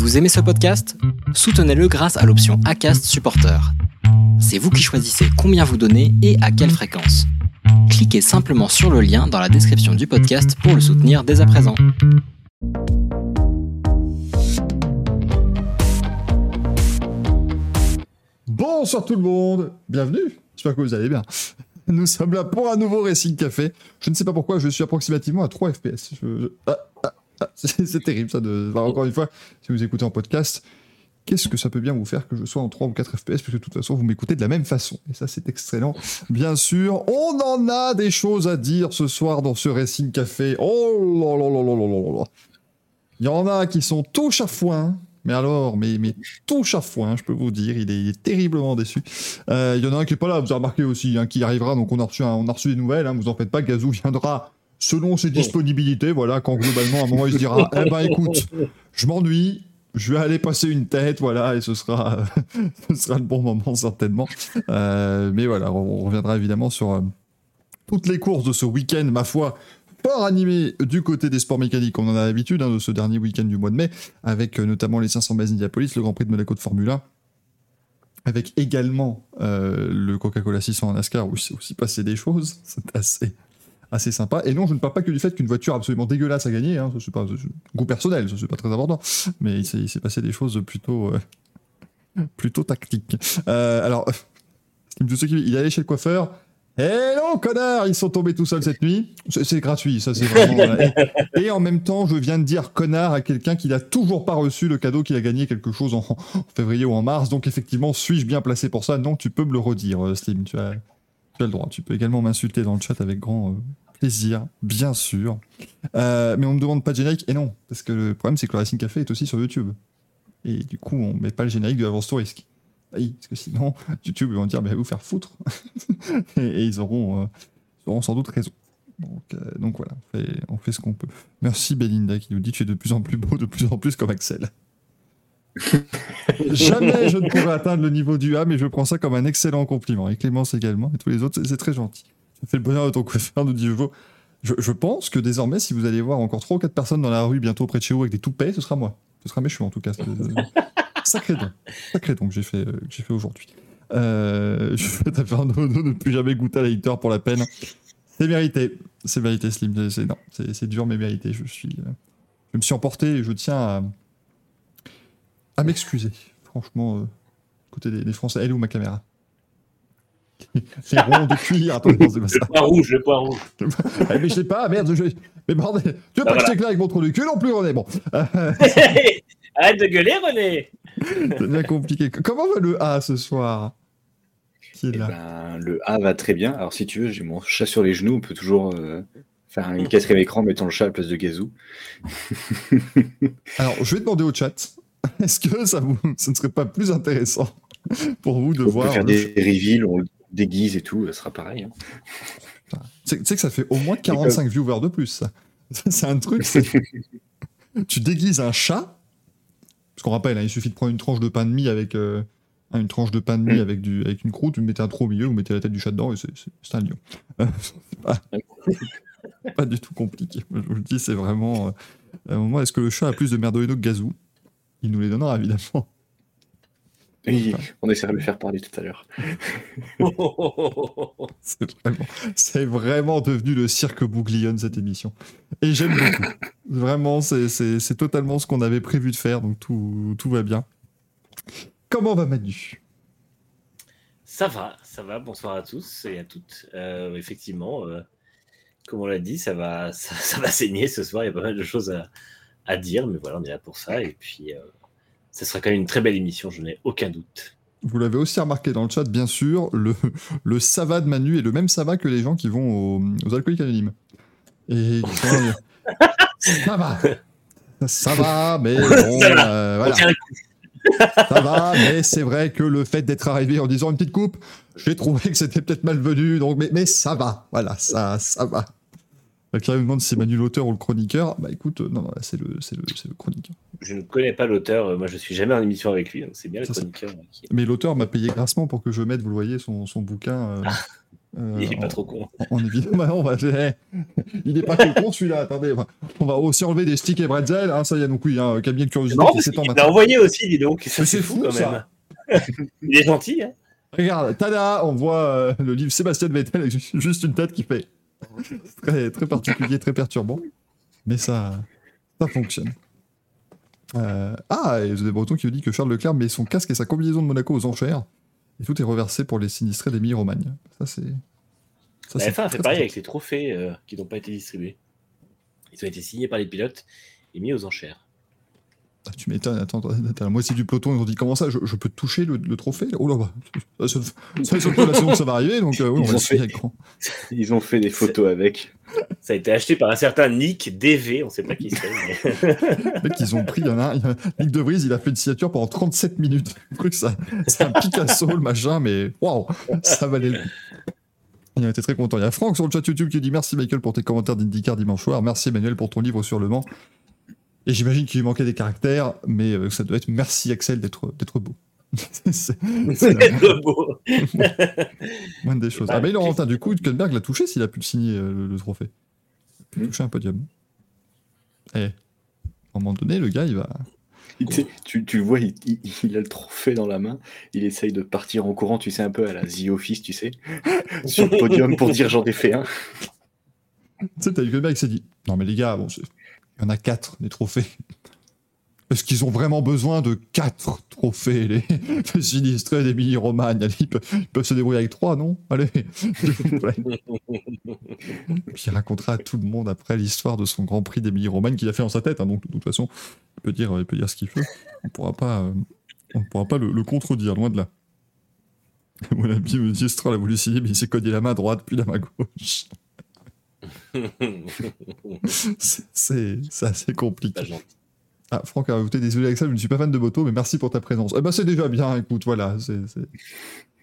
Vous aimez ce podcast? Soutenez-le grâce à l'option ACAST Supporter. C'est vous qui choisissez combien vous donnez et à quelle fréquence. Cliquez simplement sur le lien dans la description du podcast pour le soutenir dès à présent. Bonsoir tout le monde, bienvenue, j'espère que vous allez bien. Nous sommes là pour un nouveau Racing Café. Je ne sais pas pourquoi, je suis approximativement à 3 FPS. C'est terrible ça de. Enfin, oh. encore une fois, si vous écoutez en podcast, qu'est-ce que ça peut bien vous faire que je sois en 3 ou 4 FPS, puisque de toute façon, vous m'écoutez de la même façon. Et ça, c'est excellent. Bien sûr, on en a des choses à dire ce soir dans ce Racing Café. Oh là là là là là là là. Il y en a qui sont tout chafouins. Mais alors, mais, mais tout chafouin, je peux vous dire, il est, terriblement déçu. Euh, il y en a un qui est pas là, vous avez remarqué aussi, hein, qui arrivera, donc on a reçu, un, on a reçu des nouvelles, hein, vous en faites pas, Gazou viendra selon ses disponibilités, voilà, quand globalement, à un moment, il se dira, eh ben écoute, je m'ennuie, je vais aller passer une tête, voilà, et ce sera, ce sera le bon moment, certainement. Euh, mais voilà, on, on reviendra évidemment sur euh, toutes les courses de ce week-end, ma foi, fort animé du côté des sports mécaniques, on en a l'habitude, hein, de ce dernier week-end du mois de mai, avec euh, notamment les 500 bases Indianapolis, le Grand Prix de Monaco de Formule 1, avec également euh, le Coca-Cola 600 en NASCAR, où il s'est aussi passé des choses, c'est assez, assez sympa. Et non, je ne parle pas que du fait qu'une voiture absolument dégueulasse a gagné, hein, c'est pas goût personnel, ça c'est pas très important, mais il s'est passé des choses plutôt, euh, plutôt tactiques. Euh, alors, il est allé chez le coiffeur. Hello connard, ils sont tombés tout seuls cette nuit. C'est gratuit, ça c'est vraiment. Et, en même temps, je viens de dire connard à quelqu'un qui n'a toujours pas reçu le cadeau qu'il a gagné quelque chose en, février ou en mars. Donc effectivement, suis-je bien placé pour ça? Non, tu peux me le redire, euh, Slim. Tu as le droit. Tu peux également m'insulter dans le chat avec grand euh, plaisir, bien sûr. Euh, mais on me demande pas de générique. Et non, parce que le problème c'est que le Racing Café est aussi sur YouTube. Et du coup, on met pas le générique de Avance to Risque. Oui, parce que sinon, YouTube vont dire, mais vous faire foutre. et, ils, auront, euh, auront sans doute raison. Donc, donc voilà, on fait, on fait ce qu'on peut. Merci Belinda qui nous dit tu es de plus en plus beau, de plus en plus comme Axel. Jamais je ne pourrai atteindre le niveau du A, mais je prends ça comme un excellent compliment. Et Clémence également, et tous les autres, c'est- très gentil. Ça fait le bonheur de ton coiffeur, nous dit. Je, pense que désormais, si vous allez voir encore 3 ou 4 personnes dans la rue bientôt près de chez vous avec des toupets, ce sera moi. Ce sera mes cheveux en tout cas. Sacré don. Sacré don que j'ai fait, fait aujourd'hui. Euh, je taper un dodo, ne plus jamais goûter à la litter pour la peine. C'est mérité. C'est mérité, Slim. C'est- dur, mais mérité. Je euh, je me suis emporté et je tiens à, à m'excuser. Franchement, euh, côté des, des Français. Elle est où ma caméra? Les ronds de cuir. Attends, c'est pas ça. Le point rouge, le point rouge. Eh, mais je sais pas, merde. Je... Mais bordel, tu veux pas Ah, que je voilà. avec mon trou du cul non plus, René Bon, euh, Arrête de gueuler, René c'est bien compliqué. Comment va le A ce soir? Qui est Eh là? ben, le A va très bien. Alors, si tu veux, j'ai mon chat sur les genoux. On peut toujours euh, faire une quatrième écran en mettant le chat à la place de Gazou. Alors, je vais demander au chat, est-ce que ça, vous, ne serait pas plus intéressant pour vous de On peut voir faire des reveals, on le déguise et tout. Ça sera pareil. hein. Tu sais- que ça fait au moins 45 viewers de plus, ça. C'est un truc, tu déguises un chat, parce qu'on rappelle, hein, il suffit de prendre une tranche de pain de mie avec... euh, hein, une tranche de pain de mie Mm. avec, du, avec une croûte, vous mettez un trou au milieu, vous mettez la tête du chat dedans, et c'est, un lion. Euh, pas, pas du tout compliqué. Je vous le dis, c'est vraiment... euh, à un moment, est-ce que le chat a plus de merdolino que Gazou? Il nous les donnera, évidemment. Oui, on essaiera de le faire parler tout à l'heure. C'est vraiment, devenu le cirque Bouglione, cette émission. Et j'aime beaucoup. Vraiment, c'est totalement ce qu'on avait prévu de faire, donc tout, tout va bien. Comment va Manu? Ça va, ça va. Bonsoir à tous et à toutes. Euh, effectivement, euh, comme on l'a dit, ça va, ça, ça va saigner ce soir. Il y a pas mal de choses à, à dire, mais voilà, on est là pour ça. Et puis, euh, ça sera quand même une très belle émission, je n'ai aucun doute. Vous l'avez aussi remarqué dans le chat, bien sûr, le, le ça va de Manu est le même ça va que les gens qui vont au- aux alcooliques anonymes. Et ça va. Ça va, mais bon, euh, voilà. Ça va, mais c'est vrai que le fait d'être arrivé en disant une petite coupe, j'ai trouvé que c'était peut-être malvenu, donc mais, mais ça va, voilà, ça, ça va. Quelqu'un me demande si c'est Manu l'auteur ou le chroniqueur. Bah écoute, euh, non, c'est le, c'est le, le chroniqueur. Je ne connais pas l'auteur. euh, Moi, je suis jamais en émission avec lui, donc c'est bien le chroniqueur. qui- Mais l'auteur m'a payé grassement pour que je mette, vous le voyez, son, son bouquin euh, Euh, Il est en- pas trop con. En évidemment, on va. eh, Il est pas que con celui-là, attendez. On va aussi enlever des sticks et bretzel, hein, ça y est, donc oui, hein, cabinet de curiosité Non, maintenant. l'a envoyé aussi, dis donc. C'est fou fou, quand ça. même. Il est gentil, hein. Regarde, tada, on voit euh, le livre Sébastien Vettel avec ju- juste une tête qui fait très, très particulier, très perturbant. Mais ça, ça fonctionne. Euh, ah, et des Breton qui nous dit que Charles Leclerc met son casque et sa combinaison de Monaco aux enchères. Et tout est reversé pour les sinistrés d'Émilie-Romagne. Ça, c'est. ça, La c'est F1 a fait pareil très avec les trophées euh, qui n'ont pas été distribués. Ils ont été signés par les pilotes et mis aux enchères. Ah, tu m'étonnes, attends, t'as la moitié du peloton, ils ont dit comment ça, je, je peux toucher le, le trophée là? Oh là, bah, ça, ça, ça, surtout la saison que ça va arriver, donc euh, oui, on Ils va fait- avec grand. Ils ont fait des photos avec. Ça a été acheté par un certain Nick DV, on ne sait pas qui c'est. mais- Le mec, ils ont pris, il y en a un, il y a- Nick De Vries, il a fait une signature pendant 37 minutes. Le truc, ça, c'est un Picasso, le machin, mais waouh, ça valait le coup. Il a été très content. Il y a Franck sur le chat YouTube qui dit merci Michael pour tes commentaires d'IndyCar dimanche soir. Merci Emmanuel pour ton livre sur le Mans. Et j'imagine qu'il lui manquait des caractères, mais euh, ça doit être merci Axel d'être d'être beau. C'est beau. moindre des choses. pas Ah, mais le Laurentin, du coup, Hülkenberg l'a touché s'il a pu le signer, euh, le, le trophée. Il a Hmm. toucher un podium. Et à un moment donné, le gars, il va. Tu, tu, le vois, il, il- il a le trophée dans la main. Il essaye de partir en courant, tu sais, un peu à la The Office, tu sais, sur le podium pour dire j'en ai fait un. Tu sais, t'as Hülkenberg qui s'est dit Non, mais les gars, bon, c'est- il y en a quatre, des trophées. Est-ce qu'ils ont vraiment besoin de quatre trophées, les, les sinistrés d'Emilie Romagne ils, peuvent, se débrouiller avec trois, non? Allez. Puis il racontera à tout le monde après l'histoire de son Grand Prix d'Emilie Romagne qu'il a fait en sa tête. hein, donc, de toute façon, il peut dire, peut dire ce qu'il veut. On ne pourra pas, euh, on pourra pas le, contredire, loin de là. Mon ami Stroll a voulu signer, mais il s'est cogné la main droite puis la main gauche. C'est- assez compliqué. Ah, Franck a rajouté désolé avec ça, je ne suis pas fan de moto, mais merci pour ta présence. Eh ben, c'est déjà bien, écoute, voilà.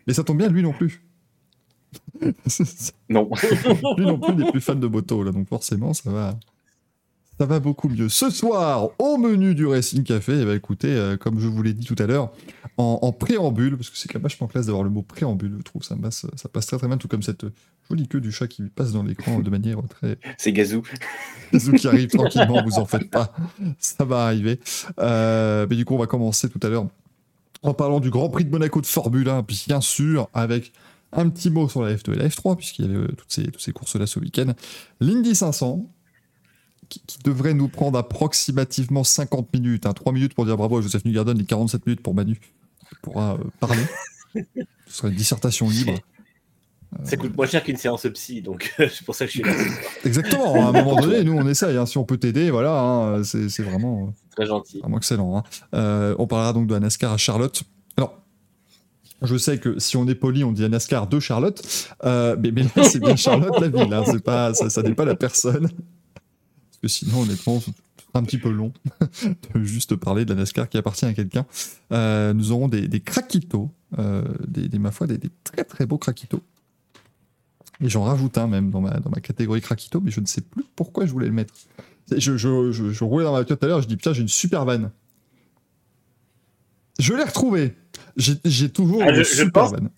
Mais ça tombe bien, lui non plus. Non. lui non plus n'est plus fan de moto, là, donc forcément, ça va. Ça va beaucoup mieux. Ce soir, au menu du Racing Café, eh ben, écoutez, euh, comme je vous l'ai dit tout à l'heure, en, en préambule, parce que c'est quand même vachement classe d'avoir le mot préambule, je trouve, ça passe, ça passe très très bien, tout comme cette jolie queue du chat qui passe dans l'écran de manière très, C'est Gazou. Bisous qui arrive tranquillement, vous en faites pas. Ça va arriver. Euh, mais du coup, on va commencer tout à l'heure en parlant du Grand Prix de Monaco de Formule 1, bien sûr, avec un petit mot sur la F2 et la F3, puisqu'il y avait euh, toutes ces, toutes ces courses-là ce week-end. L'Indy 500, qui, qui devrait nous prendre approximativement 50 minutes, hein, 3 minutes pour dire bravo à Joseph Newgarden et 47 minutes pour Manu, qui pourra euh, parler. Ce sera une dissertation libre. Ça coûte moins cher qu'une séance psy, donc c'est pour ça que je suis là. Exactement, à un moment donné, nous on essaye, hein, si on peut t'aider, voilà, hein, c'est vraiment... Très gentil. Vraiment excellent. hein. Euh, on parlera donc de la NASCAR à Charlotte. Alors, je sais que si on est poli, on dit la NASCAR de Charlotte, euh, mais, mais là, c'est bien Charlotte la ville. pas, ça, ça n'est pas la personne. Parce que sinon, honnêtement, c'est un petit peu long de juste parler de la NASCAR qui appartient à quelqu'un. Euh, nous aurons des, des craquitos, euh, des, des, ma foi, des, des très très beaux craquitos. Et j'en rajoute un même dans ma, dans ma catégorie craquito, mais je ne sais plus pourquoi je voulais le mettre. Je, je, je, je roulais dans ma voiture tout à l'heure, je dis putain, j'ai une super vanne. Je l'ai retrouvée. J'ai toujours Ah, une super pense- vanne.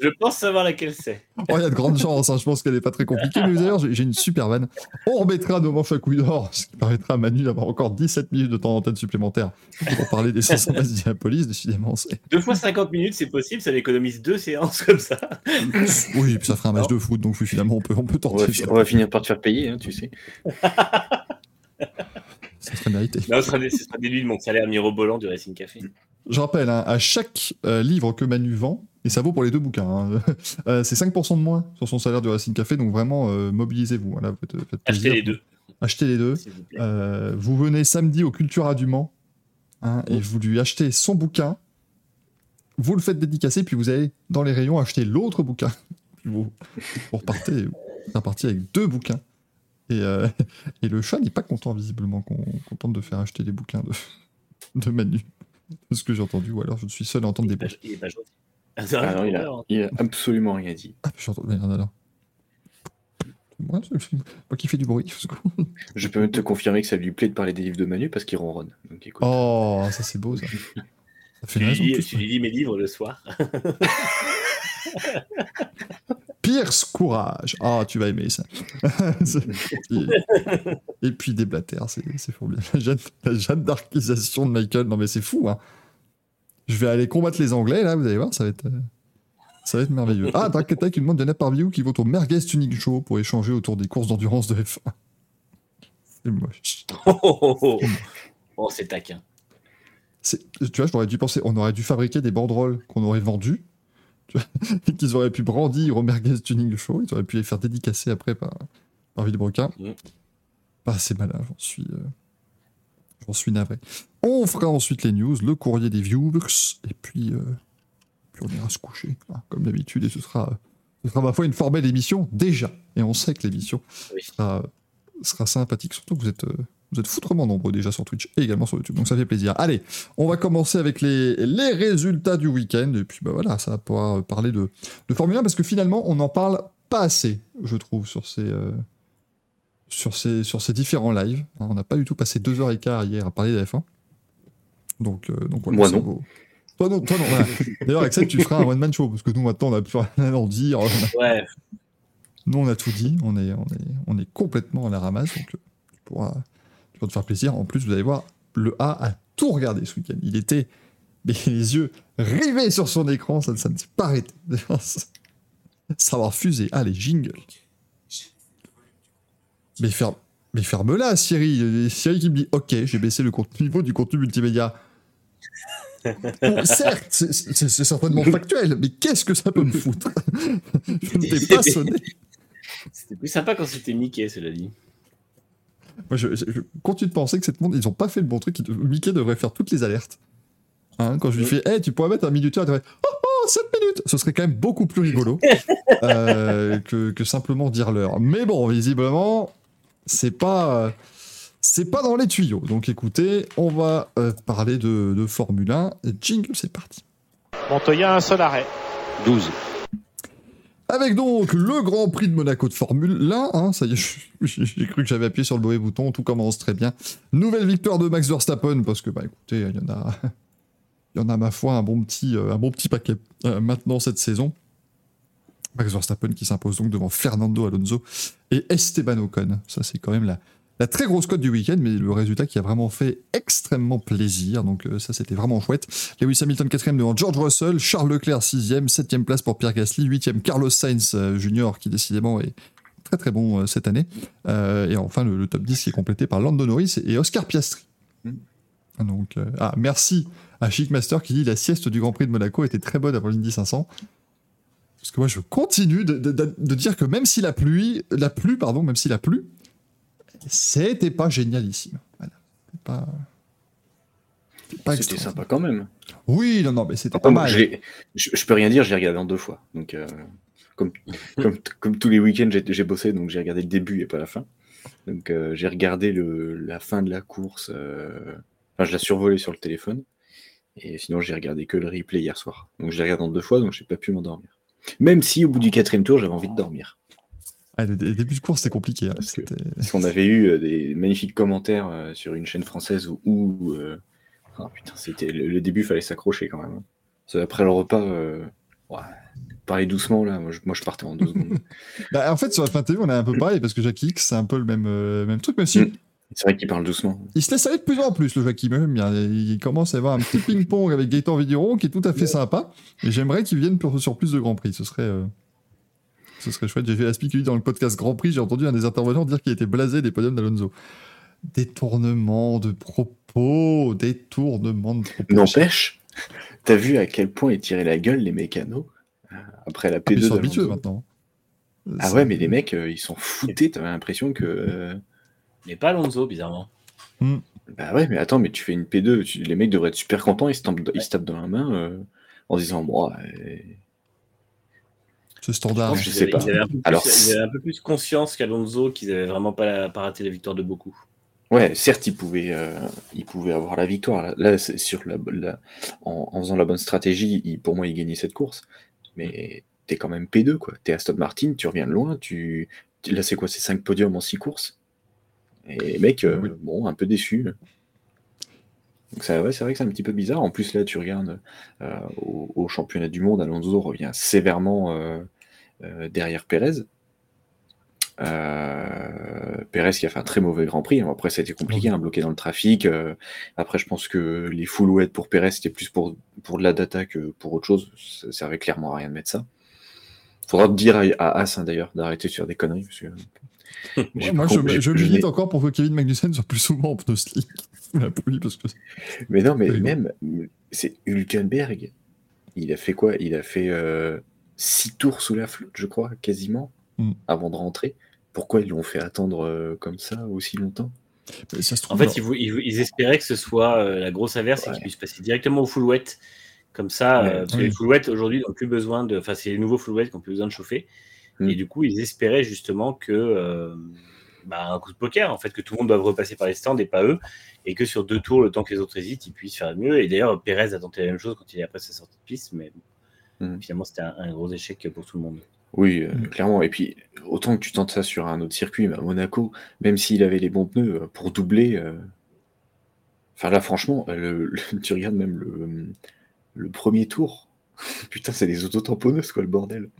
Je pense savoir laquelle c'est. Oh, il y a de grandes chances, hein, je pense qu'elle n'est pas très compliquée, mais d'ailleurs, j'ai une super vanne. On remettra nos manches à couilles d'or, ce qui permettra à Manu d'avoir encore 17 minutes de temps d'antenne supplémentaire pour parler des 500 places d'Indianapolis, décidément. c'est- Deux fois 50 minutes, c'est possible, ça économise deux séances comme ça. Oui, et puis ça ferait un match de foot, donc oui, finalement, on peut, on peut On va, tenter ça. on va finir par te faire payer, hein, tu sais. Ça serait mérité. Non, ce sera, des- ce sera déduit de mon salaire mirobolant du Racing Café. Je rappelle, hein, à chaque euh, livre que Manu vend, et ça vaut pour les deux bouquins, hein, euh, c'est 5% de moins sur son salaire du Racing Café, donc vraiment, euh, mobilisez-vous. Voilà, faites, faites Achetez plaisir. les deux, Achetez les deux. vous. Euh, vous venez samedi au Cultura du Mans, hein, et vous lui achetez son bouquin, vous le faites dédicacer, puis vous allez dans les rayons acheter l'autre bouquin. Puis vous, vous repartez, vous repartez avec deux bouquins. Et, euh, et le chat n'est pas content, visiblement, qu'on tente de faire acheter les bouquins de, de Manu. C'est ce que j'ai entendu, ou alors je suis seul à entendre Il des pas, il est pas gentil. Ah, non, il, a, il a absolument rien dit. Ah, j'ai entendu. Merde, alors. Moi, moi qui fais du bruit. Je peux même te confirmer que ça lui plaît de parler des livres de Manu parce qu'il ronronne. Donc écoute. Oh, ça c'est beau ça. Ça fait Tu une lis, plus, tu lui lis mes livres le soir. Pierce Courage. Ah, tu vas aimer ça. et, puis des blatters, c'est formidable. La Jeanne, la Jeanne d'archisation de Michael, non mais c'est fou. Hein. Je vais aller combattre les Anglais, là, vous allez voir, ça va être, euh, ça va être merveilleux. Ah, Attack, une demande de Parview qui va au Merguez Tuning Show pour échanger autour des courses d'endurance de F1. C'est moche. Oh, oh, oh. oh c'est taquin. Tu vois, j'aurais dû penser, on aurait dû fabriquer des banderoles qu'on aurait vendues, et qu'ils auraient pu brandir au Merguez Tuning Show, ils auraient pu les faire dédicacer après par, par Villebrequin. Mm. Bah, c'est malin, j'en suis. Euh, j'en suis navré. On fera ensuite les news, le courrier des viewers, et puis, euh, puis on ira se coucher, hein, comme d'habitude, et ce sera, ce sera ma foi une formelle émission déjà. Et on sait que l'émission sera, sera, sympathique, surtout que vous êtes. Euh, vous êtes foutrement nombreux déjà sur Twitch et également sur YouTube, donc ça fait plaisir. Allez, on va commencer avec les, les résultats du week-end, et puis bah voilà, ça va pouvoir parler de, de Formule 1, parce que finalement, on n'en parle pas assez, je trouve, sur ces, euh, sur ces, sur ces différents lives. On n'a pas du tout passé deux heures et quart hier à parler de F1. Donc, euh, donc Moi non. Toi non, toi non. D'ailleurs, Axel, tu feras un one-man show, parce que nous, maintenant, on n'a plus rien à en dire. Ouais. Nous, on a tout dit, on est, on est, on est complètement à la ramasse, donc tu pourras pour te faire plaisir. En plus, vous allez voir, le A a tout regardé ce week-end. Il était mais les yeux rivés sur son écran, ça, ça ne s'est pas arrêté. Savoir fusé. Allez, jingle. Mais, ferme, mais ferme-la, Siri. Siri qui me dit Ok, j'ai baissé le niveau du contenu multimédia. certes, c'est certainement factuel, mais qu'est-ce que ça peut me foutre? Je ne t'ai pas sonné. C'était plus sympa quand c'était Mickey, cela dit. Moi, je, continue de penser que cette monde, ils ont pas fait le bon truc. Mickey devrait faire toutes les alertes. Hein, quand je lui fais, hey, tu pourrais mettre un minuteur, devrait, oh, oh, 7 minutes Ce serait quand même beaucoup plus rigolo euh, que, que, simplement dire l'heure. Mais bon, visiblement, c'est pas, c'est pas dans les tuyaux. Donc écoutez, on va euh, parler de, de Formule 1. Jingle, c'est parti. Montoya, un seul arrêt. 12. Avec donc le Grand Prix de Monaco de Formule 1, hein, ça y est, j'ai cru que j'avais appuyé sur le mauvais bouton, tout commence très bien. Nouvelle victoire de Max Verstappen, parce que bah écoutez, il y en a, il y en a ma foi un bon petit, euh, un bon petit paquet euh, maintenant cette saison. Max Verstappen qui s'impose donc devant Fernando Alonso et Esteban Ocon. Ça c'est quand même la, la très grosse cote du week-end, mais le résultat qui a vraiment fait extrêmement plaisir. Donc euh, ça, c'était vraiment chouette. Lewis Hamilton 4 devant George Russell, Charles Leclerc 6ème, 7ème place pour Pierre Gasly, 8ème Carlos Sainz euh, Jr. qui décidément est très très bon euh, cette année. et enfin, le, top 10 qui est complété par Lando Norris et Oscar Piastri. Mm. Donc, ah, merci à Chicmaster qui dit la sieste du Grand Prix de Monaco était très bonne avant l'Indy 500. Parce que moi, je continue de, de, dire que même si la pluie, la pluie, pardon, même si la pluie, c'était pas génialissime. Voilà. Pas... C'était sympa quand même. Oui, non, non, mais c'était pas mal. Je, je, peux rien dire, j'ai regardé en deux fois. Donc, euh, comme, comme, comme, tous les week-ends, j'ai bossé, donc j'ai regardé le début et pas la fin. Donc, euh, j'ai regardé le, la fin de la course. Euh, enfin, je l'ai survolé sur le téléphone. Et sinon, j'ai regardé que le replay hier soir. Donc, je l'ai regardé en deux fois, donc j'ai pas pu m'endormir. Même si au bout du quatrième tour, j'avais envie de dormir. Ah, le, début de course, c'était compliqué. Hein, parce, qu'on avait eu euh, des magnifiques commentaires euh, sur une chaîne française où, euh, ah, putain, c'était le, début, fallait s'accrocher quand même. Hein. Après le repas, ouais, parler doucement là, moi je, partais en deux secondes. Bah, en fait, sur la fin de TV, on est un peu pareil parce que Jackie X, c'est un peu le même, même truc, même si. Mm. C'est vrai qu'il parle doucement. Il se laisse aller de plus en plus, le bien. Il commence à avoir un petit ping-pong avec Gaëtan Videron qui est tout à fait sympa. Et j'aimerais qu'il vienne sur plus de Grands Prix. Ce serait. Ce serait chouette. J'ai fait speak dans le podcast Grand Prix. J'ai entendu un des intervenants dire qu'il était blasé des podiums d'Alonso. Détournement de propos, détournement de propos. N'empêche, t'as vu à quel point ils tiraient la gueule les mécanos euh, après la P2 Ils sont habitués maintenant. Ah ouais, mais les mecs, euh, ils sont foutés. T'avais l'impression que. Euh, mais pas Alonso, bizarrement. Hmm. Bah ouais, mais attends, mais tu fais une P2, les mecs devraient être super contents, ils se tapent, ils se tapent dans la main en disant moi, ce standard. Je sais pas. Ils avaient, Alors, un peu plus conscience qu'Alonso qu'ils avaient vraiment pas, raté la victoire de beaucoup. Ouais, certes, ils pouvaient, euh, avoir la victoire. Là, sur la, en, faisant la bonne stratégie, pour moi, ils gagnaient cette course. Mais t'es quand même P2, quoi. T'es Aston Martin, tu reviens de loin. Tu... Là, c'est quoi? C'est 5 podiums en 6 courses? Et mec, euh, bon, un peu déçu. Donc ça, ouais, c'est vrai que c'est un petit peu bizarre. En plus, là, tu regardes euh, au, championnat du monde, Alonso revient sévèrement, euh, derrière Pérez. Pérez qui a fait un très mauvais Grand Prix. Après, ça a été compliqué, hein, bloqué dans le trafic. Après, je pense que les full wet pour Pérez, c'était plus pour, pour de la data que pour autre chose. Ça servait clairement à rien de mettre ça. Faudra dire à, à As, hein, d'ailleurs, d'arrêter de faire des conneries. Parce que Moi, je, je je milite n'ai- encore pour que Kevin Magnussen soit plus souvent en pneu slick. Parce que Mais non, mais même, c'est Hülkenberg. Il a fait quoi? Il a fait euh, six tours sous la flotte, je crois, quasiment, Mm. avant de rentrer. Pourquoi ils l'ont fait attendre euh, comme ça aussi longtemps? Mais ça se En fait, ils, espéraient que ce soit euh, la grosse averse et Ouais. qu'ils puissent passer directement au full wet. Comme ça, Ouais, euh, parce que oui. les full wet aujourd'hui n'ont plus besoin de. Enfin, c'est les nouveaux full wet qui n'ont plus besoin de chauffer. Hmm. Et du coup, ils espéraient justement que. euh, bah, un coup de poker, en fait, que tout le monde doive repasser par les stands et pas eux. Et que sur deux tours, le temps que les autres hésitent, ils puissent faire mieux. Et d'ailleurs, Pérez a tenté la même chose quand il est après sa sortie de piste. Mais Hmm. finalement, c'était un, un gros échec pour tout le monde. Oui, euh, Mm. clairement. Et puis, autant que tu tentes ça sur un autre circuit, mais à Monaco, même s'il avait les bons pneus euh, pour doubler. euh, Enfin, là, franchement, le- le- tu regardes même le, le premier tour. Putain, c'est des autotamponneuses, quoi, le bordel.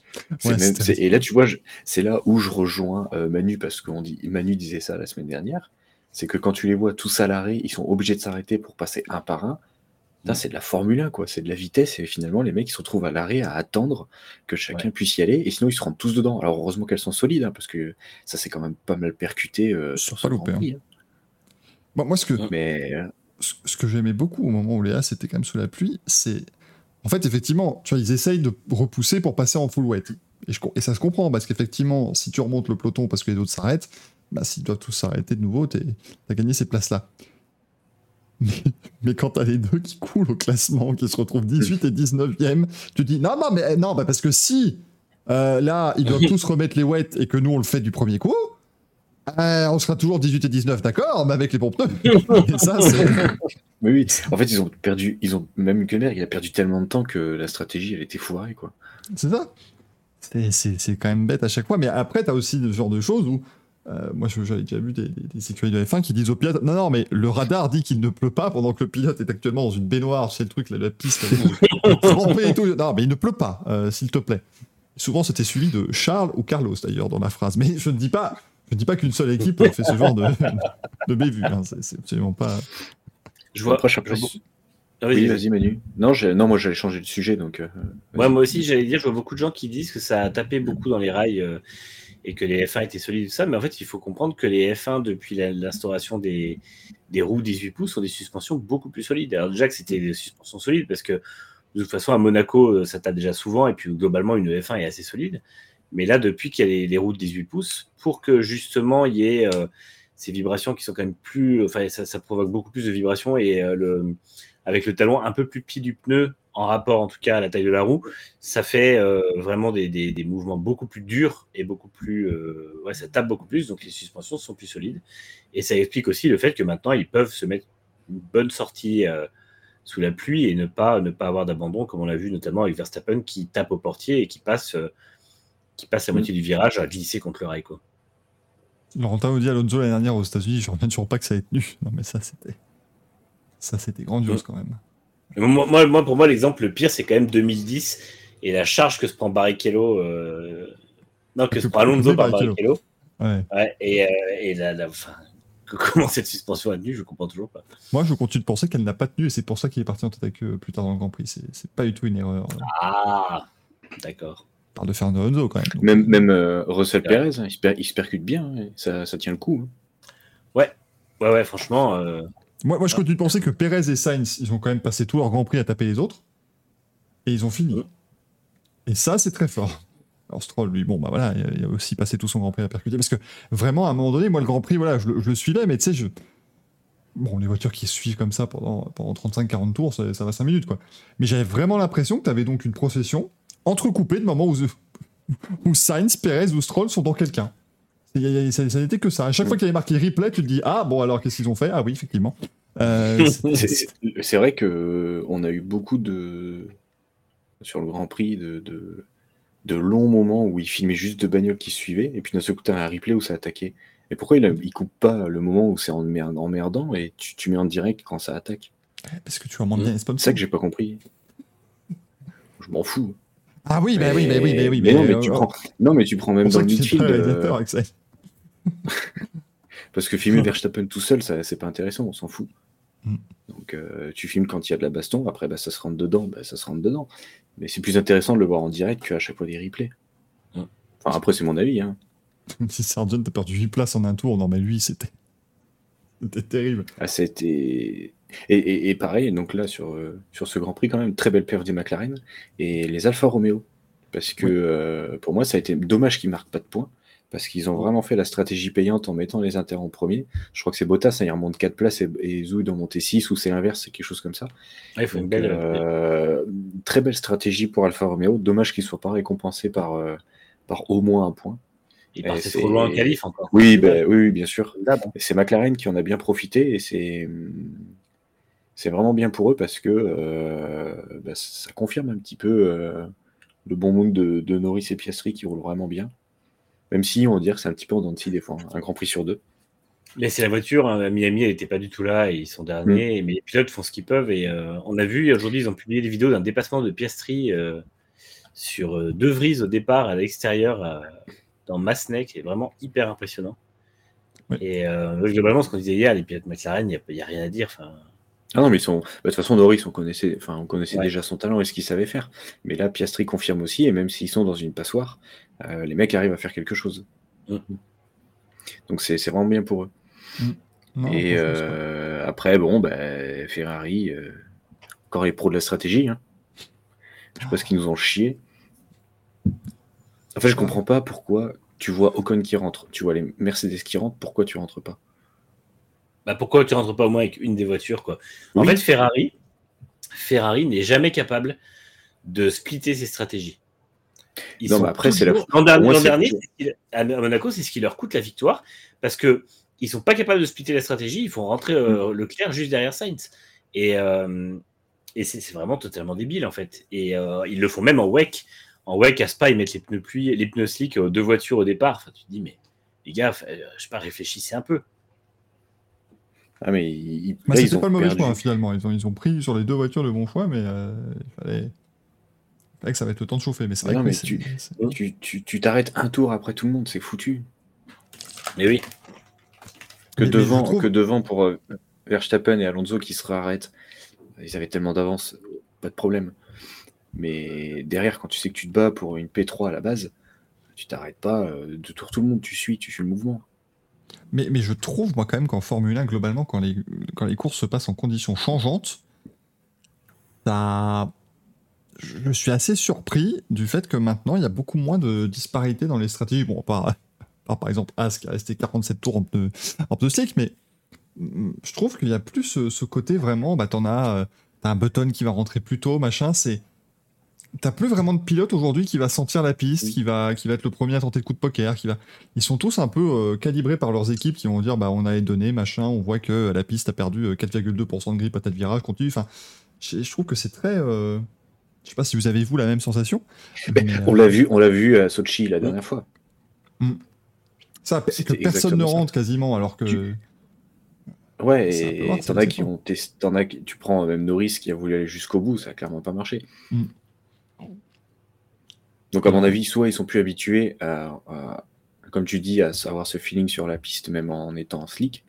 Ouais, même- et là, tu vois, je- c'est là où je rejoins euh, Manu, parce que dit, Manu disait ça la semaine dernière. C'est que quand tu les vois tous à l'arrêt, ils sont obligés de s'arrêter pour passer un par un. Putain, c'est de la Formule 1, quoi. C'est de la vitesse. Et finalement, les mecs, ils se retrouvent à l'arrêt à attendre que chacun puisse y aller. Et sinon, ils se rentrent tous dedans. Alors, heureusement qu'elles sont solides, hein, parce que ça s'est quand même pas mal percuté euh, Sur pas loupé, hein. Bon, moi, ce que, Mais euh, ce ce que j'aimais beaucoup au moment où Léa c'était quand même sous la pluie, c'est. En fait, effectivement, tu vois, ils essayent de repousser pour passer en full wet. Et, je com- et ça se comprend, parce qu'effectivement, si tu remontes le peloton parce que les autres s'arrêtent, bah, s'ils doivent tous s'arrêter de nouveau, t'as gagné ces places-là. Mais, mais quand t'as les deux qui coulent au classement, qui se retrouvent 18 et 19e, tu te dis non, non, mais non, bah, parce que si euh, là, ils doivent tous remettre les wets et que nous, on le fait du premier coup, euh, on sera toujours 18 et 19, d'accord, mais avec les bons pneus. Ça, oui, oui. En fait, ils ont perdu. Ils ont même Hülkenberg, il a perdu tellement de temps que la stratégie, elle était foirée, quoi. C'est ça. C'est- C'est c'est quand même bête à chaque fois. Mais après, tu as aussi ce genre de choses où. euh, moi, je- j'avais déjà vu des, des, sécurités de F1 qui disent au pilote Non, non, mais le radar dit qu'il ne pleut pas pendant que le pilote est actuellement dans une baignoire. C'est le truc, là, la piste, trempée et tout. Non, mais il ne pleut pas, euh, s'il te plaît. Souvent, c'était suivi de Charles ou Carlos, d'ailleurs, dans la phrase. Mais je ne dis pas, je ne dis pas qu'une seule équipe fait ce genre de, de bévue. hein. C'est absolument pas. Je vois. Après, je suis un peu- je vois- Ah, vas-y, Oui, vas-y. Manu. Non, non moi, j'allais changer de sujet, donc. euh, Ouais, moi aussi, j'allais dire, je vois beaucoup de gens qui disent que ça a tapé beaucoup dans les rails euh, et que les F1 étaient solides, tout ça. Mais en fait, il faut comprendre que les F1, depuis l'instauration des, des roues 18 pouces, ont des suspensions beaucoup plus solides. Alors, déjà que c'était des suspensions solides parce que de toute façon, à Monaco, euh, ça tape déjà souvent et puis globalement, une F1 est assez solide. Mais là, depuis qu'il y a les, les roues de 18 pouces, pour que justement il y ait euh, ces vibrations qui sont quand même plus. Enfin, ça, provoque beaucoup plus de vibrations et euh, le, avec le talon un peu plus petit du pneu, en rapport en tout cas à la taille de la roue, ça fait euh, vraiment des, des- des mouvements beaucoup plus durs et beaucoup plus. ouais, ça tape beaucoup plus, donc les suspensions sont plus solides. Et ça explique aussi le fait que maintenant ils peuvent se mettre une bonne sortie sous la pluie et ne pas, ne pas avoir d'abandon, comme on l'a vu notamment avec Verstappen qui tape au portier et qui passe, qui passe la moitié du virage à glisser contre le rail. Quoi. Laurentin nous dit Alonso l'année dernière aux États-Unis, je reviens toujours pas que ça ait tenu. Non, mais ça, c'était. Ça, c'était grandiose quand même. Moi, moi, moi, pour moi, l'exemple le pire, c'est quand même 2010 et la charge que se prend Barrichello. euh, Non, que Que se prend Alonso par Barrichello. Barrichello. Ouais. Ouais, et, euh, et la, que- comment cette suspension a tenu, je comprends toujours pas. Moi, je continue de penser qu'elle n'a pas tenu et c'est pour ça qu'il est parti en tête avec eux plus tard dans le Grand Prix. C'est pas du tout une erreur. Ah, d'accord. Parle de Fernando Alonso quand même. Donc, Même, même euh, Russell Ouais. Perez, hein, il, se per- il se percute bien, hein, ça, ça tient le coup. hein. Ouais, ouais, franchement, euh, Moi, moi, je continue de penser que Perez et Sainz, ils ont quand même passé tout leur Grand Prix à taper les autres et ils ont fini. Et ça, c'est très fort. Alors Stroll, lui, bon, bah voilà, il a- il a aussi passé tout son Grand Prix à percuter. Parce que vraiment, à un moment donné, moi, le Grand Prix, voilà, je, le- je le suivais, mais tu sais, je. Bon, les voitures qui se suivent comme ça pendant, pendant 35-40 tours, ça, ça va 5 minutes, quoi. Mais j'avais vraiment l'impression que tu avais donc une procession entrecoupée de moments où, où Sainz, Perez ou Stroll sont dans quelqu'un. Ça, ça n'était que ça. À chaque fois qu'il y avait marqué replay, tu te dis Ah, bon, alors qu'est-ce qu'ils ont fait? Ah, oui, effectivement. Euh, c'est- vrai que on a eu beaucoup de sur le Grand Prix de, de, de longs moments où il filmait juste deux bagnoles qui suivaient et puis d'un seul coup t'as un replay où ça attaquait. Et pourquoi il, a- il coupe pas le moment où c'est emmer- emmerdant et tu, tu mets en direct quand ça attaque? Parce que tu remontes bien sponsors. C'est ça que j'ai pas compris. Je m'en fous. Ah oui, bah oui, bah oui, bah oui. Mais non, mais euh, tu euh, prends, non, mais tu prends même dans tu midfield. euh. Parce que filmer Verstappen tout seul, ça, c'est pas intéressant, on s'en fout. Mm. Donc euh, tu filmes quand il y a de la baston, après bah, ça se rentre dedans, bah, ça se rentre dedans. Mais c'est plus intéressant de le voir en direct qu'à chaque fois des replays. Mm. Enfin, après, c'est mon avis. Hein. Si Sargent a perdu 8 places en un tour, non mais lui, c'était. C'était terrible. Ah, c'était. Et, et- et pareil, donc là, sur, euh, sur ce Grand Prix, quand même, très belle perf des McLaren et les Alfa Romeo. Parce que Oui. euh, pour moi, ça a été dommage qu'ils marquent pas de points. Parce qu'ils ont vraiment fait la stratégie payante en mettant les Inter en premier. Je crois que c'est Bottas, hein, il remonte 4 places et, et Zou doit monter 6, ou c'est l'inverse, c'est quelque chose comme ça. Ah, il faut une belle. euh, très belle stratégie pour Alfa Romeo. Dommage qu'il ne soit pas récompensé par, par au moins un point. il partait trop loin en qualif encore. Oui, ben, oui, bien sûr. C'est McLaren qui en a bien profité et c'est c'est vraiment bien pour eux parce que euh, bah, ça confirme un petit peu euh, le bon mood de, de Norris et Piastri qui roulent vraiment bien. Même si on va dire que c'est un petit peu en dents de scie des fois, hein. un Grand Prix sur deux. Mais c'est la voiture, hein, Miami, elle n'était pas du tout là, et ils sont derniers, mais les pilotes font ce qu'ils peuvent. Et euh, on a vu aujourd'hui, ils ont publié des vidéos d'un dépassement de Piastri sur De Vries au départ, à l'extérieur, dans Massenet, qui est vraiment hyper impressionnant. Et globalement, ce qu'on disait hier, les pilotes McLaren, il n'y a, rien à dire. Enfin, Ah non, mais ils sont. bah, de toute façon, Norris, on connaissait, enfin, on connaissait Ouais. déjà son talent et ce qu'il savait faire. Mais là, Piastri confirme aussi, et même s'ils sont dans une passoire, euh, les mecs arrivent à faire quelque chose. Mhm. Donc c'est vraiment bien pour eux. Non, et euh, après, bon, bah, Ferrari, euh, encore les pros de la stratégie. Hein. Je sais pas ce qu'ils nous ont chié. En fait, je comprends pas pourquoi tu vois Ocon qui rentre, tu vois les Mercedes qui rentrent, pourquoi tu rentres pas? Bah, pourquoi tu rentres pas au moins avec une des voitures quoi? En Oui. fait, Ferrari, Ferrari n'est jamais capable de splitter ses stratégies. Ils Non, mais après, c'est la- L'an dernier, à Monaco, c'est ce qui leur coûte la victoire parce que ils sont pas capables de splitter la stratégie. Ils font rentrer Mm. euh, Leclerc juste derrière Sainz. Et, euh, et c'est vraiment totalement débile en fait. Et euh, ils le font même en WEC. En WEC, à Spa, ils mettent les pneus pluie, les pneus slick aux deux voitures au départ. Enfin, tu te dis, mais les gars, euh, je sais pas, réfléchissez un peu. Ah, mais ils, Bah, là, ils c'était ont pas le mauvais perdu. choix hein, finalement. Ils ont, ils ont pris sur les deux voitures le bon choix, mais euh, il fallait... il fallait que ça va être le temps de chauffer. Mais c'est Mais vrai non, que mais tu- Tu tu- tu t'arrêtes un tour après tout le monde, c'est foutu. Mais oui. Que Mais- mais je devant, trouve- que devant pour euh, Verstappen et Alonso qui se réarrêtent, ils avaient tellement d'avance, pas de problème. Mais derrière, quand tu sais que tu te bats pour une P3 à la base, tu t'arrêtes pas euh, de tour tout le monde, tu suis, tu suis le mouvement. Mais, mais je trouve, moi, quand même, qu'en Formule 1, globalement, quand les, quand les courses se passent en conditions changeantes, ça... je je suis assez surpris du fait que maintenant, il y a beaucoup moins de disparité dans les stratégies. Bon, par, par, par exemple, As qui a resté 47 tours en pneu, en mais mm, je trouve qu'il y a plus ce, ce côté vraiment, bah, t'en as, euh, t'as un Button qui va rentrer plus tôt, machin, c'est... T'as plus vraiment de pilote aujourd'hui qui va sentir la piste, qui va, qui va être le premier à tenter le coup de poker, qui va, ils sont tous un peu euh, calibrés par leurs équipes qui vont dire bah on a les données machin on voit que la piste a perdu euh, 4,2% de grip à tel virage continue enfin je, trouve que c'est très euh, je sais pas si vous avez vous la même sensation Mais mais, on euh, l'a vu, on l'a vu à Sochi la dernière fois. ça que personne ne exactement ça. rentre quasiment alors que Tu- Ouais, et t'en as qui ont testé, t'en as qui- tu prends même Norris qui a voulu aller jusqu'au bout, ça a clairement pas marché. Mm. Donc à mon avis, soit ils sont plus habitués à, à- comme tu dis, à avoir ce feeling sur la piste, même en étant en slick,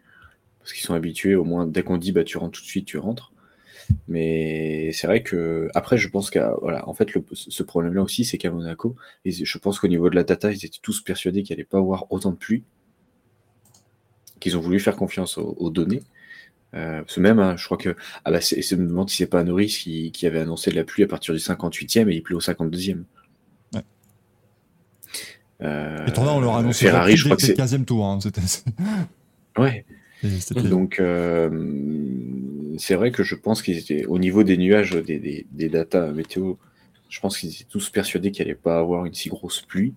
parce qu'ils sont habitués, au moins dès qu'on dit bah tu rentres tout de suite, tu rentres. Mais c'est vrai que après, je pense qu'à voilà, en fait, le- ce problème-là aussi, c'est qu'à Monaco, et je pense qu'au niveau de la data, ils étaient tous persuadés qu'il allait pas avoir autant de pluie, qu'ils ont voulu faire confiance aux, aux données. Euh, parce que même, hein, je crois que ah bah c'est, me demande si c'est pas Norris qui, qui avait annoncé de la pluie à partir du 58e et il pleut au 52e. Euh, et là on leur a annoncé Ferrari, je crois que c'est. le 15e tour hein, Ouais. Donc, euh, c'est vrai que je pense qu'ils étaient au niveau des nuages, des, des, des datas météo, je pense qu'ils étaient tous persuadés qu'il allait pas avoir une si grosse pluie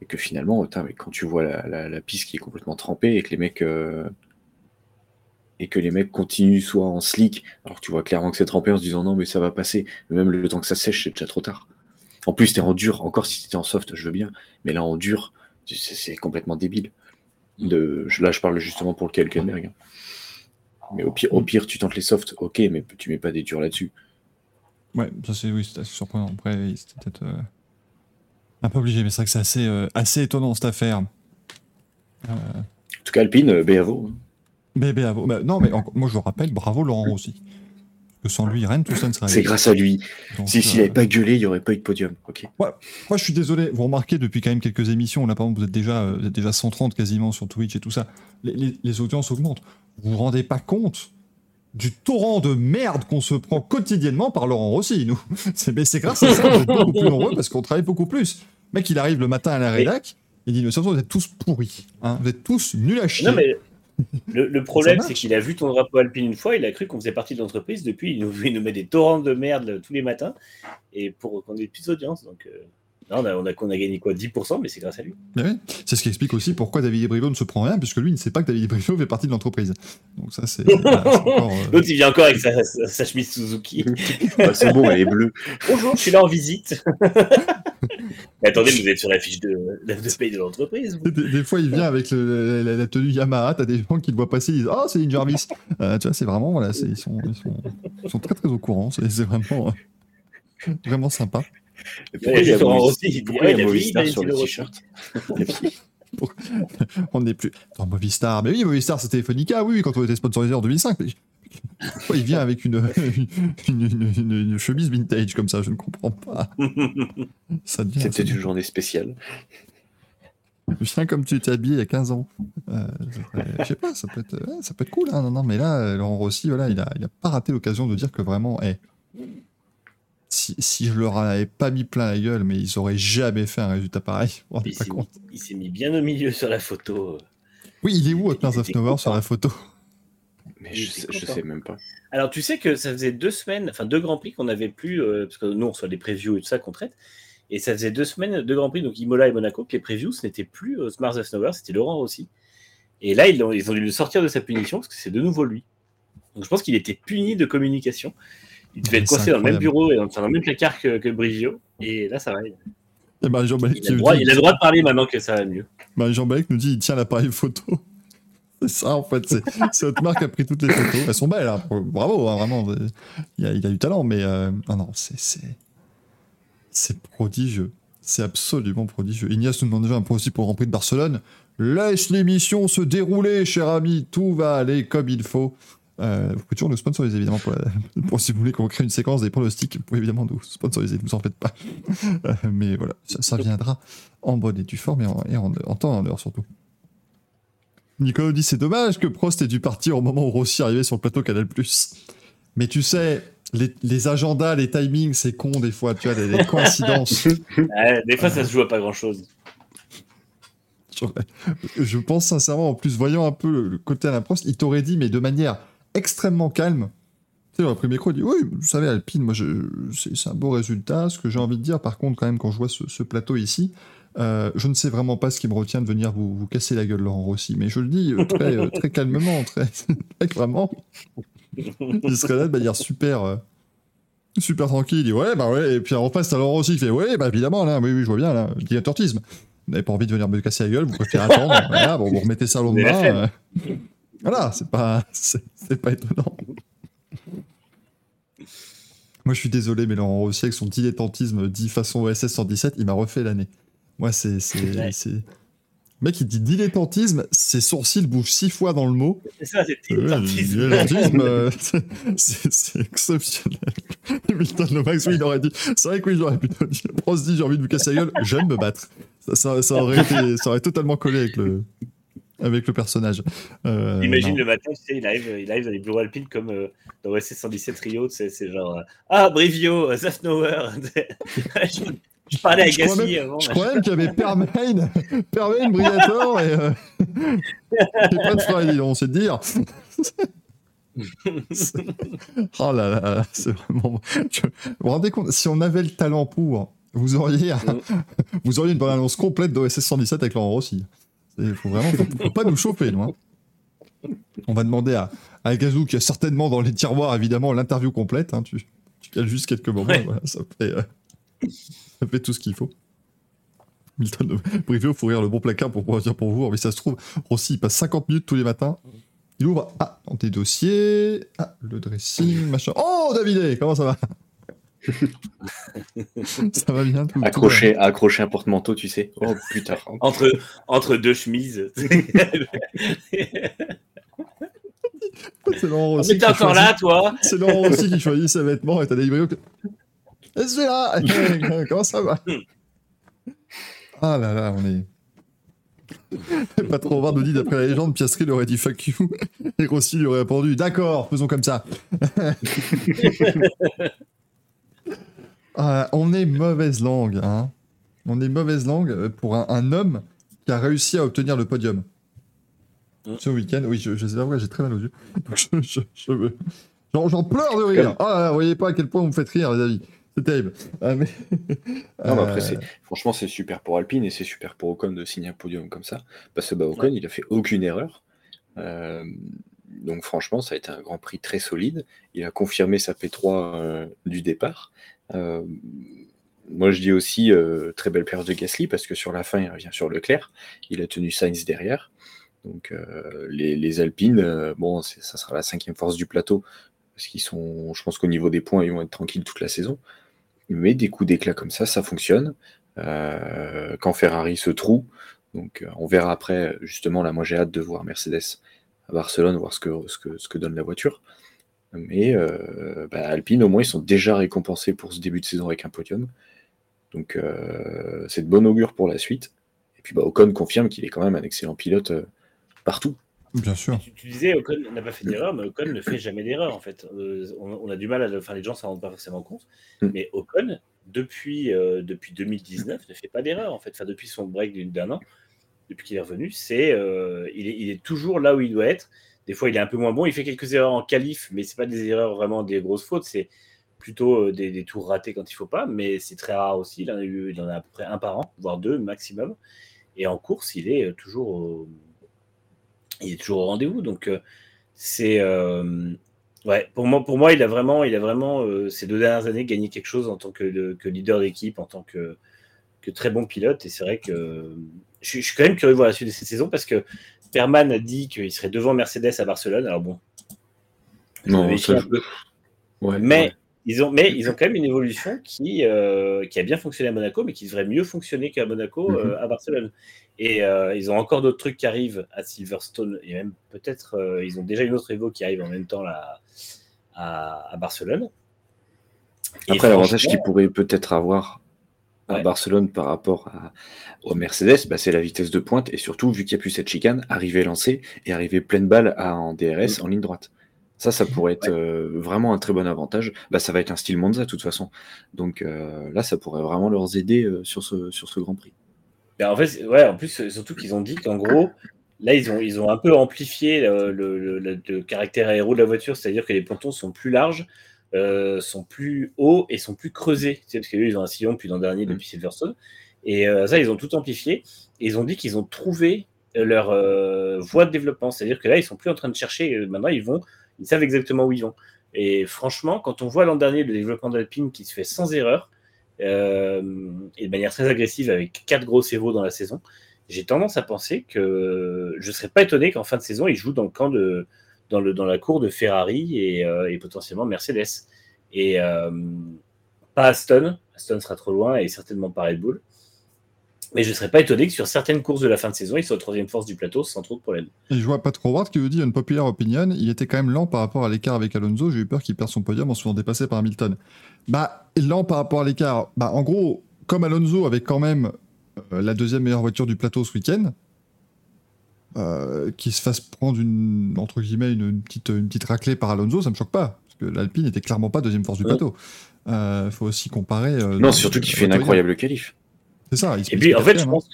et que finalement, putain, mais quand tu vois la, la, la piste qui est complètement trempée et que les mecs euh, et que les mecs continuent soit en slick, alors que tu vois clairement que c'est trempé en se disant non mais ça va passer, même le temps que ça sèche, c'est déjà trop tard. En plus, t'es en dur, encore si t'étais en soft, je veux bien, mais là en dur, c'est complètement débile. De, là, je parle justement pour le Kelkenberg. hein. Mais au pire, au pire, tu tentes les softs, ok, mais tu mets pas des durs là-dessus. ouais ça c'est oui assez surprenant après c'était peut-être euh, Ah, pas obligé, mais c'est vrai que c'est assez, euh, assez étonnant cette affaire. Euh, En tout cas, Alpine, bravo. hein. mais. Bah, non, mais en- moi je le rappelle, bravo Laurent Rossi. Que sans lui, rien de tout ça ne serait C'est grâce à lui. Donc, Si s'il euh, n'avait pas gueulé, il n'y aurait pas eu de podium. Ok. Moi, je suis désolé, vous remarquez depuis quand même quelques émissions, là par exemple, vous êtes déjà, euh, vous êtes déjà 130 quasiment sur Twitch et tout ça, les, les- les audiences augmentent. Vous vous rendez pas compte du torrent de merde qu'on se prend quotidiennement par Laurent Rossi, nous. C'est, mais c'est grâce à ça vous êtes beaucoup plus nombreux parce qu'on travaille beaucoup plus. Le mec, il arrive le matin à la rédac, il dit, surtout, vous êtes tous pourris, hein, vous êtes tous nuls à chier. Non, mais le, le problème, c'est qu'il a vu ton drapeau alpine une fois, il a cru qu'on faisait partie de l'entreprise. Depuis, il nous, il nous met des torrents de merde tous les matins et pour qu'on ait plus d'audience. Donc, euh, on a, on, a, on a gagné quoi 10%, mais c'est grâce à lui. Mais oui, c'est ce qui explique aussi pourquoi David Brillo ne se prend rien, puisque lui il ne sait pas que David Brillo fait partie de l'entreprise. Donc ça, c'est... voilà, euh, L'autre, il vient encore avec sa, sa- sa chemise Suzuki. C'est bon, elle est bleue. Bonjour, je suis là en visite. mais attendez, vous êtes sur la fiche de, de, de paye de l'entreprise. Des, des fois, il vient avec le- la, la tenue Yamaha. T'as des gens qui le voient passer, ils disent Ah, c'est Lynn Jarvis. Euh, tu vois, c'est vraiment, voilà, ils, sont, ils, sont, ils sont très très au courant. C'est c'est vraiment, euh, vraiment sympa. Pourquoi il y a pourquoi il y a Movistar sur le t-shirt On n'est plus dans Movistar. Mais oui, Movistar, c'était Telefonica, oui, quand on était sponsorisé en 2005. Mais pourquoi il vient avec une, une, une- une- une chemise vintage comme ça? Je ne comprends pas. C'était une journée spéciale. Viens comme tu t'es habillé il y a 15 ans. Euh, je sais pas, ça peut être, ça peut être cool. Hein. Non, non, mais là, euh, Laurent Rossi, voilà, il a, il a pas raté l'occasion de dire que vraiment, eh, si, si je leur avais pas mis plein la gueule, mais ils auraient jamais fait un résultat pareil. Il pas s'est compte. mis, il s'est mis bien au milieu sur la photo. Oui, il est où, Hotmars of Nowhere, sur la photo? Mais je sais, je sais même pas. Alors, tu sais que ça faisait deux semaines, enfin deux Grands Prix qu'on n'avait plus, euh, parce que nous, on reçoit des previews et tout ça qu'on traite. Et ça faisait deux semaines, deux Grands Prix, donc Imola et Monaco, que les previews, ce n'était plus euh, Smart of Nowhere, c'était Laurent aussi. Et là, ils ont, ils ont dû le sortir de sa punition, parce que c'est de nouveau lui. Donc, je pense qu'il était puni de communication. Il devait être coincé dans le même bureau et dans, dans le même placard que, que Brigio. Et là, ça va. Il Et a, droit, dit- il a le droit de parler maintenant que ça va mieux. Marie-Jean Balek nous dit il tient l'appareil photo. C'est ça, en fait. C'est Hotmars qui a pris toutes les photos. Elles sont belles, hein. bravo, hein, vraiment. Il a, il a du talent, mais euh, ah non, c'est- c'est c'est prodigieux. C'est absolument prodigieux. Ignace nous demande déjà un point aussi pour le Grand Prix de Barcelone. Laisse l'émission se dérouler, cher ami. Tout va aller comme il faut. Euh, vous pouvez toujours nous sponsoriser, évidemment, pour, la- pour si vous voulez qu'on crée une séquence des pronostics. Vous pouvez évidemment nous sponsoriser, ne vous en faites pas. Euh, mais voilà, ça, ça viendra en bonne et due forme et en, et en, en temps et en heure surtout. Nicolas dit c'est dommage que Prost ait dû partir au moment où Rossi arrivait sur le plateau Canal+. Mais tu sais, les, les agendas, les timings, c'est con des fois, tu vois, des, des coïncidences. Des fois, ça se joue à pas grand chose. Je, pense sincèrement, en plus, voyant un peu le, le côté Alain Prost, il t'aurait dit, mais de manière extrêmement calme, tu sais, le premier micro, il dit Oui, vous savez, Alpine, moi, c'est un beau résultat. Ce que j'ai envie de dire, par contre, quand même, quand je vois ce, ce plateau ici, euh, je ne sais vraiment pas ce qui me retient de venir vous, vous casser la gueule, Laurent Rossi. Mais je le dis euh, très, euh, très calmement, très. vraiment. Il serait là de manière super. Super tranquille, il dit ouais, bah ouais, et puis en face, t'as Laurent Rossi qui fait ouais, bah évidemment, là, oui, oui, je vois bien, là, dilettantisme. Vous n'avez pas envie de venir me casser la gueule, vous préférez attendre, voilà, bon, vous remettez ça au lendemain. Voilà, c'est pas, c'est pas étonnant. Moi, je suis désolé, mais Laurent Rossi, avec son dilettantisme dit façon OSS 117, il m'a refait l'année. Moi, c'est. Le mec, il dit dilettantisme, ses sourcils bougent six fois dans le mot. C'est ça, c'est Euh, dilettantisme. dilettantisme, euh, c'est c'est exceptionnel. Milton Lomax, oui, il aurait dit. C'est vrai que oui, j'aurais plutôt dit. Prost dit j'ai envie de me casser la gueule, j'aime me battre. Ça, ça, ça aurait été, ça aurait totalement collé avec le, avec le personnage. Euh, Imagine non. le matin, tu sais, il arrive, il arrive dans les bureaux alpines comme euh, dans OSS 117 Rio, tu sais, c'est genre euh, Ah, Brivio, Zafnauer. je, je parlais à Je crois Gasly même- avant. Je crois même qu'il y avait Permain, Permain, Briator et, pas de Friday, on sait te dire. Oh là là, c'est vraiment. je- Vous vous rendez compte, si on avait le talent pour, vous auriez, un- vous auriez une bonne annonce complète d'OSS 117 avec Laurent Rossi. Il faut vraiment, faut, pas nous chauffer, nous. hein. On va demander à, à Gazou, qui a certainement dans les tiroirs, évidemment, l'interview complète. hein, tu, tu cales juste quelques moments, Ouais. voilà, ça fait. euh, ça fait tout ce qu'il faut. Milton de Brivio, faut ouvrir le bon placard pour pouvoir dire pour vous. Mais ça se trouve, Rossi, il passe 50 minutes tous les matins. Il ouvre, ah, dans tes dossiers, ah, le dressing, machin. Oh, David, comment ça va? Ça va bien tout. tout Accrocher, accrocher un porte-manteau, tu sais. Oh putain. Entre, entre deux chemises. va. C'est Laurent Rossi t'es qui encore choisit- là, toi C'est Laurent Rossi qui choisit ses vêtements et t'as des hybrides. Et c'est là Comment ça va? Ah là là, on est. Pas trop voir nous dit d'après la légende, Piastri lui aurait dit fuck you et Rossi lui aurait répondu d'accord, faisons comme ça. Ah, on est mauvaise langue, hein. On est mauvaise langue pour un, un homme qui a réussi à obtenir le podium. Mm. Ce week-end, oui, je, je sais pas pourquoi j'ai très mal aux yeux. Je, J'en pleure de rire. Ah, là vous voyez pas à quel point vous me faites rire, les amis. C'est terrible. Ah, mais... Non, mais Euh, après, c'est- franchement, c'est super pour Alpine et c'est super pour Ocon de signer un podium comme ça. Parce que bah, Ocon, il a fait aucune erreur. Euh, donc, franchement, ça a été un grand prix très solide. Il a confirmé sa P3 euh, du départ. Euh, moi, je dis aussi euh, très belle perche de Gasly parce que sur la fin, il revient sur Leclerc. Il a tenu Sainz derrière. Donc, euh, les, Alpines, bon, ça sera la cinquième force du plateau. Parce qu'ils sont, je pense qu'au niveau des points, ils vont être tranquilles toute la saison. Mais des coups d'éclat comme ça, ça fonctionne. Quand Ferrari se trouve, donc on verra après, justement, là moi j'ai hâte de voir Mercedes à Barcelone, voir ce que donne la voiture. Mais euh, bah, Alpine, au moins, ils sont déjà récompensés pour ce début de saison avec un podium. Donc euh, c'est de bon augure pour la suite. Et puis bah, Ocon confirme qu'il est quand même un excellent pilote euh, partout. Bien sûr. Tu, tu disais, Ocon n'a pas fait d'erreur, mais Ocon ne fait jamais d'erreur en fait. Euh, on, on a du mal à le faire, les gens ne s'en rendent pas forcément compte. Mm. Mais Ocon, depuis, euh, depuis 2019, ne fait pas d'erreur en fait. Enfin, depuis son break d'une- d'un an, depuis qu'il est revenu, c'est, euh, il, est, il est toujours là où il doit être. Des fois, il est un peu moins bon. Il fait quelques erreurs en qualif, mais c'est pas des erreurs vraiment des grosses fautes. C'est plutôt euh, des, tours ratés quand il faut pas. Mais c'est très rare aussi. Il en, a à peu près un par an, voire deux maximum. Et en course, il est euh, toujours au, il est toujours au rendez-vous. Donc, euh, c'est. ouais, pour moi, pour moi, il a vraiment, il a vraiment ces deux dernières années gagné quelque chose en tant que, leader d'équipe, en tant que, très bon pilote. Et c'est vrai que je, je suis quand même curieux de voir la suite de cette saison parce que Perman a dit qu'il serait devant Mercedes à Barcelone. Alors bon. Non, ça, je-. Ouais, Mais ouais. ils ont, mais ils ont quand même une évolution qui, euh, qui a bien fonctionné à Monaco, mais qui devrait mieux fonctionner qu'à Monaco, Mhm. euh, à Barcelone. Et euh, ils ont encore d'autres trucs qui arrivent à Silverstone, et même peut-être, ils ont déjà une autre Evo qui arrive en même temps là, à, à Barcelone. Et Après, l'avantage franchement, qu'il pourrait peut-être avoir à Ouais. Barcelone par rapport à, au Mercedes, bah, c'est la vitesse de pointe et surtout, vu qu'il n'y a plus cette chicane, arriver lancé et arriver pleine balle à- en DRS Mm. en ligne droite. Ça, ça pourrait être euh, vraiment un très bon avantage. Bah, ça va être un style Monza de toute façon. Donc euh, là, ça pourrait vraiment leur aider euh, sur, ce, sur ce Grand Prix. Ben, en fait, c'est- ouais, en plus, surtout qu'ils ont dit qu'en gros, là, ils ont, ils ont un peu amplifié le, le- le- le caractère aéro de la voiture, c'est-à-dire que les pontons sont plus larges, euh, sont plus hauts et sont plus creusés. Tu sais, parce qu'eux, ils ont un sillon depuis l'an dernier, depuis Silverstone. Et euh, ça, ils ont tout amplifié. Et ils ont dit qu'ils ont trouvé leur euh, voie de développement. C'est-à-dire que là, ils sont plus en train de chercher. Maintenant, ils vont, ils savent exactement où ils vont. Et franchement, quand on voit l'an dernier le développement d'Alpine qui se fait sans erreur, et de manière très agressive avec quatre gros Evo dans la saison, j'ai tendance à penser que je ne serais pas étonné qu'en fin de saison, ils jouent dans le camp de dans, le, dans la cour de Ferrari et, euh, et potentiellement Mercedes. Et euh, pas Aston, Aston sera trop loin et certainement pas Red Bull. Mais je ne serais pas étonné que sur certaines courses de la fin de saison, ils soient troisième force du plateau sans trop de problèmes. Et je vois Pat Howard qui nous dit une populaire opinion, il était quand même lent par rapport à l'écart avec Alonso, j'ai eu peur qu'il perde son podium en se faisant dépasser par Hamilton. Bah, lent par rapport à l'écart. Bah, en gros, comme Alonso avait quand même euh, la deuxième meilleure voiture du plateau ce week-end, euh, qu'il se fasse prendre une, entre guillemets, une, une petite, une petite raclée par Alonso, ça me choque pas. Parce que l'Alpine était clairement pas deuxième force du plateau. Il faut aussi comparer. euh, Non, surtout qu'il fait une incroyable qualif. C'est ça. il se Et puis, en fait, je quatrième, hein. pense,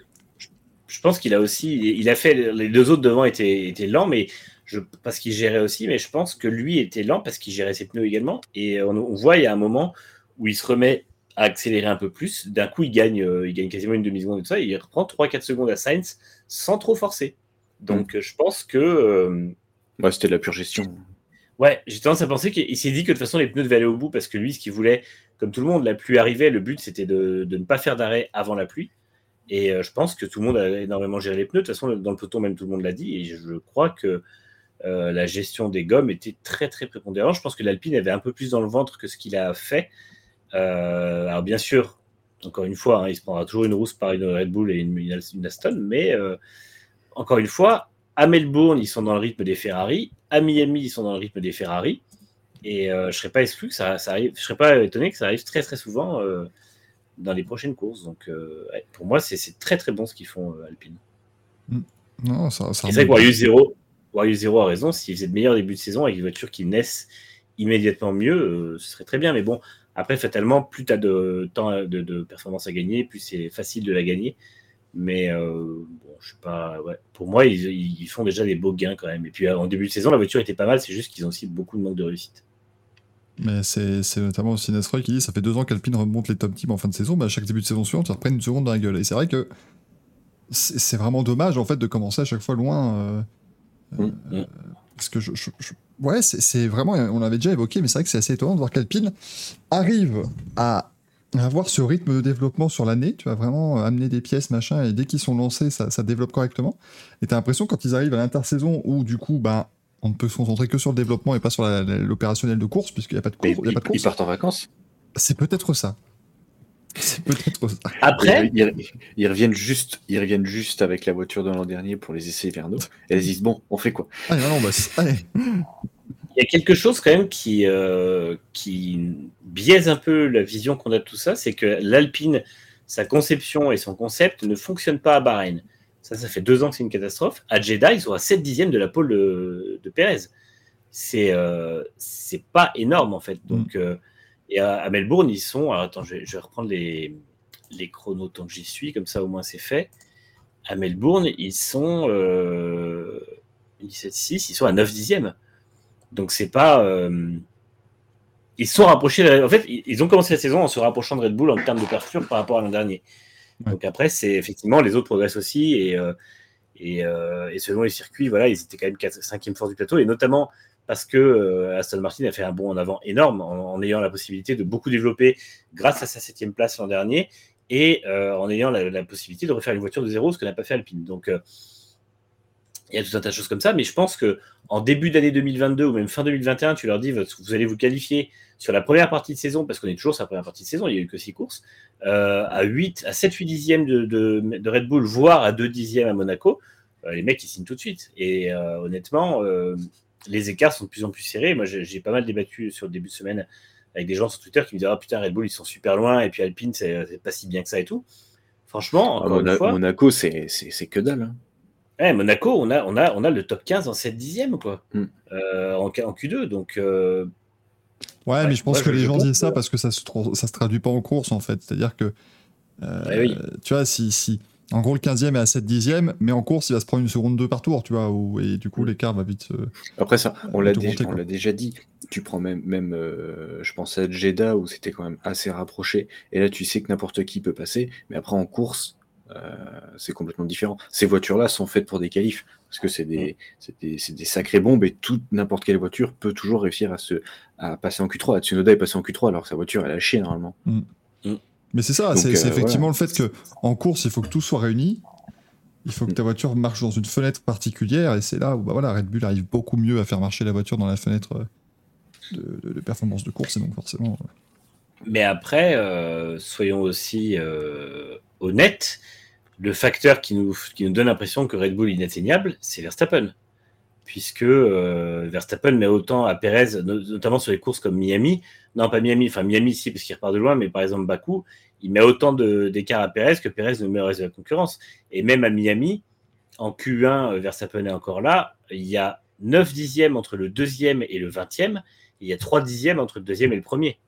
je pense qu'il a aussi, il a fait les deux autres devant étaient, étaient lents, mais je, parce qu'il gérait aussi, mais je pense que lui était lent parce qu'il gérait ses pneus également. Et on, on voit, il y a un moment où il se remet à accélérer un peu plus. D'un coup, il gagne, euh, il gagne quasiment une demi-seconde et tout ça. Et il reprend 3-4 secondes à Sainz sans trop forcer. Donc, je pense que, euh, Ouais, c'était de la pure gestion. Ouais, j'ai tendance à penser qu'il s'est dit que de toute façon les pneus devaient aller au bout parce que lui, ce qu'il voulait, comme tout le monde, la pluie arrivait, le but c'était de, de ne pas faire d'arrêt avant la pluie. Et euh, je pense que tout le monde a énormément géré les pneus. De toute façon, dans le peloton, même tout le monde l'a dit. Et je crois que euh, la gestion des gommes était très très prépondérante. Je pense que l'Alpine avait un peu plus dans le ventre que ce qu'il a fait Euh, alors bien sûr, encore une fois, hein, il se prendra toujours une rousse par une Red Bull et une, Aston, mais euh, encore une fois, à Melbourne, ils sont dans le rythme des Ferrari, à Miami, ils sont dans le rythme des Ferrari, et euh, je serais pas exclu que ça, ça arrive, je serais pas étonné que ça arrive très très souvent euh, dans les prochaines courses. Donc euh, ouais, pour moi, c'est très très bon ce qu'ils font Alpine. Non, ça, ça Et c'est vrai que. Warius Zero, Warius Zero a raison. S'ils faisaient de meilleurs débuts de saison avec des voitures qui naissent immédiatement mieux, ce serait très bien. Mais bon, après, fatalement, plus tu as de temps de, de performance à gagner, plus c'est facile de la gagner. Mais euh, bon, je sais pas. Ouais. Pour moi, ils, ils font déjà des beaux gains quand même. Et puis euh, en début de saison, la voiture était pas mal. C'est juste qu'ils ont aussi beaucoup de manque de réussite. Mais c'est notamment aussi Nestroy qui dit ça fait deux ans qu'Alpine remonte les top teams en fin de saison, mais à chaque début de saison suivante, ils reprennent une seconde dans la gueule. Et c'est vrai que c'est c'est vraiment dommage en fait de commencer à chaque fois loin. euh, Mm, mm. Parce que je, je- je- ouais, c'est c'est vraiment, on l'avait déjà évoqué, mais c'est vrai que c'est assez étonnant de voir qu'Alpine arrive à avoir ce rythme de développement sur l'année. Tu vas vraiment amener des pièces, machin, et dès qu'ils sont lancés, ça, ça développe correctement. Et t'as l'impression quand ils arrivent à l'intersaison où du coup, bah, on ne peut se concentrer que sur le développement et pas sur l'opérationnel de course, puisqu'il n'y a pas de il y a ils, pas de ils course. partent en vacances? C'est peut-être ça. C'est peut-être ça. Après, Ils, ils- ils reviennent juste, ils reviennent juste avec la voiture de l'an dernier pour les essais hivernaux. Et elles disent bon, on fait quoi? Allez, non, bah, c'est- allez. Il y a quelque chose quand même qui, euh, qui biaise un peu la vision qu'on a de tout ça, c'est que l'Alpine, sa conception et son concept ne fonctionnent pas à Bahreïn. Ça, ça fait deux ans que c'est une catastrophe. À Jeddah, ils sont à 7 dixièmes de la pole de, de Pérez. C'est euh, c'est pas énorme en fait. Donc, euh, et à, à Melbourne, ils sont. alors, attends, je vais, je vais reprendre les, les chronos tant que j'y suis, comme ça au moins c'est fait. À Melbourne, ils sont euh, 17,6, ils sont à 9 dixièmes. Donc c'est pas. euh, Ils sont rapprochés. de- En fait, ils ont commencé la saison en se rapprochant de Red Bull en termes de perfure par rapport à l'an dernier. Ouais. Donc après, c'est effectivement les autres progressent aussi et, euh, et, euh, et selon les circuits, voilà, ils étaient quand même 4, 5e force du plateau et notamment parce que Aston Martin a fait un bond en avant énorme en, en ayant la possibilité de beaucoup développer grâce à sa septième place l'an dernier et en ayant la, la possibilité de refaire une voiture de zéro, ce que n'a pas fait Alpine. Donc il y a tout un tas de choses comme ça, mais je pense que en début d'année 2022 ou même fin 2021, tu leur dis vous allez vous qualifier sur la première partie de saison, parce qu'on est toujours sur la première partie de saison, il n'y a eu que six courses, euh, à 8, à 7-8 dixièmes de, de, de Red Bull, voire à 2 dixièmes à Monaco, euh, les mecs ils signent tout de suite. Et euh, honnêtement, les écarts sont de plus en plus serrés. Moi j'ai pas mal débattu sur le début de semaine avec des gens sur Twitter qui me disaient Ah putain, Red Bull ils sont super loin, et puis Alpine c'est pas si bien que ça et tout. Franchement, Ah, encore Mona- une fois, Monaco, c'est c'est- c'est que dalle. hein. Ouais, Monaco, on a, on, a, on a le top 15 en 7 dixièmes, quoi, Mm. euh, en, Q- en Q2. Donc, euh, Ouais, mais je pense moi, que je- les gens disent ça que- parce que ça se, ça se traduit pas en course, en fait. C'est-à-dire que. euh, Ouais, oui. Tu vois, si, si. En gros, le 15e est à 7 dixièmes, mais en course, il va se prendre une seconde 2 par tour, tu vois, ou- et du coup, Mm. l'écart va vite. euh, Après ça, on l'a déjà, dit. Tu prends même, même euh, je pense à Jeddah où c'était quand même assez rapproché. Et là, tu sais que n'importe qui peut passer. Mais après, en course, euh, c'est complètement différent. Ces voitures-là sont faites pour des qualifs. Parce que c'est des, sacrées bombes et toute n'importe quelle voiture peut toujours réussir à, se, à passer en Q3. Tsunoda est passé en Q3 alors que sa voiture, elle a chié normalement. Mais c'est ça, c'est euh, effectivement voilà. le fait que en course, il faut que tout soit réuni. Il faut que Mm. ta voiture marche dans une fenêtre particulière, et c'est là où bah voilà, Red Bull arrive beaucoup mieux à faire marcher la voiture dans la fenêtre euh, de, de- de performance de course, et donc forcément. euh, mais après, euh, soyons aussi euh, honnêtes, le facteur qui nous, qui nous donne l'impression que Red Bull est inatteignable, c'est Verstappen. Puisque euh, Verstappen met autant à Perez, no- notamment sur les courses comme Miami, non pas Miami, enfin Miami si, parce qu'il repart de loin, mais par exemple Bakou, il met autant d'écart à Perez que Perez ne met au reste de la concurrence. Et même à Miami, en Q1, euh, Verstappen est encore là, il y a 9 dixièmes entre le deuxième et le 20e, il y a 3 dixièmes entre le deuxième et le premier.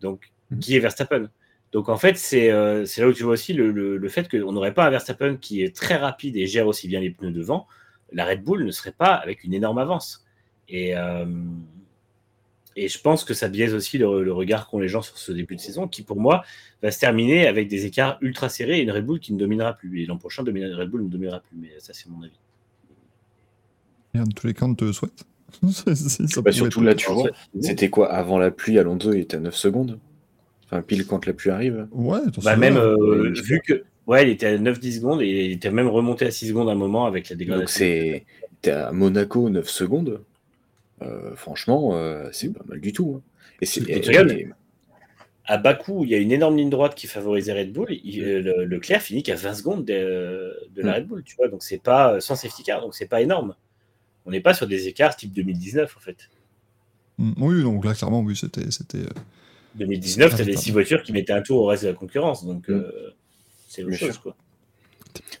Donc, qui est Verstappen? Donc, en fait, c'est euh, c'est là où tu vois aussi le, le- le fait qu'on n'aurait pas un Verstappen qui est très rapide et gère aussi bien les pneus devant. La Red Bull ne serait pas avec une énorme avance. Et, euh, et je pense que ça biaise aussi le, le regard qu'ont les gens sur ce début de saison, qui pour moi va se terminer avec des écarts ultra serrés et une Red Bull qui ne dominera plus. Et l'an prochain, domine- Red Bull ne dominera plus. Mais ça, c'est mon avis. de tous les cas, on te souhaite. Ça Bah, surtout là, tu vois, c'était quoi Avant la pluie, Alonso il était à 9 secondes. Enfin, pile quand la pluie arrive. Ouais, attention, Bah, même euh, Ouais, vu que ouais, il était à 9-10 secondes et il était même remonté à 6 secondes à un moment avec la Donc dégradation. c'est t'es à Monaco 9 secondes. Euh, franchement, euh, c'est pas mal du tout. hein. Et c'est à Bakou, il y a une énorme ligne droite qui favorisait Red Bull. il- euh, le, Leclerc finit qu'à 20 secondes de, de la Mm. Red Bull, tu vois. Donc c'est pas sans safety car, donc c'est pas énorme. On n'est pas sur des écarts type 2019 en fait. Mm, Oui, donc là, clairement, oui, c'était. C'était euh, 2019, Ah, tu avais putain. six voitures qui mettaient un tour au reste de la concurrence, donc Mm. euh, c'est Bien chose sûr. quoi.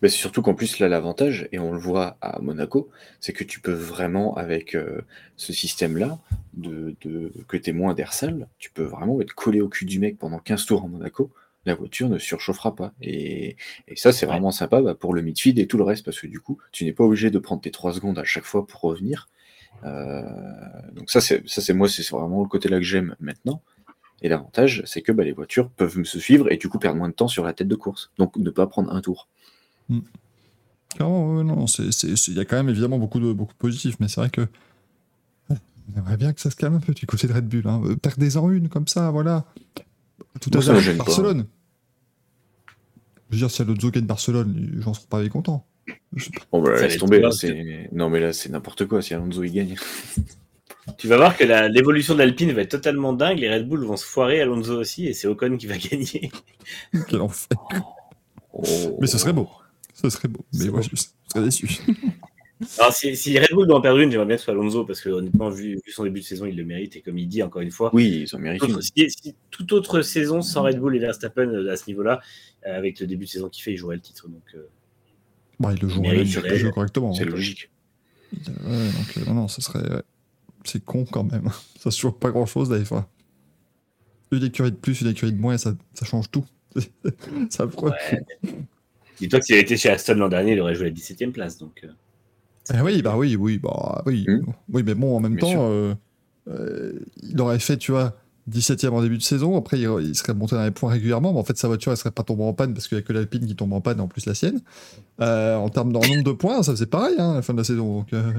Bah, c'est surtout qu'en plus, là, l'avantage, et on le voit à Monaco, c'est que tu peux vraiment, avec euh, ce système-là, de, de, que tu es moins d'air sale, tu peux vraiment être collé au cul du mec pendant 15 tours en Monaco. La voiture ne surchauffera pas. Et, et ça, c'est Ouais. vraiment sympa bah, pour le midfield et tout le reste, parce que du coup, tu n'es pas obligé de prendre tes 3 secondes à chaque fois pour revenir. Euh, donc ça, c'est ça, c'est moi, c'est vraiment le côté-là que j'aime maintenant. Et l'avantage, c'est que bah, les voitures peuvent se suivre et du coup perdre moins de temps sur la tête de course. Donc ne pas prendre un tour. Clairement, ouais, non, c'est- il y a quand même évidemment beaucoup de, beaucoup de positifs, mais c'est vrai que. On aimerait bien que ça se calme un peu du côté de Red Bull. Hein. Euh, Perdez-en une comme ça, voilà. Tout à Moi, l'heure, pas. Barcelone. Je veux dire, si Alonso gagne Barcelone, gens seront pas pas. Bon, bah, Ça laisse va tomber. là, c'est- Non, mais là, c'est n'importe quoi si Alonso il gagne. Tu vas voir que l'évolution de l'Alpine va être totalement dingue. Les Red Bull vont se foirer, Alonso aussi, et c'est Ocon qui va gagner. Quel enfer. Oh. Mais ce serait beau. Ce serait beau. Mais moi, beau. je, je serais déçu. Alors, si, si Red Bull doit en perdre une, j'aimerais bien que ce soit Alonso, parce que honnêtement, vu, vu son début de saison, il le mérite. Et comme il dit, encore une fois, Oui, ils en méritent une. Autre- si, si toute autre saison sans Red Bull et Verstappen euh, à ce niveau-là, euh, avec le début de saison qu'il fait, il jouerait le titre. Donc, euh, Bah, il le joue, Mais même, il il serait- le joue correctement. C'est logique. Ouais, donc, euh, non, non, ça serait. Ouais. C'est con quand même. Ça se joue pas grand chose, des fois. Une écurie de plus, une écurie de moins, ça, ça change tout. ça problème. dis-toi que s'il avait été chez Aston l'an dernier, il aurait joué la 17 e place. Donc, euh, Eh oui, bah oui, oui, bah oui. Hmm. Oui, mais bon, en même Bien temps, euh, euh, il aurait fait, tu vois, 17 e en début de saison. Après, il, il serait monté dans les points régulièrement. Mais en fait, sa voiture, elle serait pas tombée en panne parce qu'il y a que l'Alpine qui tombe en panne, en plus la sienne. Euh, en termes de nombre de points, ça faisait pareil hein, à la fin de la saison. Donc, euh,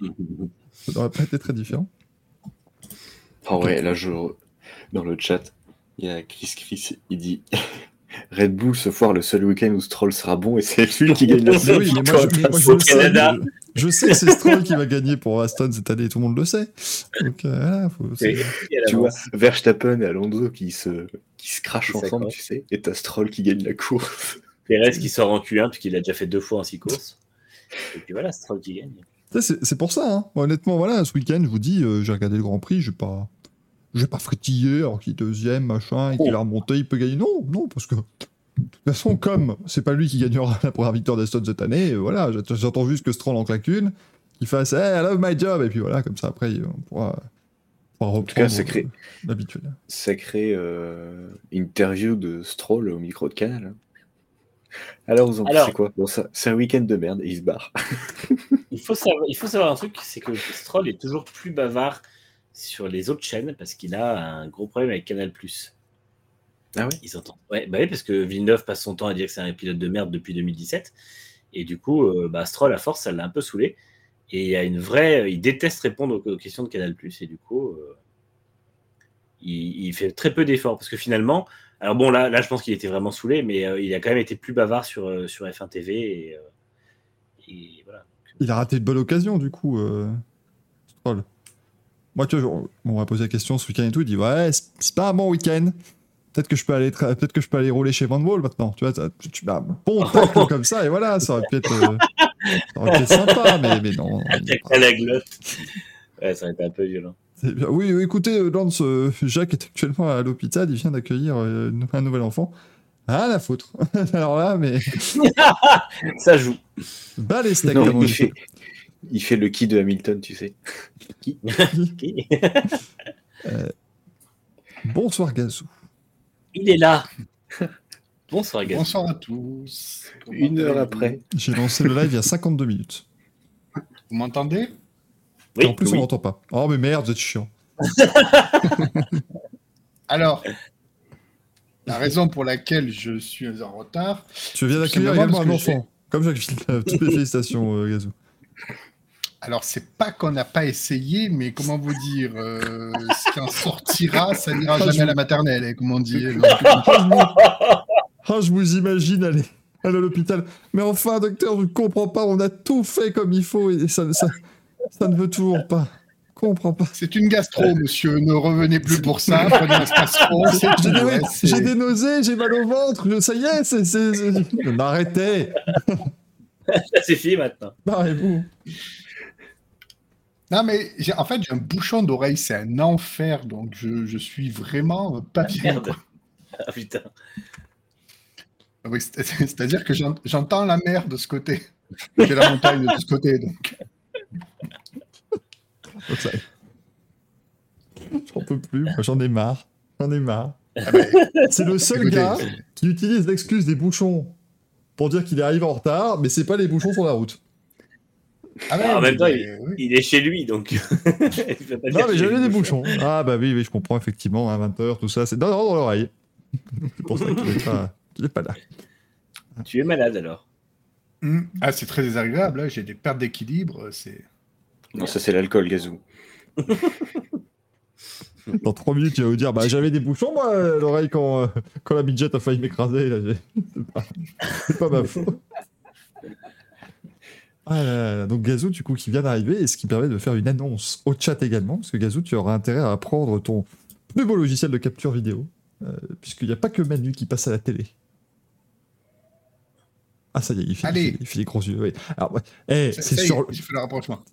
ça n'aurait pas été très différent. Ah ouais, là, je... dans le chat, il y a Chris Chris, il dit Red Bull se foire le seul week-end où Stroll sera bon et c'est lui qui gagne la saison. oui, je, je. Je, je sais que c'est Stroll qui va gagner pour Aston cette année, tout le monde le sait. Donc euh, faut- et- et Tu vois. Verstappen et Alonso qui se, qui se crachent ensemble, tu sais, et t'as Stroll qui gagne la course. Perez qui sort en Q1, puisqu'il l'a déjà fait deux fois en six courses. Et puis voilà, Stroll qui gagne. C'est pour ça, hein. Honnêtement, voilà, ce week-end, je vous dis, euh, j'ai regardé le Grand Prix, je vais pas, je vais pas frétiller alors qu'il est deuxième, machin, et qu'il a remonté, il peut gagner. Non, non, parce que de toute façon, comme c'est pas lui qui gagnera la première victoire d'Aston cette année, euh, voilà, j'att- j'attends juste que Stroll en claque une, qu'il fasse, hey, I love my job, et puis voilà, comme ça après, on pourra, on pourra tout cas, reprendre sacré. euh, l'habitude. Sacré euh, interview de Stroll au micro de Canal. hein. Alors, vous en Alors- pensez quoi? Bon, c'est un week-end de merde et il se barre. Il faut savoir, il faut savoir un truc, c'est que Stroll est toujours plus bavard sur les autres chaînes parce qu'il a un gros problème avec Canal+. Ah ouais? Ils entendent. Ouais, bah oui, parce que Villeneuve passe son temps à dire que c'est un pilote de merde depuis 2017. Et du coup, euh, bah, Stroll, à force, ça l'a un peu saoulé. Et il y a une vraie. Il déteste répondre aux, aux questions de Canal. Et du coup, euh, il, il fait très peu d'efforts. Parce que finalement. Alors bon, là, là je pense qu'il était vraiment saoulé, mais euh, il a quand même été plus bavard sur, euh, sur F1 TV. Et, euh, et voilà. Il a raté une bonne occasion, du coup, Stroll. Moi, tu vois, on- m'a posé la question ce week-end et tout, il dit, ouais, c'est pas un bon week-end. Peut-être que je peux aller, peut-être que je peux aller rouler chez Van Wall maintenant. Tu vois, tu mets un bon tacle comme ça et voilà, ça aurait pu être, ça aurait pu être sympa, mais, mais non. Attaque à la glotte. Ouais, ça aurait été un peu violent. Oui, oui, écoutez, euh, Lance, euh, Jacques est actuellement à l'hôpital, il vient d'accueillir euh, un nouvel enfant. Ah, la foutre. Alors là, mais Ça joue. bas les steaks, Non, il, fait, il fait le qui de Hamilton, tu sais. Bonsoir, Gazou. Il est là. Bonsoir, gars. Bonsoir à tous. Comment Une heure après. J'ai lancé le live il y a 52 minutes. Vous m'entendez? Et en plus, oui. on l'entend pas. Oh, mais merde, vous êtes chiant. Alors, la raison pour laquelle je suis en retard, Tu viens d'accueillir également un enfant. Comme Jacques Villeneuve. Toutes les félicitations, euh, Gazou. alors c'est pas qu'on n'a pas essayé, mais comment vous dire, euh, ce qui en sortira, ça n'ira Ah, je jamais à la maternelle, hein, comme on dit. Donc, Ah, je vous imagine aller, aller à l'hôpital. Mais enfin, docteur, je ne comprends pas. On a tout fait comme il faut et ça, ça, ça ne veut toujours pas. comprends pas. C'est une gastro, monsieur. Ne revenez plus pour ça. Prenez un. J'ai des, Ouais, c'est- j'ai des nausées, j'ai mal au ventre, je- ça y est, c'est. c'est- Arrêtez C'est fini maintenant. Barrez-vous Non, mais j'ai- en fait, j'ai un bouchon d'oreille. C'est un enfer. Donc, je, je suis vraiment pas bien. Merde. Ah putain. Ah oui, c'est- C'est-à-dire que j'ent- j'entends la mer de ce côté. J'ai la montagne de ce côté. Donc. Donc ça- J'en peux plus, j'en ai marre. J'en ai marre. Ah ben, C'est le seul écoutez, gars qui utilise l'excuse des bouchons pour dire qu'il est arrivé en retard, mais c'est pas les bouchons sur la route. ah ouais, en même temps, oui. Il est chez lui, donc. Non, mais j'avais des bouchons. Ah, bah oui, oui, je comprends effectivement, à 20h, tout ça. C'est non, dans l'oreille. C'est pour ça qu'il est, pas... qu'il est pas là. Tu es malade alors. Hmm. Ah, c'est très désagréable. là. J'ai des pertes d'équilibre. C'est. Non, ça c'est l'alcool, Gazou. Dans 3 minutes, tu vas vous dire Bah, j'avais des bouchons, moi, à l'oreille, quand, euh, quand la midget a failli m'écraser. là, C'est pas... c'est pas ma faute. Ah là là, donc Gazou, du coup, qui vient d'arriver, et ce qui permet de faire une annonce au chat également, parce que Gazou, tu auras intérêt à apprendre ton plus beau logiciel de capture vidéo, euh, puisqu'il n'y a pas que Manu qui passe à la télé. Ah, ça y est, il fait, il Allez. fait- il fait les gros yeux. Oui. Alors, ouais. Eh, c'est sur,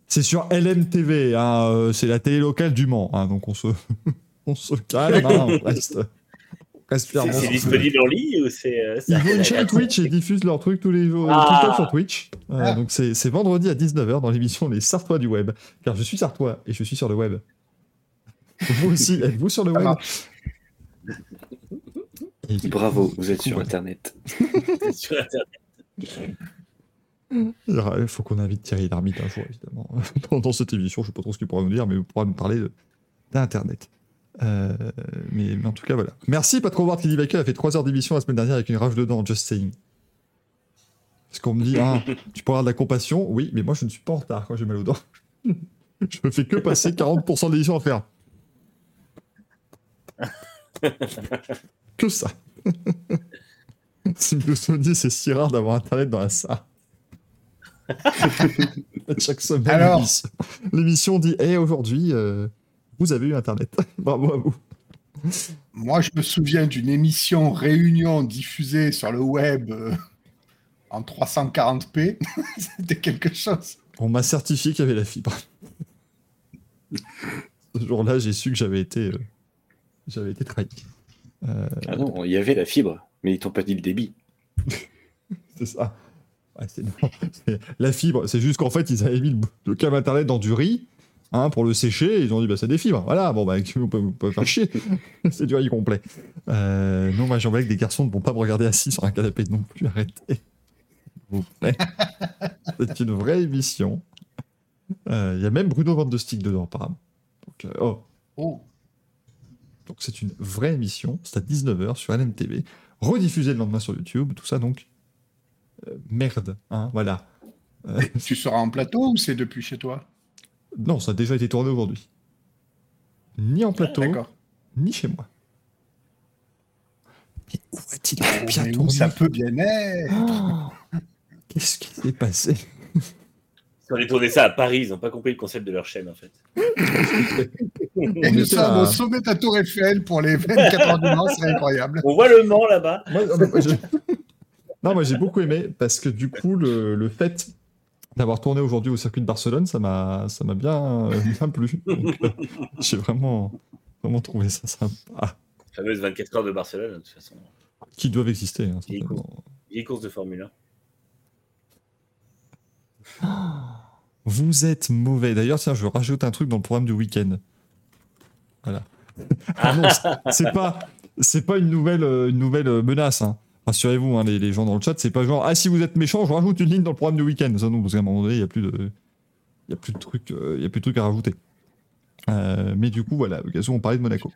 c'est sur LMTV, hein, euh, c'est la télé locale du Mans, hein, donc on se, on se calme, hein, on reste, C'est disponible en ligne ou c'est. euh, Ils ont une chaîne Twitch et diffusent leurs trucs tous les jours, Ah. tout le temps sur Twitch. Euh, Ah. Donc c'est c'est vendredi à 19h dans l'émission Les Sartois du web, car je suis Sartois et je suis sur le web. Vous aussi, êtes-vous sur le web. Et- Bravo, vous êtes sur Internet. sur Internet. Il faut qu'on invite Thierry Lhermitte un jour, évidemment, dans cette émission. Je ne sais pas trop ce qu'il pourra nous dire, mais il pourra nous parler d'Internet. Euh, mais, mais en tout cas, voilà. Merci, Pat Howard qui dit Baker a fait 3 heures d'émission la semaine dernière avec une rage dedans, just saying. Parce qu'on me dit, ah, tu peux avoir de la compassion Oui, mais moi je ne suis pas en retard quand j'ai mal aux dents. je ne fais que passer 40% de l'émission à faire. que ça. Dit, c'est si rare d'avoir Internet dans la salle. Chaque semaine, Alors l'émission- dit Hé, aujourd'hui, euh, vous avez eu Internet. Bravo à vous. Moi, je me souviens d'une émission réunion diffusée sur le web euh, en 340p. C'était quelque chose. On m'a certifié qu'il y avait la fibre. Ce jour-là, j'ai su que j'avais été, euh, j'avais été trahi. Euh, Ah non, il y avait la fibre, mais ils t'ont pas dit le débit. c'est ça. Ouais, c'est- non, c'est- la fibre, c'est juste qu'en fait, ils avaient mis le, le câble internet dans du riz hein, pour le sécher. Et ils ont dit, bah, c'est des fibres. Voilà, bon, bah, on peut, on peut faire chier. c'est du riz complet. Euh, non, moi, j'aimerais que des garçons ne vont pas me regarder assis sur un canapé non plus. Arrêtez. S'il vous plaît. c'est une vraie émission. Euh, Il y a même Bruno Van de Stick dedans, apparemment. Donc, euh, oh. Oh. Donc c'est une vraie émission, c'est à 19h sur LMTV, rediffusée le lendemain sur YouTube, tout ça donc. euh, merde, hein, voilà. Euh, Tu seras en plateau ou c'est depuis chez toi? Non, ça a déjà été tourné aujourd'hui. Ni en plateau, ni chez moi. Mais où a-t-il Oh, bien mais où tourné? ça peut bien être? Oh Qu'est-ce qui s'est passé? Si on est tourné ça à Paris, ils n'ont pas compris le concept de leur chaîne en fait. Et nous sommes au sommet de la Tour Eiffel pour les 24 heures du Mans, c'est incroyable. On voit le Mans là-bas. Moi, non, mais moi, j'ai- beaucoup aimé parce que du coup, le, le fait d'avoir tourné aujourd'hui au circuit de Barcelone, ça m'a ça m'a bien, bien plu. Donc, euh, j'ai vraiment, vraiment trouvé ça sympa. La fameuse 24 heures de Barcelone, de toute façon. Qui doivent exister. hein, Et certainement. Vieille course de Formule 1. Vous êtes mauvais. D'ailleurs, tiens, je rajoute un truc dans le programme du week-end. Voilà. Ah non, c'est- pas, c'est pas une nouvelle, euh, une nouvelle euh, menace. hein. Rassurez-vous, hein, les, les gens dans le chat, c'est pas genre ah si vous êtes méchant, je rajoute une ligne dans le programme du week-end. Ça non, parce qu'à un moment donné, il y a plus de, il y a plus de trucs, euh, il y a plus de trucs à rajouter. Euh, mais du coup, voilà, l'occasion, on parlait de Monaco.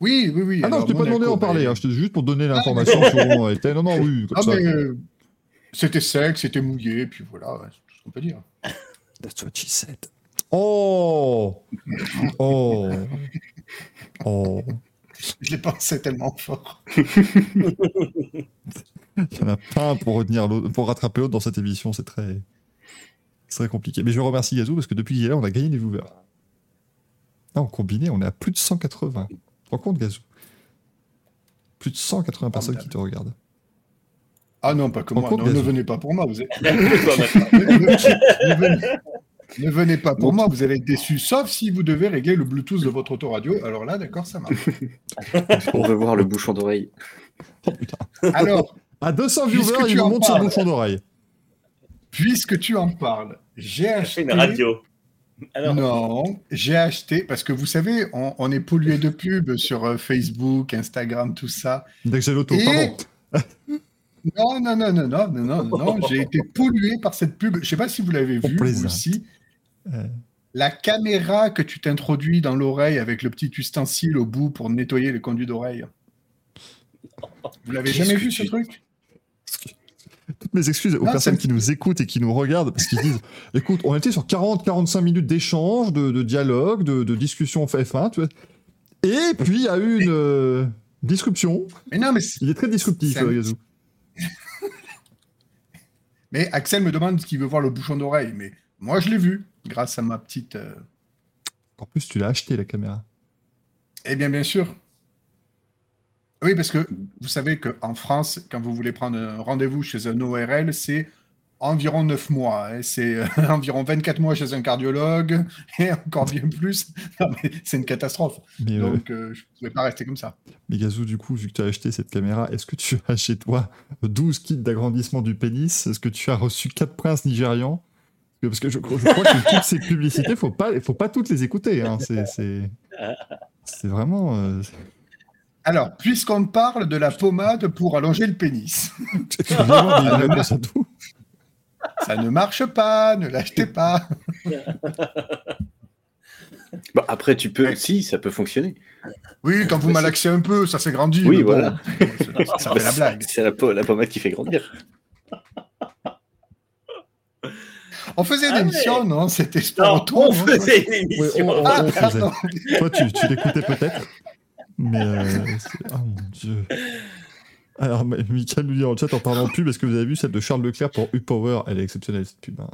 Oui, oui, oui. Ah non, alors, je t'ai pas demandé d'en parler. mais- Hein, juste pour donner l'information sur où on était. Non, non, oui, comme Ah, ça. mais euh, c'était sec, c'était mouillé, puis voilà, c'est tout ce qu'on peut dire. That's what she said. Oh Oh Oh Je l'ai pensé tellement fort. Il y en a pas un pour, retenir pour rattraper l'autre dans cette émission, c'est très. Serait compliqué. Mais je remercie Gazou parce que depuis hier, on a gagné des viewers. Là, en combiné, on est à plus de 180. Tu te rends compte, Gazou Plus de 180 personnes qui te regardent. Ah non, pas que Par moi. Non, ne venez pas pour moi. Vous ne, venez, ne venez pas pour moi, vous allez être déçus, sauf si vous devez régler le Bluetooth de votre autoradio. Alors là, d'accord, ça marche. On veut voir le bouchon d'oreille. Oh. Alors, À 200 Puisque viewers, tu il nous en son parles. bouchon d'oreille. puisque tu en parles, j'ai C'est acheté. une radio. Alors, Non, j'ai acheté parce que vous savez, on, on est pollué de pubs sur euh, Facebook, Instagram, tout ça. Dès que j'ai l'auto, Et- pardon. Non, non, non, non, non, non, non, non, j'ai été pollué par cette pub. Je sais pas si vous l'avez vu, vous aussi. Euh. La caméra que tu t'introduis dans l'oreille avec le petit ustensile au bout pour nettoyer les conduits d'oreille. Vous l'avez jamais vu tu- ce truc? Toutes mes excuses aux Non, personnes qui nous écoutent et qui nous regardent parce qu'ils disent écoute, on était sur 40-45 minutes d'échange, de, de dialogue, de, de discussion F1, tu vois. Et puis il y a eu une euh, disruption. Mais non, mais, Il est très disruptif, euh, Gazou. Mais Axel me demande ce qu'il veut voir le bouchon d'oreille. Mais moi, je l'ai vu grâce à ma petite. euh, En plus, tu l'as acheté la caméra. Eh bien, bien sûr. Oui, parce que vous savez qu'en France, quand vous voulez prendre un rendez-vous chez un ORL, c'est environ 9 mois. hein. C'est euh, environ 24 mois chez un cardiologue et encore bien plus. C'est une catastrophe. Mais, Donc, euh, je ne pouvais pas rester comme ça. mais Gazou, du coup, vu que tu as acheté cette caméra, est-ce que tu as chez toi 12 kits d'agrandissement du pénis? Est-ce que tu as reçu 4 princes nigérians? Parce que je, je crois que toutes ces publicités, faut pas, faut pas toutes les écouter. Hein. C'est, c'est, c'est vraiment. euh, Alors, puisqu'on parle de la pommade pour allonger le pénis, c'est vraiment des réponses à tout. Ça ne marche pas, ne l'achetez pas. Bah, après, tu peux. Si, ça peut fonctionner. Oui, quand vous malaxez un peu, ça s'est grandi. Oui, bon, voilà. ça- ça fait la blague. C'est la, po- la pommade qui fait grandir. On faisait une Ah, émission, non C'était sport non, auto. on faisait une Ouais, émission. on- on- Ah, on faisait. pardon. Toi, tu, tu l'écoutais peut-être. Mais. euh, oh mon dieu. Alors, Michael nous dit dans le chat en parlant de pub, est-ce que vous avez vu celle de Charles Leclerc pour U-Power Elle est exceptionnelle cette pub. Hein.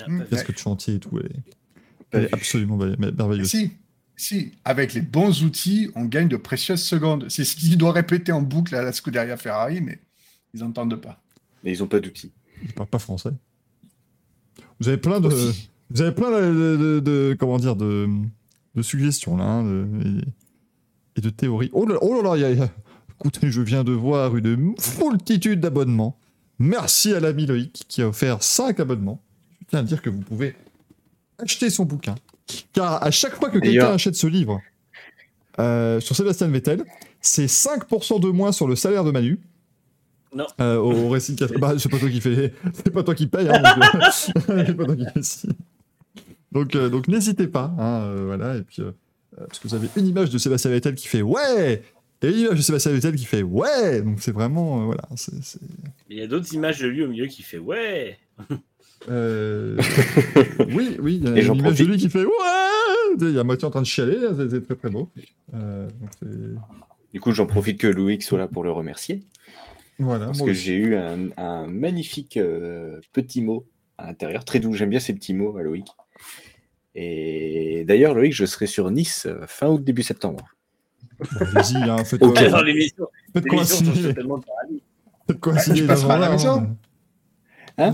Ah, Casque de chantier et tout. Elle est, elle absolument mer- merveilleuse. Si, si, avec les bons outils, on gagne de précieuses secondes. C'est ce qu'il doit répéter en boucle à la Scuderia Ferrari, mais ils n'entendent pas. Mais ils ont pas d'outils. Il parle pas français. Vous avez plein de. Aussi. Vous avez plein de, de- de- de- comment dire de, de suggestions là hein, de- et, et de théories. Oh là oh là, là, il y a- y a- écoutez, je viens de voir une foultitude d'abonnements. Merci à l'ami Loïc qui a offert 5 abonnements. Je tiens à dire que vous pouvez acheter son bouquin. Car à chaque fois que quelqu'un achète ce livre euh, sur Sébastien Vettel, c'est 5% de moins sur le salaire de Manu. Non. Euh, au, au Racing Café. Bah, c'est pas toi qui fais, c'est pas toi qui paye. Hein, donc, euh, c'est pas toi qui. Donc, euh, donc n'hésitez pas. hein, euh, voilà. Et puis, parce que vous avez une image de Sébastien Vettel qui fait ouais, et une image de Sébastien Vettel qui fait ouais. Donc c'est vraiment euh, voilà. c'est- c'est- Il y a d'autres images de lui au milieu qui fait ouais. euh, oui, oui. Il y a Et une image de lui qui fait ouais. Il y a moitié en train de chialer. C'est c'est très très beau. Euh, donc c'est- Du coup, j'en profite que Loïc soit là pour le remercier. voilà. Parce que aussi. j'ai eu un, un magnifique euh, petit mot à l'intérieur, très doux. J'aime bien ces petits mots à Loïc. Et d'ailleurs, Loïc, je serai sur Nice fin août, début septembre. Bon, Allez-y, hein, faites, Ok. euh, Dans l'émission, faites paradis. faites coïncider Tu les passeras à la maison Hein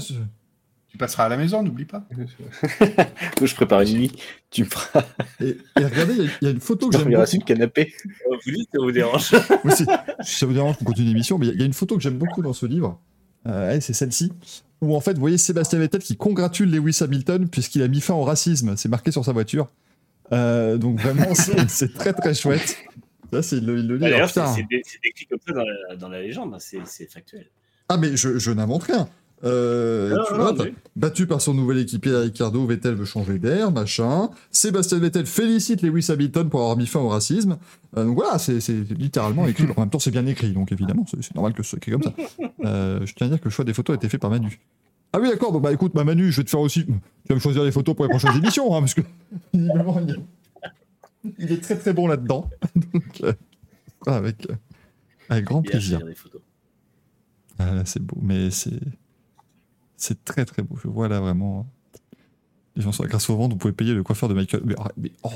Tu passeras à la maison, n'oublie pas. Moi, je prépare une nuit. Tu me feras Et, et regardez, il y y, a une photo que j'aime beaucoup. sur le canapé. Oh, Vous dites ça vous dérange. Oui, si, ça vous dérange qu'on continue l'émission, mais il y y, a une photo que j'aime beaucoup dans ce livre. Euh, c'est celle-ci. Où en fait, vous voyez Sébastien Vettel qui congratule Lewis Hamilton puisqu'il a mis fin au racisme. C'est marqué sur sa voiture. Euh, donc vraiment, c'est très très chouette. C'est le. Bah, D'ailleurs, c'est décrit comme ça dans la, dans la légende, hein, c'est factuel. Ah, mais je, je n'invente rien. Euh, Non, tu non, vois, non, t'as- mais- Battu par son nouvel équipier Ricardo, Vettel veut changer d'air, machin. Sébastien Vettel félicite Lewis Hamilton pour avoir mis fin au racisme. Euh, donc voilà, c'est littéralement écrit. En même temps, c'est bien écrit, donc évidemment, c'est normal que ce soit écrit comme ça. Euh, je tiens à dire que le choix des photos a été fait par Manu. Ah oui, d'accord, donc bah écoute, bah Manu, je vais te faire aussi. Tu vas me choisir les photos pour les prochaines émissions, hein, parce que il est, très très bon là-dedans. donc, euh, avec, euh, avec grand plaisir. photos. Ah là, c'est beau, mais c'est. C'est très très beau. Je vois là vraiment. Les gens sont grâce au ventre, vous pouvez payer le coiffeur de Michael. Mais, arrête, mais oh.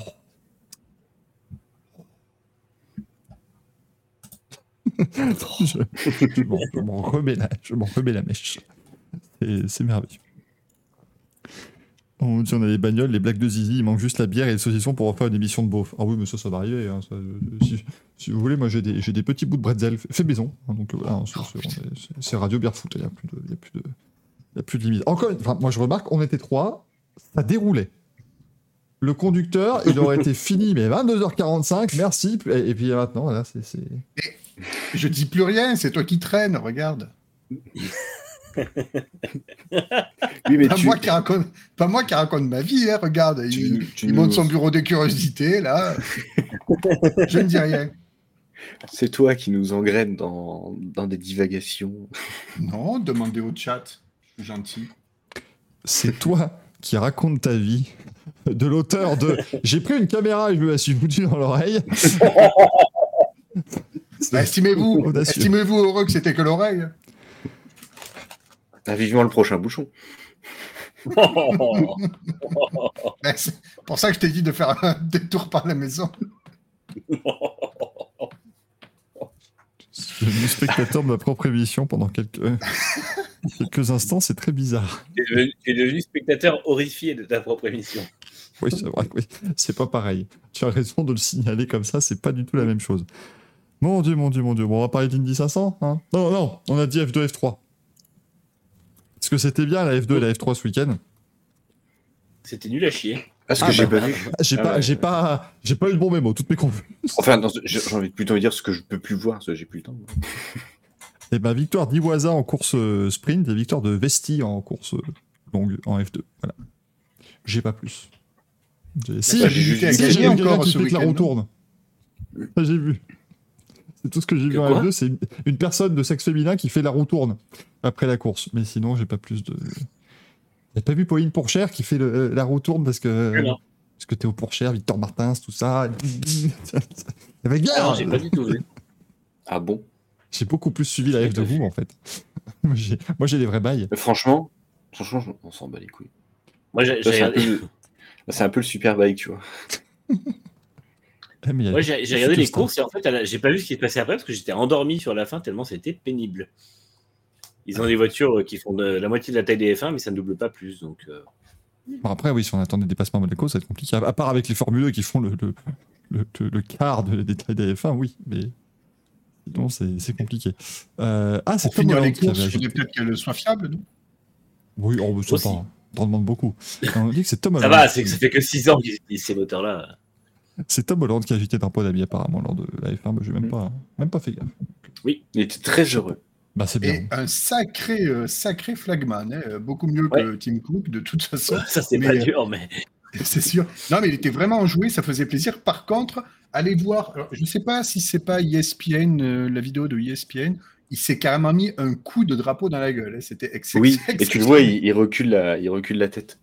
je je m'en- je m'en remets la, je m'en remets la mèche. C'est- C'est merveilleux. On dit on a les bagnoles, les blagues de Zizi, il manque juste la bière et le saucisson pour refaire une émission de beauf. Ah oui, mais ça, ça va arriver. hein, ça, euh, si, si vous voulez, moi j'ai des, petits bouts de bretzel fait maison. hein, donc euh, voilà, hein, c'est- Radio Barefoot, il n'y a, plus de- il y a, plus de- il y a plus de limite. Encore une enfin, moi je remarque, on était trois, ça déroulait. Le conducteur, il aurait été fini, mais 22h45, merci. Et, et puis maintenant, là, c'est. c'est- Je dis plus rien, c'est toi qui traînes, regarde. Oui, mais Pas, tu, moi qui raconte, pas moi qui raconte ma vie, hein, regarde. tu- il tu il nous- monte son bureau de curiosité, là. Je ne dis rien. c'est toi qui nous engraine dans, dans des divagations. Non, demandez au chat. Je suis gentil. c'est toi qui raconte ta vie de l'auteur de J'ai pris une caméra et je me la suis foutue dans l'oreille. Bah, estimez-vous heureux que c'était que l'oreille? Ah, vivement le prochain bouchon. Bah, c'est pour ça que je t'ai dit de faire un détour par la maison. Je suis devenu spectateur de ma propre émission pendant quelques, quelques instants, c'est très bizarre. Tu es devenu- tu es devenu spectateur horrifié de ta propre émission. Oui, c'est vrai, oui. C'est pas pareil. Tu as raison de le signaler comme ça, c'est pas du tout la même chose. Mon dieu, mon dieu, mon dieu. Bon, on va parler d'Indy 500, hein? Non, non, on a dit F2, F3. Parce que c'était bien la F2 et la F3 ce week-end. C'était nul à chier. Ah, j'ai bah, pas vu. J'ai Ah pas, ouais. j'ai pas, j'ai pas eu le bon mémo, toutes mes confuses. Enfin, non, j'ai envie de plutôt dire ce que je peux plus voir, parce que j'ai plus le temps. Et ben, victoire d'Iwaza en course euh, sprint et victoire de Vesti en course euh, longue en F2. Voilà. J'ai pas plus. J'ai- Si, j'ai si, vu encore qui ce fait que la roue week-end, tourne. Ça, j'ai vu. C'est tout ce que j'ai vu en quoi F2, c'est une, une personne de sexe féminin qui fait la roue tourne après la course. Mais sinon, j'ai pas plus de. J'ai pas vu Pauline Pourchère qui fait le- la roue tourne parce que. Non. Parce que Théo Pourchère, Victor Martins, tout ça. Avec Ah, non, j'ai pas du tout vu. Ah bon? J'ai beaucoup plus suivi la F de vous, en fait. Moi, j'ai les vrais bails. Mais Franchement, franchement, on s'en bat les couilles. Moi, j'ai regardé, peu- là, c'est un peu le super bike, tu vois. Eh, mais il y a- moi, j'ai- j'ai regardé les courses et en fait, la- j'ai pas vu ce qui se passait après parce que j'étais endormi sur la fin tellement c'était pénible. Ils ont des voitures euh, qui font de la moitié de la taille des F1, mais ça ne double pas plus. Donc, euh, Bon, après, oui, si on attend des dépassements à Monaco, ça va être compliqué. À part avec les Formule 2 qui font le, le, le, le- quart de, des tailles des F1, oui, mais sinon, c'est compliqué. Euh, ah, c'est Pour Tom finir les Holland qui courses, il faudrait peut-être qu'elle soit fiable, non? Oui, on veut ça Aussi. pas. T'en demandes beaucoup. On dit que c'est Tom ça Holland. va, c'est que ça fait que 6 ans qu'ils utilisent ces moteurs-là. C'est Tom Holland qui a agité d'un pot d'amis apparemment lors de la F1. Bah, j'ai même Mm. pas, même pas fait gaffe. Il était très heureux. Bah, c'est bien. Et un sacré, euh, sacré flagman, hein, beaucoup mieux que Tim Cook de toute façon. Ça, c'est Mais, pas euh, dur, mais. C'est sûr. Non, mais il était vraiment enjoué, ça faisait plaisir. Par contre, allez voir, alors, je ne sais pas si c'est pas ESPN, euh, la vidéo de ESPN, il s'est carrément mis un coup de drapeau dans la gueule. hein. C'était excellent. Oui, et tu le vois, il, il recule la, il recule la tête.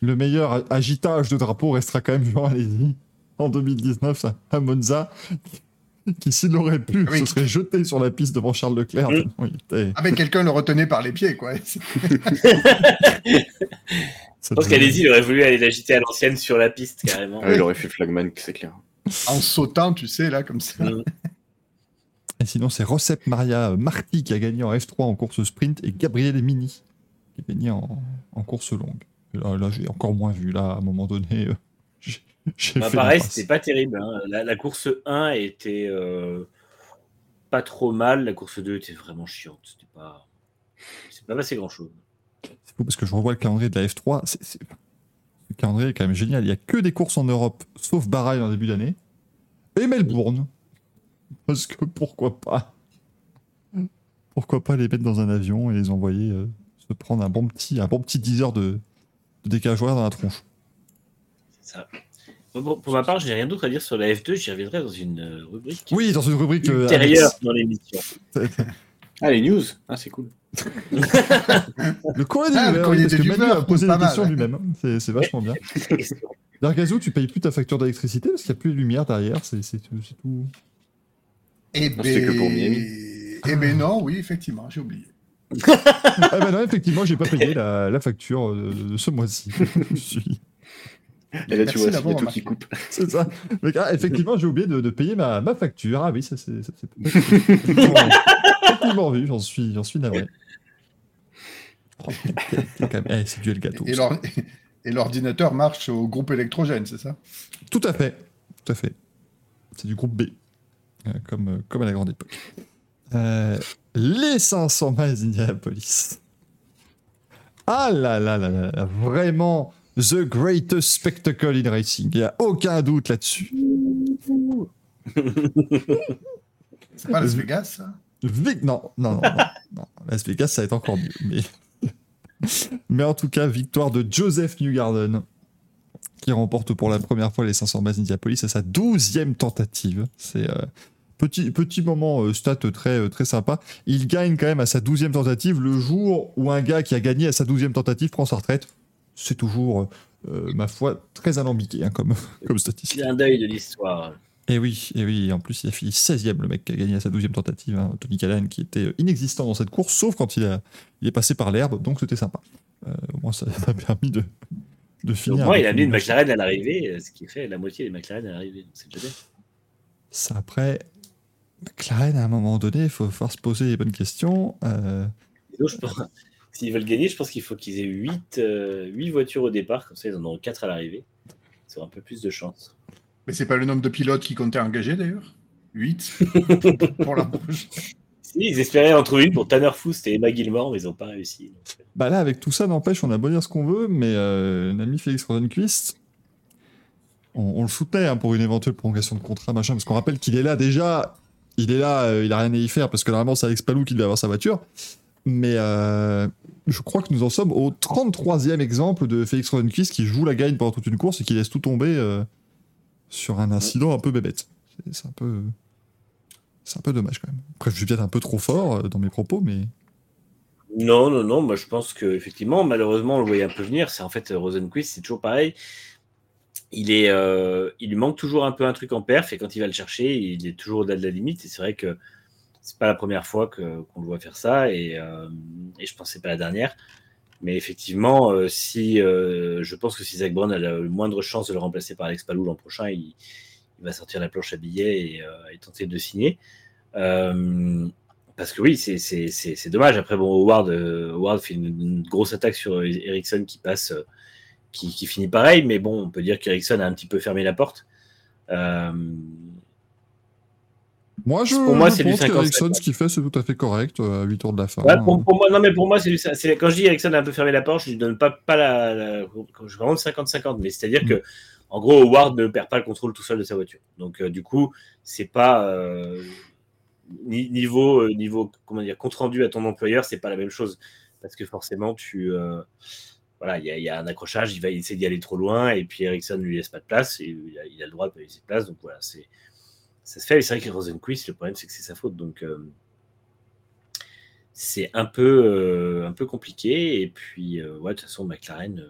Le meilleur agitage de drapeau restera quand même Jean Alési en 2019 ça, à Monza, qui s'il aurait pu, Oui. se serait jeté sur la piste devant Charles Leclerc. Ah, mais quelqu'un le retenait par les pieds, quoi. Je pense qu'Alési, il aurait voulu aller l'agiter à l'ancienne sur la piste, carrément. Ah, il aurait fait flagman, c'est clair. En sautant, tu sais, là, comme ça. Mm. Et sinon, c'est Recep Maria Marti qui a gagné en F3 en course sprint et Gabriel Mini qui a gagné en, en course longue. Là, là, j'ai encore moins vu. Là, à un moment donné, euh, Bah, pareil, c'était pas terrible. hein. La, la course 1 était euh, pas trop mal. La course 2 était vraiment chiante. C'était pas. C'est pas passé grand chose. C'est fou parce que je revois le calendrier de la F3. c'est- c'est- Le calendrier est quand même génial. Il n'y a que des courses en Europe, sauf Bahreïn en début d'année. Et Melbourne. Parce que pourquoi pas? Pourquoi pas les mettre dans un avion et les envoyer euh, se prendre un bon petit, un bon petit 10 heures de, de décalage horaire dans la tronche? C'est ça. Bon, pour ma part, je n'ai rien d'autre à dire sur la F2. J'y reviendrai dans une euh, rubrique Oui, dans une rubrique euh, ultérieure annexe. dans l'émission. Ah, les news Ah, c'est cool. Le courrier des Ah, le Viewers, courrier parce des que Manu a posé des questions lui-même. C'est c'est vachement bien. D'ailleurs, Gazou, tu payes plus ta facture d'électricité parce qu'il n'y a plus de lumière derrière. C'est tout. c'est tout. Eh c'était que pour Miami. Eh ben non, oui, effectivement, j'ai oublié. ah bah non, effectivement, j'ai pas payé la, la facture de, de ce mois-ci. Et là, Merci tu vois, d'avoir tout qui coupe. C'est ça. Mais, ah, effectivement, j'ai oublié de, de payer ma, ma facture. Ah oui, ça c'est c'est effectivement vu, j'en suis, j'en suis navré. Oh, eh, c'est du le gâteau. Et l'ordinateur marche au groupe électrogène, c'est ça? Tout à fait, tout à fait. C'est du groupe B, euh, comme, euh, comme à la grande époque. Euh, les 500 miles d'Indianapolis. Ah là là là là, là, vraiment the greatest spectacle in racing. Il n'y a aucun doute là-dessus. C'est pas Las Vegas, ça? Vic- non, non, non, non, non. Las Vegas, ça va être encore mieux. Mais, mais en tout cas, victoire de Joseph Newgarden, qui remporte pour la première fois les 500 bases d'Indianapolis à sa 12e tentative. C'est euh, petit, petit moment euh, stat très, euh, très sympa. Il gagne quand même à sa 12e tentative le jour où un gars qui a gagné à sa 12e tentative prend sa retraite. C'est toujours, euh, ma foi, très alambiqué hein, comme, comme statistique. Clin d'œil de l'histoire. Et oui, et oui, en plus il a fini 16ème, le mec qui a gagné à sa 12e tentative, hein, Tony Callan, qui était euh, inexistant dans cette course, sauf quand il, a, il est passé par l'herbe, donc c'était sympa. Euh, au moins ça a permis de, de Au finir. moins, il a amené une. McLaren à l'arrivée, ce qui fait la moitié des McLaren à l'arrivée. C'est déjà bien. Ça, après, McLaren, à un moment donné, il faut se poser les bonnes questions. Euh, donc, je pense- S'ils veulent gagner, je pense qu'il faut qu'ils aient 8, voitures au départ, comme ça ils en auront 4 à l'arrivée. Ils auront un peu plus de chance. Mais c'est pas le nombre de pilotes qui comptaient engager, d'ailleurs? 8 pour la prochaine. Si, ils espéraient en trouver une pour Tanner Foust et Emma Gilmore, mais ils n'ont pas réussi. donc, euh, bah là, avec tout ça, n'empêche, on a beau dire ce qu'on veut, mais euh, l'ami Félix Rosenquist, on, on le soutenait hein, pour une éventuelle prolongation de contrat, machin, parce qu'on rappelle qu'il est là déjà, il est là, euh, il a rien à y faire, parce que normalement, c'est Alex Palou qui devait avoir sa voiture. Mais euh, je crois que nous en sommes au 33e exemple de Félix Rosenquist qui joue la gagne pendant toute une course et qui laisse tout tomber euh, sur un incident un peu bébête. C'est- un peu. C'est un peu dommage quand même. Après, je suis peut-être un peu trop fort euh, dans mes propos, mais. Non, non, non, moi je pense que effectivement, malheureusement, on le voyait un peu venir. C'est en fait Rosenquist, c'est toujours pareil. Il, est, euh, il lui manque toujours un peu un truc en perf, et quand il va le chercher, il est toujours au-delà de la limite. Et c'est vrai que c'est pas la première fois qu'on le voit faire ça, et, euh, et je pense que c'est pas la dernière. Mais effectivement, euh, si euh, je pense que si Zach Brown a la moindre chance de le remplacer par Alex Palou l'an prochain, il, va sortir la planche à billets et, tenter de signer. Parce que oui, c'est- dommage. Après, bon, Howard, Howard fait une, grosse attaque sur Ericsson qui passe, qui, qui finit pareil, mais bon, on peut dire qu'Ericsson a un petit peu fermé la porte. Moi, je, Pour moi, je pense 50-50. qu'Ericsson, ce qu'il fait, c'est tout à fait correct euh, à 8 tours de la fin. ouais, pour, pour moi, non, mais pour moi, c'est quand je dis Ericsson a un peu fermé la porte, je lui donne pas, pas la, la- je vraiment 50-50, mais c'est-à-dire que, en gros, Howard ne perd pas le contrôle tout seul de sa voiture. Donc, euh, du coup, c'est pas euh, ni- niveau, euh, niveau, comment dire, compte rendu à ton employeur, c'est pas la même chose parce que forcément, tu, euh, voilà, il y, a- il y a un accrochage, il va essayer d'y aller trop loin et puis Ericsson ne lui laisse pas de place et il a, il a le droit de pas laisser de place. Donc voilà, c'est ça se fait. Et c'est vrai que Rosenquist, le problème, c'est que c'est sa faute. Donc, euh, c'est un peu, euh, un peu compliqué. Et puis, euh, ouais, de toute façon, McLaren,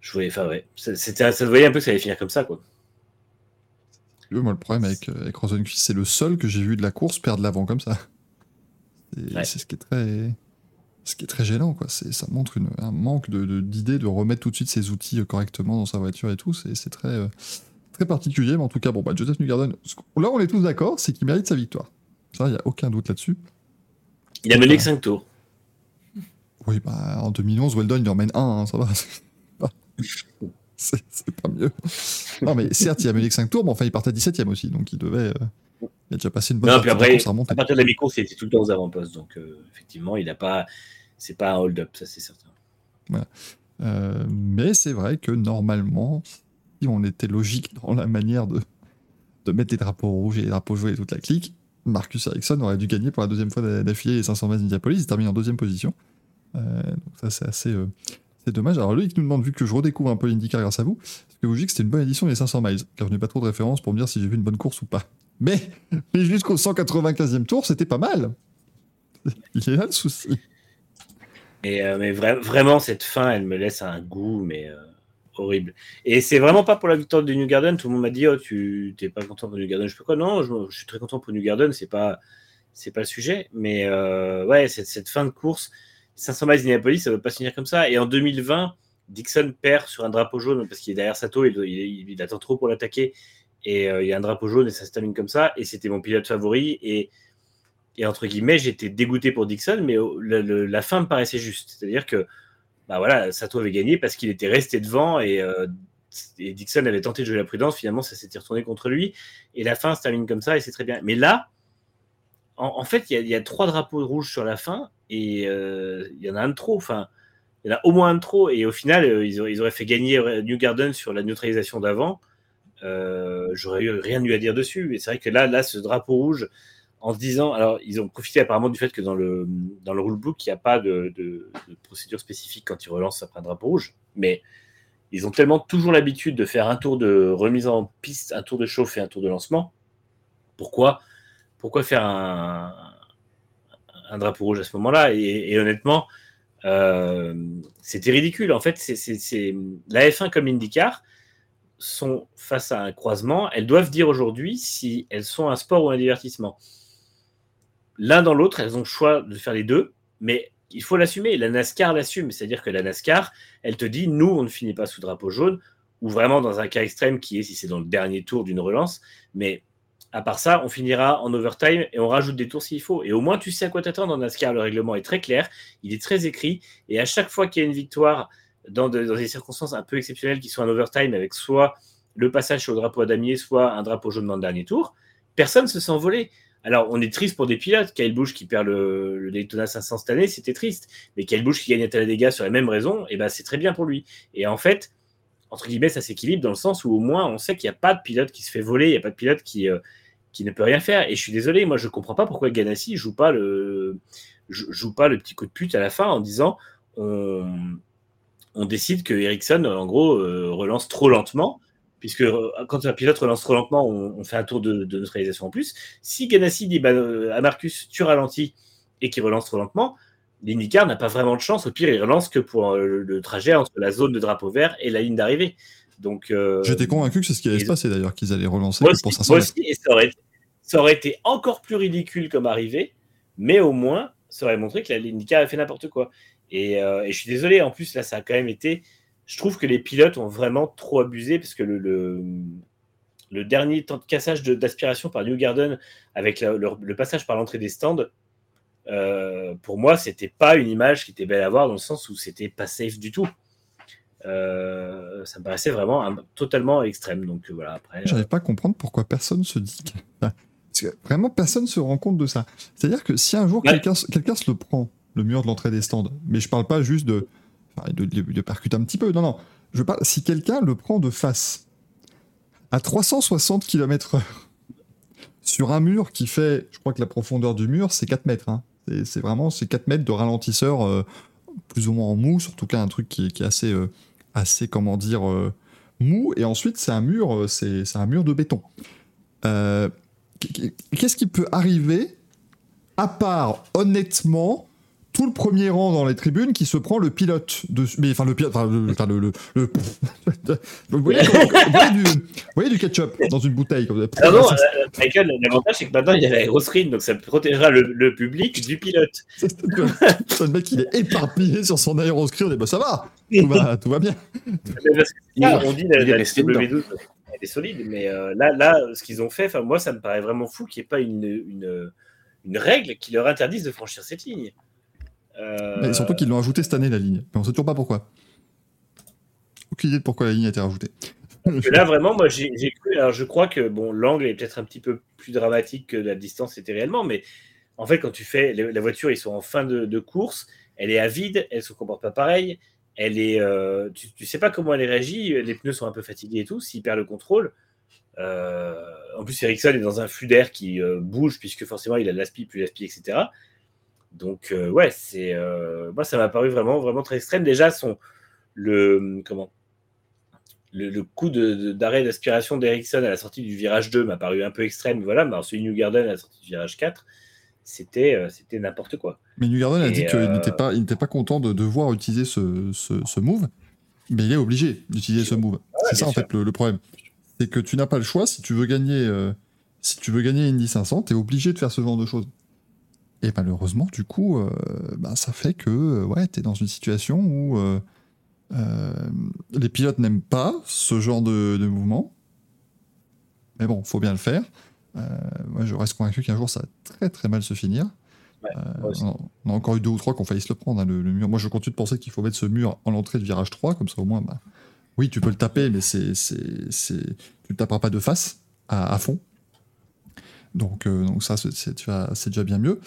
je voyais, enfin, ouais, ça, c'était, ça voyait un peu que ça allait finir comme ça, quoi. Moi, le problème avec, avec Rosenquist, c'est le seul que j'ai vu de la course perdre l'avant comme ça. C'est Ouais. c'est ce qui est très. Ce qui est très gênant, quoi. C'est- Ça montre une- un manque de- de- d'idées de, remettre tout de suite ses outils correctement dans sa voiture et tout. C'est c'est très, euh, très particulier, mais en tout cas, bon, bah, Joseph Newgarden, là, on est tous d'accord, c'est qu'il mérite sa victoire. Ça, il n'y a aucun doute là-dessus. Il a mené que 5 tours. Oui, bah, en 2011, Weldon, il en mène un, hein, ça va. C'est pas mieux. Non, mais certes, il a mené que 5 tours, mais enfin, il partait 17ème aussi, donc il devait. euh, il a déjà passé une bonne Non, puis après, course à partir de la mi-course, il était tout le temps aux avant-postes. Donc, euh, effectivement, il n'a pas, c'est pas un hold-up, ça, c'est certain. Euh, mais c'est vrai que normalement, on était logique dans la manière de, de mettre des drapeaux rouges et des drapeaux jaunes et toute la clique, Marcus Ericsson aurait dû gagner pour la deuxième fois d'affilée les 500 mètres d'Indianapolis. Il termine en deuxième position. Euh, donc ça, c'est assez euh, c'est dommage. Alors, Loïc nous demande, vu que je redécouvre un peu l'IndyCar grâce à vous, est-ce que vous dites que c'était une bonne édition des 500 miles? Car je n'ai pas trop de références pour me dire si j'ai vu une bonne course ou pas. Mais, mais jusqu'au 195e tour, c'était pas mal. Il est là le souci. Et, euh, mais vra- vraiment, cette fin, elle me laisse un goût, mais horrible. Et c'est vraiment pas pour la victoire de New Garden. Tout le monde m'a dit, oh, tu t'es pas content pour New Garden. Je peux quoi? Non, je, suis très content pour New Garden. C'est pas, c'est pas le sujet. Mais euh, ouais, cette, cette fin de course, 500 miles d'Indianapolis, ça ne va pas se finir comme ça. Et en 2020, Dixon perd sur un drapeau jaune parce qu'il est derrière Sato, il, il, attend trop pour l'attaquer. Et euh, il y a un drapeau jaune et ça se termine comme ça. Et c'était mon pilote favori. Et, et entre guillemets, j'étais dégoûté pour Dixon, mais la fin me paraissait juste. C'est-à-dire que bah voilà, Sato avait gagné parce qu'il était resté devant et, euh, et Dixon avait tenté de jouer la prudence. Finalement, ça s'était retourné contre lui. Et la fin se termine comme ça et c'est très bien. Mais là, en, fait, il y, a- trois drapeaux rouges sur la fin et euh, il y en a un de trop. Enfin, il y en a au moins un de trop. Et au final, euh, ils, auraient, fait gagner New Garden sur la neutralisation d'avant. J'aurais eu rien eu à dire dessus. Et c'est vrai que là, là, ce drapeau rouge, en se disant, alors ils ont profité apparemment du fait que dans le, dans le rulebook, il n'y a pas de, de- procédure spécifique quand ils relancent après un drapeau rouge. Mais ils ont tellement toujours l'habitude de faire un tour de remise en piste, un tour de chauffe et un tour de lancement. Pourquoi, pourquoi faire un, un drapeau rouge à ce moment-là? Et, honnêtement, euh, c'était ridicule. En fait, c'est- la F1 comme IndyCar sont face à un croisement. Elles doivent dire aujourd'hui si elles sont un sport ou un divertissement. L'un dans l'autre, elles ont le choix de faire les deux, mais il faut l'assumer. La NASCAR l'assume, c'est-à-dire que la NASCAR, elle te dit, nous, on ne finit pas sous drapeau jaune, ou vraiment dans un cas extrême qui est si c'est dans le dernier tour d'une relance, mais à part ça, on finira en overtime et on rajoute des tours s'il faut. Et au moins, tu sais à quoi t'attendre dans NASCAR. Le règlement est très clair, il est très écrit, et à chaque fois qu'il y a une victoire dans, dans des circonstances un peu exceptionnelles qui sont en overtime, avec soit le passage le drapeau à damier, soit un drapeau jaune dans le dernier tour, personne ne se sent volé. Alors, on est triste pour des pilotes. Kyle Busch qui perd le, le Daytona 500 cette année, c'était triste. Mais Kyle Busch qui gagne à Talladega sur les mêmes raisons, et ben c'est très bien pour lui. Et en fait, entre guillemets, ça s'équilibre dans le sens où au moins on sait qu'il n'y a pas de pilote qui se fait voler, il n'y a pas de pilote qui, euh, qui ne peut rien faire. Et je suis désolé, moi je comprends pas pourquoi Ganassi joue pas le joue joue pas le petit coup de pute à la fin en disant on, on décide que Ericsson en gros euh, relance trop lentement. Puisque euh, quand un pilote relance trop lentement, on, on fait un tour de, de neutralisation en plus. Si Ganassi dit bah, euh, à Marcus, tu ralentis et qu'il relance trop lentement, l'IndyCar n'a pas vraiment de chance. Au pire, il relance que pour euh, le, le trajet entre la zone de drapeau vert et la ligne d'arrivée. Donc, euh, J'étais convaincu que c'est ce qui allait se passer d'ailleurs, qu'ils allaient relancer moi que aussi, pour 500 moi aussi, et ça aurait, ça aurait été encore plus ridicule comme arrivée, mais au moins, ça aurait montré que l'IndyCar a fait n'importe quoi. Et, euh, et je suis désolé, en plus, là, ça a quand même été. Je trouve que les pilotes ont vraiment trop abusé parce que le, le, le dernier temps de cassage d'aspiration par New Garden avec la- le, le passage par l'entrée des stands, euh, pour moi, c'était pas une image qui était belle à voir dans le sens où c'était pas safe du tout. Euh, ça me paraissait vraiment un- totalement extrême. Donc euh, voilà, après. J'arrive pas à comprendre pourquoi personne se dit que... Enfin, Parce que vraiment, personne se rend compte de ça. C'est-à-dire que si un jour Ouais. quelqu'un se le prend, le mur de l'entrée des stands, mais je parle pas juste de, de, de, percuter un petit peu, non, non. Je parle, si quelqu'un le prend de face, à 360 km/h, sur un mur qui fait, je crois que la profondeur du mur, c'est 4 mètres. hein. C'est- vraiment c'est 4 mètres de ralentisseur, euh, plus ou moins en mousse, en tout cas un truc qui, est- assez, euh, assez, comment dire, euh, mou. Et ensuite, c'est un mur, c'est un mur de béton. Qu'est-ce qui peut arriver, à part, honnêtement, tout le premier rang dans les tribunes qui se prend le pilote dessus. Mais enfin, le pilote. Enfin, le. enfin, le, le- le- vous, voyez, comment- vous voyez du, vous voyez du ketchup dans une bouteille. comme ça. Ah non, euh, Michael, l'avantage c'est que maintenant il y a la grosse rine, donc ça protégera le, le public du pilote. le mec, il est éparpillé sur son aéroscreen. On dit, bah ça va, tout va, tout va bien. Parce que, là, on dit la, la resté W12, elle est solide, mais euh, là, là, ce qu'ils ont fait, enfin moi, ça me paraît vraiment fou qu'il n'y ait pas une, une, une règle qui leur interdise de franchir cette ligne. Euh, surtout qu'ils l'ont ajouté cette année, la ligne. Mais on sait toujours pas pourquoi. Aucune idée de pourquoi la ligne a été rajoutée. là, vraiment, moi, j'ai cru. Alors, je crois que bon, l'angle est peut-être un petit peu plus dramatique que la distance était réellement, mais en fait, quand tu fais la la voiture, ils sont en fin de, de course, elle est à vide, elle se comporte pas pareil, elle est, euh, tu, tu sais pas comment elle réagit, les pneus sont un peu fatigués et tout, s'il perd le contrôle. euh, en plus, Ericsson est dans un flux d'air qui euh, bouge puisque forcément il a de l'aspi, plus l'aspi, etc. Donc euh, ouais, c'est euh, moi ça m'a paru vraiment vraiment très extrême. Déjà son le comment le, le coup de- de- d'arrêt d'aspiration d'Ericsson à la sortie du virage 2 m'a paru un peu extrême. Voilà, mais alors celui de New Garden à la sortie du virage 4, c'était euh, c'était n'importe quoi. Mais New Garden a dit qu'il n'était pas, il n'était pas content de devoir utiliser ce, ce, ce move, mais il est obligé d'utiliser ce move. c'est ça en fait le, le problème. C'est que tu n'as pas le choix si tu veux gagner, si tu veux gagner Indy 500, tu es obligé de faire ce genre de choses. Et malheureusement, du coup, euh, bah, ça fait que euh, ouais, tu es dans une situation où euh, euh, les pilotes n'aiment pas ce genre de, de mouvement. Mais bon, faut bien le faire. Moi, je reste convaincu qu'un jour, ça va très très mal se finir. Ouais, on, a encore eu deux ou trois qui ont failli se le prendre, hein, le, le mur. Moi, je continue de penser qu'il faut mettre ce mur en l'entrée de virage 3, comme ça au moins, bah, oui, tu peux le taper, mais c'est, c'est, c'est- tu le taperas pas de face, à, à fond. Donc, euh, donc ça, c'est, déjà, bien mieux.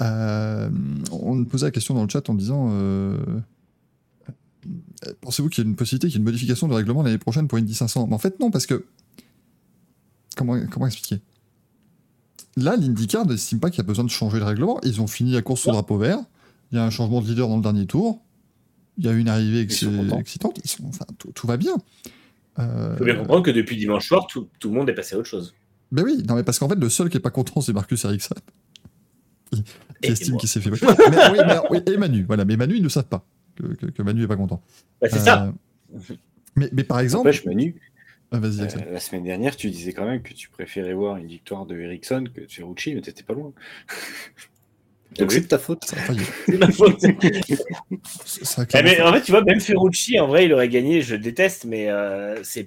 Euh, on me posait la question dans le chat en disant euh, Pensez-vous qu'il y a une possibilité qu'il y ait une modification du règlement l'année prochaine pour Indy 500 Mais en fait, non, parce que. Comment, comment expliquer? Là, l'IndyCar n'estime pas qu'il y a besoin de changer le règlement. Ils ont fini la course sous drapeau vert. Il y a un changement de leader dans le dernier tour. Il y a une arrivée excitante. Ils sont, enfin, tout, tout va bien. Il faut bien comprendre que depuis dimanche soir, tout, tout le monde est passé à autre chose. Ben oui, non mais parce qu'en fait le seul qui est pas content c'est Marcus Ericsson. Qui, estime qu'il s'est fait. mais, oui, mais, oui, et Manu, voilà, mais Manu ils ne savent pas que, que- que Manu est pas content. Bah, c'est Euh, ça. Mais, mais par exemple, Manu, Ah, vas-y euh, la semaine dernière, tu disais quand même que tu préférais voir une victoire de Ericsson que de Ferrucci, mais t'étais pas loin. Donc c'est de ta faute. C'est ma faute. Ça- ça Ah, mais en fait, tu vois, même Ferrucci, en vrai, il aurait gagné. Je déteste, mais euh, c'est,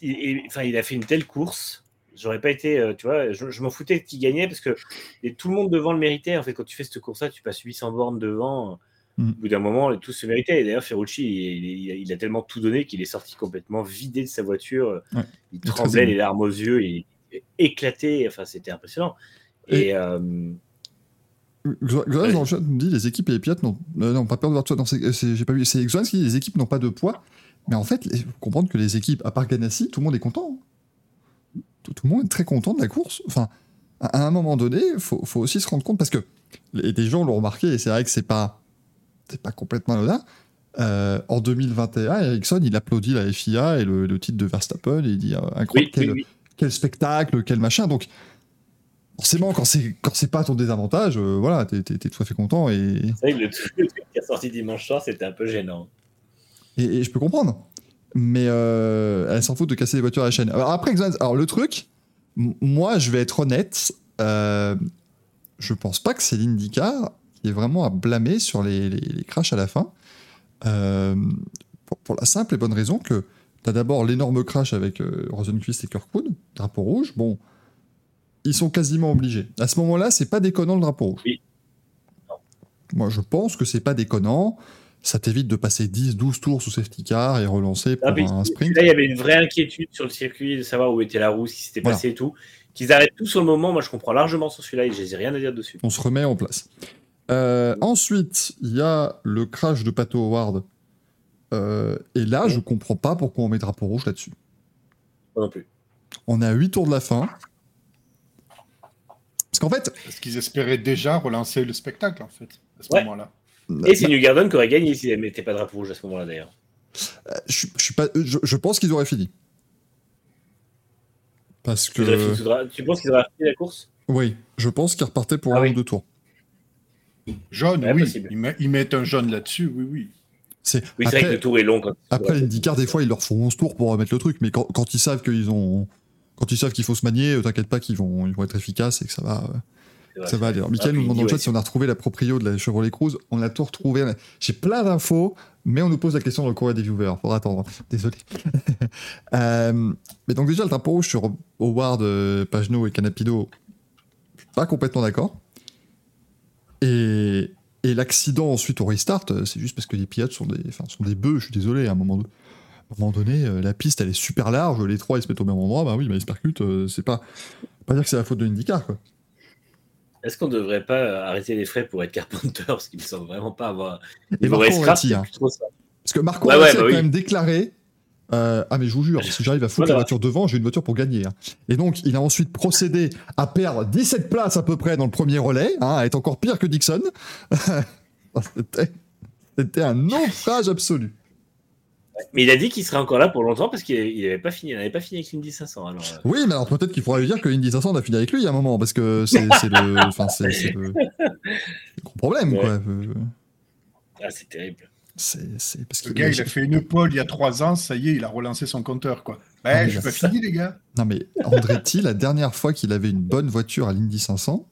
il, il- enfin, il a fait une telle course. J'aurais pas été, euh, tu vois, je, je m'en foutais qu'il gagnait parce que et tout le monde devant le méritait. En fait, quand tu fais cette course-là, tu passes 800 bornes devant. Mm. Au bout d'un moment, tout se méritait. Et d'ailleurs, Ferrucci, il, il- il a tellement tout donné qu'il est sorti complètement vidé de sa voiture. Ouais. Il tremblait, les larmes aux yeux, il éclaté. Enfin, c'était impressionnant. Et- Et, euh, Xo- Xoaz dans le chat nous dit les équipes et les pilotes n'ont euh, non, pas peur de voir toi. J'ai pas vu. C'est qui dit les équipes n'ont pas de poids. Mais en fait, il faut comprendre que les équipes, à part Ganassi, tout le monde est content. hein. Tout, tout le monde est très content de la course. Enfin, à, à un moment donné, il faut, faut aussi se rendre compte parce que les, des gens l'ont remarqué et c'est vrai que c'est pas, c'est pas complètement anodin. Euh, en 2021, Ericsson, il applaudit la FIA et le, le titre de Verstappen et il dit euh, incroyable, oui, quel, oui, oui. quel spectacle, quel machin. Donc, forcément, quand c'est quand c'est pas à ton désavantage, euh, voilà, t'es t'es- t'es tout à fait content et, C'est vrai que le truc, le truc qui a sorti dimanche soir, c'était un peu gênant. et, et je peux comprendre. Mais euh, elle s'en fout de casser les voitures à la chaîne. Alors après, alors le truc, moi, je vais être honnête, euh, je pense pas que c'est l'IndyCar qui est vraiment à blâmer sur les, les, les crashs à la fin. Euh, pour, pour la simple et bonne raison que tu as d'abord l'énorme crash avec Rosenquist et Kirkwood, drapeau rouge. Bon, ils sont quasiment obligés. À ce moment-là, c'est pas déconnant le drapeau rouge. Oui. Moi, je pense que c'est pas déconnant. Ça t'évite de passer 10, 12 tours sous safety car et relancer pour Ah, mais un sprint. Là, il y avait une vraie inquiétude sur le circuit de savoir où était la roue, ce qui s'était Voilà. passé et tout. Qu'ils arrêtent tout sur le moment, moi je comprends largement sur celui-là et j'ai rien à dire dessus. On se remet en place. Euh, ensuite, il y a le crash de Pato Howard. Euh, et là, je comprends pas pourquoi on met drapeau rouge là-dessus. Moi non plus. On est à 8 tours de la fin. Parce qu'en fait, Parce qu'ils espéraient déjà relancer le spectacle, en fait, à ce Ouais. moment-là. Et c'est New Garden qui aurait gagné s'il ne mettait pas de drapeau rouge à ce moment-là d'ailleurs. je, je suis pas, je, je pense qu'ils auraient fini. Parce que. dra- Tu penses qu'ils auraient fini la course? Oui, je pense qu'ils repartaient pour Ah un oui. ou deux tours. Jaune, Ouais, oui. Ils, met- ils mettent un jaune là-dessus, oui, oui. C'est, Oui, c'est vrai que après, le tour est long. Quand après l'IndyCar, des fois, ils leur font 11 tours pour remettre le truc, mais quand, quand ils savent qu'ils ont. Quand ils savent qu'il faut se manier, euh, t'inquiète pas qu'ils vont, ils vont être efficaces et que ça va, euh, ça va aller. Alors. Mickaël Ah, nous demande dans le chat si on a retrouvé la proprio de la Chevrolet Cruze. On a tout retrouvé. J'ai plein d'infos, mais on nous pose la question dans le courrier des viewers. Faudra attendre. Désolé. Euh, mais donc, déjà, le drapeau rouge sur Howard, euh, Pagenaud et Canapido, je suis pas complètement d'accord. Et, et l'accident ensuite au restart, euh, c'est juste parce que les pilotes sont des, enfin, sont des bœufs, je suis désolé, à un moment, de- à un moment donné, la piste elle est super large, les trois ils se mettent au même endroit, bah oui, bah, ils se percutent, c'est pas, pas dire que c'est la faute de l'IndyCar, quoi. Est-ce qu'on ne devrait pas euh, arrêter les frais pour être Carpenter? Parce qu'il ne semble vraiment pas avoir. Et Marco c'est hein. Parce que Marco Ouais, bah a oui. quand même déclaré euh, Ah, mais je vous jure, si j'arrive à foutre la voiture devant, j'ai une voiture pour gagner. hein. Et donc, il a ensuite procédé à perdre 17 places à peu près dans le premier relais, hein, à être encore pire que Dixon. C'était- C'était un naufrage absolu. Mais il a dit qu'il serait encore là pour longtemps parce qu'il n'avait pas fini. Il n'avait pas fini avec l'Indy 500. Alors, euh, Oui, mais alors peut-être qu'il faudrait lui dire que Indy 500 on a fini avec lui à un moment, parce que c'est le, enfin, c'est- le, le gros problème, Ouais. quoi. Ah, c'est terrible. C'est parce Le qu'il gars, il a fait une pole il y a trois ans, ça y est, il a relancé son compteur, quoi. Ah, Ben, mais je suis pas fini, les gars. Non mais Andretti, la dernière fois qu'il avait une bonne voiture à l'Indy 500,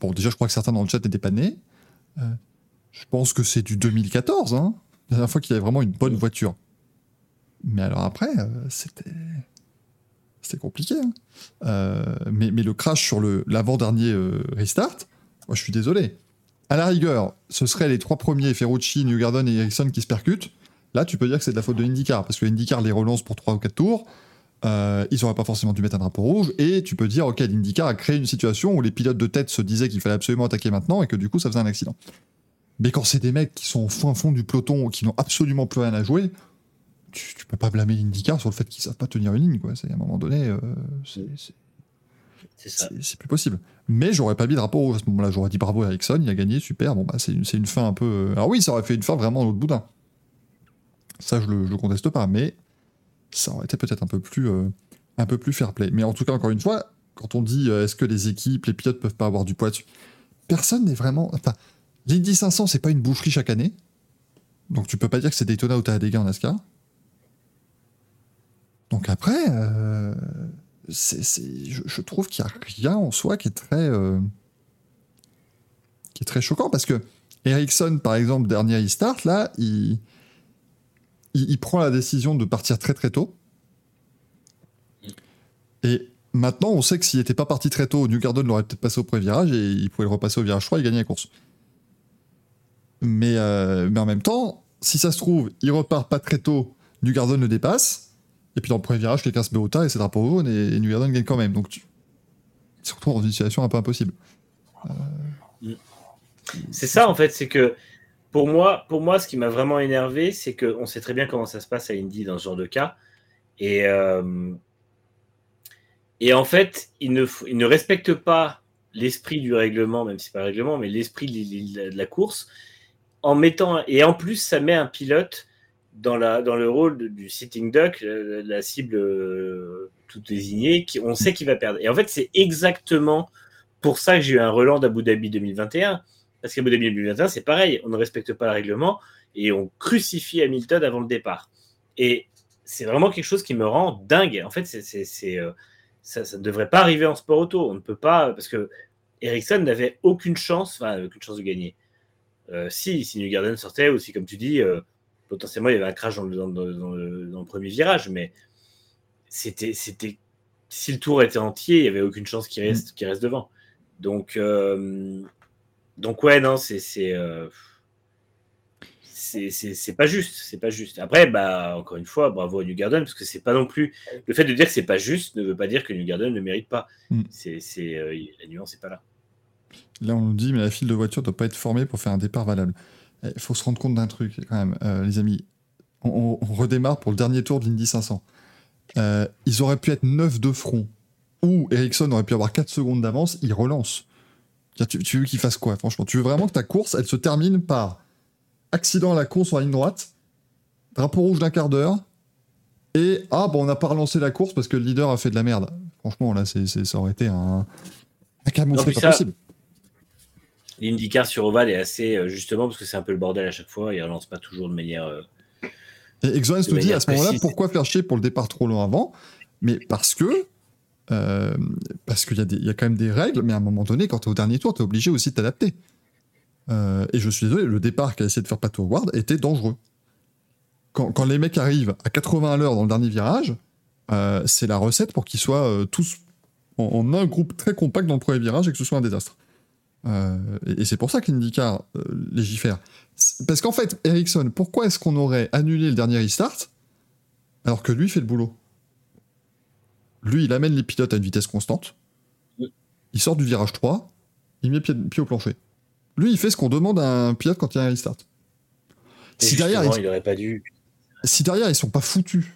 Bon, déjà, je crois que certains dans le chat n'étaient pas nés. Euh, je pense que c'est du 2014, hein. La dernière fois qu'il y avait vraiment une bonne voiture. Mais alors après, euh, c'était. Compliqué. hein. Euh, mais, le crash sur l'avant-dernier euh, restart, moi je suis désolé. À la rigueur, ce seraient les trois premiers, Ferrucci, Newgarden et Ericsson, qui se percutent. Là, tu peux dire que c'est de la faute de IndyCar, parce que IndyCar les relance pour 3 ou 4 tours. Ils n'auraient pas forcément dû mettre un drapeau rouge. Et tu peux dire, ok, l'IndyCar a créé une situation où les pilotes de tête se disaient qu'il fallait absolument attaquer maintenant et que du coup, ça faisait un accident. Mais quand c'est des mecs qui sont au fin fond du peloton, qui n'ont absolument plus rien à jouer, tu, tu peux pas blâmer l'IndyCar sur le fait qu'ils savent pas tenir une ligne. Quoi. C'est, à un moment donné, euh, c'est, c'est- C'est ça. c'est, c'est plus possible. Mais j'aurais pas mis drapeau rouge à ce moment-là. J'aurais dit bravo à Ericsson, il a gagné, super. Bon, bah, c'est, une, fin un peu. euh, Alors oui, ça aurait fait une fin vraiment à l'autre boudin. Ça, je le, je le conteste pas, mais ça aurait été peut-être un peu plus, euh, un peu plus fair play. Mais en tout cas, encore une fois, quand on dit euh, est-ce que les équipes, les pilotes peuvent pas avoir du poids dessus, personne n'est vraiment. Enfin, l'Indy 500, c'est pas une boucherie chaque année. Donc tu peux pas dire que c'est Daytona des gars en NASCAR. Donc après, euh, je, trouve qu'il y a rien en soi qui est très, euh, qui est très choquant parce que Ericsson, par exemple, dernier restart, là, il prend la décision de partir très très tôt. Et maintenant, on sait que s'il n'était pas parti très tôt, New Garden l'aurait peut-être passé au premier virage et il pouvait le repasser au virage 3 et gagner la course. Mais, euh, mais en même temps, si ça se trouve, il repart pas très tôt, New Garden le dépasse, et puis dans le premier virage, quelqu'un se met au tas et c'est drapeau jaune et, et New Garden gagne quand même. Donc tu tu retrouves dans une situation un peu impossible. C'est ça en fait, c'est que pour moi, pour moi, ce qui m'a vraiment énervé, c'est qu'on sait très bien comment ça se passe à Indy dans ce genre de cas. Et, euh, et en fait, ils ne, ils ne respectent pas l'esprit du règlement, même si c'est pas le règlement, mais l'esprit de la course, en mettant et en plus, ça met un pilote dans, la, dans le rôle du sitting duck, euh, la cible euh, toute désignée, qui, on sait qu'il va perdre. Et en fait, c'est exactement pour ça que j'ai eu un relan d'Abu Dhabi 2021. Parce qu'Abu Dhabi 2021, c'est pareil, on ne respecte pas le règlement et on crucifie Hamilton avant le départ. Et c'est vraiment quelque chose qui me rend dingue. En fait, c'est, euh, ça, ça ne devrait pas arriver en sport auto. On ne peut pas, parce que Ericsson n'avait aucune chance, enfin, aucune chance de gagner. Euh, si, si New Garden sortait, ou si, comme tu dis, euh, potentiellement il y avait un crash dans le, dans le- dans le- dans le premier virage, mais c'était, c'était, si le tour était entier, il n'y avait aucune chance qu'il reste, qu'il reste devant. Donc, euh, donc ouais, non, c'est c'est euh, c'est- c'est c'est pas juste, c'est pas juste. Après, bah encore une fois, bravo à New Garden parce que c'est pas non plus le fait de dire que c'est pas juste ne veut pas dire que New Garden ne mérite pas. Mm. C'est c'est euh, la nuance n'est pas là. Là, on nous dit, mais la file de voiture doit pas être formée pour faire un départ valable. Il faut se rendre compte d'un truc, quand même, euh, les amis. On, redémarre pour le dernier tour de l'Indy 500. Euh, ils auraient pu être 9 de front, ou Ericsson aurait pu avoir 4 secondes d'avance, ils relancent. Tiens, Tu, tu veux qu'ils fassent quoi, franchement? Tu veux vraiment que ta course, elle se termine par accident à la con sur la ligne droite, drapeau rouge d'un quart d'heure, et ah, bon, on n'a pas relancé la course parce que le leader a fait de la merde. Franchement, là, c'est c'est- ça aurait été un, un puis pas ça- possible. L'IndyCar sur Oval est assez euh, justement parce que c'est un peu le bordel à chaque fois, il relance pas toujours de manière. euh, Et Exoens de nous dit à ce moment-là pourquoi faire chier pour le départ trop long avant? Mais parce que. euh, parce qu'il y, y a quand même des règles, mais à un moment donné, quand tu es au dernier tour, tu es obligé aussi de t'adapter. Euh, et je suis désolé, le départ qu'a essayé de faire Pato Howard était dangereux. Quand, quand les mecs arrivent à 80 à l'heure dans le dernier virage, euh, c'est la recette pour qu'ils soient tous en, en un groupe très compact dans le premier virage et que ce soit un désastre. Euh, et et c'est pour ça que l'IndyCar euh, légifère. Parce qu'en fait, Ericsson, pourquoi est-ce qu'on aurait annulé le dernier restart alors que lui fait le boulot? Lui, il amène les pilotes à une vitesse constante. Il sort du virage 3, il met pied, pied au plancher. Lui, il fait ce qu'on demande à un pilote quand il y a un restart. et Si derrière, ils, il aurait pas dû. si derrière, ils sont pas foutus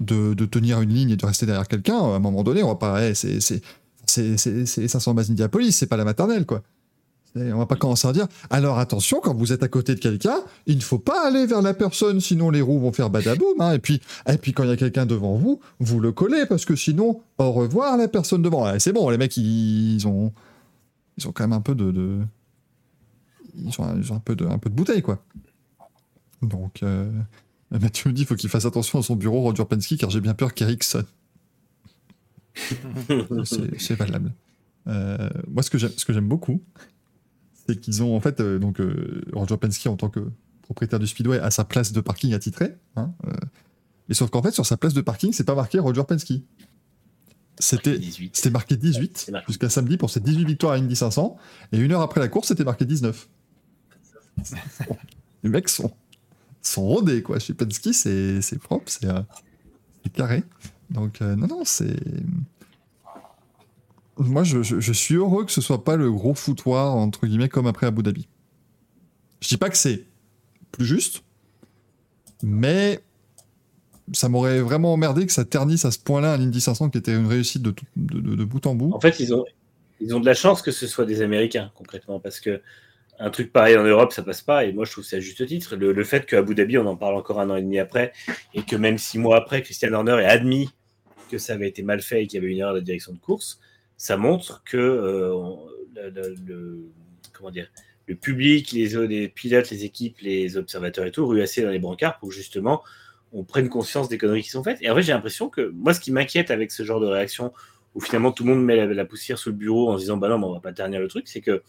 de, de tenir une ligne et de rester derrière quelqu'un, à un moment donné, on va pas. eh, c'est, c'est, c'est, c'est, c'est 500 bases Indianapolis, c'est pas la maternelle, quoi. On va pas commencer à dire. Alors attention, quand vous êtes à côté de quelqu'un, il ne faut pas aller vers la personne, sinon les roues vont faire badaboum. Hein. Et, puis, et puis quand il y a quelqu'un devant vous, vous le collez, parce que sinon, au revoir la personne devant. C'est bon, les mecs, ils, ont, ils ont quand même un peu de. de- ils, ont, ils ont un, peu de, un peu de bouteille, quoi. Donc. Euh... Mathieu me dit faut qu'il fasse attention à son bureau, Roger Penske, car j'ai bien peur qu'Ericsson. C'est valable. Euh, moi, ce que j'aime, beaucoup, c'est qu'ils ont en fait euh, donc euh, Roger Penske en tant que propriétaire du Speedway a sa place de parking attitrée. Hein, et sauf qu'en fait, sur sa place de parking, c'est pas marqué Roger Penske. C'était 18. c'était marqué 18 C'est marqué. jusqu'à samedi pour ses 18 victoires à Indy 500. Et une heure après la course, c'était marqué 19. Les mecs sont, sont rodés, quoi. Chez Penske, c'est propre, c'est carré. Donc, euh, non, non, c'est. Moi, je, suis heureux que ce soit pas le gros foutoir, entre guillemets, comme après Abu Dhabi. Je dis pas que c'est plus juste, mais ça m'aurait vraiment emmerdé que ça ternisse à ce point-là un Indy 500 qui était une réussite de, bout en bout. En fait, ils ont, ils ont de la chance que ce soit des Américains, concrètement, parce que un truc pareil en Europe, ça passe pas. Et moi, je trouve ça à juste titre. Le, fait qu'à Abu Dhabi, on en parle encore un an et demi après, et que même six mois après, Christian Horner ait admis que ça avait été mal fait et qu'il y avait une erreur de direction de course, ça montre que euh, on- le, le- le- comment dire, le public, les, les pilotes, les équipes, les observateurs et tout, ruassés dans les brancards pour justement on prenne conscience des conneries qui sont faites. Et en vrai, j'ai l'impression que moi, ce qui m'inquiète avec ce genre de réaction, où finalement tout le monde met la, la poussière sous le bureau en se disant bah non, mais on va pas ternir le truc, c'est que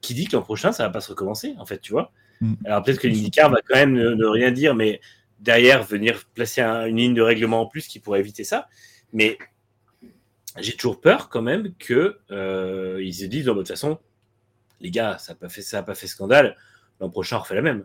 qui dit que l'an prochain ça va pas se recommencer, en fait, tu vois? Mm. Alors peut-être que l'IndyCar va quand même ne, ne rien dire, mais derrière venir placer un- une ligne de règlement en plus qui pourrait éviter ça. Mais j'ai toujours peur quand même que euh, ils se disent, non, de toute façon, les gars, ça n'a pas fait ça, a pas fait scandale. L'an prochain, on refait la même.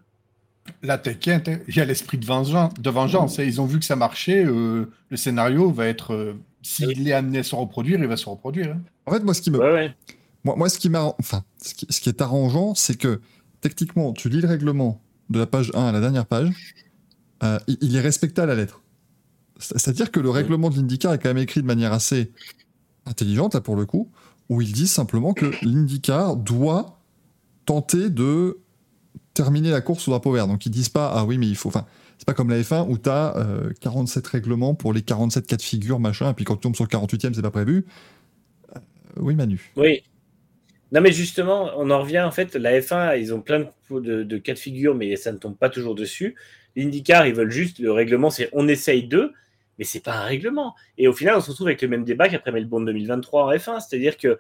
Là, t'inquiète, il y a l'esprit de vengeance. De vengeance. Ils ont vu que ça marchait. euh, le scénario va être. euh, S'il est amené à se reproduire, il va se reproduire. hein. En fait, moi, ce qui me, Ouais, ouais. Moi, moi, ce qui m'a, enfin, ce qui, ce qui est arrangeant, c'est que techniquement, tu lis le règlement de la page 1 à la dernière page, euh, il, il est respecté à la lettre. C'est- C'est-à-dire que le règlement de l'IndyCar est quand même écrit de manière assez intelligente, là, pour le coup, où ils disent simplement que l'IndyCar doit tenter de terminer la course au drapeau vert. Donc, ils disent pas, ah oui, mais il faut, enfin, c'est pas comme la F1 où tu as 47 règlements pour les 47 cas de figure, machin, et puis quand tu tombes sur le 48e, c'est pas prévu. Euh, oui, Manu. Oui. Non, mais justement, on en revient en fait. La F1, ils ont plein de, de- de cas de figure, mais ça ne tombe pas toujours dessus. L'IndyCar, ils veulent juste le règlement, c'est on essaye d'eux, mais c'est pas un règlement. Et au final, on se retrouve avec le même débat qu'après Melbourne 2023 en F1, c'est-à-dire que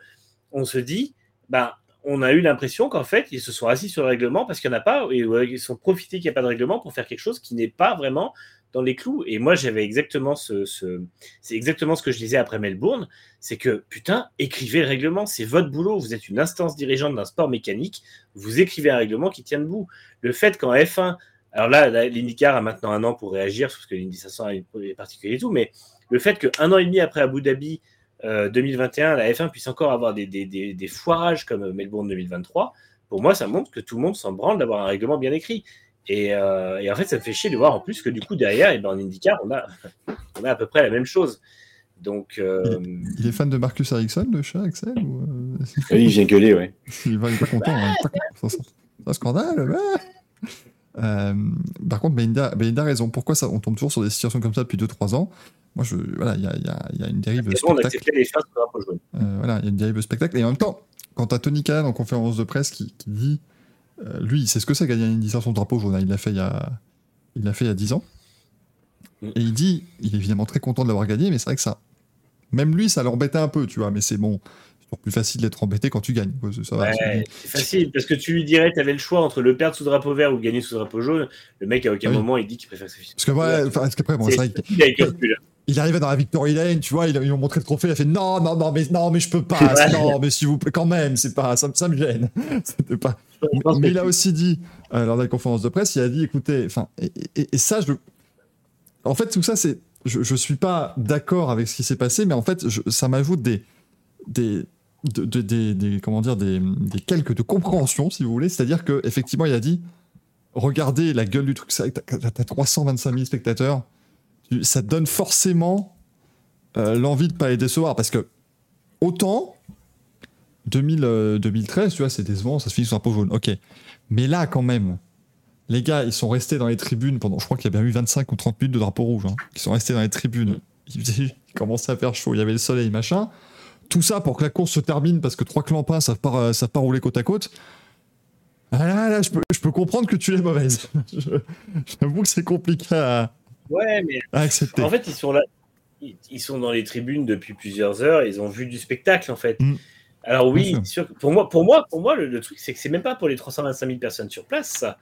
on se dit, ben, on a eu l'impression qu'en fait, ils se sont assis sur le règlement parce qu'il n'y en a pas, et ils sont profités qu'il n'y a pas de règlement pour faire quelque chose qui n'est pas vraiment dans les clous. Et moi, j'avais exactement ce, ce- c'est exactement ce que je disais après Melbourne, c'est que putain, écrivez le règlement, c'est votre boulot. Vous êtes une instance dirigeante d'un sport mécanique, vous écrivez un règlement qui tient debout. Le fait qu'en F1, alors là, l'IndyCar a maintenant un an pour réagir, parce que l'Indy 500 est particulier et tout, mais le fait qu'un an et demi après Abu Dhabi euh, 2021, la F1 puisse encore avoir des, des- des- des foirages comme Melbourne 2023, pour moi, ça montre que tout le monde s'en branle d'avoir un règlement bien écrit. Et, euh, et en fait, ça me fait chier de voir en plus que du coup, derrière, et ben, en IndyCar, on a, on a à peu près la même chose. Donc, euh, Il est fan de Marcus Ericsson, le chat, Axel ou, euh, Oui, j'ai gueulé, ouais. il, va, il est pas content. hein, un scandale. ouais. Euh, par contre, Belinda, Belinda a raison. Pourquoi ça, on tombe toujours sur des situations comme ça depuis 2-3 ans? Moi, je, voilà, il y a, il y a- il y a une dérive spectacle. les choses. Euh, voilà, il y a une dérive spectacle. Et en même temps, quand t'as Tony Khan en conférence de presse qui, qui dit, euh, lui, il sait ce que c'est gagner une licence son drapeau jaune. hein, Il l'a fait il y a, il l'a fait il y a 10 ans. Mm. Et il dit, il est évidemment très content de l'avoir gagné, mais c'est vrai que ça, même lui, ça l'embêtait un peu, tu vois. Mais c'est bon, toujours plus facile d'être embêté quand tu gagnes. quoi, Ça va, Ouais, c'est- facile, parce que tu lui dirais, tu avais le choix entre le perdre sous drapeau vert ou le gagner sous drapeau jaune. Le mec, à aucun Oui. moment, il dit qu'il préfère se Parce que, ouais, parce qu'après, bon, c'est recul. il arrivait dans la Victory Lane, tu vois, ils lui ont montré le trophée, il a fait non, non, non, mais non, mais je peux pas, Ouais. non, mais s'il vous plaît, quand même, c'est pas, ça, me- ça me gêne. C'était pas. Mais il a aussi dit, euh, lors de la conférence de presse, il a dit, écoutez, enfin, et, et- et ça, je, en fait, tout ça, c'est, je, je suis pas d'accord avec ce qui s'est passé, mais en fait, je- ça m'ajoute des, des, de- de- des, des- comment dire, des, quelques de compréhension, si vous voulez. C'est-à-dire que effectivement, il a dit, regardez la gueule du truc, t'as, t'as 325 000 spectateurs, ça te donne forcément euh, l'envie de pas les décevoir, parce que autant 2000, euh, 2013, tu vois, c'est décevant, ça se finit sur un pot jaune, ok. Mais là, quand même, les gars, ils sont restés dans les tribunes pendant, je crois qu'il y a bien eu 25 ou 30 minutes de drapeau rouge, hein, qui sont restés dans les tribunes. Il, faisait- il commençait à faire chaud, il y avait le soleil, machin. Tout ça pour que la course se termine parce que trois clampins savent pas, euh, savent pas rouler côte à côte. Ah là, là, je peux, je peux comprendre que tu es mauvaise. J'avoue que c'est compliqué à, Ouais, mais à accepter. en fait, ils sont là. Ils sont dans les tribunes depuis plusieurs heures. Ils ont vu du spectacle, en fait. Mm. Alors oui, sûr. pour moi, pour moi, pour moi, le, le truc, c'est que c'est même pas pour les 325 000 personnes sur place. Ça.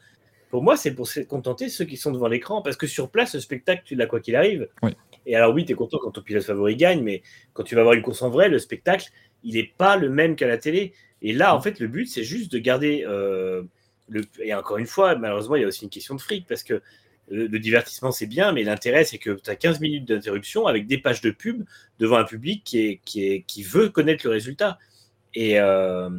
Pour moi, c'est pour se contenter ceux qui sont devant l'écran, parce que sur place, le spectacle, tu l'as quoi qu'il arrive. Oui. Et alors oui, tu es content quand ton pilote favori gagne, mais quand tu vas voir une course en vrai, le spectacle, il n'est pas le même qu'à la télé. Et là, en fait, le but, c'est juste de garder euh, le. Et encore une fois, malheureusement, il y a aussi une question de fric, parce que le, divertissement, c'est bien, mais l'intérêt, c'est que tu as 15 minutes d'interruption avec des pages de pub devant un public qui, est, qui, est, qui veut connaître le résultat. Et, euh,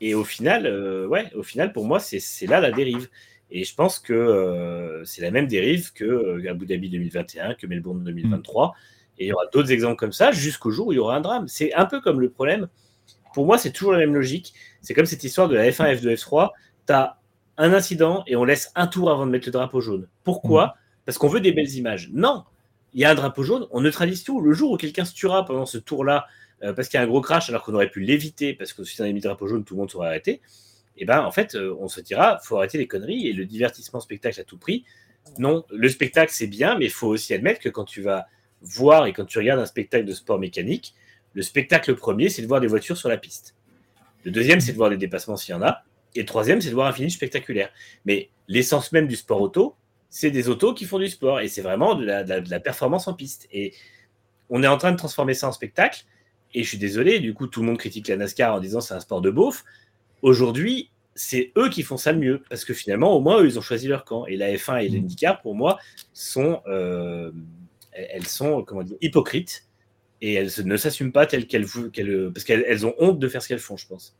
et au final, euh, ouais, au final, pour moi, c'est c'est là la dérive. Et je pense que euh, c'est la même dérive que euh, Abu Dhabi 2021, que Melbourne 2023. Et il y aura d'autres exemples comme ça jusqu'au jour où il y aura un drame. C'est un peu comme le problème. Pour moi, c'est toujours la même logique. C'est comme cette histoire de la F1, F2, F3. Tu as un incident et on laisse un tour avant de mettre le drapeau jaune. Pourquoi Parce qu'on veut des belles images. Non, il y a un drapeau jaune, on neutralise tout. Le jour où quelqu'un se tuera pendant ce tour-là, euh, parce qu'il y a un gros crash alors qu'on aurait pu l'éviter, parce que si on avait mis le drapeau jaune, tout le monde serait arrêté, et ben en fait, euh, on se dira, faut arrêter les conneries et le divertissement spectacle à tout prix. Non, le spectacle c'est bien, mais il faut aussi admettre que quand tu vas voir et quand tu regardes un spectacle de sport mécanique, le spectacle premier, c'est de voir des voitures sur la piste. Le deuxième, c'est de voir des dépassements s'il y en a. Et le troisième, c'est de voir un finish spectaculaire. Mais l'essence même du sport auto, c'est des autos qui font du sport. Et c'est vraiment de la performance en piste. Et on est en train de transformer ça en spectacle. Et je suis désolé, du coup, tout le monde critique la NASCAR en disant c'est un sport de beauf. Aujourd'hui, c'est eux qui font ça le mieux. Parce que finalement, au moins, eux, ils ont choisi leur camp. Et la F1 et l'IndyCar, pour moi, sont, euh, elles sont comment dire, hypocrites. Et elles ne s'assument pas telles qu'elles vou- qu'elles- parce qu'elles elles ont honte de faire ce qu'elles font, je pense.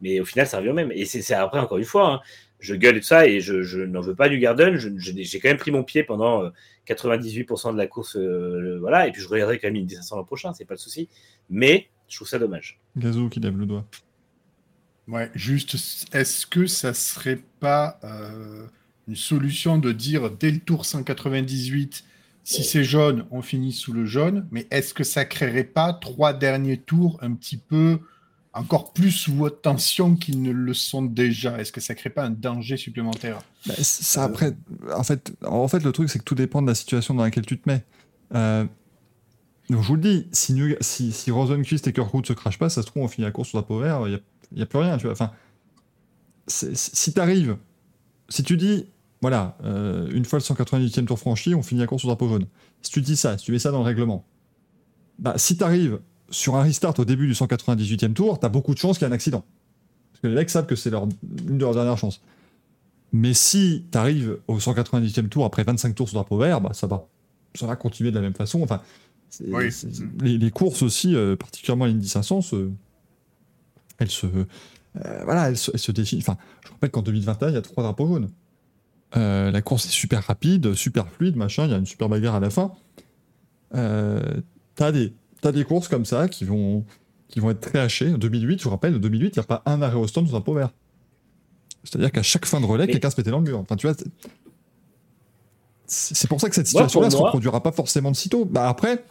Mais au final, ça revient au même. Et c'est après, encore une fois, hein, je gueule et tout ça, et je, je n'en veux pas du Garden. J'ai quand même pris mon pied pendant euh, 98% de la course, euh, voilà, et puis je regarderai quand même une 500 l'an prochain, c'est pas le souci. Mais je trouve ça dommage. Gazou qui lève le doigt. Ouais, juste, est-ce que ça serait pas euh, une solution de dire dès le tour 198, si c'est jaune, on finit sous le jaune, mais est-ce que ça créerait pas trois derniers tours un petit peu encore plus sous tension qu'ils ne le sont déjà? Est-ce que ça crée pas un danger supplémentaire? Bah, ça après, en fait, en fait, le truc c'est que tout dépend de la situation dans laquelle tu te mets. Euh, donc je vous le dis, si, si, si Rosenquist et Kirkwood se crachent pas, ça se trouve on finit la course sur drapeau vert, il n'y a, plus rien, tu vois. Enfin, si t'arrives, si tu dis, voilà, euh, une fois le 198e tour franchi, on finit la course sur drapeau jaune. Si tu dis ça, si tu mets ça dans le règlement, bah si t'arrives sur un restart au début du 198e tour, t'as beaucoup de chances qu'il y ait un accident. Parce que les mecs savent que c'est leur, une de leurs dernières chances. Mais si tu arrives au 198e tour après 25 tours sur drapeau vert, bah, ça, va, ça va continuer de la même façon. Enfin, Oui. les, les courses aussi, euh, particulièrement l'Indy 500, se- elles se, euh, voilà, elles se, se. Enfin, je rappelle qu'en 2021, il y a trois drapeaux jaunes. Euh, la course est super rapide, super fluide, machin. Il y a une super bagarre à la fin. Euh, t'as des, t'as des courses comme ça qui vont, qui vont être très hachées. En 2008, je vous rappelle, en 2008, il n'y a pas un arrêt au stand sur drapeau vert. C'est-à-dire qu'à chaque fin de relais, Mais- quelqu'un se mettait dans le mur. Enfin, tu vois, c'est pour ça que cette situation-là se moi- reproduira pas forcément de sitôt. Bah après,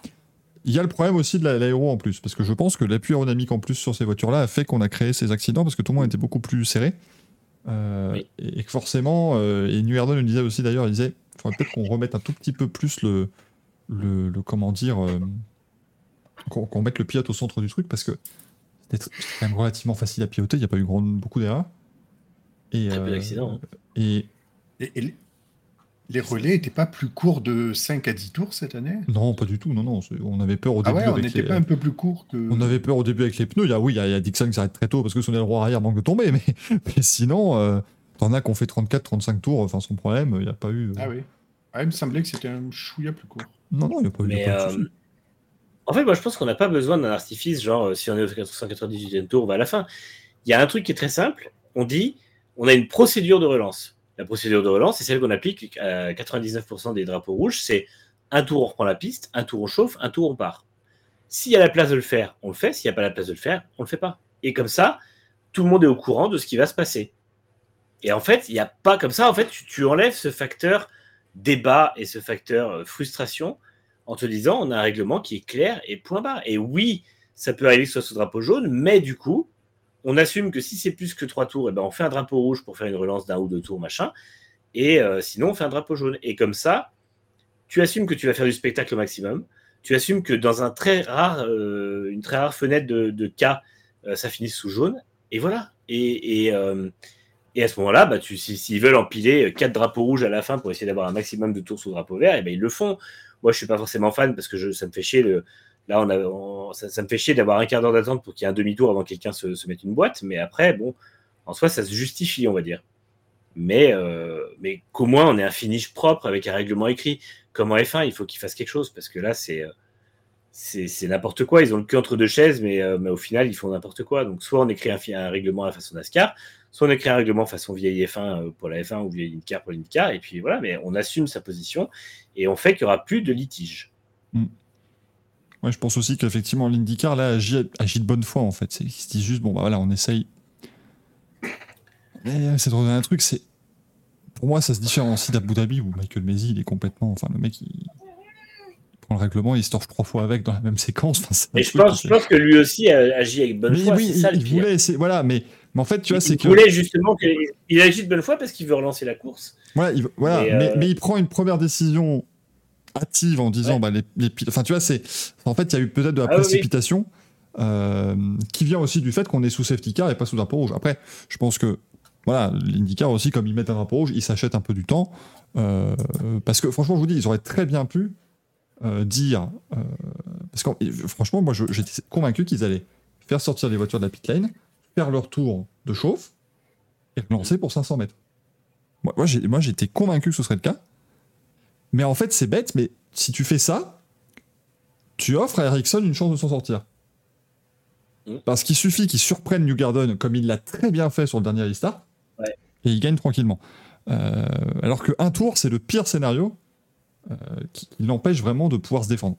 il y a le problème aussi de la- l'aéro en plus, parce que je pense que l'appui aérodynamique en plus sur ces voitures-là a fait qu'on a créé ces accidents parce que tout le monde était beaucoup plus serré. Euh, Oui. et, et que forcément, euh, et New Erdon le disait aussi d'ailleurs, il disait il faudrait peut-être qu'on remette un tout petit peu plus le, le, le- comment dire, euh, qu'on mette le pilote au centre du truc parce que c'était quand même relativement facile à piloter, il n'y a pas eu grand, beaucoup d'erreurs. Et, Très peu euh, d'accidents. hein. et et, et les- relais n'étaient pas plus courts de 5 à 10 tours cette année? Non, pas du tout, non, non, on avait peur au Ah début ouais, on avec n'était les- pas un peu plus court que. On avait peur au début avec les pneus. Il y a, oui, il y a, il y a Dixon qui s'arrête très tôt parce que son aileron arrière manque de tomber. Mais, mais sinon, euh, t'en as qu'on fait 34-35 tours, enfin sans problème. Il n'y a pas eu. euh, Ah oui. Ah, il me semblait que c'était un chouïa plus court. Non, non, il n'y a pas eu. a pas euh, en fait, moi, je pense qu'on n'a pas besoin d'un artifice, genre euh, si on est au 198e tour, on va à la fin. Il y a un truc qui est très simple. On dit, on a une procédure de relance. La procédure de relance, c'est celle qu'on applique à 99% des drapeaux rouges. C'est un tour, on reprend la piste, un tour, on chauffe, un tour, on part. S'il y a la place de le faire, on le fait. S'il n'y a pas la place de le faire, on le fait pas. Et comme ça, tout le monde est au courant de ce qui va se passer. Et en fait, il n'y a pas comme ça. En fait, tu, enlèves ce facteur débat et ce facteur euh, frustration en te disant on a un règlement qui est clair et point barre. Et oui, ça peut arriver que ce soit drapeau jaune, mais du coup, on assume que si c'est plus que trois tours, eh ben on fait un drapeau rouge pour faire une relance d'un ou deux tours, machin. Et euh, sinon, on fait un drapeau jaune. Et comme ça, tu assumes que tu vas faire du spectacle au maximum. Tu assumes que dans un très rare, euh, une très rare fenêtre de, cas, euh, ça finisse sous jaune, et voilà. Et, et, et à ce moment-là, bah, tu- si- s'ils veulent empiler quatre drapeaux rouges à la fin pour essayer d'avoir un maximum de tours sous drapeau vert, et ben ils le font. Moi, je suis pas forcément fan parce que ça me fait chier. Le, là, ça, me fait chier d'avoir un quart d'heure d'attente pour qu'il y ait un demi-tour avant que quelqu'un se, mette une boîte. Mais après, bon, en soi, ça se justifie, on va dire. Mais, euh, qu'au moins, on ait un finish propre avec un règlement écrit. Comme en F1, il faut qu'ils fassent quelque chose parce que là, c'est euh, c'est n'importe quoi. Ils ont le cul entre deux chaises, mais, euh, mais au final, ils font n'importe quoi. Donc, soit on écrit un, règlement à façon NASCAR, soit on écrit un règlement façon vieille F1 euh, pour la F1 ou vieille IndyCar pour l'IndyCar. Et puis voilà, mais on assume sa position et on fait qu'il n'y aura plus de litige. Ouais, je pense aussi qu'effectivement, l'IndyCar, là, agit, agit de bonne foi, en fait. Ils se disent juste, bon, bah voilà, on essaye. Mais euh, c'est trop un truc, c'est. Pour moi, ça se différencie d'Abu Dhabi où Michael Mezi, il est complètement. Enfin, le mec, il, il prend le règlement, il se torche trois fois avec dans la même séquence. Enfin, Mais je pense, je c'est- pense que lui aussi a- agit avec bonne foi. oui, ça il, le il voulait. Voilà, mais, mais en fait, tu vois, il c'est que. voulait justement que il agit de bonne foi parce qu'il veut relancer la course. Voilà, il, voilà, Mais, mais, euh, mais il prend une première décision hâtive en disant Ouais. bah, les, les enfin tu vois c'est en fait il y a eu peut-être de la Ah oui. précipitation euh, qui vient aussi du fait qu'on est sous safety car et pas sous drapeau rouge après je pense que voilà l'IndyCar aussi comme ils mettent un drapeau rouge ils s'achètent un peu du temps euh, parce que franchement je vous dis ils auraient très bien pu euh, dire parce que franchement moi j'étais convaincu qu'ils allaient faire sortir les voitures de la pit lane faire leur tour de chauffe et relancer pour 500 mètres moi, j'étais convaincu que ce serait le cas. Mais en fait, c'est bête, mais si tu fais ça, tu offres à Ericsson une chance de s'en sortir. Mm. Parce qu'il suffit qu'il surprenne New Garden comme il l'a très bien fait sur le dernier restart, Ouais. et il gagne tranquillement. Euh, alors qu'un tour, c'est le pire scénario euh, qui, qui l'empêche vraiment de pouvoir se défendre.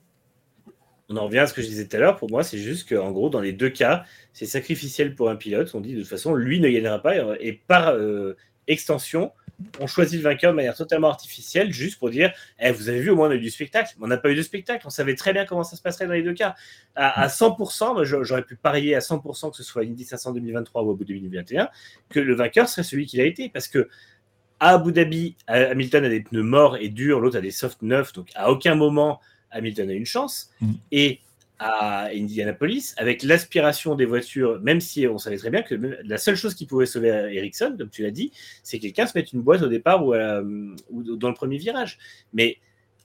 On en revient à ce que je disais tout à l'heure. Pour moi, c'est juste qu'en gros, dans les deux cas, c'est sacrificiel pour un pilote. On dit de toute façon, lui ne gagnera pas. Et par euh, extension, on choisit le vainqueur de manière totalement artificielle, juste pour dire Eh, Vous avez vu, au moins, on a eu du spectacle. On n'a pas eu de spectacle. On savait très bien comment ça se passerait dans les deux cas. À, à 100%, moi, j'a- j'aurais pu parier à 100% que ce soit Indy 500 2023 ou Abu Dhabi 2021, que le vainqueur serait celui qu'il a été. Parce que à Abu Dhabi, Hamilton a des pneus morts et durs, l'autre a des softs neufs. Donc, à aucun moment, Hamilton a une chance. Mm. Et à Indianapolis, avec l'aspiration des voitures, même si on savait très bien que la seule chose qui pouvait sauver Ericsson, comme tu l'as dit, c'est que quelqu'un se mette une boîte au départ ou, à- ou dans le premier virage. Mais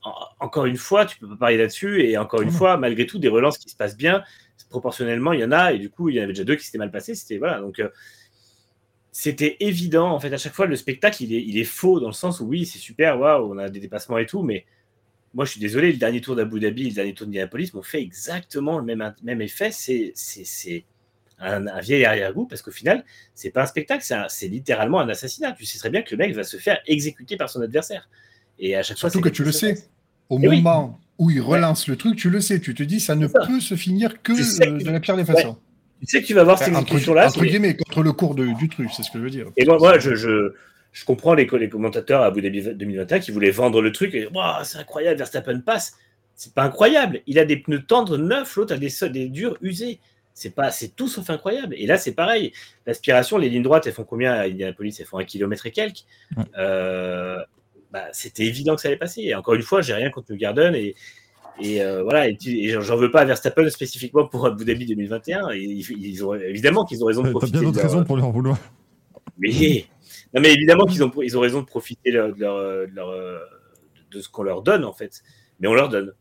en- encore une fois, tu peux pas parier là-dessus. Et encore une Mhm. fois, malgré tout, des relances qui se passent bien, proportionnellement, il y en a. Et du coup, il y en avait déjà deux qui s'étaient mal passés. C'était voilà. Donc euh, c'était évident. En fait, à chaque fois, le spectacle, il est, il est faux dans le sens où oui, c'est super, waouh, on a des dépassements et tout, mais moi, je suis désolé, le dernier tour d'Abu Dhabi, le dernier tour d'Indianapolis m'ont fait exactement le même, même effet. C'est, un, un vieil arrière-goût parce qu'au final, c'est pas un spectacle, c'est, littéralement un assassinat. Tu sais très bien que le mec va se faire exécuter par son adversaire. Et à chaque fois, Surtout c'est que tu le sais. Au Eh oui. moment où il relance le truc, tu le sais. Tu te dis, ça ne ça. peut se finir que Tu sais euh, que- de la pire des Ouais. façons. Tu sais que tu vas voir cette Enfin, entre exécution-là. entre c'est- guillemets, contre le cours de- du truc, c'est ce que je veux dire. Et moi, moi je, je, je comprends les, les commentateurs à Abu Dhabi 2021 qui voulaient vendre le truc et c'est incroyable, Verstappen passe. C'est pas incroyable. Il a des pneus tendres neufs, l'autre a des, des durs usés. C'est pas, c'est tout sauf incroyable. Et là, c'est pareil. L'aspiration, les lignes droites, elles font combien à Indianapolis? Elles font un kilomètre et quelques. Ouais. Euh, bah, c'était évident que ça allait passer. Et encore une fois, j'ai rien contre New Garden et, et euh, voilà. Et, j'en- veux pas à Verstappen spécifiquement pour Abu Dhabi 2021. Et ils, ils ont évidemment qu'ils ont raison de T'as profiter. bien de d'autres leur- raisons pour en vouloir. oui. Non, mais évidemment qu'ils ont, ils ont raison de profiter de, leur- de leur, de leur, euh, de ce qu'on leur donne, en fait. Mais on leur donne.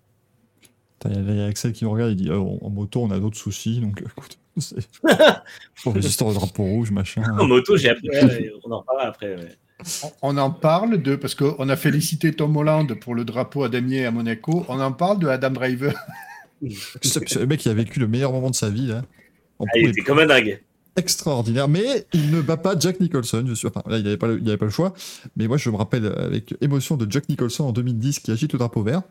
Il y, a- il y a Axel qui me regarde, il dit oh, en moto, on a d'autres soucis, donc euh, écoute, c'est. Pour les histoires de drapeau rouge, machin. En moto, j'ai appris. ouais, on en parlera après. ouais. On en parle de, parce qu'on a félicité Tom Holland pour le drapeau à damier à Monaco, on en parle de Adam Driver. Le mec qui a vécu le meilleur moment de sa vie, là. On Ah, il était comme un dingue. Extraordinaire, mais il ne bat pas Jack Nicholson, je suis enfin, là il n'avait pas, avait pas le choix, mais moi je me rappelle avec émotion de Jack Nicholson en 2010 qui agite le drapeau vert,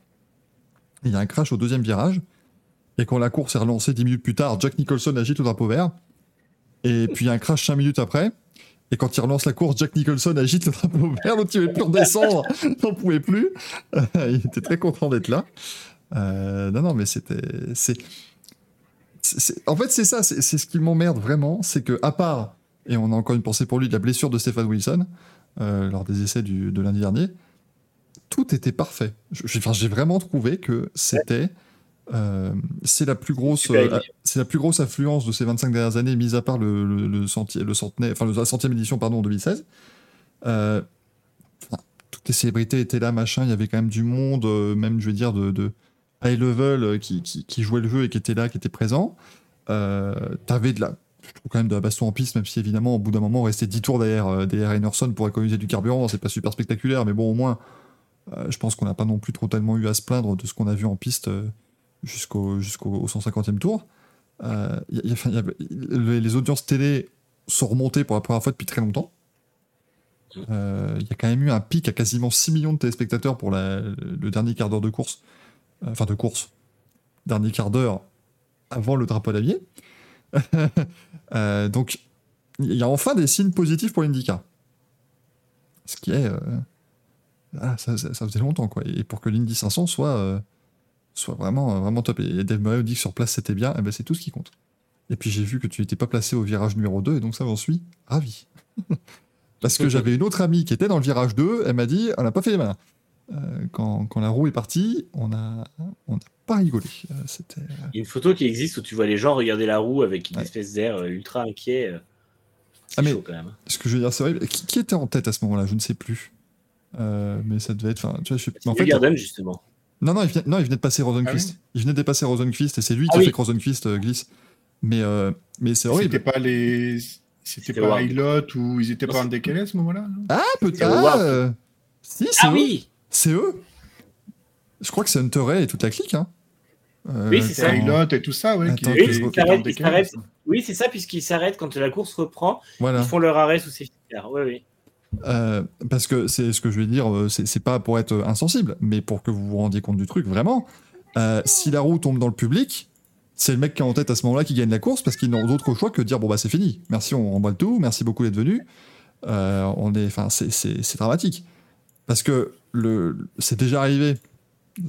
il y a un crash au deuxième virage, et quand la course est relancée 10 minutes plus tard, Jack Nicholson agite le drapeau vert, et puis il y a un crash 5 minutes après, et quand il relance la course, Jack Nicholson agite le drapeau vert, donc il ne plus redescendre, il n'en pouvait plus, il était très content d'être là. Euh, non, non, mais c'était... c'est en fait, c'est ça, c'est c'est ce qui m'emmerde vraiment, c'est que à part, et on a encore une pensée pour lui, de la blessure de Stéphane Wilson euh, lors des essais du- de lundi dernier, tout était parfait. J'ai enfin, j'ai vraiment trouvé que c'était, euh, c'est la plus grosse, euh, c'est la plus grosse affluence de ces 25 dernières années, mis à part le, le, le, centi- le centenaire, enfin la centième édition pardon en 2016. Euh, toutes les célébrités étaient là, machin. Il y avait quand même du monde, même je veux dire de, de high level euh, qui, qui, qui jouait le jeu et qui était là, qui était présent. Euh, T'avais de la, je quand même de la baston en piste, même si évidemment au bout d'un moment on restait 10 tours derrière, euh, derrière Enerson pour économiser du carburant. C'est pas super spectaculaire, mais bon au moins, euh, je pense qu'on n'a pas non plus trop tellement eu à se plaindre de ce qu'on a vu en piste jusqu'au jusqu'au au 150e tour. Les, audiences télé sont remontées pour la première fois depuis très longtemps. Il y a quand même eu un pic à quasiment 6 millions de téléspectateurs pour le dernier quart d'heure de course. Euh, Enfin, de course. Dernier quart d'heure avant le drapeau d'Avier. Euh, donc, il y a enfin des signes positifs pour l'IndyCar. Ce qui est. euh, ah, ça, ça- ça faisait longtemps, quoi. Et pour que l'Indy 500 soit, euh, soit vraiment, vraiment top. Et Dave Murray dit que sur place c'était bien, et ben c'est tout ce qui compte. Et puis j'ai vu que tu n'étais pas placé au virage numéro 2, et donc ça j'en suis ravi. Parce que j'avais une autre amie qui était dans le virage 2, elle m'a dit on n'a pas fait les malins. Euh, quand, quand la roue est partie, on a, on n'a pas rigolé. Euh, c'était. Il y a une photo qui existe où tu vois les gens regarder la roue avec une Ouais. espèce d'air euh, ultra inquiet. euh. C'est Ah, mais- chaud quand même. Ce que je veux dire, c'est vrai. Qui, qui était en tête à ce moment-là? Je ne sais plus. Euh, mais ça devait être. Enfin, tu vois, je en fait, Garden, justement. Non, non, il venait, non, il venait de passer Rosenquist. Ah Il venait de dépasser Rosenquist et c'est lui Ah qui a oui. fait que Rosenquist euh, glisse. Mais, euh, mais c'est C'était horrible. pas les. C'était C'était pas. Hilot ou ils étaient Non, pas en décalé à ce moment-là Ah, peut-être. Ah, euh, Si, c'est Ah oui C'est eux? Je crois que c'est Hunter Ray et toute la clique. Hein. Euh, Oui, c'est ça. et tout ça, ouais. Attends, s'arrête. Oui, c'est ça, puisqu'ils s'arrêtent quand la course reprend. Voilà. Ils font leur arrêt sous safety car. Oui, oui. Euh, parce que c'est ce que je vais dire, euh, c'est pas pour être insensible, mais pour que vous vous rendiez compte du truc, vraiment. Euh, si la roue tombe dans le public, c'est le mec qui est en tête à ce moment-là qui gagne la course parce qu'ils n'ont d'autre choix que de dire bon bah c'est fini, merci, on remballe tout, merci beaucoup d'être venu. Euh, on est, enfin c'est- c'est c'est dramatique parce que c'est déjà arrivé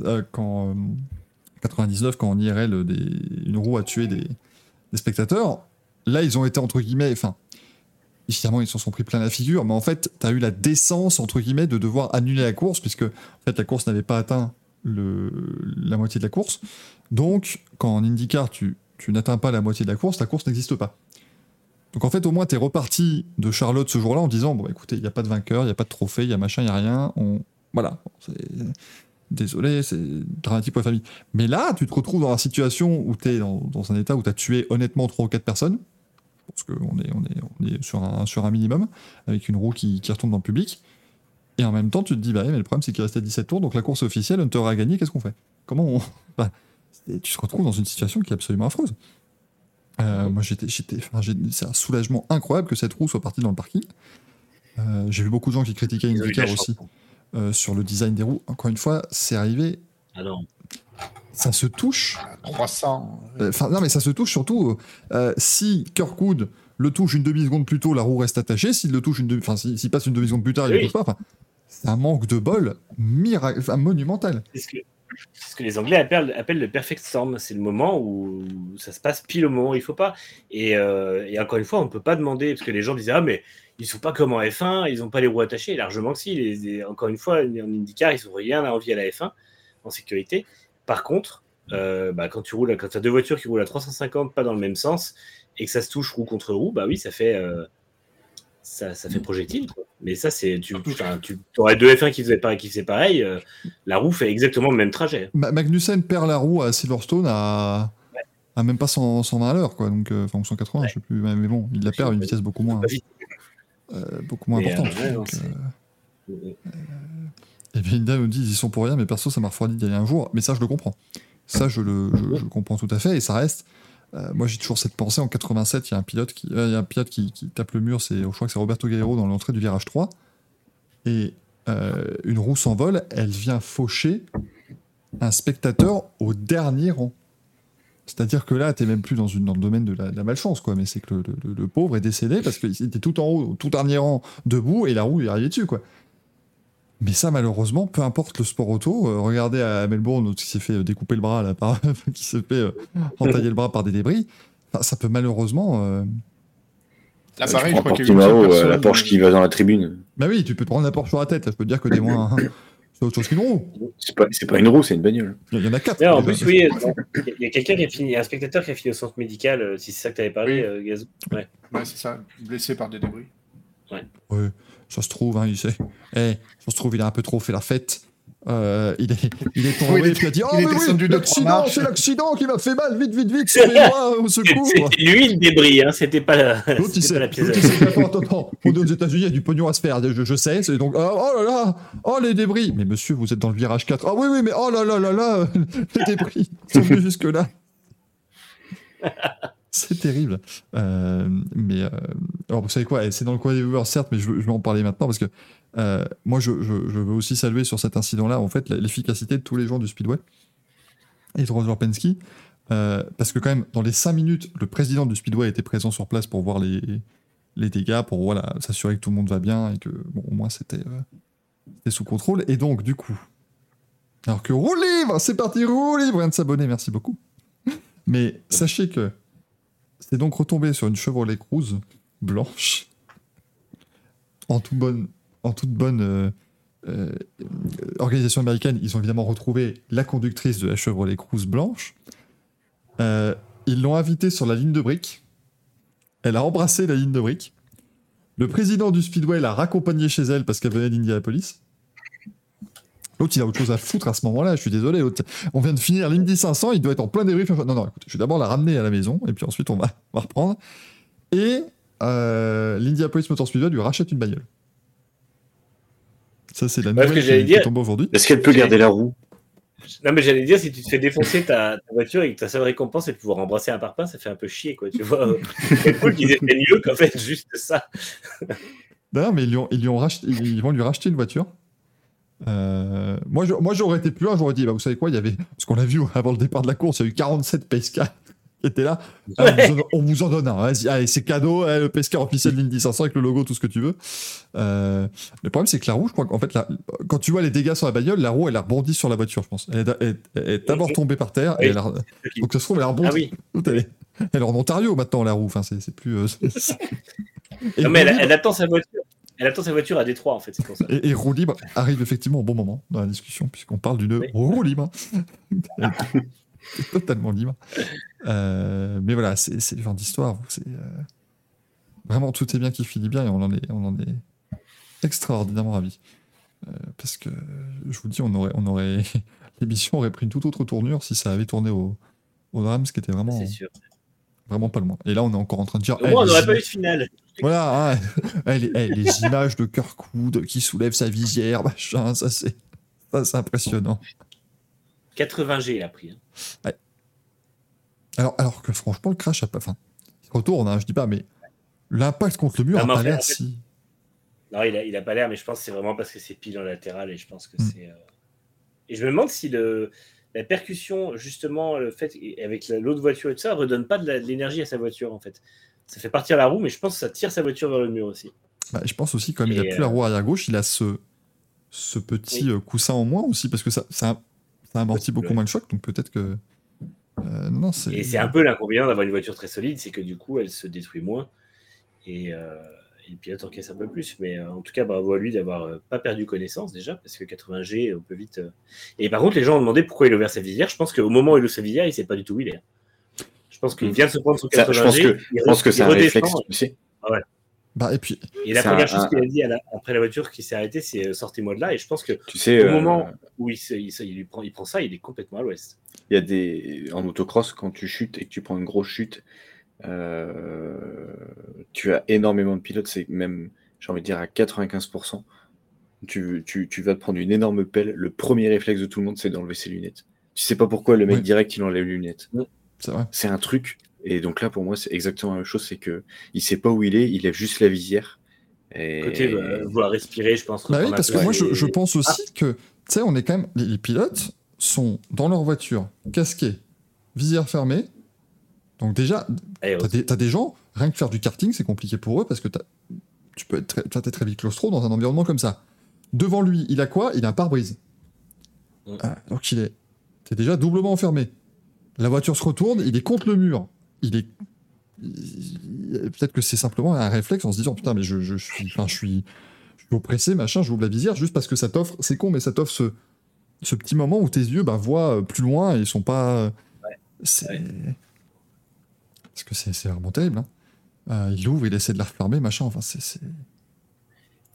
euh, quand euh, 99 quand en IRL des, une roue a tué des, des spectateurs. Là ils ont été entre guillemets, enfin évidemment, ils s'en sont pris plein la figure, mais en fait, tu as eu la décence, entre guillemets, de devoir annuler la course, puisque en fait, la course n'avait pas atteint le, la moitié de la course. Donc, quand en IndyCar, tu, tu n'atteins pas la moitié de la course, la course n'existe pas. Donc, en fait, au moins, tu es reparti de Charlotte ce jour-là en disant Bon, écoutez, il n'y a pas de vainqueur, il n'y a pas de trophée, il y a machin, il n'y a rien. On... Voilà. Désolé, c'est dramatique pour la famille. Mais là, tu te retrouves dans la situation où tu es dans, dans un état où tu as tué honnêtement 3 ou 4 personnes parce qu'on est, on est, on est sur, un, sur un minimum, avec une roue qui, qui retombe dans le public. Et en même temps, tu te dis, bah, mais le problème, c'est qu'il restait 17 tours, donc la course officielle, Hunter a gagné, qu'est-ce qu'on fait? Comment on. Bah, tu te retrouves dans une situation qui est absolument affreuse. Euh, moi, j'étais, c'est un soulagement incroyable que cette roue soit partie dans le parking. Euh, j'ai vu beaucoup de gens qui critiquaient la aussi chance. Euh, sur le design des roues. Encore une fois, c'est arrivé, Ah non. ça se touche À 300. euh, Enfin, non, mais ça se touche surtout. euh, si Kirkwood le touche une demi-seconde plus tôt, la roue reste attachée. S'il le touche une demi, enfin, s'il passe une demi-seconde plus tard, il ne touche pas. Enfin, c'est un manque de bol miracle, enfin, monumental. C'est ce, que, c'est ce que les Anglais appellent, appellent le perfect storm. C'est le moment où ça se passe pile au moment où il faut pas. Et, euh, et encore une fois, on ne peut pas demander, parce que les gens disaient Ah, mais ils sont pas comme en F1, ils n'ont pas les roues attachées. Largement que si. Les- les- encore une fois, en IndyCar, ils n'ont rien à envier à la F1 en sécurité. Par contre, euh, bah, quand tu roules, quand tu as deux voitures qui roulent à 350, pas dans le même sens, et que ça se touche roue contre roue, bah oui, ça fait. euh, ça, ça fait projectile. quoi. Mais ça, c'est. Tu, aurais deux F1 qui faisaient pareil, qui faisaient pareil euh, la roue fait exactement le même trajet. Ma- Magnussen perd la roue à Silverstone à, à même pas 100, 120 à l'heure, quoi. Donc, euh, enfin, ou 180, je sais plus. Mais mais bon, il la perd à une vitesse beaucoup moins, vite. Euh, beaucoup moins Mais, importante. euh, euh, Et bien, Linda nous dit ils y sont pour rien, mais perso, ça m'a refroidi d'y aller un jour. Mais ça, je le comprends. Ça, je le, je, je le comprends tout à fait. Et ça reste. euh, moi, j'ai toujours cette pensée. En 87, il y a un pilote qui, euh, y a un pilote qui, qui tape le mur. C'est, je crois que c'est Roberto Galero dans l'entrée du virage 3. Et euh, une roue s'envole. Elle vient faucher un spectateur au dernier rang. C'est-à-dire que là, tu même plus dans, une, dans le domaine de la, de la malchance, quoi. Mais c'est que le, le- le pauvre est décédé parce qu'il était tout en haut, au tout dernier rang, debout, et la roue lui est arrivée dessus, quoi. Mais ça, malheureusement, peu importe le sport auto, euh, regardez à Melbourne, qui s'est fait euh, découper le bras, là, par, qui s'est fait euh, entailler le bras par des débris, Enfin, ça peut malheureusement. euh, Là, Tu pareil, je prends crois qu'il y a eu Portimao, une euh, personne- la Porsche qui va dans la tribune. Bah oui, tu peux te prendre la Porsche sur la tête, là, je peux te dire que t'es moins. C'est autre chose qu'une roue. C'est pas, c'est pas une roue, c'est une bagnole. Il y en a quatre. En plus, oui, il y a quelqu'un qui a fini, un spectateur qui a fini au centre médical, euh, si c'est ça que tu avais parlé, Oui. euh, Gazou. Ouais. Ouais, c'est ça, blessé par des débris. Ouais, ça se trouve, hein, il sait. Eh, ça se trouve, il a un peu trop fait la fête. Euh, il, est, il est tombé, Oui, il puis a dit Oh, mais oui, l'accident, c'est l'accident qui m'a fait mal, vite, vite, vite, sauvez-moi, au secours. C'était lui le débris, hein, c'était pas la, L'autre, il c'était sait, pas la pièce. attends, attends, attends, on est aux États-Unis, il y a du pognon à se faire, je, je sais, c'est donc, oh, oh là là, oh les débris. Mais monsieur, vous êtes dans le virage 4. Ah oui, oui, mais oh là là là là, les débris sont venus jusque-là. C'est terrible. Euh, mais, euh, alors, vous savez quoi, c'est dans le coin des viewers, certes, mais je, je vais en parler maintenant parce que euh, moi, je, veux aussi saluer sur cet incident-là, en fait, l'efficacité de tous les gens du Speedway et de Roger Penske. Parce que quand même, dans les 5 minutes, le président du Speedway était présent sur place pour voir les, les dégâts, pour voilà, s'assurer que tout le monde va bien et que, bon, au moins, c'était sous contrôle. Et donc, du coup, alors que roue libre, c'est parti, roue libre, vient de s'abonner, merci beaucoup. Mais sachez que c'est donc retombé sur une Chevrolet Cruze blanche, en, toute bonne euh, euh, organisation américaine. Ils ont évidemment retrouvé la conductrice de la Chevrolet Cruze blanche. Euh, ils l'ont invitée sur la ligne de briques. Elle a embrassé la ligne de briques. Le président du Speedway l'a raccompagnée chez elle parce qu'elle venait d'Indianapolis. L'autre, il a autre chose à foutre à ce moment-là. Je suis désolé. l'autre- On vient de finir l'Indy 500. Il doit être en plein débrief. Non, non, écoute, je vais d'abord la ramener à la maison et puis ensuite on va, on va reprendre. Et euh, l'Indianapolis Motor Speedway lui rachète une bagnole. Ça, c'est la Ouais, nouvelle que qui, j'allais qui dire. tombe aujourd'hui. Est-ce qu'elle peut garder la roue? Non, mais j'allais dire, si tu te fais défoncer ta, ta voiture et que ta seule récompense est de pouvoir embrasser un parpaing, ça fait un peu chier, quoi. Tu vois, c'est cool qu'ils aient fait mieux qu'en fait, juste ça. D'ailleurs, mais ils, lui ont, ils, lui ont racheté- ils vont lui racheter une voiture. Euh, moi, je- moi, j'aurais été plus loin, j'aurais dit, bah, vous savez quoi, il y avait, parce qu'on l'a vu avant le départ de la course, il y a eu 47 PSK qui étaient là. Ah, on, vous en, on vous en donne un, allez, c'est cadeau, eh, le PSK officiel de l'Indy 500 avec le logo, tout ce que tu veux. Euh, le problème, c'est que la roue, je crois qu'en fait, la- quand tu vois les dégâts sur la bagnole, la roue, elle a rebondi sur la voiture, je pense. Elle est, elle- elle est d'abord tombée par terre, Oui. et elle a, donc ça se trouve, elle a rebondi. Ah oui. Elle est, elle est en Ontario maintenant, la roue, enfin, c'est c'est plus. euh, c'est- Non, mais elle attend sa voiture. Elle attend sa voiture à Détroit, en fait, c'est pour ça. Et, et roue libre arrive effectivement au bon moment dans la discussion, puisqu'on parle d'une Oui. roue libre. Totalement libre. Euh, mais voilà, c'est le genre d'histoire. c'est, euh, Vraiment, tout est bien qui finit bien et on en est, on en est extraordinairement ravis. Euh, parce que, je vous dis, on aurait, on aurait... l'émission aurait pris une toute autre tournure si ça avait tourné au, au drame, ce qui était vraiment, C'est sûr. Vraiment pas loin. Et là, on est encore en train de dire. Au on les n'aurait images- pas eu de finale. voilà, hein. Eh, les, les images de Kirkwood qui soulève sa visière, machin, ça c'est ça, c'est impressionnant. 80G, il a pris. hein. Alors, alors que franchement, le crash a pas. Enfin, il retourne, hein, je dis pas, mais l'impact contre le mur Non, a pas l'air en fait- si. Non, il a, il a pas l'air, mais je pense que c'est vraiment parce que c'est pile en latéral et je pense que Mm. c'est. euh, Et je me demande si le, la percussion, justement, le fait avec la- l'autre voiture et tout ça, redonne pas de l'énergie à sa voiture en fait. Ça fait partir la roue, mais je pense que ça tire sa voiture vers le mur aussi. Bah, je pense aussi, comme il a plus la euh, roue arrière gauche, il a ce, ce petit Oui. euh, coussin en moins aussi, parce que ça, ça, ça amortit beaucoup ouais. moins le choc, donc peut-être que. euh, non. Et c'est un peu l'inconvénient d'avoir une voiture très solide, c'est que du coup, elle se détruit moins et, euh, et le pilote encaisse un peu plus. Mais euh, en tout cas, bravo à lui d'avoir euh, pas perdu connaissance déjà, parce que 80G, on peut vite. euh, Et par contre, les gens ont demandé pourquoi il a ouvert sa visière. Je pense qu'au moment où il ouvre sa visière, il sait pas du tout où il est. Je pense qu'il vient de se prendre son 80G. Ça, je pense que- il Je pense que il c'est un redescend. réflexe, tu sais. Bah, et puis, Et la C'est première un- chose qu'il a dit à la- après la voiture qui s'est arrêtée, c'est euh, sortez-moi de là. Et je pense que Tu sais, au euh, moment où il, se- il se- il lui prend, il prend ça, il est complètement à l'ouest. il y a des en autocross quand tu chutes et que tu prends une grosse chute, euh, tu as énormément de pilotes, c'est même, j'ai envie de dire à 95%. Tu, tu, tu vas te prendre une énorme pelle. Le premier réflexe de tout le monde, c'est d'enlever ses lunettes. Tu sais pas pourquoi le mec Oui. direct il enlève les lunettes. c'est vrai. C'est un truc. Et donc là, pour moi, c'est exactement la même chose. C'est que il sait pas où il est, il lève juste la visière. Et... Côté euh, vouloir respirer, je pense. Bah oui, parce que moi, je, pense aussi que, tu sais, on est quand même. Les, les pilotes sont dans leur voiture, casqués, visière fermée. Donc, déjà, t'as des, t'as des gens, rien que faire du karting, c'est compliqué pour eux parce que tu peux être très, très vite claustro dans un environnement comme ça. Devant lui, il a quoi? Il a un pare-brise. Mm. Ah, donc, il est. T'es déjà doublement enfermé. La voiture se retourne, il est contre le mur. Il est. Peut-être que c'est simplement un réflexe en se disant putain, mais je, je suis. Enfin, je suis. suis oppressé, machin, j'ouvre la visière juste parce que ça t'offre, c'est con, mais ça t'offre ce, ce petit moment où tes yeux bah, voient plus loin et ils sont pas. Ouais. C'est. Ouais. Parce que c'est vraiment terrible. Hein. Euh, il ouvre, il essaie de la refermer, machin, enfin, c'est.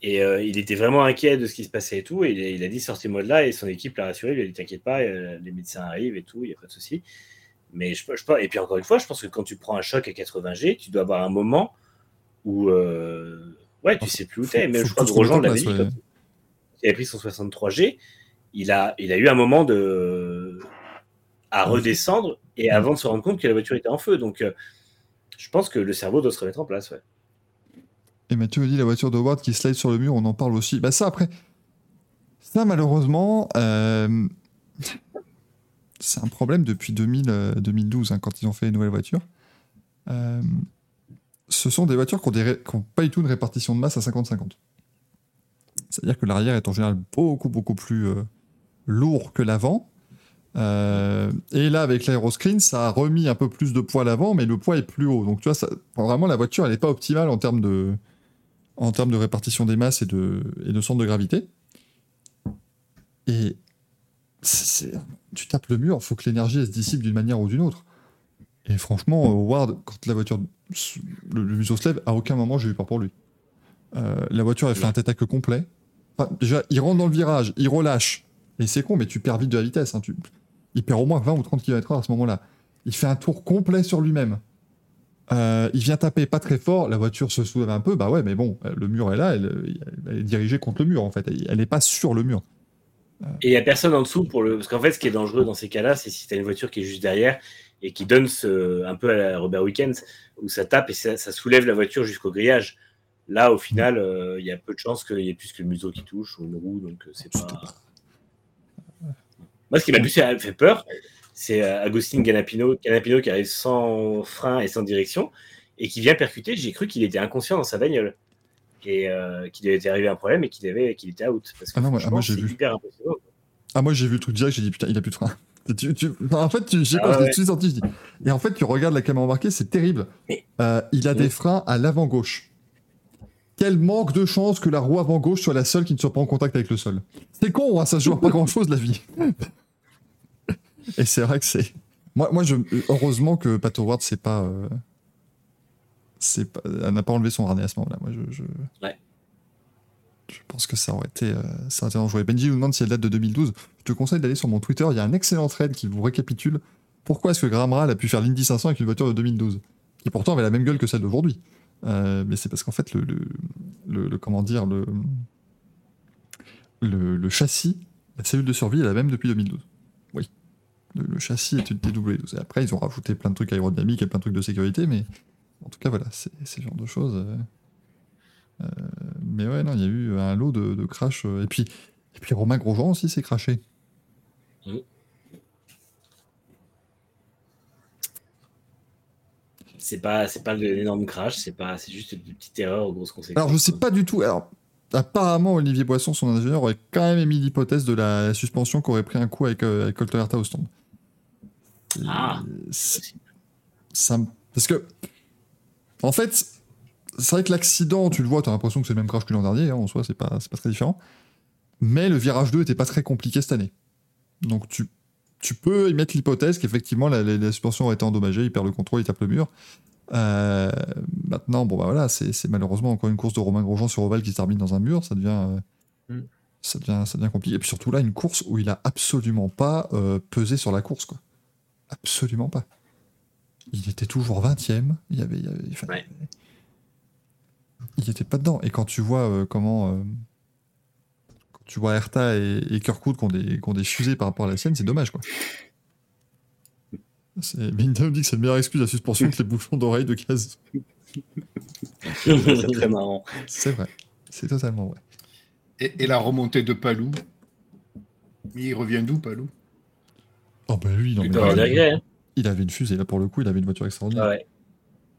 Et euh, il était vraiment inquiet de ce qui se passait et tout. Et il, a- il a dit sortez-moi de là. Et son équipe l'a rassuré. Il lui a dit t'inquiète pas, euh, les médecins arrivent et tout, il n'y a pas de souci. Mais je, je, et puis encore une fois, je pense que quand tu prends un choc à 80G, tu dois avoir un moment où euh, ouais, tu sais plus où t'es. Faut je crois que Grosjean l'avait dit. quand il avait pris son 63G, il a, il a eu un moment de à redescendre et avant de se rendre compte que la voiture était en feu. Donc, euh, je pense que le cerveau doit se remettre en place. Ouais. Et Mathieu me dit la voiture de Ward qui slide sur le mur, on en parle aussi. Bah ça après, ça malheureusement, euh, c'est un problème depuis 2000, euh, 2012 hein, quand ils ont fait les nouvelles voitures. Ce sont des voitures qui ont, des ré- qui ont pas du tout une répartition de masse à 50-50. C'est-à-dire que l'arrière est en général beaucoup beaucoup plus lourd que l'avant. Euh, et là, avec l'aéroscreen, ça a remis un peu plus de poids à l'avant, mais le poids est plus haut. Donc, tu vois, ça, vraiment, la voiture, elle n'est pas optimale en termes de, en termes de répartition des masses et de, et de centre de gravité. Et tu tapes le mur, il faut que l'énergie se dissipe d'une manière ou d'une autre. Et franchement, euh, Ward, quand la voiture, le, le museau se lève, à aucun moment j'ai eu peur pour lui. Euh, la voiture, elle fait un tête complet. Enfin, déjà, il rentre dans le virage, il relâche. Et c'est con, mais tu perds vite de la vitesse. hein, tu- Il perd au moins 20 ou 30 km/h à ce moment-là. Il fait un tour complet sur lui-même. Euh, il vient taper pas très fort, la voiture se soulève un peu, bah ouais, mais bon, euh, le mur est là, elle, elle est dirigée contre le mur en fait, elle n'est pas sur le mur. Et il n'y a personne en dessous pour le. Parce qu'en fait, ce qui est dangereux dans ces cas-là, c'est si tu as une voiture qui est juste derrière et qui donne ce... un peu à la Robert Weekends, où ça tape et ça, ça soulève la voiture jusqu'au grillage. Là, au final, euh, il y a peu de chances qu'il y ait plus que le museau qui touche ou une roue, donc euh, c'est pas. Moi, ce qui m'a plus fait peur, c'est euh, Agustin Canapino, Canapino qui arrive sans frein et sans direction et qui vient percuter. J'ai cru qu'il était inconscient dans sa bagnole et euh, qu'il était arrivé un problème et qu'il avait qu'il était out. Parce que Ah non, moi- ah, moi, j'ai vu. hyper. Ah, moi j'ai vu le truc direct, j'ai dit putain, il a plus de frein. Tu- tu- enfin, en fait, tu, je Ah pas, je ouais. sorti, je dis. Et en fait, tu regardes la caméra embarquée, c'est terrible. Mais- Euh, il a des freins à l'avant gauche. Quel manque de chance que la roue avant gauche soit la seule qui ne soit pas en contact avec le sol. C'est con, hein, ça se joue à pas grand chose la vie. Et c'est vrai que c'est. Moi, moi je... heureusement que Pat Howard, c'est pas. euh, C'est pas... Elle n'a pas enlevé son harnais à ce moment-là. Moi, je. je... Ouais. Je pense que ça aurait été, euh, ça aurait été dangereux. Benji nous demande si elle date de 2012. Je te conseille d'aller sur mon Twitter. Il y a un excellent thread qui vous récapitule pourquoi est-ce que Graham Rahal a pu faire l'Indy 500 avec une voiture de 2012, qui pourtant avait la même gueule que celle d'aujourd'hui. Euh, mais c'est parce qu'en fait, le, le, comment dire, le, le, châssis, la cellule de survie est la même depuis 2012. Oui. Le, châssis est une TW12. Et après, ils ont rajouté plein de trucs aérodynamiques et plein de trucs de sécurité, mais en tout cas, voilà, c'est ce genre de choses. euh, euh, mais ouais, non, il y a eu un lot de, de crash. et, puis, et puis Romain Grosjean aussi s'est crashé. C'est pas, c'est pas l'énorme crash, c'est pas, c'est juste une petite erreur aux grosses conséquences. Alors, je sais pas du tout. Alors, apparemment, Olivier Boisson, son ingénieur, aurait quand même émis l'hypothèse de la suspension qui aurait pris un coup avec, euh, avec Colton Herta au stand. Ah. c'est- ça Parce que, en fait, c'est vrai que l'accident, tu le vois, tu as l'impression que c'est le même crash que l'an dernier, hein, en soi, c'est pas, c'est pas très différent. Mais le virage 2 était pas très compliqué cette année. Donc, tu, tu peux émettre l'hypothèse qu'effectivement, la, la- la suspension aurait été endommagée, il perd le contrôle, il tape le mur. Euh, maintenant, bon bah voilà, c'est malheureusement encore une course de Romain Grosjean sur Oval qui se termine dans un mur, ça devient, euh, Mm. ça devient, ça devient compliqué. Et puis surtout là, une course où il a absolument pas euh, pesé sur la course, quoi. Absolument pas. Il était toujours 20ème. Il y avait, il y avait- il fallait- Ouais. il était pas dedans. Et quand tu vois comment, tu vois Herta et, et Kirkwood qui ont, des, qui ont des fusées par rapport à la sienne, c'est dommage, quoi. Minda me dit que c'est la meilleure excuse à suspension que les bouchons d'oreille de gaz. c'est très marrant. C'est vrai. C'est totalement vrai. Et, et la remontée de Palou? Mais il revient d'où, Palou? Oh bah lui, non, Il avoir des regrets. hein. il avait une fusée, là pour le coup, il avait une voiture extraordinaire. Ah ouais.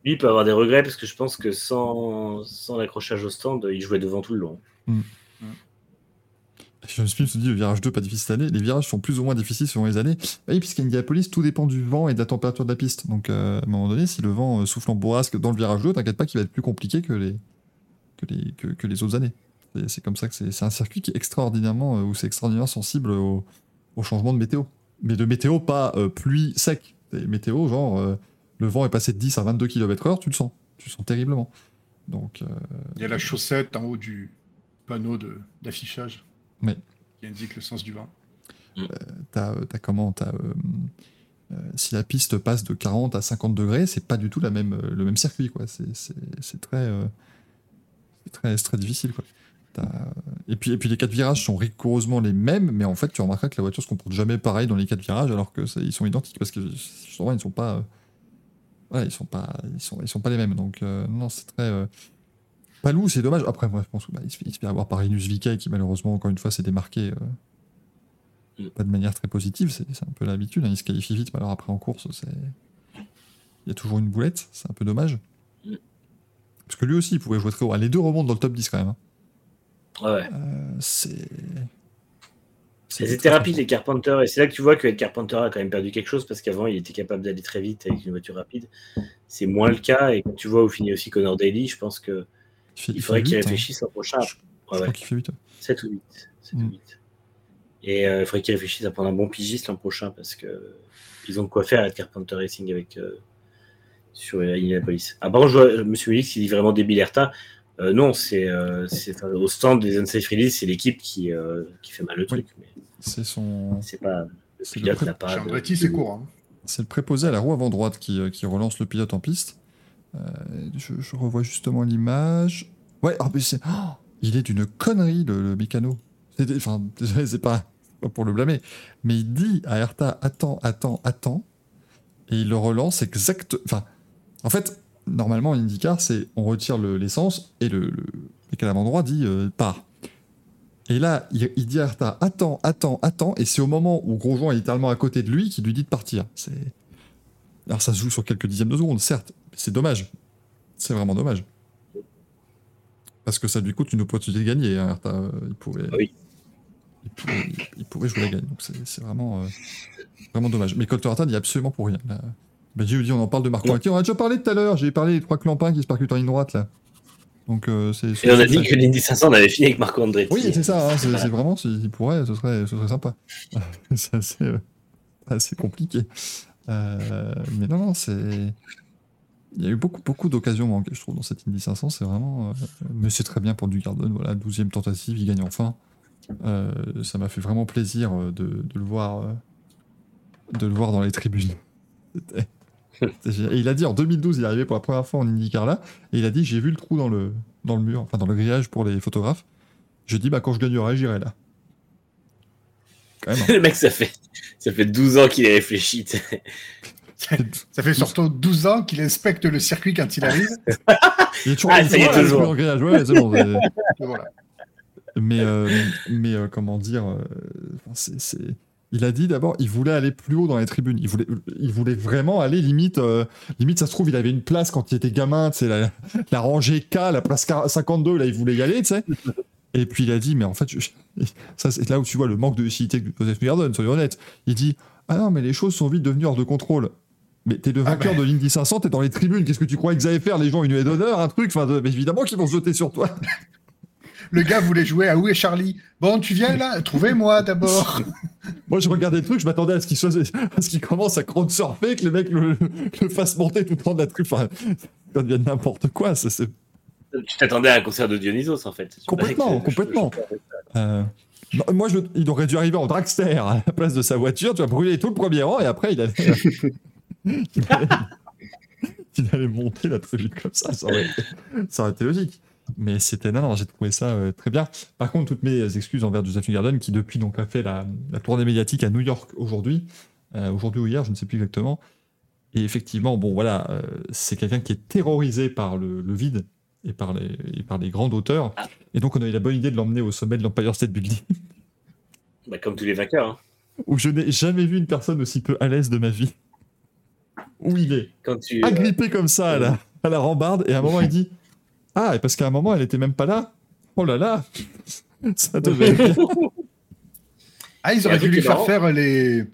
Lui, il peut avoir des regrets parce que je pense que sans, sans l'accrochage au stand, il jouait devant tout le long. John Smith se dit le virage 2 pas difficile cette année. Les virages sont plus ou moins difficiles selon les années. Bah Oui, puisqu'à Indianapolis, tout dépend du vent et de la température de la piste. Donc euh, à un moment donné, si le vent euh, souffle en bourrasque dans le virage 2, t'inquiète pas qu'il va être plus compliqué que les, autres années. C'est- comme ça que c'est un circuit qui est extraordinairement, euh, où c'est extraordinairement sensible au, au changement de météo. Mais de météo, pas pluie sec. Des météo, genre, le vent est passé de 10 à 22 km/h, tu le sens. Tu le sens terriblement. Donc, Il y a la chaussette en haut du panneau d'affichage Oui. qui indique le sens du vent. t'as euh, t'as comment t'as, euh, euh, Si la piste passe de 40 à 50 degrés, c'est pas du tout la même, euh, le même circuit. quoi. C'est c'est- c'est très, euh, c'est très, c'est très difficile. Quoi. Et, puis, et puis les quatre virages sont rigoureusement les mêmes, mais en fait, tu remarqueras que la voiture se comporte jamais pareil dans les quatre virages, alors que ça- ils sont identiques parce que justement, ils sont pas. euh, voilà, ils sont pas, ils sont, ils sont pas les mêmes. Donc euh, non, c'est très. euh, Palou, c'est dommage. Après, moi, je pense qu'il bah, se fait- il se fait avoir par Inus Vikae qui, malheureusement, encore une fois, s'est démarqué euh, Mm. pas de manière très positive. C'est un peu l'habitude. hein, Il se qualifie vite, mais alors après, en course, c'est. Il y a toujours une boulette. C'est un peu dommage. Mm. Parce que lui aussi, il pouvait jouer très haut. Ah, Les deux remontent dans le top 10 quand même. hein. Ouais, ouais. Euh, c'est. très rapides, les Carpenter, et c'est là que tu vois que Ed Carpenter a quand même perdu quelque chose parce qu'avant il était capable d'aller très vite avec une voiture rapide. C'est moins le cas, et quand tu vois où finit aussi Connor Daly, je pense que Il, fait- il il faudrait qu'il huit, hein. réfléchisse l'an prochain. Je Ouais, crois ouais, qu'il fait 8. 7 ou 8. 7 Mm. ou 8. Et euh, il faudrait qu'il réfléchisse à prendre un bon pigiste l'an prochain parce que ils ont de quoi faire Ed Carpenter Racing avec euh, sur euh, Indianapolis. Ah, par contre, je vois, Monsieur Willis qui dit vraiment débile Hertha. Euh, non, c'est euh, c'est- enfin, au stand des Unsafe Release, c'est l'équipe qui, euh, qui fait mal le truc. Mais C'est son. c'est pas. Le C'est le pilote n'a pas. c'est court. hein. C'est le préposé à la roue avant droite qui, euh, qui relance le pilote en piste. Euh, je, revois justement l'image. Ouais, ah, mais c'est- oh, il est d'une connerie le, le mécano. Enfin, désolé, c'est pas, pour le blâmer, mais il dit à Hertha attends, attends, attends, et il le relance exact. Enfin, en fait, normalement, l'IndyCar, c'est on retire le- l'essence et le, le droit dit euh, part. Et là, il, dit à Hertha attends, attends, attends, et c'est au moment où Grosjean est littéralement à côté de lui qu'il lui dit de partir. Alors ça se joue sur quelques dixièmes de seconde, certes, c'est dommage. C'est vraiment dommage. Parce que ça lui coûte une opportunité de gagner. hein, Il pouvait, Oui. il pouvait, il pouvait jouer la gagne. Donc c'est vraiment, euh, vraiment dommage. Mais Colton Hertha n'y a absolument pour rien. Là. Ben, j'ai dit, on en parle de Marco. Andretti. On a déjà parlé tout à l'heure. J'ai parlé des trois clampins qui se percutent en ligne droite là. Donc euh, c'est. Et on a dit que l'Indy 500 on avait fini avec Marco Andretti. oui, c'est ça, hein, c'est c'est vraiment, s'il pourrait, ce serait, ce serait sympa. c'est assez, euh, assez compliqué. Euh, mais non, non, c'est. Il y a eu beaucoup, beaucoup d'occasions manquées, je trouve, dans cette Indy 500. C'est vraiment. euh, mais c'est très bien pour du Garden. Voilà, 12e tentative, il gagne enfin. Euh, ça m'a fait vraiment plaisir euh, de, le voir. de le voir dans les tribunes. Et il a dit en 2012, il est arrivé pour la première fois en IndyCar là, et il a dit j'ai vu le trou dans le, dans le mur, enfin dans le grillage pour les photographes. Je dis bah quand je gagnerai, j'irai là. Quand même. hein. le mec, ça fait, ça fait 12 ans qu'il y réfléchi. Ça fait surtout 12 ans qu'il inspecte le circuit quand il arrive. Il est toujours, Ah, ça y est, toujours ouais, c'est bon. voilà. mais euh, mais euh, comment dire, euh, enfin, c'est, c'est- il a dit d'abord, il voulait aller plus haut dans les tribunes. Il voulait, il voulait vraiment aller limite, euh, limite ça se trouve, il avait une place quand il était gamin, tu sais, la, la rangée K, la place 52, là, il voulait y aller, tu sais. Et puis il a dit, mais en fait, je- ça c'est là où tu vois le manque de lucidité de Joseph Newgarden, soyons honnêtes. Il dit, ah non, mais les choses sont vite devenues hors de contrôle. Mais t'es le Ah vainqueur ben. de l'Indy 500, t'es dans les tribunes, qu'est-ce que tu crois qu'ils allaient faire? Les gens, une haie d'honneur, un truc, enfin, de- mais évidemment qu'ils vont se jeter sur toi. Le gars voulait jouer à Où est Charlie? Bon, tu viens là Trouvez-moi d'abord. Moi, je regardais le truc, je m'attendais à ce qu'il soit, à ce qu'il commence à crowd surfer, que les mecs le, le fassent monter tout le temps de la truc. Enfin, ça devient n'importe quoi. c'est- Tu t'attendais à un concert de Dionysos, en fait. Complètement, complètement. je- euh, non, moi, je- il aurait dû arriver en dragster à la place de sa voiture. Tu vas brûler tout le premier rang et après, il allait, il allait, il allait monter la tribune comme ça. Ça aurait, été, ça aurait été logique. Mais c'était non, non, j'ai trouvé ça euh, très bien. Par contre, toutes mes excuses envers Joseph Garden qui depuis donc a fait la, la tournée médiatique à New York aujourd'hui, euh, aujourd'hui ou hier, je ne sais plus exactement. Et effectivement, bon voilà, euh, c'est quelqu'un qui est terrorisé par le, le vide et par les, et par les grandes hauteurs. Ah. Et donc on a eu la bonne idée de l'emmener au sommet de l'Empire State Building, Bah, comme tous les vainqueurs. hein. où je n'ai jamais vu une personne aussi peu à l'aise de ma vie. Où il est Quand tu, agrippé comme ça à la, à la rambarde, et à un moment il dit Ah, et parce qu'à un moment elle était même pas là. Oh là là Ça devait être bien. Ah, ils auraient dû lui faire faire les.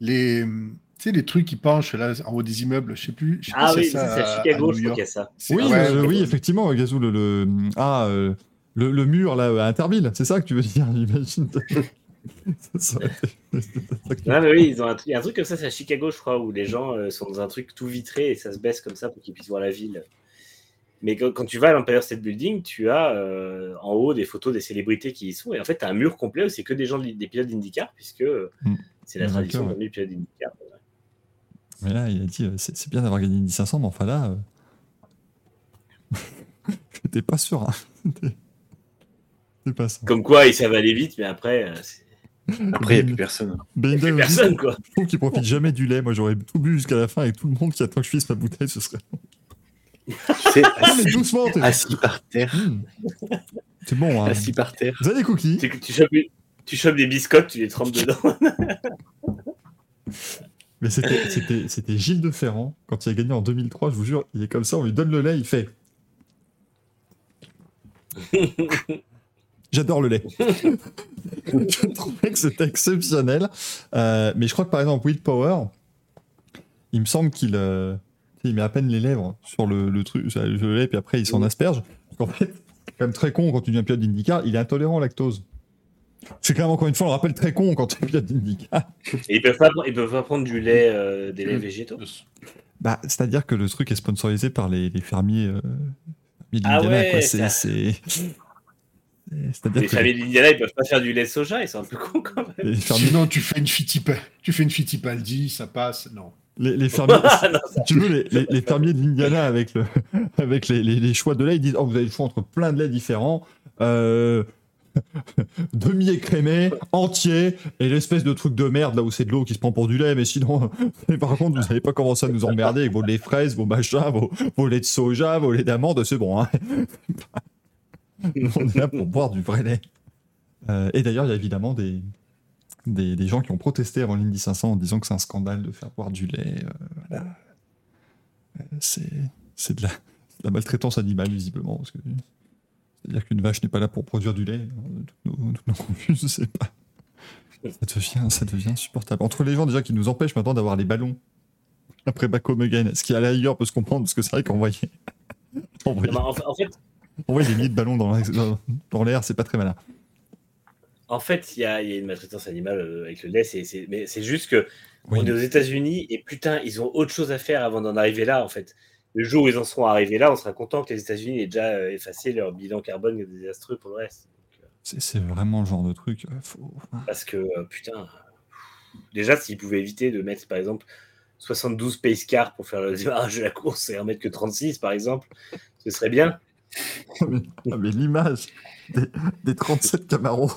les tu sais, les trucs qui penchent là en haut des immeubles. Je sais plus. Je sais Ah oui, c'est à Chicago, je crois qu'il y a ça. Oui, ouais, oui, effectivement, Gazou, le, le- ah, euh, le, le mur là à Interville, c'est ça que tu veux dire, j'imagine. Ça été- c'est ça que tu- Non, mais oui, ils ont un, truc- il y a un truc comme ça, c'est à Chicago, je crois, où les gens euh, sont dans un truc tout vitré et ça se baisse comme ça pour qu'ils puissent voir la ville. Mais quand, quand tu vas à l'Empire State Building, tu as euh, en haut des photos des célébrités qui y sont. Et en fait, tu as un mur complet où c'est que des gens de- des pilotes d'IndyCar, puisque euh, Mm. c'est la tradition d'amener les pilotes d'IndyCar. Mais là, il a dit, c'est bien d'avoir gagné une 500, mais enfin là, euh, pas sûr. Hein. C'est pas ça. Comme quoi, ils savent aller vite, mais après, c'est Après, il n'y a plus personne. Belinda plus personne, quoi. je trouve qu'il profite jamais du lait. Moi, j'aurais tout bu jusqu'à la fin avec tout le monde qui attend que je finisse ma bouteille. Ce serait. Sais, Ah, mais assis, doucement, t'es. assis par terre. Hmm. C'est bon. Hein. Assis par terre. Vous avez des cookies Tu, tu chopes, tu chopes des biscottes, tu les trempes dedans. Mais c'était- c'était c'était Gilles de Ferrand, quand il a gagné en 2003, je vous jure, il est comme ça, on lui donne le lait, il fait. J'adore le lait. je trouvais que c'était exceptionnel. Euh, mais je crois que par exemple, Will Power, il me semble qu'il euh, il met à peine les lèvres sur le, le truc, sur le lait, puis après il s'en asperge. Qu'en fait, c'est quand même très con quand tu deviens pilote d'IndyCar, il est intolérant au lactose. C'est quand même encore une fois, on le rappelle très con quand tu es pilote d'IndyCar. Et ils peuvent pas, ils peuvent pas prendre du lait, euh, des laits végétaux? Bah, c'est-à-dire que le truc est sponsorisé par les, les fermiers, euh, fermiers Ah ouais, c'est- C'est-à-dire Les que familles d'Indiana, ils peuvent pas faire du lait de soja, ils sont un peu cons quand même. les fermiers, Sinon, tu fais une Fittipaldi, tu fais une Fittipaldi, ça passe. Non. les, les fermiers, non, si tu veux, les, les- les fermiers de l'Indiana avec, le, avec les, les- les choix de lait, ils disent Oh, vous avez le choix entre plein de laits différents, euh, demi-écrémé, entier, et l'espèce de truc de merde là où c'est de l'eau qui se prend pour du lait, mais sinon, mais par contre, vous n'allez pas commencer à nous emmerder avec vos laits fraises, vos machins, vos, vos laits de soja, vos laits d'amande, c'est bon. Hein. On est là pour boire du vrai lait. Euh, et d'ailleurs, il y a évidemment des, des, gens qui ont protesté avant l'Indy 500 en disant que c'est un scandale de faire boire du lait. euh. Euh, c'est c'est de la, maltraitance animale, visiblement. C'est-à-dire qu'une vache n'est pas là pour produire du lait. euh, Toutes nos, toutes nos confuses, c'est pas. Ça devient, ça devient insupportable. Entre les gens déjà qui nous empêchent maintenant d'avoir les ballons après Back Home Again, ce qui à la rigueur peut se comprendre, parce que c'est vrai en fait- en fait, envoyer des milliers de ballons dans la- dans- dans l'air, c'est pas très malin. En fait, il y a, il y a une maltraitance animale euh, avec le lait, mais c'est juste que Oui. on est aux États-Unis et putain, ils ont autre chose à faire avant d'en arriver là, en fait. Le jour où ils en seront arrivés là, on sera content que les États-Unis aient déjà euh, effacé leur bilan carbone désastreux pour le reste. C'est vraiment le genre de truc. euh, faut- Parce que putain, déjà, s'ils pouvaient éviter de mettre par exemple 72 pace cars pour faire le démarrage de la course et en mettre que 36 par exemple, ce serait bien. Mais, ah, mais l'image des, des 37 Camaro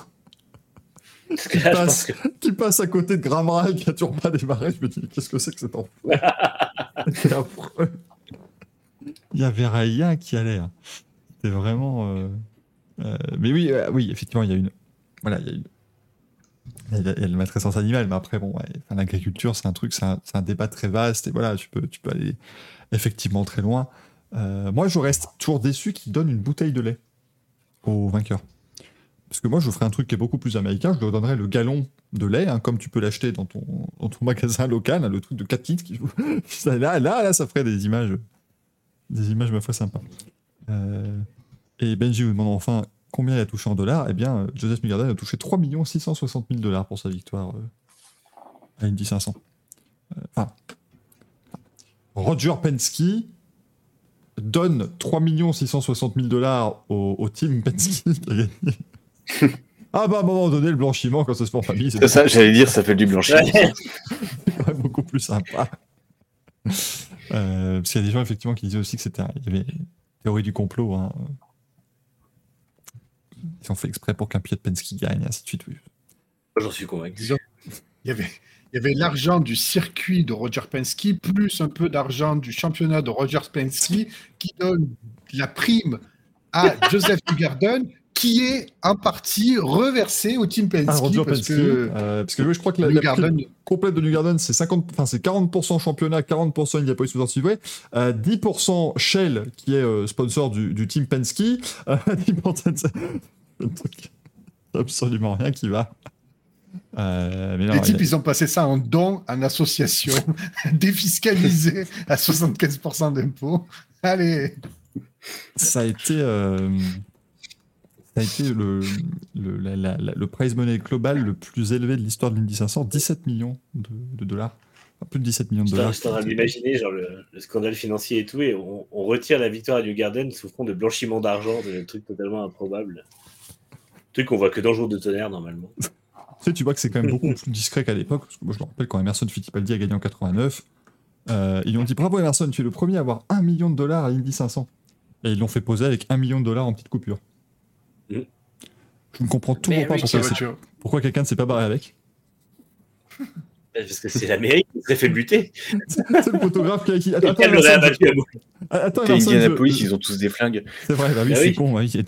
je passe. que qui passe à côté de Gramral qui a toujours pas démarré, je me dis, qu'est-ce que c'est que cet enfant? Il y avait rien qui allait. hein. C'était vraiment. euh, euh, mais oui, euh, oui, effectivement, il y a une. Voilà, il y a une. Il y a, il y a la animale, mais après, bon, ouais, enfin, l'agriculture, c'est un truc, c'est un, c'est un débat très vaste, et voilà, tu peux, tu peux aller effectivement très loin. Euh, moi, je reste toujours déçu qu'ils donnent une bouteille de lait au vainqueur. Parce que moi, je ferais un truc qui est beaucoup plus américain, je leur donnerais le gallon de lait, hein, comme tu peux l'acheter dans ton, dans ton magasin local, hein, le truc de 4 litres. Qui... Là, là, là, ça ferait des images, des images, ma foi, sympas. Euh, et Benji vous demande enfin combien il a touché en dollars. Eh bien, euh, Joseph Newgarden a touché 3 660 000 dollars pour sa victoire euh, à Indy 500. Euh, Enfin, Roger Penske donne 3 660 000 dollars au, au team Penske qui a gagné. Ah bah à un moment donné, le blanchiment, quand ça se fait en famille, c'est C'est ça, j'allais dire, ça fait du blanchiment. Quand même beaucoup plus sympa. Euh, parce qu'il y a des gens effectivement qui disaient aussi que c'était un- il y avait une théorie du complot. hein. Ils ont fait exprès pour qu'un pilote Penske gagne, et ainsi de suite. oui. j'en suis convaincu. Il y avait, il y avait l'argent du circuit de Roger Penske, plus un peu d'argent du championnat de Roger Penske, qui donne la prime à Joseph Newgarden, qui est en partie reversé au team Penske. Ah, Roger parce Penske, que euh, parce que je crois que la, la prime complète de New Garden, c'est 50, enfin c'est 40% championnat, 40% Indianapolis Motor Speedway, euh, 10% Shell qui est euh, sponsor du, du team Penske, euh, 10% c'est un truc absolument rien qui va. Euh, mais non, les il types, ils ont passé ça en don, en association, défiscalisé à 75% d'impôts. Allez, ça a été euh, Ça a été le, le, la- la- la- le prize money global le plus élevé de l'histoire de l'Indy 500, 17 millions de, de dollars. Enfin, plus de 17 millions de Je dollars. suis en train d'imaginer genre le, le scandale financier et tout, et on, on retire la victoire à New Garden sous fond de blanchiment d'argent, de trucs totalement improbables. Truc qu'on voit que dans le jour de tonnerre normalement. Tu sais, tu vois que c'est quand même beaucoup plus discret qu'à l'époque. Parce que moi, je me rappelle quand Emerson Fittipaldi a gagné en 89. euh, ils lui ont dit Bravo Emerson, tu es le premier à avoir 1 million de dollars à l'Indy 500. Et ils l'ont fait poser avec 1 million de dollars en petite coupure. Mm. Je ne comprends toujours pas pourquoi, pourquoi quelqu'un ne s'est pas barré avec. Parce que c'est l'Amérique qui s'est fait buter. c'est le photographe qui a. Qui... Attends, attends, Emerson, je- Attends, T'es Emerson, Indianapolis, je- ils ont tous des flingues. C'est vrai, bah oui, Ah c'est oui. con. Ouais, il y a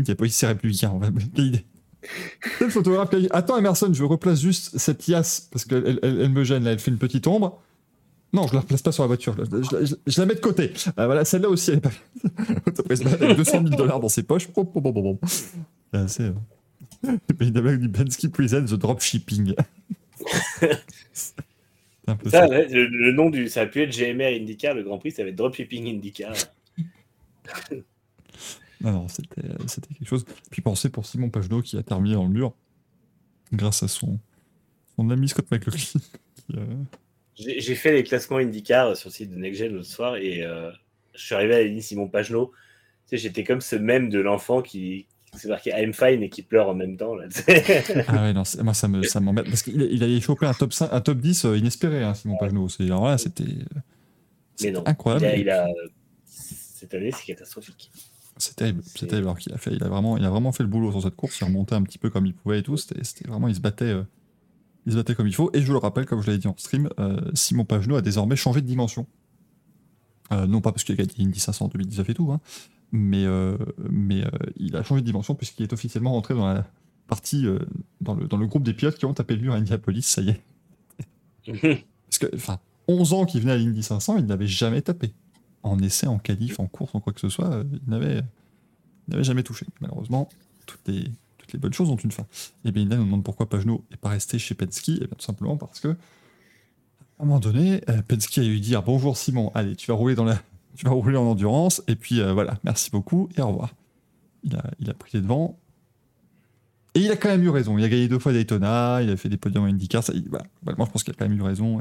Indianapolis, c'est républicain. en fait. Quelle idée. C'est le photographe qui a dit Attends, Emerson, je replace juste cette liasse parce qu'elle elle, elle- elle me gêne là, elle fait une petite ombre. Non, je la replace pas sur la voiture. Je, je- je- je la mets de côté. Ah, voilà, celle-là aussi, elle est pas. Après, il se balade avec 200 000 dollars dans ses poches. Pom. C'est assez. euh, Le pays d'Amérique du Bensky presents the dropshipping. C'est un peu ça. Ça, ouais, le, le nom du. Ça a pu être GMR IndyCar, le Grand Prix, ça va être Dropshipping IndyCar. Non, non, c'était c'était quelque chose. Puis pensez pour Simon Pagenaud qui a terminé dans le mur grâce à son, son ami Scott McLaughlin. qui, euh, J'ai j'ai fait les classements IndyCar sur le site de NextGen l'autre soir et euh, je suis arrivé à la ligne Simon Pagenaud. Tu sais, j'étais comme ce même de l'enfant qui, s'est marqué I'm fine et qui pleure en même temps. Là. Ah ouais, non, c'est- moi ça me- ça m'embête. Parce qu'il il allait choper un top, 5, un top 10 euh, inespéré, hein, Simon Pagenaud. C'est- Alors là, c'était Mais non, incroyable. il a, il a- cette année, c'est catastrophique. C'est terrible. C'est terrible. Alors qu'il a, fait, il, a vraiment, il a vraiment fait le boulot sur cette course. Il remontait un petit peu comme il pouvait et tout. C'était vraiment, il se battait. euh, il se battait comme il faut. Et je le rappelle, comme je l'avais dit en stream, euh, Simon Pagenaud a désormais changé de dimension. Euh, non pas parce qu'il a gagné Indy 500 en 2019 et tout, hein, mais, mais il a changé de dimension puisqu'il est officiellement rentré dans la partie, dans, le, dans le groupe des pilotes qui ont tapé le mur à Indianapolis, ça y est. Parce que, enfin, 11 ans qu'il venait à l'Indy 500, il n'avait jamais tapé. En essai, en qualif, en course, en quoi que ce soit, euh, il n'avait jamais touché. Malheureusement, toutes les, bonnes choses ont une fin. Et bien, il nous demande pourquoi Pagenaud n'est pas resté chez Penske. Et bien, tout simplement parce que, à un moment donné, euh, Penske a eu dire Bonjour Simon, allez, tu vas rouler, dans la... tu vas rouler en endurance. Et puis euh, voilà, merci beaucoup et au revoir. Il a, pris les devants. Et il a quand même eu raison. Il a gagné deux fois Daytona, il a fait des podiums à IndyCar. Ça, je pense qu'il a quand même eu raison.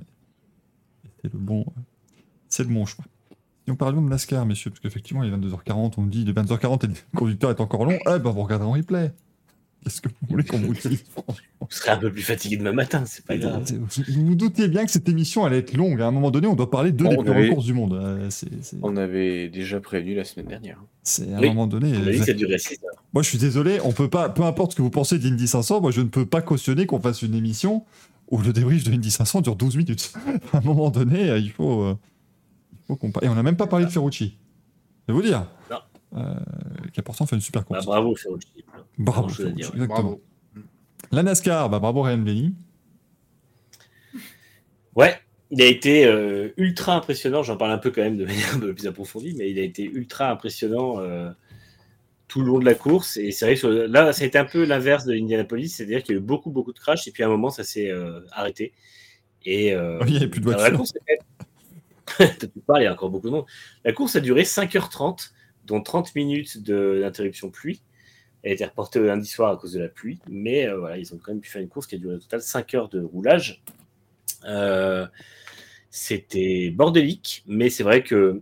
C'est le bon, c'est le bon choix. Et on parlions de NASCAR, messieurs, parce qu'effectivement, il est 22h40, on dit de 22h40 et le conducteur est encore long. Eh ben, vous regardez en replay. Qu'est-ce que vous voulez qu'on vous dise Vous serez un peu plus fatigué demain matin, c'est pas grave. Vous vous doutez bien que cette émission allait être longue. À un moment donné, on doit parler de Bon, des plus avait- courses du monde. Euh, c'est- c'est- On avait déjà prévenu la semaine dernière. C'est à un Oui. moment donné. On a dit euh, que ça durait 6 heures. Moi, je suis désolé, on peut pas, peu importe ce que vous pensez de l'Indy 500, moi, je ne peux pas cautionner qu'on fasse une émission où le débrief de l'Indy 500 dure 12 minutes. à un moment donné, euh, il faut, euh, Et on n'a même pas parlé de Ferrucci. Je vais vous dire. Euh, qui a pourtant fait une super Bah, course. bravo, Ferrucci. bravo. Ferrucci, dire. exactement. Bravo. La NASCAR, bah, bravo Ryan Blaney. Ouais, il a été euh, ultra impressionnant. J'en parle un peu quand même de manière un peu plus approfondie, mais il a été ultra impressionnant euh, tout le long de la course. Et c'est vrai que là, ça a été un peu l'inverse de l'Indianapolis, c'est-à-dire qu'il y a eu beaucoup, beaucoup de crashs, et puis à un moment, ça s'est euh, arrêté. Et euh, Il n'y avait plus de voiture. la course, T'as pu parler, il y a encore beaucoup de monde. La course a duré 5h30, dont 30 minutes de- d'interruption pluie. Elle a été reportée au lundi soir à cause de la pluie, mais euh, voilà, ils ont quand même pu faire une course qui a duré au total 5 heures de roulage. Euh, C'était bordélique, mais c'est vrai que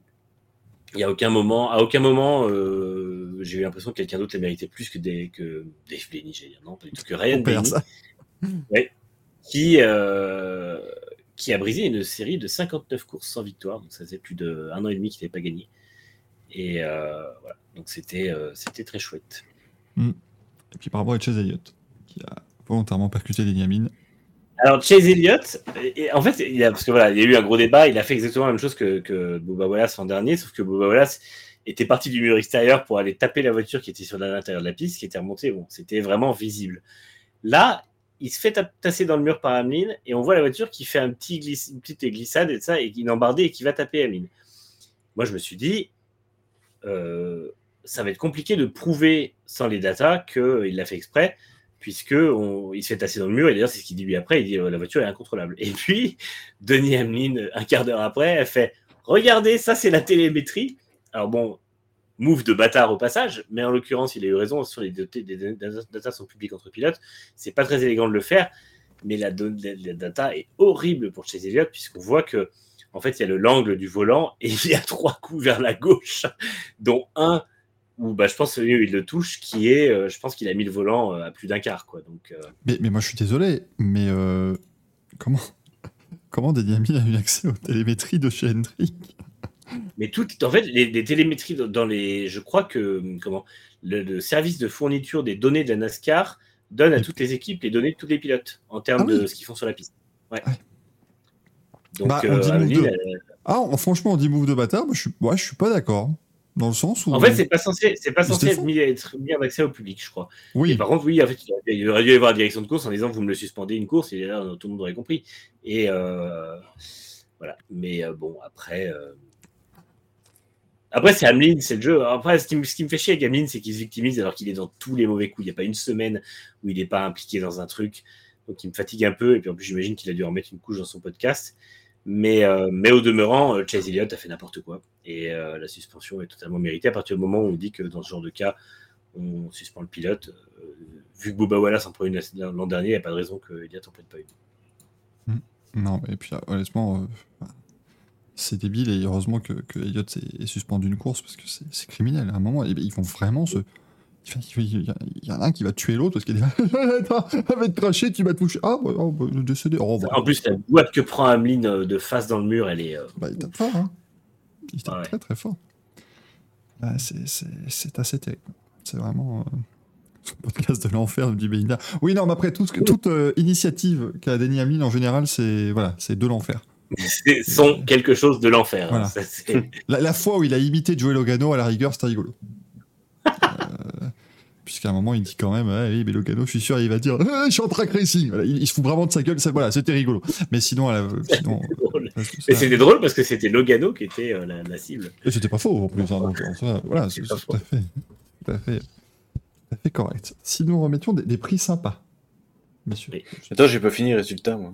il a aucun moment, à aucun moment, euh, j'ai eu l'impression que quelqu'un d'autre l'a mérité plus que, des, que Dave Blaney, non, pas du tout que Ryan Blaney ça. qui, qui a brisé une série de 59 courses sans victoire. Donc ça faisait plus d'un an et demi qu'il n'avait pas gagné. Et euh, voilà, donc c'était euh, c'était très chouette. Et puis bravo à Chase Elliott, qui a volontairement percuté les Niamines. Alors Chase Elliott, et, en fait, il a, parce que voilà, il y a eu un gros débat, il a fait exactement la même chose que, que Bubba Wallace l'an dernier, sauf que Bubba Wallace était parti du mur extérieur pour aller taper la voiture qui était sur l'intérieur de la piste, qui était remontée. Bon, c'était vraiment visible. Là, il se fait ta- tasser dans le mur par Hamlin et on voit la voiture qui fait un petit une petite glissade et ça, et qui est embardée et qui va taper Hamlin. Moi, je me suis dit, euh, ça va être compliqué de prouver sans les datas qu'il l'a fait exprès, puisque il se fait tasser dans le mur. Et d'ailleurs, c'est ce qu'il dit lui après. Il dit la voiture est incontrôlable. Et puis, Denis Hamlin, un quart d'heure après, elle fait Regardez, ça, c'est la télémétrie. Alors bon, move de bâtard au passage, mais en l'occurrence, il a eu raison sur les data, sont publiques entre pilotes. C'est pas très élégant de le faire, mais la, la- la data est horrible pour Chase Elliott, puisqu'on voit que, en fait, il y a le l'angle du volant et il y a trois coups vers la gauche, dont un où bah, je pense que il le touche, qui est, euh, je pense qu'il a mis le volant euh, à plus d'un quart, quoi. Donc, euh, Mais, mais moi, je suis désolé, mais comment, comment Denis Hamlin a eu accès aux télémétries de chez Hendrick Mais tout, en fait, les, les télémétries dans- les, je crois que comment, le, le service de fourniture des données de la NASCAR donne à toutes les équipes les données de tous les pilotes en termes Ah oui. de ce qu'ils font sur la piste. Ouais. Ouais. Donc, Bah, on euh, dit move Hamlin, de- elle- Ah, franchement, on dit move de bâtard, moi, je suis, ouais, je suis pas d'accord. Dans le sens où. en fait, c'est pas censé, c'est pas censé être mis, être mis en accès au public, je crois. Et Oui, par contre, oui, en fait, il aurait dû y avoir la direction de course en disant vous me le suspendez une course, et là, tout le monde aurait compris. Et euh, voilà. Mais euh, bon, après. euh, Après, c'est Hamlin, c'est le jeu. Après, ce qui, me, fait chier avec Hamlin, c'est qu'il se victimise alors qu'il est dans tous les mauvais coups. Il n'y a pas une semaine où il n'est pas impliqué dans un truc. Donc, il me fatigue un peu. Et puis, en plus, j'imagine qu'il a dû remettre une couche dans son podcast. Mais, euh, mais au demeurant, euh, Chase Elliott a fait n'importe quoi. Et euh, la suspension est totalement méritée à partir du moment où on dit que dans ce genre de cas, on suspend le pilote. Vu que Boba Wallace en prend une l'an dernier, il n'y a pas de raison que Elliott en prenne pas une. non, mais puis, honnêtement, c'est débile et heureusement que, que Elliott est, est suspendu une course parce que c'est criminel. À un moment, ils ils vont vraiment se. Il y, en a un qui va tuer l'autre parce qu'il dit Attends, elle va te cracher, tu vas te toucher. Ah, bah, oh, bah, décédé. Oh, bah, En plus, la boîte que prend Hamlin euh, de face dans le mur, elle est. euh, bah, il tape fort, hein. Il tape Ouais. très très fort. Ah, c'est- assez terrible. C'est vraiment. euh, podcast de l'enfer, dit Belinda. Oui, non, mais après, tout toute euh, initiative qu'a Denis Hamlin en général, c'est voilà, c'est de l'enfer. C'est- sont quelque chose de l'enfer. hein. Voilà. Ça, c'est- La, la fois où il a imité Joey Logano, à la rigueur, c'était rigolo. Euh, Puisqu'à un moment, il dit quand même, ah, oui, mais Logano, je suis sûr, il va dire, Ah, je suis en track racing. Voilà, il, il se fout vraiment de sa gueule, ça, voilà, c'était rigolo. Mais sinon, euh, sinon euh, Mais c'était drôle parce que c'était Logano qui était euh, la, la cible. et c'était pas faux en plus. hein, donc, en soi, voilà, c'est tout à fait, tout à fait, tout à fait correct. Si nous remettions des, des prix sympas, messieurs. Oui. Attends, j'ai pas fini le résultat, moi.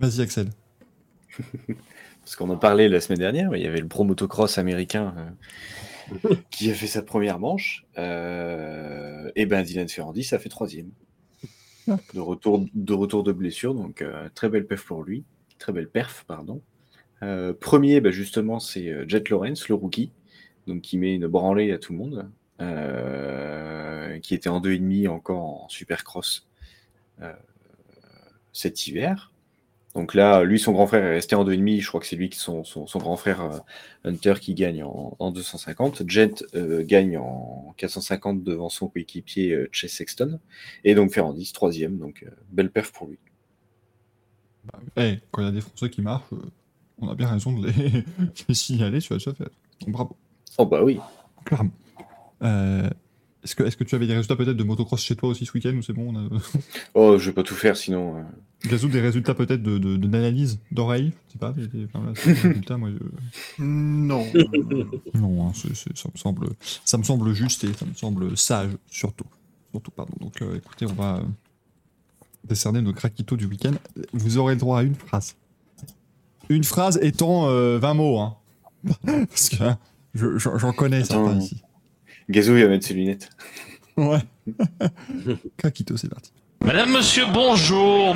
Vas-y, Axel. Parce qu'on en parlait la semaine dernière, mais il y avait le pro motocross américain euh, qui a fait sa première manche. Euh, et ben Dylan Ferrandis a fait troisième. De retour de, retour de blessure, donc euh, très belle perf pour lui. Très belle perf, pardon. Premier, bah, justement, c'est Jet Lawrence, le rookie, donc qui met une branlée à tout le monde, qui était en 2,5 encore en supercross cet hiver. Donc là, lui, son grand frère est resté en 2,5. Je crois que c'est lui qui son, son, son grand frère euh, Hunter qui gagne en, en 250. Jet euh, gagne en 450 devant son coéquipier euh, Chase Sexton. Et donc Ferrandis, troisième. Donc euh, belle perf pour lui. Bah, eh, quand il y a des Français qui marchent, on a bien raison de les, signaler sur la. Donc bravo. Oh bah oui. Clairement. Euh, est-ce, que, est-ce que tu avais des résultats peut-être de motocross chez toi aussi ce week-end ou c'est bon on a... Oh, je vais pas tout faire sinon. euh, Gazou, des résultats peut-être de, de, de- d'analyse d'oreille Je sais pas. Des, des- enfin, là, c'est des résultats, moi, je- Non. Non, hein, c'est- c'est- ça, me semble, ça me semble juste et ça me semble sage surtout. Surtout, pardon. Donc euh, écoutez, on va euh, décerner nos craquitos du week-end. Vous aurez le droit à une phrase. Une phrase étant euh, 20 mots. Hein. Parce que hein, je- j'en connais certains ici. Gazou, il va mettre ses lunettes. Ouais. Craquito, c'est parti. Madame, monsieur, bonjour.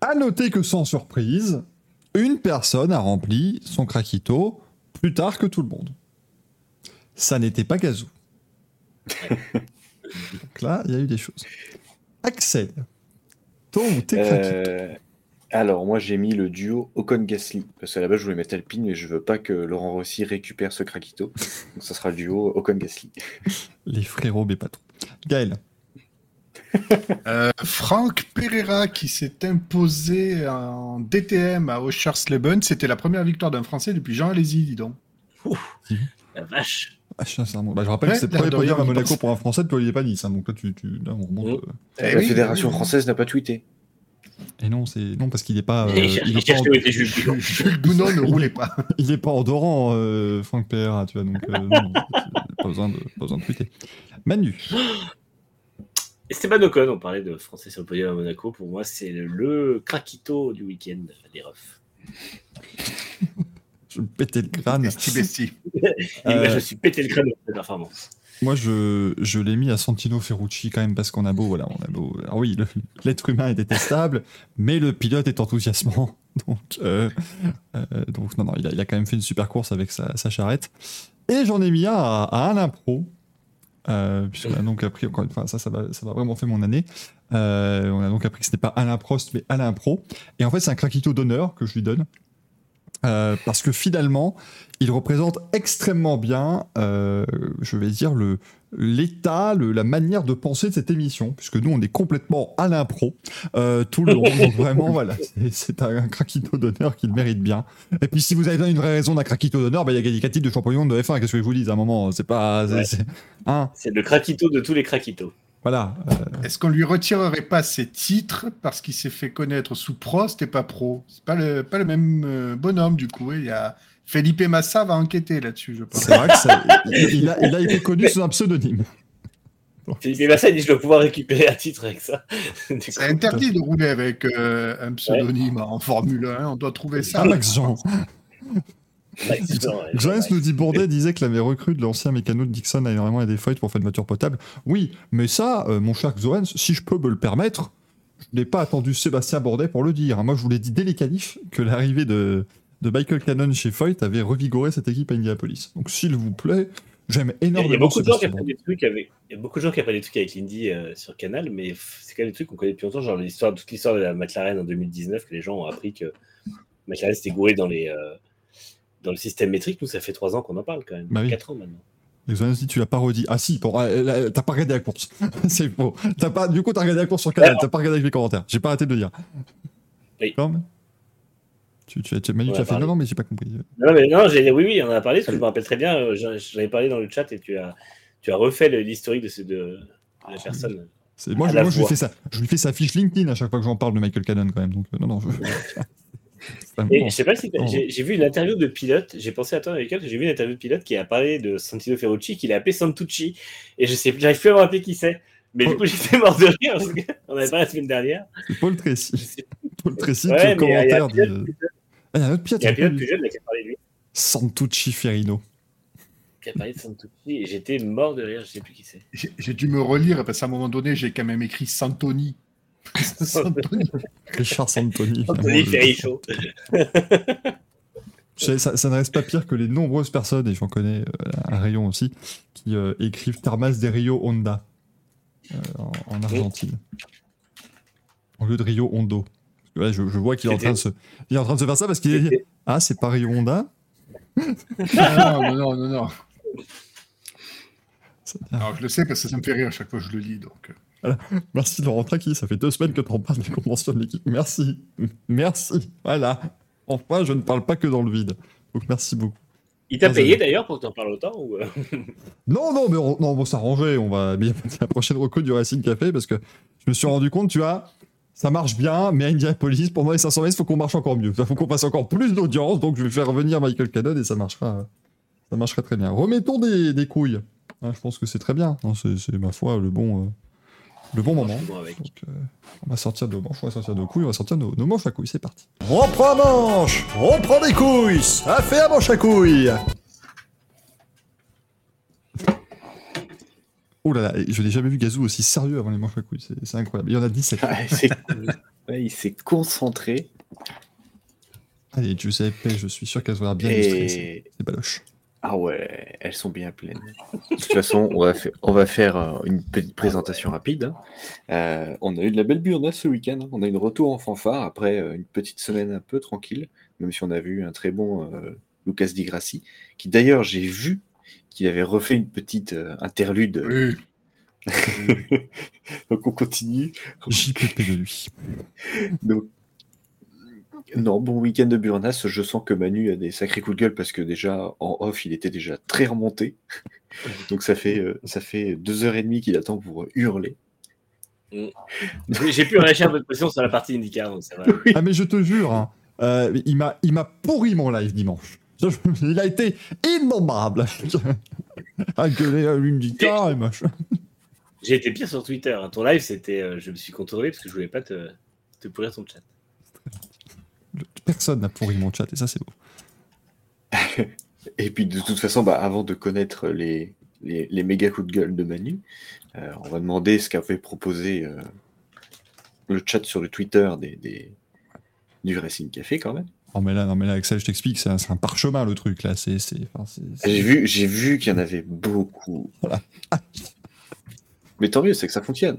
À noter que sans surprise, une personne a rempli son craquito plus tard que tout le monde. Ça n'était pas Gazou. Donc là, il y a eu des choses. Axel, ton ou tes Euh, alors, moi, j'ai mis le duo Ocon-Gasly. Parce qu'à la base, je voulais mettre Alpine, mais je veux pas que Laurent Rossi récupère ce craquito. Donc, ça sera le duo Ocon-Gasly. Les frérots, mais pas trop. Gaël, Euh, Franck Pereira qui s'est imposé en DTM à Oschersleben. C'était la première victoire d'un Français depuis Jean Alési, dis donc. La vache. ah, sincèrement, bah, je rappelle Ouais, que c'est le premier podium à Monaco pense. pour un Français depuis Olivier Panis. hein, donc là, tu, tu, là, on remonte. Mm. euh, Eh la oui, Fédération oui, oui. française n'a pas tweeté. Et non, c'est non parce qu'il n'est pas, euh, il, est pas en, Jules ne roulait pas. il est pas endorant, euh, Franck Pereira, tu vois. Donc euh, non, pas besoin de, pas besoin de tweeter. Manu, Esteban Ocon, on parlait de Français sur le podium à Monaco. Pour moi, c'est le craquito du week-end des refs. je, me pétais le crâne. Bestie. Et là, Euh, je suis pété le crâne de cette performance. Moi, je, je l'ai mis à Santino Ferrucci quand même parce qu'on a beau, voilà, on a beau. Alors oui, le- l'être humain est détestable, mais le pilote est enthousiasmant. Donc, euh, euh, donc non, non, il a, il a quand même fait une super course avec sa, sa charrette. Et j'en ai mis un à, Alain Pro, euh, puisqu'on a donc appris encore une fois, ça, ça ça vraiment fait mon année. Euh, on a donc appris que ce n'est pas Alain Prost, mais Alain Pro. Et en fait, c'est un craquito d'honneur que je lui donne. Euh, parce que finalement, il représente extrêmement bien, euh, je vais dire, le, l'état, la manière de penser de cette émission, puisque nous, on est complètement à l'impro euh, tout le long. Donc vraiment, voilà, c'est, c'est un craquito d'honneur qu'il mérite bien. Et puis, si vous avez d'une vraie raison d'un craquito d'honneur, bah, il y a gagné 4 titres de champion de F1. Qu'est-ce que je vous dis à un moment C'est pas. c'est- Ouais. hein, C'est le craquito de tous les craquitos. Voilà. euh, Est-ce qu'on lui retirerait pas ses titres parce qu'il s'est fait connaître sous Prost et pas Pro? C'est pas le, pas le même euh, bonhomme, du coup. Il y a Felipe Massa va enquêter là-dessus, je pense. c'est vrai que ça- il, a, il a été connu sous un pseudonyme. Philippe Massa il dit je dois pouvoir récupérer un titre avec ça. C'est interdit de rouler avec euh, un pseudonyme en Formule 1. On doit trouver ça. Max Jean. Johannes nous dit Bourdet disait que la recrue de l'ancien mécano de Dixon a énormément aidé Foyt pour faire une voiture potable. Oui, mais ça, euh, mon cher Johannes, si je peux me le permettre, je n'ai pas attendu Sébastien Bourdet pour le dire. Moi, je vous l'ai dit dès les qualifs que l'arrivée de, de Michael Cannon chez Foyt avait revigoré cette équipe à Indianapolis. Donc, s'il vous plaît, j'aime énormément il y a beaucoup de gens qui Bourdet. des trucs avec. Il y a beaucoup de gens qui apprennent des trucs avec Lindy euh, sur Canal, mais c'est quand même des trucs qu'on connaît depuis longtemps, genre l'histoire, toute l'histoire de la McLaren en 2019, que les gens ont appris que McLaren s'était gouré dans les euh, dans le système métrique. Nous, ça fait trois ans qu'on en parle quand même, Bah oui. quatre ans maintenant. Et Johannes dit Tu l'as pas redit. Ah si, bon, euh, t'as pas regardé la course. C'est faux. T'as pas, du coup, t'as regardé la course sur Canal. T'as pas regardé avec les commentaires. J'ai pas arrêté de le dire. Oui. Non, mais- Tu, tu, tu, Manu, tu as fait non, non, mais j'ai pas compris. Non, mais non, j'ai oui, oui, on en a parlé, parce que je me rappelle très bien, euh, j'en ai parlé dans le chat et tu as, tu as refait l'historique de, ce- de, de la personne. Moi, je, moi je, lui fais ça. je lui fais sa fiche LinkedIn à chaque fois que j'en parle de Michael Cannon quand même. Donc, euh, non, non, je. Et je sais pas si j'ai vu une interview de pilote, j'ai pensé à toi avec elle, j'ai vu une interview de pilote qui a parlé de Santino Ferrucci, qu'il a appelé Santucci, et je sais, j'arrive plus à me rappeler qui c'est. Mais du coup, j'étais mort de rire parce qu'on avait parlé la semaine dernière. C'est Paul Tracy. Paul Tracy Ouais, qui, au il y a- commentaire, un pilote plus Ah, il y a un autre pilote. Il y a un pilote plus jeune là, qui a parlé de lui, Santucci Ferrino. qui a parlé de Santucci, et j'étais mort de rire, je sais plus qui c'est. J'ai j'ai dû me relire parce qu'à un moment donné, j'ai quand même écrit Santoni. Richard Santoni. Anthony Ça, ça ne reste pas pire que les nombreuses personnes, et j'en connais euh, un rayon aussi, qui euh, écrivent Tarmas de Rio Honda euh, en, en Argentine. Au lieu de Rio Hondo. Là, je, je vois qu'il est, en train de se- il est en train de se faire ça parce qu'il est dit Ah, c'est pas Rio Honda? Non, non, non, non, non. Ça- Alors, je le sais parce que ça me fait rire à chaque fois que je le lis. Donc, euh. Merci Laurent Traki, ça fait deux semaines que tu en parles des conventions de l'équipe. Merci. Merci. Voilà. Enfin, je ne parle pas que dans le vide. Donc merci beaucoup. Il t'a payé d'ailleurs pour que t'en parles autant ou... euh? Non, non, mais on, non, on va s'arranger. On va bien la prochaine reco du Racing Café parce que je me suis rendu compte, tu vois, ça marche bien, mais à Indianapolis, pour moi, les 500 mètres, il faut qu'on marche encore mieux. Il faut qu'on fasse encore plus d'audience. Donc je vais faire revenir Michael Cannon et ça marchera, ça marchera très bien. Remettons des, des couilles. Hein, je pense que c'est très bien. C'est, c'est, ma foi le bon, euh, le bon moment. Bon, avec. Donc, euh, on va sortir de manches, on va sortir de couilles, on va sortir nos, nos manches à couilles, c'est parti. On prend manche, on prend des couilles, ça fait un manche à couilles. Oh là là, je n'ai jamais vu Gazou aussi sérieux avant les manches à couilles, c'est, incroyable. Il y en a 17. Ouais, c'est- ouais, il s'est concentré Allez, Giuseppe, je suis sûr qu'elle sera bien illustrée, et c'est baloche. Ah ouais, elles sont bien pleines. De toute façon, on va faire, on va faire euh, une petite présentation rapide. hein. Euh, on a eu de la belle burna ce week-end. hein. On a eu une retour en fanfare après euh, une petite semaine un peu tranquille, même si on a vu un très bon euh, Lucas Di Grassi, qui d'ailleurs j'ai vu qu'il avait refait une petite euh, interlude. Oui. Donc on continue. JPP de lui. Donc, non, bon week-end de Burnas. Je sens que Manu a des sacrés coups de gueule parce que déjà en off, il était déjà très remonté. Donc ça fait euh, ça fait deux heures et demie qu'il attend pour hurler. J'ai j'ai pu relâcher un peu de pression sur la partie IndyCar, donc ça va. Ah mais je te jure, hein, euh, il m'a il m'a pourri mon live dimanche. Il a été innommable. à gueuler à l'Indica et machin. J'ai été pire sur Twitter. hein. Ton live, c'était. euh, je me suis contrôlé parce que je voulais pas te, te pourrir ton chat. Personne n'a pourri mon chat et ça c'est beau. Et puis de toute façon, bah, avant de connaître les, les, les méga coups de gueule de Manu, euh, on va demander ce qu'avait proposé euh, le chat sur le Twitter des, des- du Racing Café quand même. Non mais là, non mais là, Axel, je t'explique, c'est un, un parchemin le truc là. C'est- J'ai vu, j'ai vu qu'il y en avait beaucoup. Voilà. Mais tant mieux, c'est que ça fonctionne.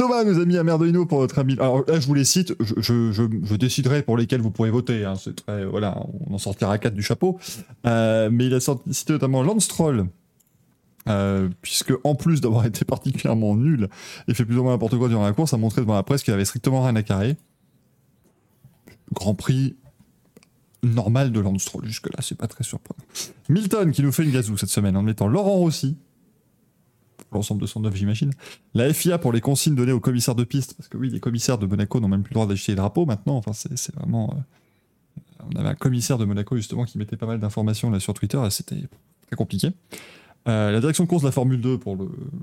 Thomas nous a mis un pour notre ami. Alors là, je vous les cite. Je, déciderai pour lesquels vous pourrez voter. hein. Voilà, on en sortira quatre du chapeau. Euh, mais il a cité notamment Lance Troll. euh, puisque en plus d'avoir été particulièrement nul et fait plus ou moins n'importe quoi durant la course, a montré devant la presse qu'il avait strictement rien à carrer. Grand Prix normal de Lance Troll jusque là, c'est pas très surprenant. Milton qui nous fait une gazou cette semaine en mettant Laurent Rossi l'ensemble de son œuvre, j'imagine. La FIA pour les consignes données aux commissaires de piste, parce que oui, les commissaires de Monaco n'ont même plus le droit d'agiter les drapeaux maintenant. Enfin, c'est vraiment. euh, on avait un commissaire de Monaco justement qui mettait pas mal d'informations là sur Twitter et c'était très compliqué. Euh, la direction de course de la Formule 2 pour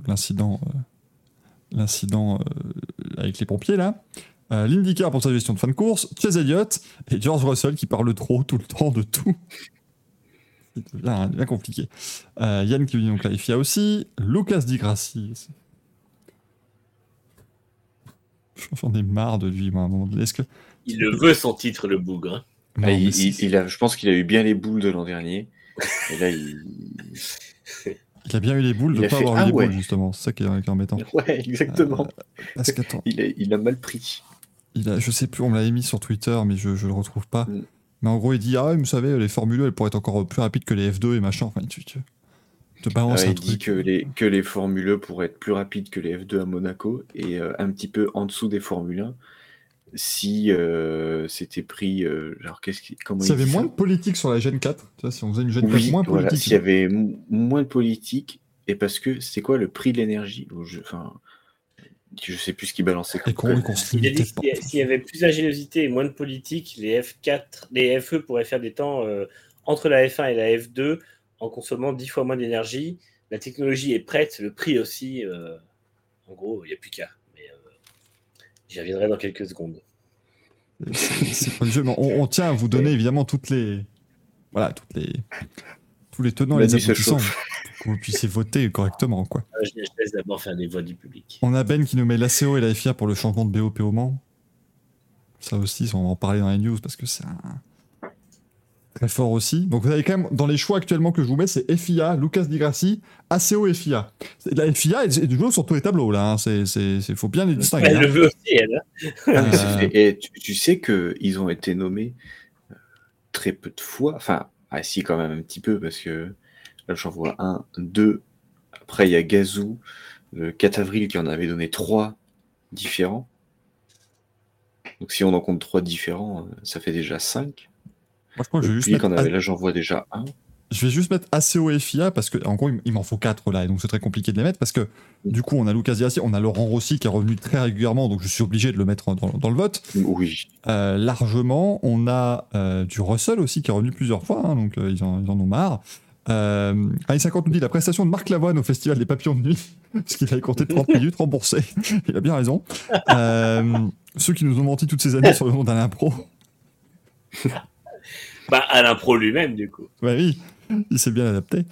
l'incident euh, l'incident avec les pompiers là. L'IndyCar pour sa gestion de fin de course, Chase Elliott et George Russell qui parle trop tout le temps de tout. C'est bien, bien compliqué. Euh, Yann qui dit donc la FIA aussi. Lucas Di Grassi. J'en ai marre de lui, moi, à un moment donné. Est-ce que. Il le veut son titre, le bougre. hein. Non, Ah, il, c'est- il- il a, je pense qu'il a eu bien les boules de l'an dernier. Et là, il... il a bien eu les boules de ne pas fait- avoir eu Ah les ouais. boules, justement. C'est ça qui est, embêtant. Ouais, exactement. Parce qu'attends, Il, a, il a mal pris. il a, je sais plus, on me l'avait mis sur Twitter, mais je, je le retrouve pas. Mm. Mais en gros, il dit Ah, vous savez, les Formule 1, elles pourraient être encore plus rapides que les F2 et machin. Enfin, tu, tu te balances Euh, un il dit truc. que les, que les Formule 1 pourraient être plus rapides que les F2 à Monaco et euh, un petit peu en dessous des Formule 1 si euh, c'était pris. euh, genre, qu'est-ce qui, comment S'il y avait dit moins de politique sur la Gen 4, tu vois, si on faisait une Gen 4 Oui, moins voilà, politique. s'il y avait moins de politique et parce que c'était quoi le prix de l'énergie Enfin, je sais plus ce qu'il balançait. Comme Il a dit s'il y a- s'il y avait plus d'ingéniosité et moins de politique, les F4, les FE pourraient faire des temps euh, entre la F1 et la F2 en consommant 10 fois moins d'énergie. La technologie est prête, le prix aussi. euh, en gros, il n'y a plus qu'à. Mais euh, j'y reviendrai dans quelques secondes. C'est c'est pas le jeu, mais on, on tient à vous donner évidemment toutes les. Voilà, toutes les. Tous les tenants et les aboutissants que vous puissiez voter correctement, quoi. Euh, je, je laisse d'abord faire des voix du public. On a Ben qui nous met l'ACO et la FIA pour le changement de BOP au Mans. Ça aussi, on va en parler dans les news parce que c'est un... très fort aussi. Donc vous avez quand même, dans les choix actuellement que je vous mets, c'est FIA, Lucas Di Grassi, ACO et FIA. La FIA est, jeu sur tous les tableaux, là. hein. C'est, c'est, c'est- faut bien les distinguer. Elle le hein. veut aussi, elle. hein. Ah, Euh. Et tu, tu sais qu'ils ont été nommés euh, très peu de fois. Enfin, ah si, quand même un petit peu, parce que là, j'en vois un, deux. Après, il y a Gazou, le 4 avril, qui en avait donné trois différents. Donc, si on en compte trois différents, euh, ça fait déjà cinq. Moi, je crois que je vais juste mettre avait là, j'en vois déjà un. Je vais juste mettre ACO et FIA parce que, en gros, il- m'en faut 4 là, et donc c'est très compliqué de les mettre parce que, du coup, on a Lucas Diassi, on a Laurent Rossi qui est revenu très régulièrement, donc je suis obligé de le mettre dans, dans le vote. Oui. Euh, largement, on a euh, du Russell aussi qui est revenu plusieurs fois, hein, donc euh, ils, en, ils en ont marre. Euh, Allez 50 nous dit la prestation de Marc Lavoine au Festival des Papillons de Nuit, parce qu'il avait compté 30 minutes remboursé. Il a bien raison. Euh, ceux qui nous ont menti toutes ces années sur le nom d'Alain Pro. Bah, Alain Pro lui-même, du coup. Ouais, oui, il s'est bien adapté.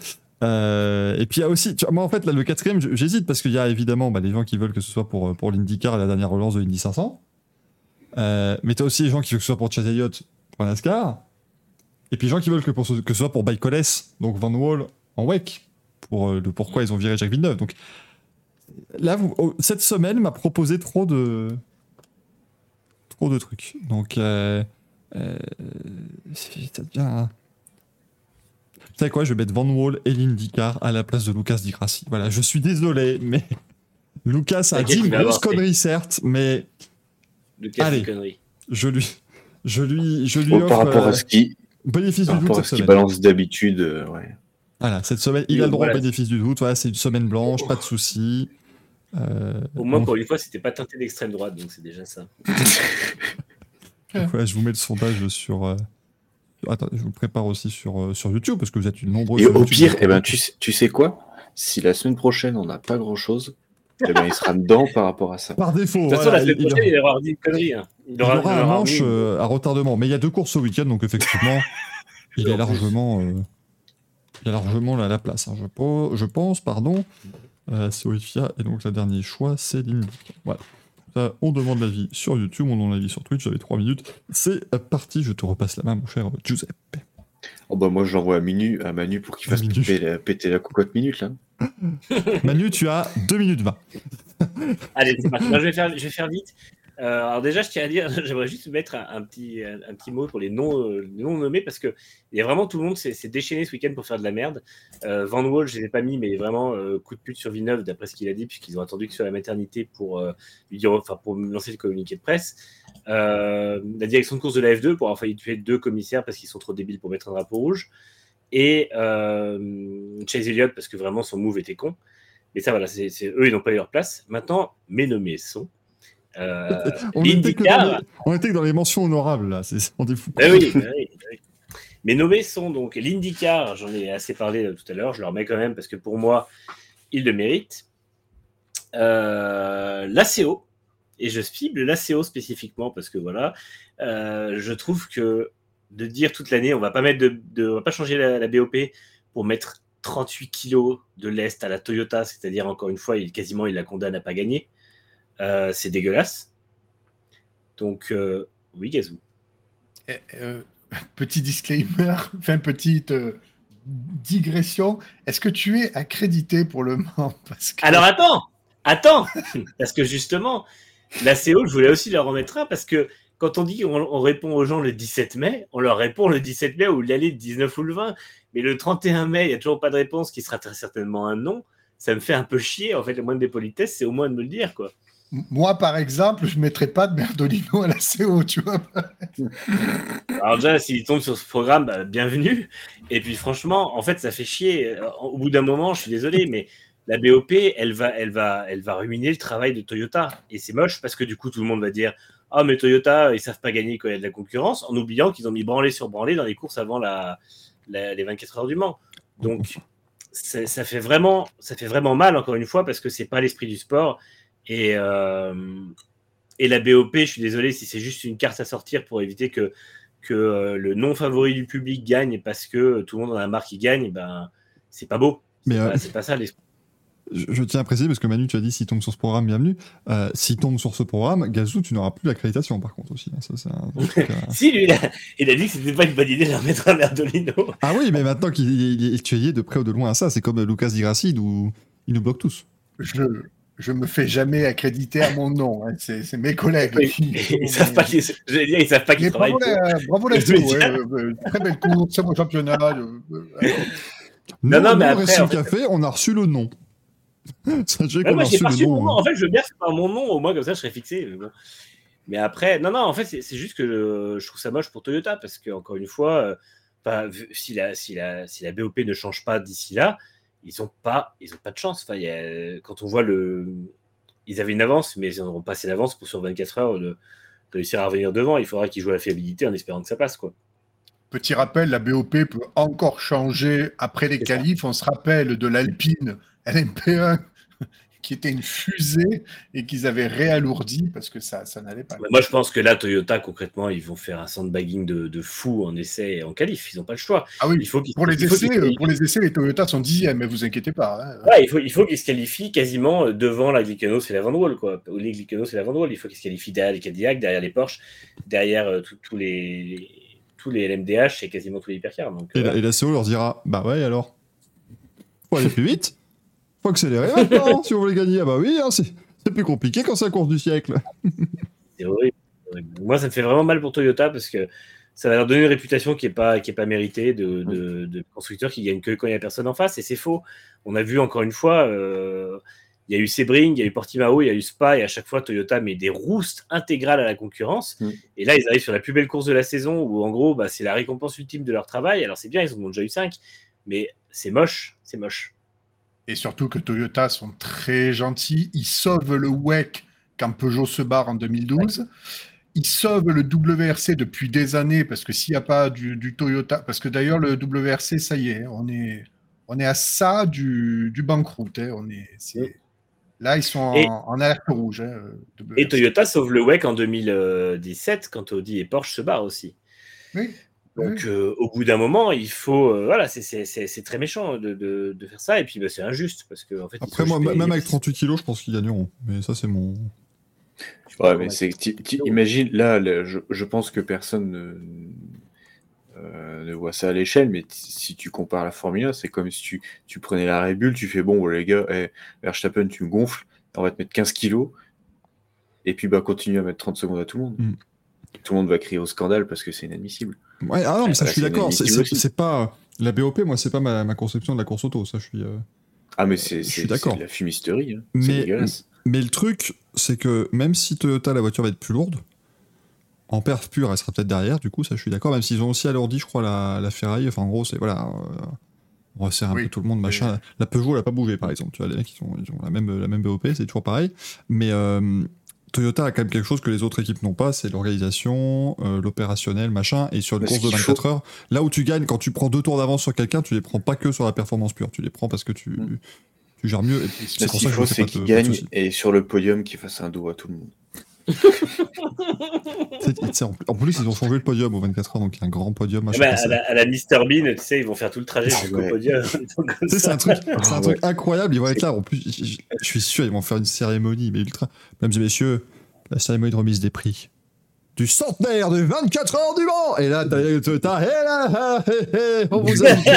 Euh, et puis il y a aussi, tu vois, moi en fait, là, le quatrième, j'hésite parce qu'il y a évidemment bah, les gens qui veulent que ce soit pour, pour l'IndyCar et la dernière relance de l'Indy 500. Euh, mais tu as aussi les gens qui veulent que ce soit pour Chase Elliott pour NASCAR. Et puis les gens qui veulent que, pour ce, que ce soit pour Bike donc Van Wall en WEC, pour euh, le pourquoi ils ont viré Jacques Villeneuve. Donc là, vous- oh, cette semaine m'a proposé trop de. trop de trucs. Donc. Euh, euh, c'est- ça devient. Vous savez quoi, je vais mettre Van Wall et l'IndyCar à la place de Lucas Di Grassi. Voilà, je suis désolé, mais Lucas a dit une grosse connerie, certes, mais Le cas Allez. de conneries. je lui, je lui, je lui offre par rapport euh, à ce qui, bénéfice par du doute cette ce qui semaine. balance d'habitude, euh, ouais. Voilà, cette semaine, il a le droit voilà. au bénéfice du doute. Voilà, c'est une semaine blanche, pas de soucis. Euh, Au moins, donc, pour une fois, c'était pas teinté d'extrême droite, donc c'est déjà ça. donc voilà, je vous mets le sondage sur. euh, Attends, je vous prépare aussi sur, euh, sur YouTube parce que vous êtes une nombreuse. Et au YouTube. pire, eh ben, tu, sais, tu sais quoi? Si la semaine prochaine, on n'a pas grand-chose, eh ben, il sera dedans par rapport à ça. Par défaut, De toute façon, voilà, la semaine il- il- prochaine, il aura dit une connerie. hein. Il aura, aura il un aura manche euh, à retardement, mais il y a deux courses au week-end, donc effectivement, il est largement, euh, il a largement la, la place. hein. Je, pense, pardon. Euh, c'est Oifia, et donc le dernier choix, c'est l'Indica. Voilà. Ça, on demande l'avis sur YouTube, on demande l'avis sur Twitch, j'avais 3 minutes. C'est parti, je te repasse la main, mon cher Giuseppe. Oh bah moi je l'envoie à Manu, à Manu pour qu'il fasse péter la, péter la cocotte minute là. Manu, tu as 2 minutes 20. Allez, c'est parti. Moi, je, vais faire, je vais faire vite. Euh, alors déjà, je tiens à dire, j'aimerais juste mettre un, petit, un, petit mot pour les non, euh, nommés parce que il y a vraiment tout le monde s'est déchaîné ce week-end pour faire de la merde. Euh, Van Wall, je ne l'ai pas mis, mais vraiment euh, coup de pute sur Villeneuve d'après ce qu'il a dit, puisqu'ils ont attendu que sur la maternité pour lui dire, enfin pour lancer le communiqué de presse. La direction de course de la F2 pour avoir failli tuer deux commissaires parce qu'ils sont trop débiles pour mettre un drapeau rouge. Et Chase Elliott parce que vraiment son move était con. Mais ça, voilà, c'est- eux, ils n'ont pas eu leur place. Maintenant, mes nommés sont. Euh, On était, que dans les, on était que dans les mentions honorables, là. C'est on est fou. Ben oui, ben oui, ben oui. Mes nommés sont donc l'IndyCar, j'en ai assez parlé euh, tout à l'heure, je le remets quand même parce que pour moi, ils le méritent. Euh, L'ACO, et je cible l'ACO spécifiquement parce que voilà, euh, je trouve que de dire toute l'année, on va pas mettre de, de- on va pas changer la, la BOP pour mettre 38 kilos de lest à la Toyota, c'est-à-dire encore une fois, il, quasiment il la condamne à pas gagner. Euh, c'est dégueulasse. Donc euh, oui, Gazou. Euh, petit disclaimer, enfin petite euh, digression. Est-ce que tu es accrédité pour le Mans? Parce que... Alors attends, attends, parce que justement, la CO, je voulais aussi leur remettre un, parce que quand on dit qu'on on répond aux gens le 17 mai, on leur répond le 17 mai ou l'aller le 19 ou le 20, mais le 31 mai, il n'y a toujours pas de réponse, qui sera très certainement un non. Ça me fait un peu chier, en fait, le moindre des politesses, c'est au moins de me le dire, quoi. Moi, par exemple, je ne mettrais pas de Merdolino à la CO, tu vois. Alors déjà, s'ils tombent sur ce programme, bah, bienvenue. Et puis franchement, en fait, ça fait chier. Euh, Au bout d'un moment, je suis désolé, mais la BOP, elle va, elle va, elle va ruiner le travail de Toyota. Et c'est moche parce que du coup, tout le monde va dire Ah, mais Toyota, ils savent pas gagner quand il y a de la concurrence, en oubliant qu'ils ont mis branlé sur branlé dans les courses avant la, la- les 24 heures du Mans. Donc, ça fait vraiment, ça fait vraiment mal, encore une fois, parce que c'est pas l'esprit du sport. Et, euh, et la BOP, je suis désolé si c'est juste une carte à sortir pour éviter que que euh, le non favori du public gagne parce que tout le monde en a marre qu'il gagne, ben c'est pas beau. Mais C'est euh, pas- c'est pas ça l'esprit. je, je tiens à préciser, parce que Manu, tu as dit s'il tombe sur ce programme, bienvenue. Euh, s'il tombe sur ce programme, Gazou, tu n'auras plus l'accréditation, par contre, aussi. hein. Ça, c'est un autre truc, euh. Si lui, il a, il a dit que c'était pas une bonne idée de leur mettre un Merdolino. Ah oui, mais maintenant qu'il il- il- tu es lié de près ou de loin à ça, c'est comme Lucas Di Grassi, où ils nous bloquent tous. Je je me fais jamais accréditer à mon nom. hein. C'est c'est mes collègues. Oui, qui- ils savent pas qu'ils, ils savent pas qu'ils travaillent. bravo, la, bravo ouais, euh, euh, très belle course, très bon championnat. euh, euh, Non, non, mais nous, après, en fait- Café, on a reçu le nom. Ouais, moi, j'ai reçu pas mon nom. hein. En fait, je veux bien faire par mon nom, au moins comme ça, je serais fixé. Mais, bon. Mais après, non, non, en fait, c'est c'est juste que je trouve ça moche pour Toyota parce que encore une fois, euh, enfin, vu- si, la, si, la, si la BOP ne change pas d'ici là, ils ont pas, ils ont pas de chance. Enfin, il y a- quand on voit le, ils avaient une avance, mais ils n'auront pas assez d'avance pour sur 24 heures de, de réussir à revenir devant. Il faudra qu'ils jouent à la fiabilité en espérant que ça passe, quoi. Petit rappel, la BOP peut encore changer après les ça. qualifs. On se rappelle de l'Alpine LMP1 qui était une fusée et qu'ils avaient réalourdi parce que ça, ça n'allait pas. Moi, je pense que là, Toyota, concrètement, ils vont faire un sandbagging de, de fou en essai et en qualif. Ils n'ont pas le choix. Ah oui, Il faut pour les il essais, euh, pour les essais, les Toyota sont dixièmes, mais vous inquiétez pas. hein. Ouais, il faut, il faut qu'ils se qualifient quasiment euh, devant la Glickenhaus et la Van Wall, quoi. Ou les Glickenhaus et la Van Wall. Il faut qu'ils se qualifient derrière les Cadillac, derrière les Porsche, derrière euh, tous- tous les tous les LMDH et quasiment tous les hypercars. Donc, Et, euh, la, et la CO leur dira Bah ouais, alors? Faut aller plus vite Faut accélérer maintenant si on veut les gagner. Ah bah oui, hein, c'est plus compliqué quand c'est la course du siècle. c'est horrible. Moi, ça me fait vraiment mal pour Toyota parce que ça va leur donner une réputation qui n'est pas, qui est pas méritée de, de, de constructeurs qui gagnent que quand il n'y a personne en face. Et c'est faux. On a vu encore une fois, euh, il y a eu Sebring, il y a eu Portimao, il y a eu Spa, et à chaque fois, Toyota met des roustes intégrales à la concurrence. Mm. Et là, ils arrivent sur la plus belle course de la saison où, en gros, bah, c'est la récompense ultime de leur travail. Alors, c'est bien, ils en ont déjà eu 5, mais c'est moche, c'est moche. Et surtout que Toyota sont très gentils. Ils sauvent le WEC quand Peugeot se barre en 2012. Ils sauvent le WRC depuis des années parce que s'il n'y a pas du, du Toyota, parce que d'ailleurs le WRC, ça y est, on est, on est à ça du, du banqueroute. hein. On est, là, ils sont en, Et- en alerte rouge. hein. Et Toyota sauve le WEC en 2017 quand Audi et Porsche se barrent aussi. Oui. Donc, euh, au bout d'un moment, il faut. euh, voilà, c'est- très méchant de, de- de faire ça. Et puis, bah, c'est injuste. Parce que, en fait, Après, moi, même avec 38 kilos, je pense qu'ils gagneront. Mais ça, c'est mon. Ouais, mais c'est. Imagine, là, là, je, je pense que personne ne, euh, ne voit ça à l'échelle, mais t- si tu compares la Formule 1, c'est comme si tu, tu prenais la Red Bull, tu fais bon, les gars, eh, Verstappen, tu me gonfles, on va te mettre 15 kilos, et puis bah continue à mettre 30 secondes à tout le monde. Mm. Tout le monde va crier au scandale parce que c'est inadmissible. Ouais, ah non, mais ça, Bah, je suis d'accord. C'est- pas. La BOP, moi, c'est pas ma, ma conception de la course auto. Ça, je suis. euh, Ah, mais c'est Je suis c'est- d'accord. c'est de la fumisterie, hein. Mais- c'est dégueulasse. Mais le truc, c'est que même si Toyota, la voiture va être plus lourde, en perf pure, elle sera peut-être derrière, du coup, ça je suis d'accord, même s'ils ont aussi alourdi, je crois, la, la Ferrari, enfin en gros, c'est voilà, euh, on resserre un Oui. peu tout le monde, machin. La Peugeot, elle a pas bougé, par exemple, tu vois, les mecs, ils ont, ils ont la, même, la même BOP, c'est toujours pareil, mais euh, Toyota a quand même quelque chose que les autres équipes n'ont pas, c'est l'organisation, euh, l'opérationnel, machin, et sur une course de qu'il 24 faut- heures, là où tu gagnes, quand tu prends deux tours d'avance sur quelqu'un, tu les prends pas que sur la performance pure, tu les prends parce que tu, Mm. tu gères mieux, c'est ce pour qu'il ça que je c'est qu'il gagne et sur le podium qu'il fasse un dos à tout le monde. En en plus, ils ont changé le podium aux 24 heures, donc il y a un grand podium. Ah machin, bah, à, la, à la Mr Bean, tu sais, ils vont faire tout le trajet Ah jusqu'au Ouais. podium. Sais, c'est un truc, c'est un Ah truc incroyable. Ils vont être là. En plus, je, suis sûr, ils vont faire une cérémonie, mais ultra. Mesdames et messieurs, la cérémonie de remise des prix du centenaire de 24 heures du Mans. Et là, t'as, là, ah, hé, on vous a invité.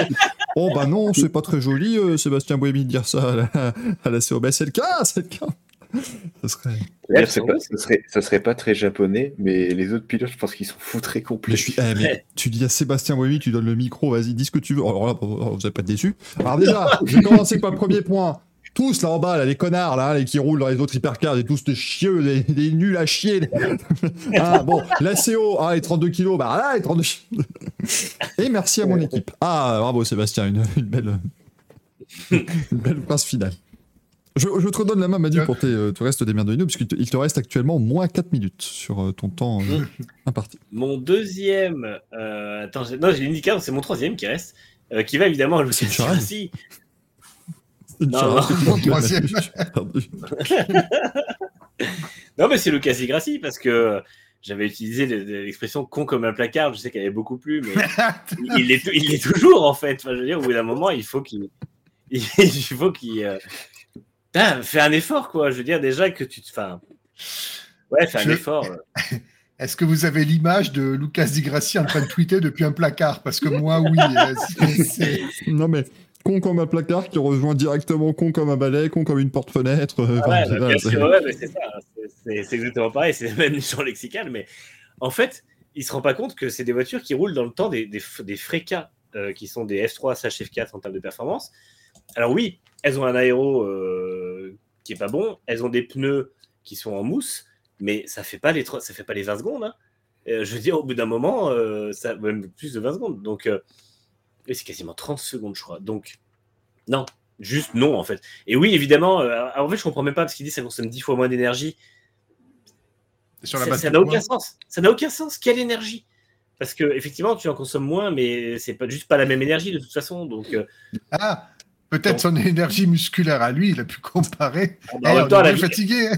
Oh bah non, c'est pas très joli, euh, Sébastien Bohémy, de dire ça à la, à la COB. C'est le cas, c'est le cas. Ça serait. C'est-à-dire, c'est pas- ça, serait, ça serait pas très japonais, mais les autres pilotes, je pense qu'ils sont foutrés Mais complets. je suis. eh, mais tu dis à Sébastien Bohémy, tu donnes le micro, vas-y, dis ce que tu veux. Alors là, vous n'allez pas être déçus. Alors déjà, je vais commencer par le premier point. Tous là en bas, là, les connards, là, les qui roulent dans les autres hypercars, et tous des chieux, des, des nuls à chier. les- ah, bon, la CO, ah, les 32 kilos, bah là, les 32 Et merci à mon équipe. Ah, bravo Sébastien, une, une belle, une belle phrase finale. Je, je te redonne la main, Manu, pour tes, euh, te reste des merdes de nous, parce qu'il te, il te reste actuellement moins 4 minutes sur euh, ton temps euh, imparti. Mon deuxième. euh, attends, j'ai- non, j'ai l'indicateur, c'est mon troisième qui reste. euh, qui va évidemment à Non, non. m'as Troisième. Non, mais c'est Lucas Grassi parce que j'avais utilisé le- le- l'expression con comme un placard. Je sais qu'elle avait beaucoup plu, mais il l'est il l'est toujours en fait. Enfin, je veux dire, au bout d'un moment, il faut qu'il. Il faut qu'il. euh, putain, fais un effort, quoi. Je veux dire, déjà que tu te. Enfin. Ouais, fais un Je- effort. Est-ce que vous avez l'image de Lucas Di Grassi en train de tweeter depuis un placard? Parce que moi, oui. euh, Non mais con comme un placard qui rejoint directement con comme un balai, con comme une porte-fenêtre. euh, Ah ouais, enfin, bah, c'est- ouais, c'est ça. C'est- exactement pareil. C'est même sur lexical. Mais en fait, il se rend pas compte que c'est des voitures qui roulent dans le temps des, des, des Freca, euh, qui sont des F3 slash F4 en termes de performance. Alors oui, elles ont un aéro euh, qui est pas bon. Elles ont des pneus qui sont en mousse, mais ça fait pas les trois- ça fait pas les 20 secondes. hein. Euh, je veux dire, au bout d'un moment, euh, ça même plus de 20 secondes. Donc, euh, et c'est quasiment 30 secondes, je crois. Donc, non, juste non, en fait. Et oui, évidemment, euh, alors, en fait, je comprends même pas parce qu'il dit que ça consomme 10 fois moins d'énergie. Sur la Ça n'a aucun sens. Ça n'a aucun sens. Quelle énergie? Parce que effectivement, tu en consommes moins, mais c'est pas juste pas la même énergie de toute façon. Donc, euh, Ah, peut-être son énergie musculaire à lui, il a pu comparer. en Eh, même on temps, est la fatigué. hein.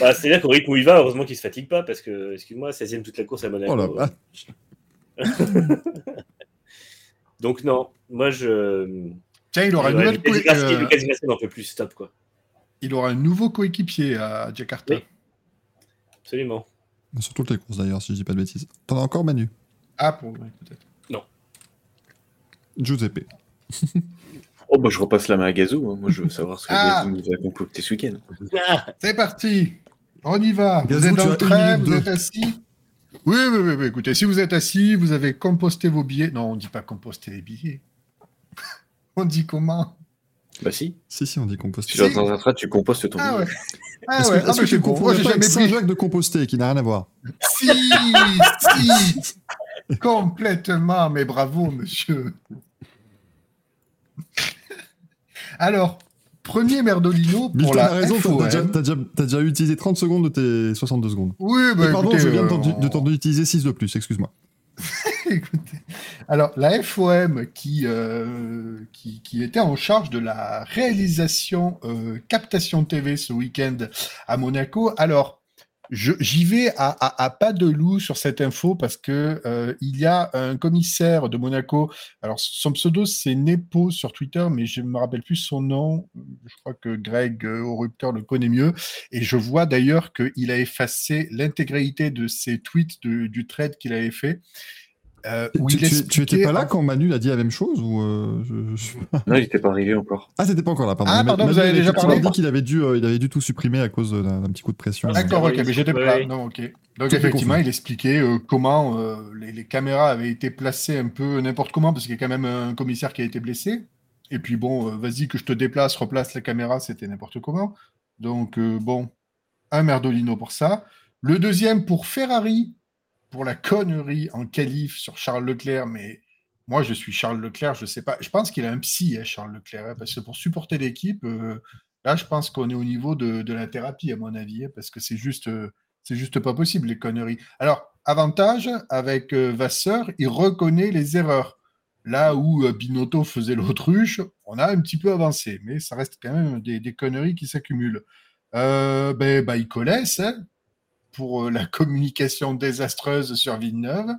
bah, c'est-à-dire qu'au rythme où il va, heureusement qu'il se fatigue pas, parce que, excuse-moi, 16e toute la course à Monaco. Oh vache. Donc non, moi je. Tiens, il aura, une nouvelle Lucas co- Grassi- euh, n'en peut plus, stop quoi. il aura un nouveau coéquipier à Jakarta. Oui. Absolument. Sur toutes les courses d'ailleurs, si je dis pas de bêtises. T'en as encore Manu? Ah, pour ouais, peut-être. Giuseppe. Oh, bah, je repasse la main à Gazou. hein. Moi, je veux savoir ce que Ah. Gazou nous a concocté ce week-end. Ah, C'est parti. On y va. Gazou, vous êtes tu dans le train, vous deux. êtes assis. Oui, oui, oui, oui, Écoutez, si vous êtes assis, vous avez composté vos billets. Non, on dit pas composter les billets. on dit comment? Bah, si. Si, si, on dit composter. Tu vas dans un train, tu compostes ton Ah billet. ouais. Ah Est-ce ouais, que, ah est-ce que tu ne jamais pris. Saint-Jacques de Composté, qui n'a rien à voir? Si, si. Complètement, mais bravo, monsieur. Alors, premier Merdolino pour la raison, FOM. t'as déjà, utilisé 30 secondes de tes 62 secondes. Oui, Et bah, pardon, écoutez, je viens euh, de t'en utiliser 6 de plus, excuse-moi. Écoutez, Alors, la FOM qui, euh, qui, qui était en charge de la réalisation euh, captation TV ce week-end à Monaco. Alors, J'y vais à, à- à pas de loup sur cette info parce que euh, il y a un commissaire de Monaco. Alors son pseudo c'est Nepo sur Twitter, mais je me rappelle plus son nom. Je crois que Greg euh, au rupteur le connaît mieux. Et je vois d'ailleurs qu'il a effacé l'intégralité de ses tweets de- du trade qu'il avait fait. Euh, où Tu, il tu- tu expliquait étais pas là quand Manu a dit la même chose ou euh, je, je sais pas? Non, il n'était pas arrivé encore. Ah, c'était pas encore là, pardon. Ah, Mais pardon, Manu vous avez déjà parlé? dit qu'il avait dû, euh, il avait dû tout supprimer à cause d'un petit coup de pression. Ah, D'accord, ok, mais j'étais pas. oui. Non, ok. Donc Tout effectivement, il expliquait euh, comment euh, les, les caméras avaient été placées un peu n'importe comment, parce qu'il y a quand même un commissaire qui a été blessé. Et puis bon, euh, vas-y que je te déplace, replace la caméra, c'était n'importe comment. Donc euh, bon, un merdolino pour ça. Le deuxième pour Ferrari, pour la connerie en qualif sur Charles Leclerc, mais moi je suis Charles Leclerc, je sais pas. Je pense qu'il a un psy, hein, Charles Leclerc, hein, parce que pour supporter l'équipe, euh, là je pense qu'on est au niveau de, la thérapie, à mon avis, hein, parce que c'est juste, euh, c'est juste pas possible les conneries. Alors, avantage avec euh, Vasseur, il reconnaît les erreurs. Là où Binotto faisait l'autruche, on a un petit peu avancé, mais ça reste quand même des, conneries qui s'accumulent. Ben, bah, il hein, pour euh, la communication désastreuse sur Villeneuve.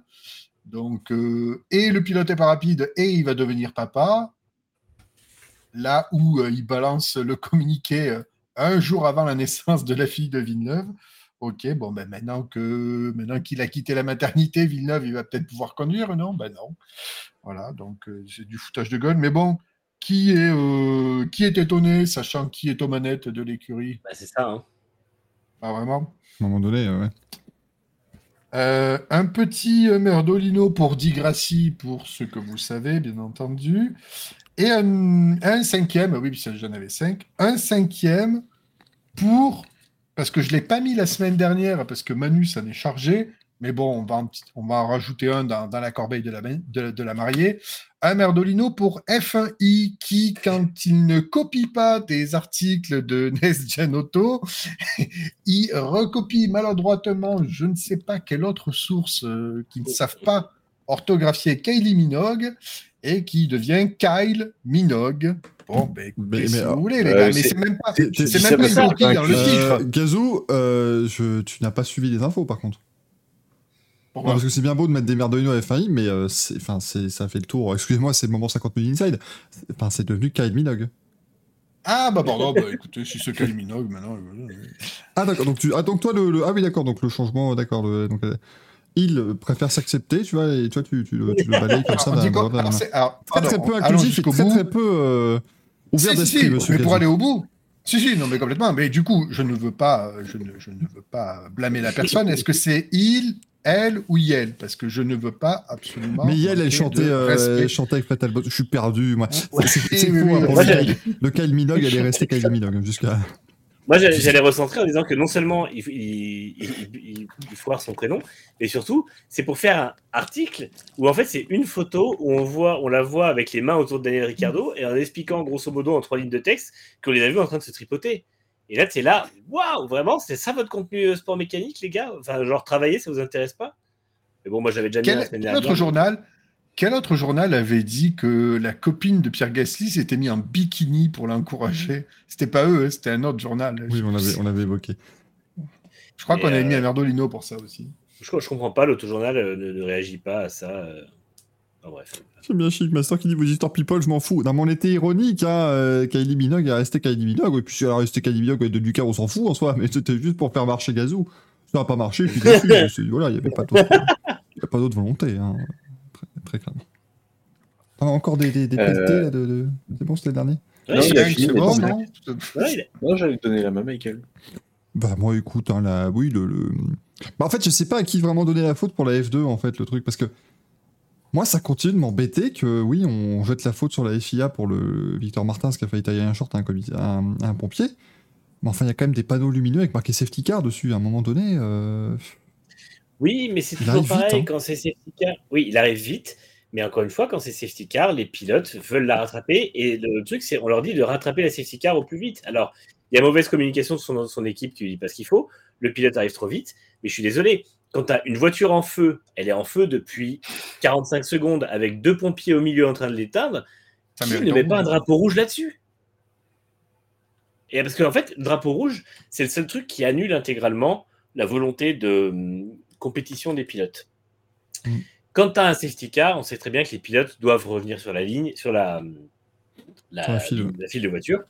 Donc, euh, et le pilote est pas rapide et il va devenir papa. Là où euh, il balance le communiqué euh, un jour avant la naissance de la fille de Villeneuve. Ok, bon, ben maintenant que maintenant qu'il a quitté la maternité, Villeneuve, il va peut-être pouvoir conduire, non? Ben non. Voilà, donc c'est du foutage de gueule. Mais bon, qui est, qui est étonné, sachant qui est aux manettes de l'écurie? Bah, c'est ça. Hein. Pas vraiment? Euh. Euh, un petit euh, merdolino pour Di Grassi, pour ce que vous savez, bien entendu. Et un, cinquième, oui, j'en avais cinq, un cinquième pour, parce que je ne l'ai pas mis la semaine dernière, parce que Manu s'en est chargé, mais bon, on va en, rajouter un dans, la corbeille de la mariée. Un merdolino pour F1i qui, quand il ne copie pas des articles de Nesgen Auto, il recopie maladroitement je ne sais pas quelle autre source euh, qui ne savent pas orthographier Kylie Minogue et qui devient Kyle Minogue. Bon, ben écoutez, Mais- si mais, vous voulez, les euh, gars, mais c'est- même pas, c'est- même pas dans le euh, titre. Euh, Gazou, euh, je- tu n'as pas suivi les infos par contre. Parce que c'est bien beau de mettre des merdolino à F1i, mais euh, enfin, ça fait le tour. Excusez-moi, c'est le moment 50 minutes inside. Enfin, c'est devenu Kyle Minogue. Ah, bah pardon, bah écoutez, si c'est Kylie Minogue maintenant. euh, euh, Ah d'accord, donc, tu... ah, donc toi, le, le- ah oui d'accord, donc le changement, d'accord, le... donc euh, il euh, préfère s'accepter, tu vois, et toi tu, tu, le- tu le balayes comme ça. quoi Alors, alors, Très peu inclusif très bout. très peu euh, ouvert Si, d'esprit, si, monsieur. mais pour aller au bout. Si, si, non, mais complètement. Mais du coup, je ne veux pas, euh, je ne, je ne veux pas blâmer la personne. Est-ce que c'est il, elle ou Yel Parce que je ne veux pas absolument. Mais Yael, elle chantait, euh, elle chantait avec Fatal Bot. Je suis perdu, moi. Ouais, C'est oui, oui, hein, le Le Kyle Minogue, elle est restée Kyle Minogue jusqu'à. Moi, j'allais j'allais recentrer en disant que non seulement il, il, il- il- il foire son prénom, mais surtout, c'est pour faire un article où en fait c'est une photo où on, voit, on la voit avec les mains autour de Daniel Ricciardo et en expliquant grosso modo en trois lignes de texte qu'on les a vus en train de se tripoter. Et là, tu es là, waouh, vraiment, c'est ça votre contenu euh, sport mécanique, les gars? Enfin, genre travailler, ça vous intéresse pas? Mais bon, moi j'avais déjà mis la Quel, semaine quel dernière. autre journal quel autre journal avait dit que la copine de Pierre Gasly s'était mis en bikini pour l'encourager? C'était pas eux, hein, c'était un autre journal. Oui, on l'avait, on l'avait évoqué. Je crois qu'on avait euh, mis un Merdolino pour ça aussi. Je, je comprends pas, l'autojournal euh, ne, ne réagit pas à ça. Bref. J'aime bien Chic Master qui dit vos histoires people, je m'en fous. Non, mais on était ironique, hein. euh, Kylie Minogue est resté Kylie Minogue. Et puis si elle a resté Kylie Minogue de Ducar, on s'en fout en soi. Mais c'était juste pour faire marcher Gazou. Ça n'a pas marché. C'est- voilà, il n'y avait pas d'autre, a volonté. Hein. Très, très clairement. As encore des, des, des Euh, pelletés, là, de, de... C'est bon, c'était le dernier Ouais, Non, il a a- fini, c'est mais bon, bon, non ouais, il a- Non, j'allais te donner la main, Michael. Bah moi écoute, hein, la... oui le, le- Bah en fait je sais pas à qui vraiment donner la faute pour la F2 en fait le truc parce que moi ça continue de m'embêter que oui on jette la faute sur la FIA pour le Victor Martins qui a failli tailler un short à un, un, pompier. Mais enfin il y a quand même des panneaux lumineux avec marqué safety car dessus à un moment donné. euh, Oui, mais c'est toujours arrive vite, pareil hein. quand c'est safety car. Oui, il arrive vite, mais encore une fois, quand c'est safety car, les pilotes veulent la rattraper et le truc, c'est on leur dit de rattraper la safety car au plus vite. Alors, il y a mauvaise communication de son, son équipe qui lui dit pas ce qu'il faut. Le pilote arrive trop vite, mais je suis désolé. Quand tu as une voiture en feu, elle est en feu depuis 45 secondes avec deux pompiers au milieu en train de l'éteindre. Qui ne met pas un drapeau rouge là-dessus? Et parce qu'en fait, le drapeau rouge, c'est le seul truc qui annule intégralement la volonté de hum, compétition des pilotes. Mm. Quand tu as un safety car, on sait très bien que les pilotes doivent revenir sur la ligne, sur la, hum, la, Sur la file, la file de voiture,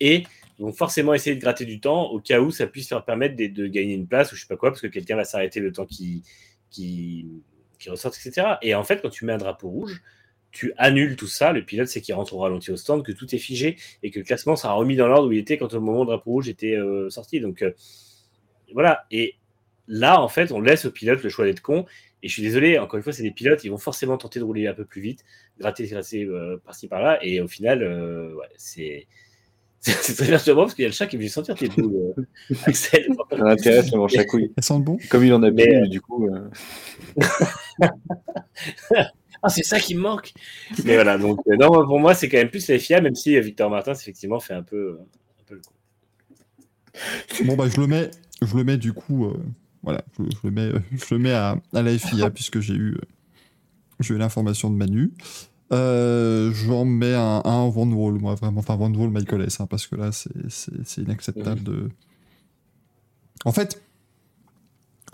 et vont forcément essayer de gratter du temps au cas où ça puisse leur permettre de, gagner une place ou je sais pas quoi, parce que quelqu'un va s'arrêter le temps qui, qui, etc. Et en fait, quand tu mets un drapeau rouge, tu annules tout ça. Le pilote sait qu'il rentre au ralenti au stand, que tout est figé et que le classement sera remis dans l'ordre où il était quand au moment le drapeau rouge était euh, sorti. Donc euh, voilà. Et là, en fait, on laisse au pilote le choix d'être con. Et je suis désolé, encore une fois, c'est des pilotes, ils vont forcément tenter de rouler un peu plus vite, gratter, gratter euh, par-ci par-là. Et au final, c'est. C'est très perturbant parce qu'il y a le chat qui est venu sentir tes boules, euh, Axel. Ça m'intéresse le manche à couilles. Elles sentent bon Comme il en a Mais, plus, euh, du coup. euh, Ah, c'est ça qui me manque. Mais voilà, donc euh, non, pour moi, c'est quand même plus la FIA, même si euh, Victor Martins, effectivement, fait un peu, euh, un peu le coup. Bon, bah, je le mets, je le mets du coup, euh, voilà, je, je le mets, je le mets à, à la FIA puisque j'ai eu, euh, j'ai eu l'information de Manu. Euh, J'en mets un, un Van Wall, moi, vraiment, enfin, Van Wall, Michael S, hein, parce que là, c'est- c'est c'est inacceptable de. En fait,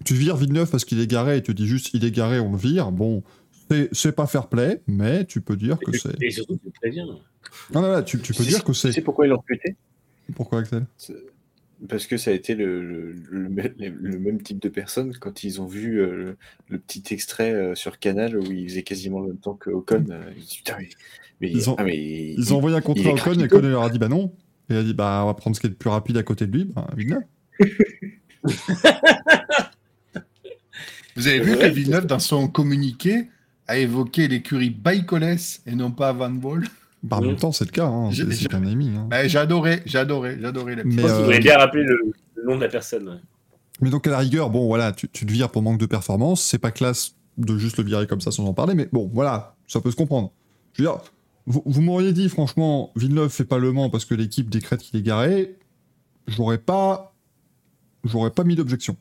tu vires Villeneuve parce qu'il est garé et tu dis juste il est garé, on le vire. Bon, c'est- c'est pas fair play, mais tu peux dire que c'est. Et surtout, tu préviens. Non, tu, tu peux dire que Tu sais c'est. pourquoi ils l'ont recruté? Pourquoi, Axel? Parce que ça a été le, le- le même- le même type de personne quand ils ont vu euh, le, le petit extrait euh, sur Canal où il faisait quasiment le même temps que Ocon. euh, ils disent, mais, mais- Ils ont- ah, mais Ils ont envoyé un contrat à Ocon et. Ocon leur a dit bah non. Et il a dit bah on va prendre ce qui est le plus rapide à côté de lui, bah Villeneuve. Vous avez vu que Villeneuve, dans son communiqué, a évoqué l'écurie Baïkolès et non pas Van Wall Bah en même temps c'est le cas, hein. J'ai- c'est j'ai- qu'un ami. hein. Ben, J'ai adoré, j'ai adoré, j'ai adoré la Mais, petite- euh, voulait bien rappeler le, le nom de la personne. ouais. Mais donc à la rigueur, bon voilà, tu, tu te vires pour manque de performance, c'est pas classe de juste le virer comme ça sans en parler, mais bon voilà, ça peut se comprendre. Je veux dire, vous, vous m'auriez dit franchement, Villeneuve fait pas le Mans parce que l'équipe décrète qu'il est garé, j'aurais pas, j'aurais pas mis d'objection.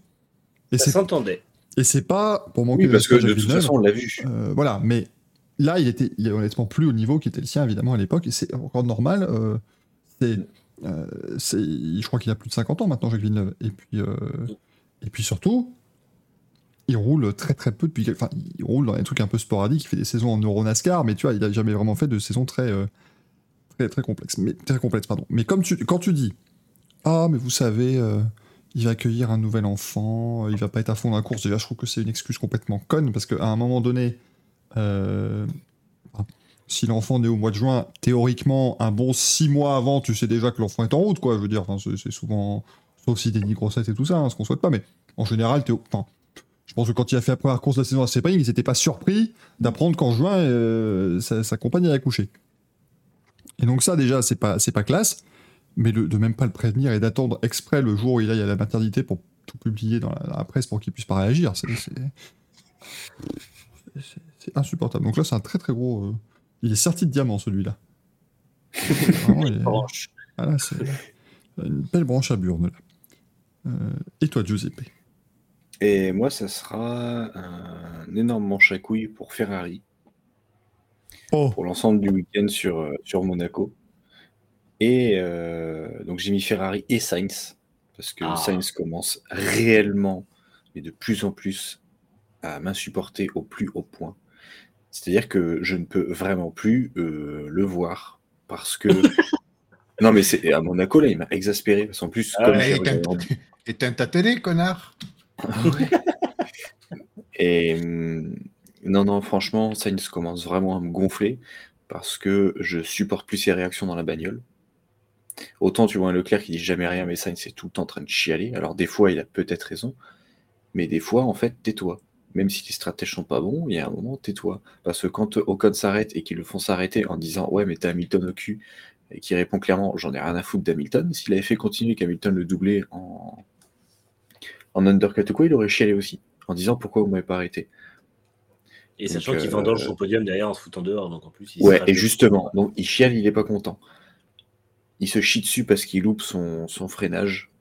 Et Ça c'est s'entendait. et c'est pas pour manquer Oui, parce que de toute façon, on l'a vu. Euh, voilà, mais là, il était est honnêtement plus au niveau qui était le sien, évidemment, à l'époque, et c'est encore normal. euh, euh, c'est- je crois qu'il a plus de 50 ans maintenant, Jacques Villeneuve. Et puis, euh, et puis surtout, il roule très très peu depuis. Enfin, il roule dans des trucs un peu sporadiques, il fait des saisons en Euro NASCAR, mais tu vois, il a jamais vraiment fait de saison très, très, très. Mais, très pardon. Mais comme tu, quand tu dis, ah, mais vous savez. il va accueillir un nouvel enfant, il va pas être à fond dans la course. Déjà, je trouve que c'est une excuse complètement conne parce qu'à un moment donné, si l'enfant naît au mois de juin, théoriquement, un bon six mois avant, tu sais déjà que l'enfant est en route, quoi. Je veux dire, c'est souvent, sauf si des nids grossesse et tout ça, hein, ce qu'on souhaite pas, mais en général, t'es je pense que quand il a fait la première course de la saison à Sebring, ils n'étaient pas surpris d'apprendre qu'en juin, euh, sa, compagne allait accoucher. Et donc ça, déjà, c'est pas, pas classe, mais de même pas le prévenir et d'attendre exprès le jour où il aille à la maternité pour tout publier dans la, dans la presse pour qu'il puisse pas réagir, c'est c'est- insupportable. Donc là, c'est un très très gros. euh, Il est sorti de diamant celui-là. Vraiment, il est- Branche. ah là, c'est une belle branche à burne là. Euh, et toi, Giuseppe? Et moi, ça sera un énorme manche à couilles pour Ferrari, Oh pour l'ensemble du week-end sur, euh, sur Monaco. Et euh, donc, j'ai mis Ferrari et Sainz, parce que Ah. Sainz commence réellement, et de plus en plus, à m'insupporter au plus haut point. C'est-à-dire que je ne peux vraiment plus euh, le voir, parce que. non, mais c'est à Monaco, là, il m'a exaspéré, parce qu'en plus, Ah éteins, ta télé, connard Et hum, non, non, franchement, Sainz commence vraiment à me gonfler parce que je supporte plus ses réactions dans la bagnole. Autant tu vois un Leclerc qui dit jamais rien, mais Sainz est tout le temps en train de chialer. Alors des fois, il a peut-être raison, mais des fois, en fait, tais-toi. Même si les stratèges sont pas bons, il y a un moment, tais-toi. Parce que quand Ocon s'arrête et qu'ils le font s'arrêter en disant ouais, mais t'as Hamilton au cul, et qui répond clairement j'en ai rien à foutre d'Hamilton, s'il avait fait continuer qu'Hamilton le doublait en, en undercut ou quoi, il aurait chialé aussi, en disant pourquoi vous m'avez pas arrêté. Et sachant qu'il euh, vendange son podium derrière en se foutant dehors, donc en plus. il Ouais, et justement, donc il chiale, il est pas content. Il se chie dessus parce qu'il loupe son, son freinage.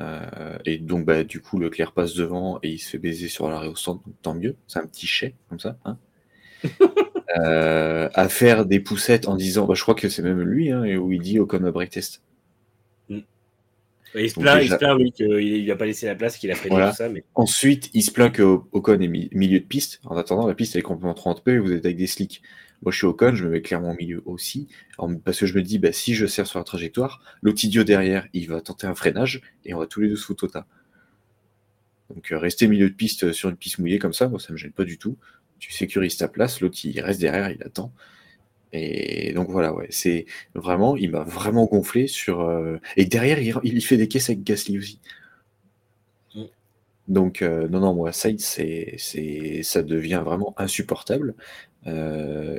Euh, et donc, bah, du coup, Leclerc passe devant et il se fait baiser sur l'arrêt au centre, donc tant mieux. C'est un petit chais, comme ça. Hein Euh, à faire des poussettes en disant, bah, je crois que c'est même lui, hein, et où il dit Ocon break test. Mm. Il se plaint, il se plaint, oui, qu'il il a pas laissé la place, qu'il a freiné Voilà. tout ça, mais Ensuite, il se plaint que Ocon est mi- milieu de piste. En attendant, la piste elle est complètement 30p et vous êtes avec des slicks. Moi, je suis Ocon, je me mets clairement au milieu aussi. Parce que je me dis, bah, si je serre sur la trajectoire, l'autre idiot derrière, il va tenter un freinage et on va tous les deux se foutre au tas. Donc, euh, rester milieu de piste euh, sur une piste mouillée comme ça, moi, ça me gêne pas du tout. Tu sécurises ta place, l'autre, il reste derrière, il attend. Et donc voilà, ouais, c'est vraiment, il m'a vraiment gonflé sur. euh, Et derrière, il, il fait des caisses avec Gasly aussi. Mm. Donc, euh, non, non, moi, c'est, c'est, ça devient vraiment insupportable. Euh,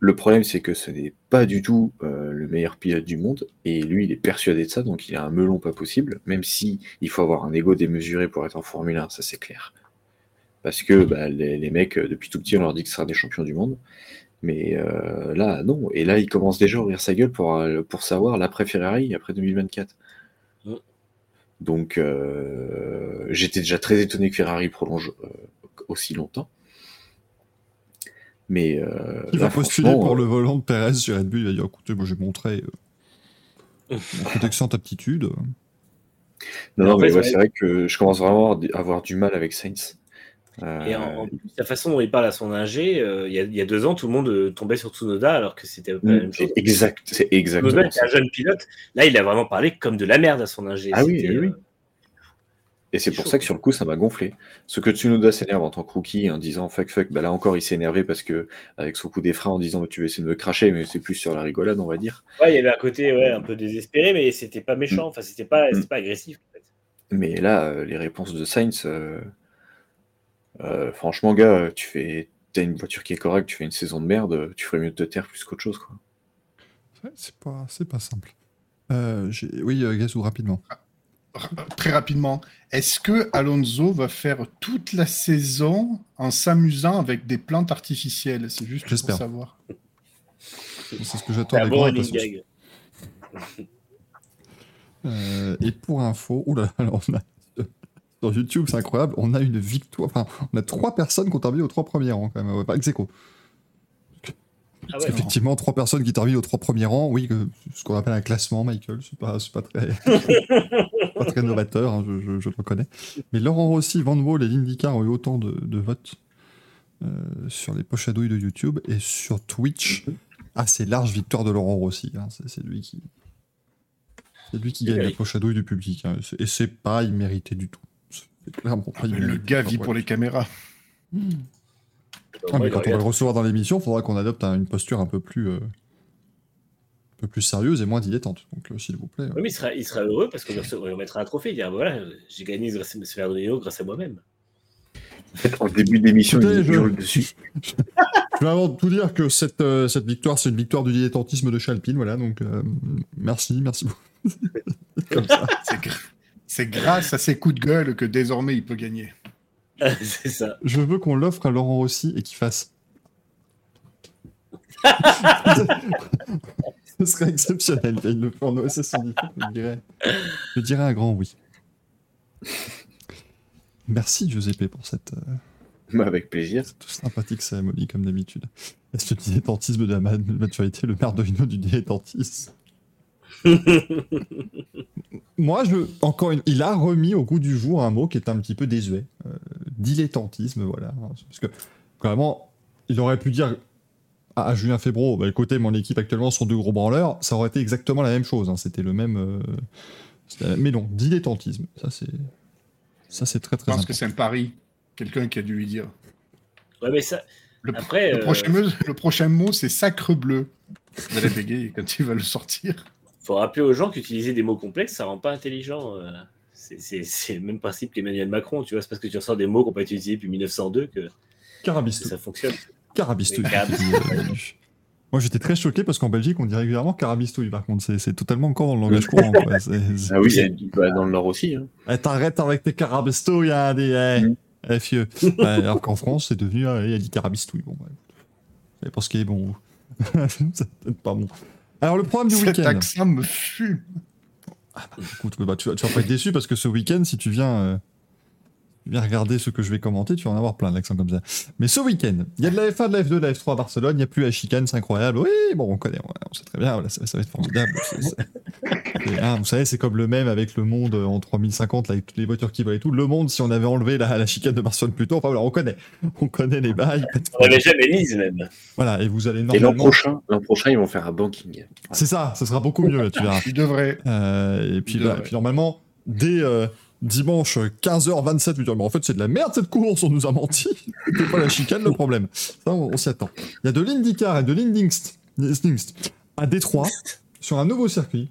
le problème, c'est que ce n'est pas du tout euh, le meilleur pilote du monde, et lui, il est persuadé de ça, donc il a un melon pas possible, même si il faut avoir un ego démesuré pour être en Formule 1, ça c'est clair. Parce que bah, les, les mecs, euh, depuis tout petit, on leur dit que ce sera des champions du monde. Mais euh, là, non. Et là, il commence déjà à ouvrir sa gueule pour, pour savoir l'après Ferrari, après 2024. Mm. Donc, euh, j'étais déjà très étonné que Ferrari prolonge aussi longtemps. Mais euh, Il là, va postuler pour euh, le volant de Perez sur Red Bull. Il va dire écoutez, moi j'ai montré euh, une d'excellente aptitude. Non, Mais non, mais ouais, c'est vrai que je commence vraiment à avoir du- mal avec Sainz. Euh, Et en, en plus, la façon dont il parle à son ingé, euh, il, y a, il y a deux ans, tout le monde euh, tombait sur Tsunoda alors que c'était pas la même chose. Exact, c'est exactement Tsunoda était un jeune pilote. Là, il a vraiment parlé comme de la merde à son ingé. Ah oui, oui, oui. euh, Et c'est pour chaud, ça que sur le coup, ça m'a gonflé. Ce que Tsunoda s'énerve en tant que rookie en disant fuck fuck, bah là encore il s'est énervé parce que avec son coup des freins en disant bah, tu veux essayer de me cracher, mais c'est plus sur la rigolade, on va dire. Ouais, il y avait un côté ouais, un peu désespéré, mais c'était pas méchant. Enfin, c'était pas, Mm. c'était pas agressif. En fait. Mais là, euh, les réponses de Sainz, euh, euh, franchement, gars, tu fais, t'as une voiture qui est correcte, tu fais une saison de merde, tu ferais mieux de te taire plus qu'autre chose, quoi. C'est pas, c'est pas simple. Euh, oui, euh, Gazou, rapidement. Très rapidement, est-ce que Alonso va faire toute la saison en s'amusant avec des plantes artificielles? C'est juste pour J'espère. savoir. C'est ce que j'attends avec bon. Euh, et pour info, oula, alors on a, sur YouTube, c'est incroyable, on a une victoire. Enfin, on a trois personnes qui ont terminé aux trois premiers rangs, quand même. Ouais, pas ex aequo. Ah Parce ouais, qu'effectivement, trois personnes qui terminent aux trois premiers rangs, oui, ce qu'on appelle un classement, Michael, c'est pas, c'est pas très, pas très novateur, hein, je, je- je le reconnais. Mais Laurent Rossi, Van Wall et l'IndyCar ont eu autant de, de votes euh, sur les poches à douille de YouTube et sur Twitch. Assez large victoire de Laurent Rossi. hein, c'est, lui qui, c'est lui qui gagne la poche à douille du public. hein, et c'est- pas immérité du tout. C'est clairement pas Le immérité. pour les caméras. Ah, mais quand on va le recevoir dans l'émission, il faudra qu'on adopte un- une posture un peu plus, euh, un peu plus sérieuse et moins dilettante. Donc, euh, s'il vous plaît. Oui, mais il sera, il sera heureux parce qu'on lui remettra un trophée. Il dira voilà, j'ai gagné ce Ferdinand grâce à moi-même. En début d'émission, il je- hurle dessus. Je vais avant de tout dire que cette, euh, cette victoire, c'est une victoire du dilettantisme de Chalpine. Voilà, donc euh, merci, merci beaucoup. C'est grâce à ses coups de gueule que désormais il peut gagner. c'est ça. Je veux qu'on l'offre à Laurent Rossi et qu'il fasse. Ce serait exceptionnel. Il le fait en OSS 110, je dirais. Je dirais un grand oui. Merci Giuseppe pour cette, euh, Bah, avec plaisir. cette sympathique cérémonie comme d'habitude. Est-ce que le dilettantisme de la ma- maturité, le merdolino du dilettantisme? Moi, je, encore une, il a remis au goût du jour un mot qui est un petit peu désuet. Euh, dilettantisme, voilà. Parce que, vraiment, il aurait pu dire à, à Julien Febro, bah, écoutez, mon équipe actuellement sont deux gros branleurs, ça aurait été exactement la même chose. hein. C'était le même. euh, la- mais non, dilettantisme. Ça, c'est. Ça, c'est très, Je très pense important. que c'est un pari. Quelqu'un qui a dû lui dire. Ouais, mais ça, Le, Après, le euh, prochain, mot, le prochain mot, c'est sacre bleu. Vous allez bégayer quand il va le sortir. Faut rappeler aux gens qu'utiliser des mots complexes, ça rend pas intelligent. euh. C'est- le même principe qu'Emmanuel Macron, tu vois. C'est parce que tu ressors des mots qu'on n'a pas utilisés depuis 1902 que Carabistou. ça fonctionne. Carabistouille. Oui, carabistouille. Moi, j'étais très choqué parce qu'en Belgique, on dit régulièrement carabistouille. Par contre, c'est- totalement encore dans le langage courant. quoi. C'est- c'est- Ah oui, il y a du- bah, dans le Nord aussi. Hein. Eh, T'arrêtes avec tes carabistouilles, hein, des. Eh, Mm. eh, fieux. Alors qu'en France, c'est devenu. euh, il a dit carabistouille. Bon, ouais. C'est pas ce qui est bon. c'est peut-être pas bon. Alors, le programme du Cet week-end. accent me fume. Écoute, bah, tu, vas, tu vas pas être déçu parce que ce week-end, si tu viens, euh, viens regarder ce que je vais commenter, tu vas en avoir plein d'accents comme ça. Mais ce week-end, il y a de la F1, de la F2, de la F3 à Barcelone, il n'y a plus la chicane, c'est incroyable. Oui, bon, on connaît, on, sait très bien, voilà, ça, ça va être formidable. Et, hein, vous savez, c'est comme le même avec le monde en 3050, là, avec toutes les voitures qui volent et tout. Le monde, si on avait enlevé la, la chicane de Barcelone plus tôt, enfin voilà, on connaît. On connaît les bails. On l'avait jamais mise même. Voilà, et vous allez Et l'an normalement. prochain, l'an prochain, ils vont faire un banking. C'est ça, ce sera beaucoup mieux, tu verras. Tu devrais. Euh, et puis, devrait. puis normalement, dès euh, dimanche 15h27, vous dire, mais en fait, c'est de la merde cette course, on nous a menti. C'est pas la chicane le problème. Ça, on, on s'y attend. Il y a de l'IndyCar et de l'Indingst à Détroit sur un nouveau circuit.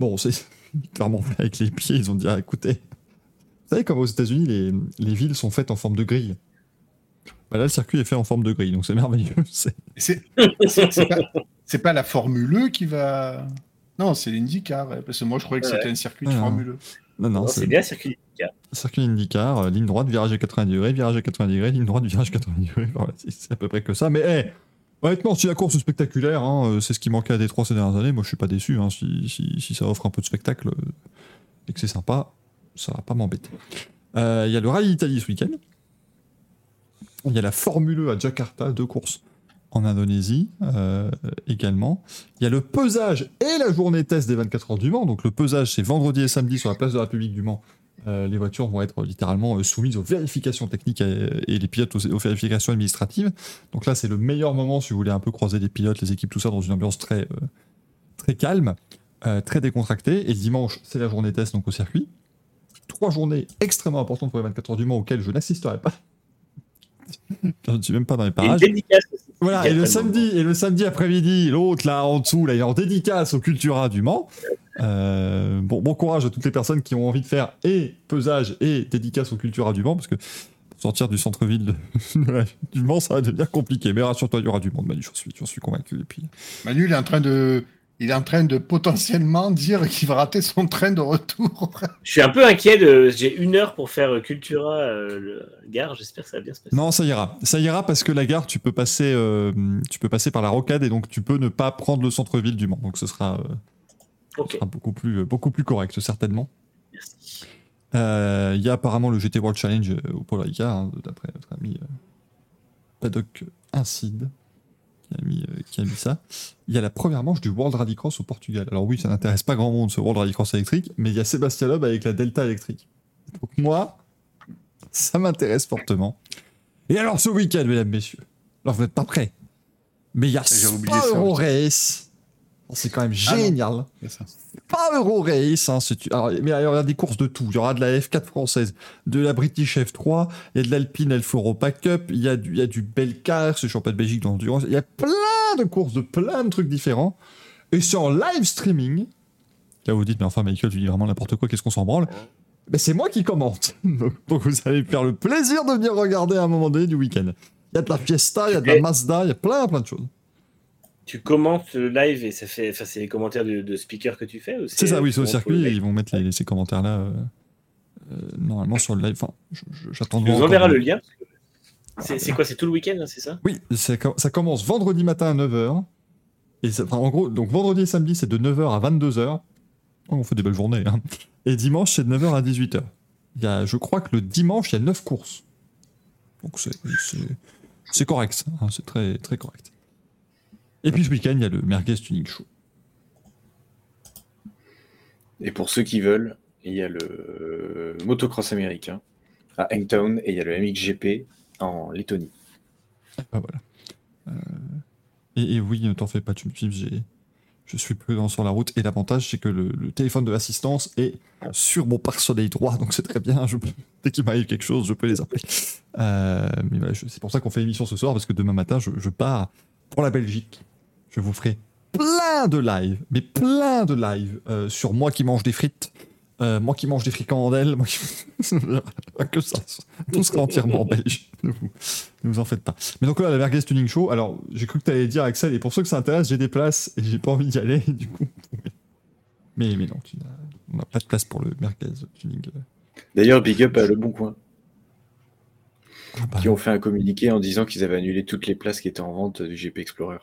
Bon, c'est clairement fait avec les pieds, ils ont dit, ah, écoutez, vous savez, comme aux États-Unis, les, les villes sont faites en forme de grille? Bah là, le circuit est fait en forme de grille, donc c'est merveilleux. C'est- C'est c'est- c'est pas, c'est pas la Formule E qui va. Non, c'est l'IndyCar. Parce que moi, je croyais que Ouais. c'était un circuit de. Formule E. Non, non, Non, c'est bien circuit. Circuit IndyCar, euh, ligne droite, virage à 90 degrés, virage à 90 degrés, ligne droite, virage à 90 degrés. Voilà, c'est- à peu près que ça. Mais hey, honnêtement, si la course est spectaculaire, hein, euh, c'est ce qui manquait à Détroit ces dernières années, moi je suis pas déçu. hein, si, si- si ça offre un peu de spectacle euh, et que c'est sympa, ça va pas m'embêter. Euh, Il y a le Rallye d'Italie ce week-end. Il y a la Formule E à Jakarta, deux courses en Indonésie euh, également. Il y a le pesage et la journée test des 24 heures du Mans. Donc le pesage, c'est vendredi et samedi sur la place de la République du Mans. Euh, les voitures vont être littéralement euh, soumises aux vérifications techniques et, les pilotes aux, vérifications administratives. Donc là, c'est le meilleur moment si vous voulez un peu croiser les pilotes, les équipes, tout ça dans une ambiance très, très calme, très décontractée. Et dimanche, c'est la journée test donc au circuit. Trois journées extrêmement importantes pour les 24 heures du Mans auxquelles je n'assisterai pas. je ne suis même pas dans les parages. Voilà, et le samedi, et le samedi après-midi, l'autre là en dessous, là, il est en dédicace au Cultura du Mans. Euh, bon, bon courage à toutes les personnes qui ont envie de faire et pesage et dédicace au Cultura du Mans, parce que sortir du centre-ville du Mans, ça va devenir compliqué. Mais rassure-toi, il y aura du monde, Manu, j'en suis, suis convaincu. Et puis, Manu, il est en train de. Il est en train de potentiellement dire qu'il va rater son train de retour. Je suis un peu inquiet de. J'ai une heure pour faire euh, Cultura euh, le gare. J'espère que ça va bien se passer. non, ça ira, ça ira parce que la gare, tu peux passer, euh, tu peux passer par la rocade et donc tu peux ne pas prendre le centre-ville du Mans. Donc ce sera, euh, ce Ok. sera beaucoup plus, beaucoup plus correct certainement. Merci. Euh, Il y a apparemment le GT World Challenge euh, au Polo Ricard, hein, d'après notre ami euh, Paddock Incide qui a, mis, euh, qui a mis ça. Il y a la première manche du World Rallycross au Portugal. Alors oui, ça n'intéresse pas grand monde ce World Rallycross électrique, mais il y a Sébastien Loeb avec la Delta électrique. Donc moi, ça m'intéresse fortement. Et alors ce week-end, mesdames, messieurs, alors vous n'êtes pas prêts, mais il y a putain. Race. C'est quand même Ah génial C'est ça. pas Euro Race. Hein, c'est- alors, mais il y aura des courses de tout. Il y aura de la F4 française, de la British F3, il y a de l'Alpine Elf Europa Cup, il y a du, il y a du Belcar, ce championnat de Belgique d'endurance. Il y a plein de courses de plein de trucs différents. Et c'est en live streaming. Là, vous dites, mais enfin, Michael, tu dis vraiment n'importe quoi, qu'est-ce qu'on s'en branle? Ben, C'est moi qui commente. Donc, vous allez me faire le plaisir de venir regarder à un moment donné du week-end. Il y a de la Fiesta, il y a de la Mazda, il y a plein, plein de choses. Tu commentes le live et ça fait. Enfin, c'est les commentaires de, de speaker que tu fais ou C'est ça, oui, c'est au circuit et ils vont mettre les- ces commentaires-là euh, euh, normalement sur le live. Enfin, j'attends enverras encore. le lien. C'est quoi C'est tout le week-end, hein, c'est ça? Oui, ça commence vendredi matin à 9h. Et ça- enfin, en gros, donc vendredi et samedi, c'est de 9h à 22h. Oh, on fait des belles journées. hein. Et dimanche, c'est de 9h à 18h. Il y a, je crois que le dimanche, il y a 9 courses. Donc c'est- correct. hein, c'est très, très correct. Et puis ce week-end, il y a le Merguez Tuning Show. Et pour ceux qui veulent, il y a le motocross américain à Hangtown et il y a le MXGP en Lettonie. Ah, voilà. Euh, et, et oui, ne t'en fais pas, tu me j'ai, je suis prudent sur la route. Et l'avantage, c'est que le, le téléphone de l'assistance est sur mon pare-soleil droit, donc c'est très bien. Je peux- dès qu'il m'arrive quelque chose, je peux les appeler. Euh, mais voilà, je- c'est pour ça qu'on fait l'émission ce soir, parce que demain matin, je, je pars pour la Belgique. Je vous ferai plein de lives, mais plein de lives euh, sur moi qui mange des frites. euh, moi qui mange des fricandelles, moi qui... Que ça, tout sera entièrement belge. Ne vous, ne vous en faites pas. Mais donc là, la Merguez Tuning Show, alors j'ai cru que tu allais dire Axel, et pour ceux que ça intéresse, j'ai des places et j'ai pas envie d'y aller, du coup. Mais, mais non, tu on n'a pas de place pour le Merguez Tuning. D'ailleurs, big up à Le Bon Coin, Ah bah, qui ont fait un communiqué en disant qu'ils avaient annulé toutes les places qui étaient en vente du GP Explorer.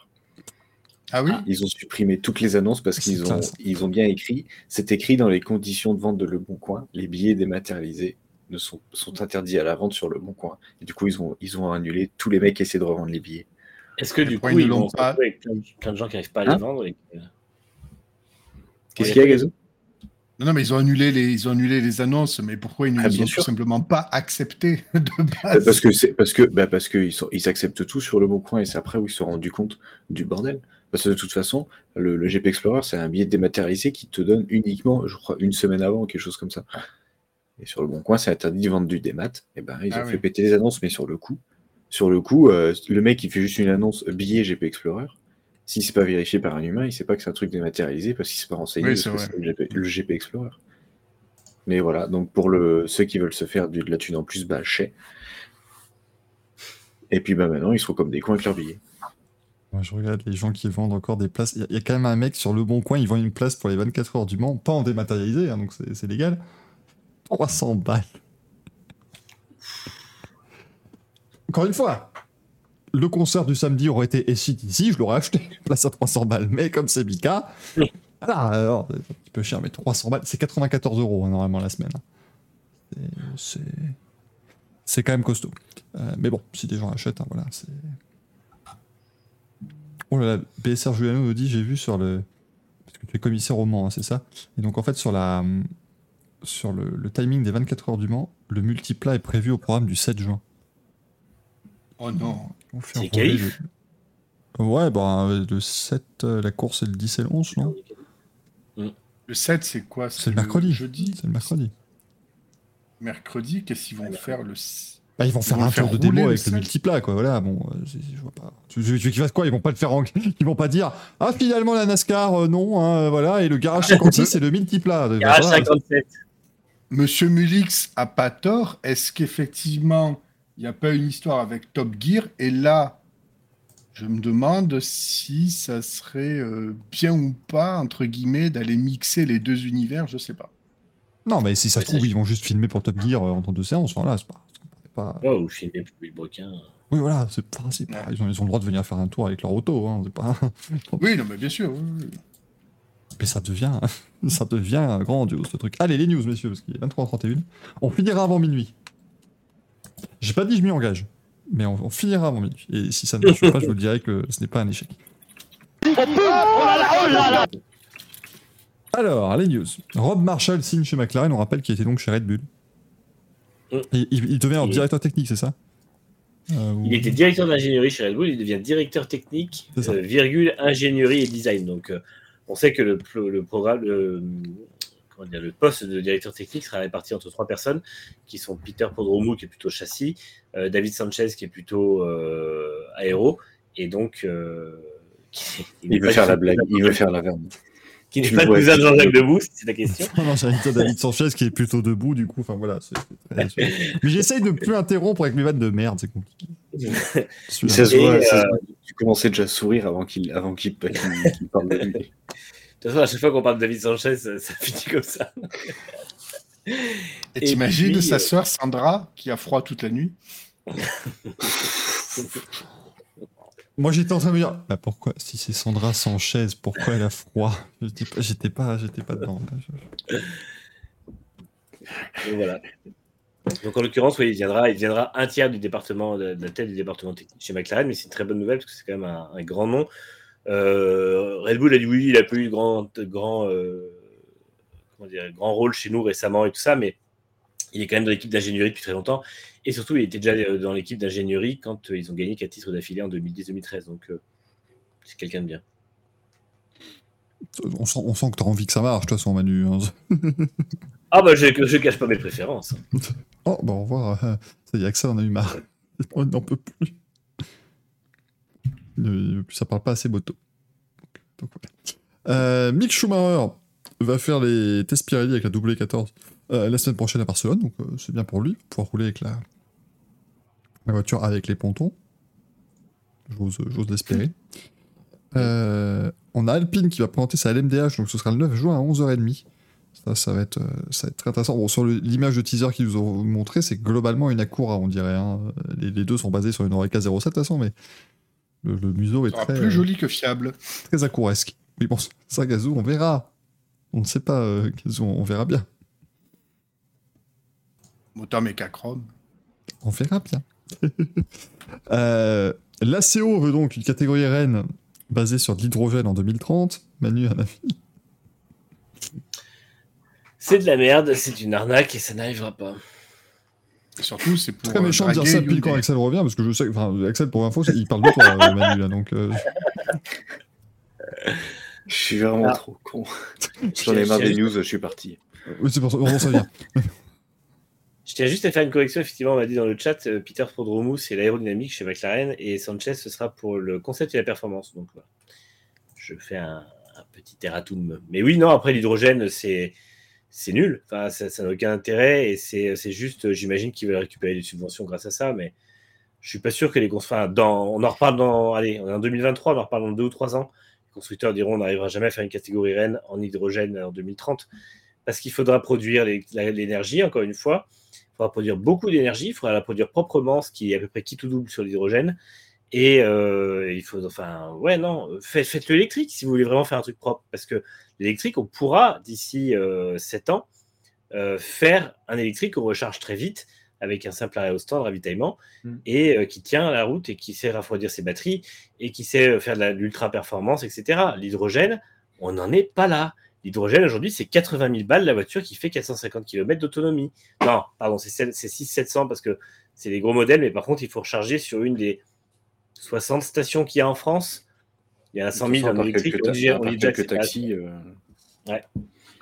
Ah oui Ils ont supprimé toutes les annonces parce C'est qu'ils ont, ils ont bien écrit, c'est écrit dans les conditions de vente de Le Bon Coin, les billets dématérialisés ne sont, sont interdits à la vente sur Le Bon Coin. Et du coup, ils ont, ils ont annulé tous les mecs qui essaient de revendre les billets. Est-ce que du coup, ils l'ont pas avec plein de, gens qui n'arrivent pas à les Hein vendre et Qu'est-ce qu'il y a, après- Gazo? Non, non, mais ils ont annulé les, ils ont annulé les annonces, mais pourquoi ils ne Ah, les ont sûr. tout simplement pas acceptées de Euh, base? Parce que c'est parce que bah parce que ils, sont, ils acceptent tout sur le bon coin et c'est après où ils se sont rendus compte du bordel. Parce que de toute façon, le, le GP Explorer, c'est un billet dématérialisé qui te donne uniquement, je crois, une semaine avant, quelque chose comme ça. Et sur le bon coin, c'est interdit de vendre du démat. Et ben ils ont Ah fait oui. péter les annonces, mais sur le coup, sur le coup, euh, le mec il fait juste une annonce billet GP Explorer. Si c'est pas vérifié par un humain, il sait pas que c'est un truc dématérialisé parce qu'il s'est pas renseigné Oui, c'est le GP, le GP Explorer. Mais voilà, donc pour le, ceux qui veulent se faire de la thune en plus, bah, chais. Et puis bah maintenant, ils sont comme des cons avec leurs billets. Moi, je regarde les gens qui vendent encore des places. Il y, a- quand même un mec sur le bon coin, il vend une place pour les 24 heures du Mans, pas en dématérialisé, hein, donc c'est légal. 300 balles. Encore une fois, le concert du samedi aurait été ici, je l'aurais acheté, place à 300 balles. Mais comme c'est voilà, alors, c'est un petit peu cher, mais 300 balles, c'est 94 euros hein, normalement la semaine. C'est quand même costaud. Euh, mais bon, si des gens achètent, hein, voilà, c'est. Oh là là, BSR Juliano nous dit j'ai vu sur le. Parce que tu es commissaire au Mans, hein, c'est ça Et donc en fait, sur, la, sur le, le timing des 24 heures du Mans, le multiplat est prévu au programme du 7 juin. Oh non. C'est qualif. le- Ouais, bah le 7, euh, la course c'est le 10 et le 11, non? Le 7, c'est quoi? C'est le mercredi. Jeudi? C'est le mercredi. Mercredi, qu'est-ce qu'ils vont faire le s- Bah, ils vont faire vont un faire tour de démo avec le 7. multiplat, quoi. Voilà, bon, euh, je vois pas. Tu, veux qu'ils fassent quoi Ils vont pas le faire en... Ils vont pas dire Ah, finalement, la NASCAR, euh, non, hein, voilà, et le garage 56, c'est le multiplat. Garage voilà. 57. Monsieur Mulix a pas tort. Est-ce qu'effectivement, il n'y a pas une histoire avec Top Gear? Et là, je me demande si ça serait euh, bien ou pas, entre guillemets, d'aller mixer les deux univers, je sais pas. Non, mais si ça se trouve, ils vont juste filmer pour Top Gear euh, en temps de séance. Voilà, c'est pas. Pas- Oh, ou filmer pour le broquin. Oui, voilà, c'est pas. c'est pas- Ils, ont, ils ont le droit de venir faire un tour avec leur auto. Hein, c'est pas... Oui, non, mais bien sûr. oui, oui. Mais ça devient, ça devient grandiose ce truc. Allez, les news, messieurs, parce qu'il est 23h31. On finira avant minuit. J'ai pas dit je m'y engage, mais on, on finira avant minuit. Et si ça ne marche pas, je vous dirai que ce n'est pas un échec. Alors, les news. Rob Marshall signe chez McLaren, on rappelle qu'il était donc chez Red Bull. Et il, il devient Et- directeur technique, c'est ça Euh, ou- Il était directeur d'ingénierie chez Red Bull, il devient directeur technique, euh, virgule, ingénierie et design. Donc, euh, on sait que le, le programme, le, comment dire, le poste de directeur technique sera réparti entre trois personnes, qui sont Peter Podromou, qui est plutôt châssis, euh, David Sanchez, qui est plutôt euh, aéro, et donc. euh, qui- Il veut faire la blague, il veut faire la verbe. Qui n'est pas le cousin de Jean-Jacques Debout, si c'est la question. Non, dire David Sanchez qui est plutôt debout, du coup. Enfin voilà. Mais j'essaye de ne plus interrompre avec mes vannes de merde, c'est compliqué. Ça se voit, euh, se voit. tu commençais déjà à sourire avant qu'il avant parle de lui. De toute façon, à chaque fois qu'on parle de David Sanchez, ça, ça finit comme ça. Et t'imagines sa euh, sœur Sandra qui a froid toute la nuit? Moi j'étais en train de me dire, bah pourquoi, si c'est Sandra Sanchez, pourquoi elle a froid J'étais pas, j'étais pas, j'étais pas dedans. là. Je- Donc voilà. Donc en l'occurrence, oui, il viendra, il viendra un tiers du département, de de la tête du département technique chez McLaren, mais c'est une très bonne nouvelle parce que c'est quand même un, un grand nom. Euh, Red Bull a dit oui, il a pas eu de grand, de grand, euh, comment dire, grand rôle chez nous récemment et tout ça, mais il est quand même dans l'équipe d'ingénierie depuis très longtemps. Et surtout, il était déjà euh, dans l'équipe d'ingénierie quand euh, ils ont gagné quatre titres d'affilée en 2010-2013. Donc euh, c'est quelqu'un de bien. On sent, on sent que t'as envie que ça marche, de toute façon, Manu. hein. Ah bah je, je cache pas mes préférences. Oh, bah au revoir. Ça y est, que ça, on a eu marre. On n'en peut plus. Euh, Ça parle pas assez. Donc. Euh, Mick Schumacher va faire les tests Pirelli avec la W14 euh, la semaine prochaine à Barcelone, donc euh, c'est bien pour lui, pouvoir rouler avec la, la voiture avec les pontons. J'ose j'ose l'espérer. Euh, on a Alpine qui va présenter sa LMDH, donc ce sera le 9 juin à 11h30. Ça, ça, va être, euh, ça va être très intéressant. Bon, sur le- l'image de teaser qu'ils nous ont montré, c'est globalement une Acura, on dirait. hein. Les, les deux sont basés sur une Oreca 07 de toute façon, mais le, le museau est très, plus euh, joli que fiable. très Acouresque. Oui, bon, ça, Gazou, on verra. On ne sait pas, euh, Gazou, on verra bien. Moteur mécachrome. On verra bien. euh, L'ACO veut donc une catégorie RN basée sur de l'hydrogène en 2030. Manu, un avis? C'est de la merde, c'est une arnaque et ça n'arrivera pas. Et surtout, c'est pour. Très euh, méchant de dire ça pile quand. Axel revient, parce que je sais, enfin, Axel, pour info, il parle de toi, euh, Manu, là, donc. euh, Je suis vraiment Ah. trop con. J'en ai marre des news, je suis parti. Oui, c'est pour ça, on ça vient. Je tiens juste à faire une correction. Effectivement, on m'a dit dans le chat, euh, Peter Prodromou, c'est l'aérodynamique chez McLaren et Sanchez, ce sera pour le concept et la performance. Donc, voilà. je fais un, un petit erratum. Mais oui, non, après, l'hydrogène, c'est. Nul, enfin, ça n'a aucun intérêt et c'est juste, j'imagine qu'ils veulent récupérer des subventions grâce à ça, mais je suis pas sûr que les cons- enfin, on en reparle dans, allez, on est en 2023, on en reparle dans deux ou trois ans. Les constructeurs diront on n'arrivera jamais à faire une catégorie Rennes en hydrogène en 2030 parce qu'il faudra produire l'énergie, encore une fois. Faudra produire beaucoup d'énergie, il faudra la produire proprement, ce qui est à peu près qui tout double sur l'hydrogène. Et euh, il faut, enfin, ouais, non, faites, faites-le électrique si vous voulez vraiment faire un truc propre. Parce que l'électrique, on pourra, d'ici euh, 7 ans, euh, faire un électrique qu'on recharge très vite avec un simple arrêt au stand, ravitaillement, Mm. et euh, qui tient la route et qui sait refroidir ses batteries et qui sait faire de de l'ultra-performance, etc. L'hydrogène, on n'en est pas là. L'hydrogène, aujourd'hui, c'est 80 000 balles la voiture qui fait 450 km d'autonomie. Non, pardon, c'est 6-700 parce que c'est des gros modèles, mais par contre, il faut recharger sur une des 60 stations qu'il y a en France. Il y en a 100 000 en électrique. On dit- on par dit déjà que taxis. euh,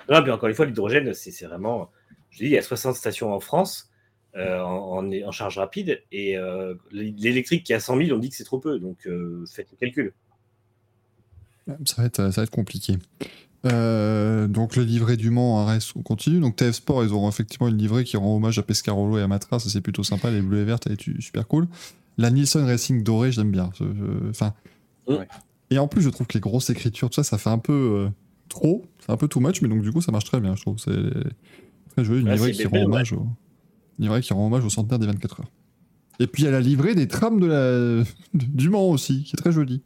non, puis encore une fois, l'hydrogène, c'est vraiment. Je dis, il y a 60 stations en France euh, en, en- en charge rapide et euh, l'électrique qui est à 100 000, on dit que c'est trop peu. Donc euh, faites le calcul. Ça va être, ça va être compliqué. Euh, donc le livret du Mans, RS, on continue. Donc TF Sport, ils auront effectivement une livrée qui rend hommage à Pescarolo et à Matra, ça c'est plutôt sympa. Les bleus et vertes, elle est super cool. La Nielsen Racing dorée, j'aime bien. Enfin. Ouais. Et en plus, je trouve que les grosses écritures, tout ça, ça fait un peu euh, trop, c'est un peu too much, mais donc du coup, ça marche très bien, je trouve. C'est très joli, une Ouais, livrée qui bébé, rend ouais. hommage au, une livrée qui rend hommage au centenaire des 24 heures. Et puis il y a la livrée des trams de la... du Mans aussi, qui est très jolie.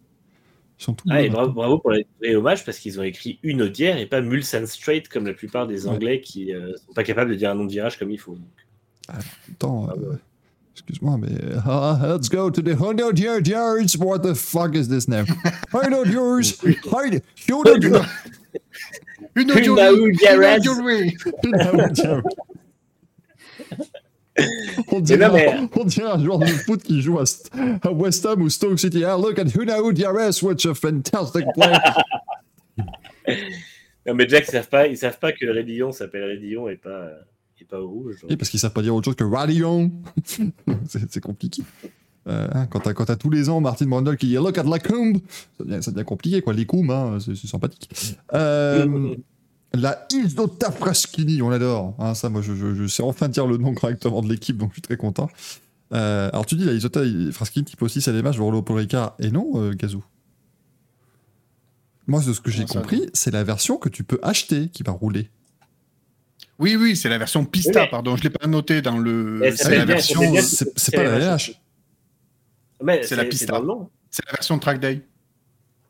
Ah, et beaux, bravo, bravo pour les hommages parce qu'ils ont écrit une odière et pas Mulsanne Straight comme la plupart des Anglais qui ne sont pas capables de dire un nom de virage comme il faut. Attends, Ah euh, excuse-moi, mais ah, let's go to the hundred year yards. What the fuck is this now? Hundred years, hundred hundred years. Une Une audio Naou Garage. On dirait, non, mais- on dirait un joueur de foot qui joue à, St- à West Ham ou Stoke City. Ah, look at Hunaoud Diarès, what a fantastic play. Non, mais Jack, ils savent pas, ils savent pas que Rédillon s'appelle Rédillon et pas, et pas rouge. Et parce qu'ils savent pas dire autre chose que Radion. c'est compliqué. Euh, hein, quand t'as tous les ans Martin Brundle qui dit Look at Lacombe, ça devient, ça devient compliqué quoi. Les hein, c'est c'est sympathique. Euh, la Isdo Tafraschini, on l'adore. Hein, ça, moi, je, je, je sais enfin dire le nom correctement de l'équipe, donc je suis très content. Euh, alors tu dis la Isota Fraschini type aussi, c'est les matchs, rouler au Paul Ricard. Et non, euh, Gazou. Moi, de ce que j'ai compris, c'est la version que tu peux acheter qui va rouler. Oui, oui, c'est la version Pista, Oui, mais- pardon. Je ne l'ai pas noté dans le. Ça C'est la bien- version. C'est pas la LH. C'est la Pista. C'est la version Track Day.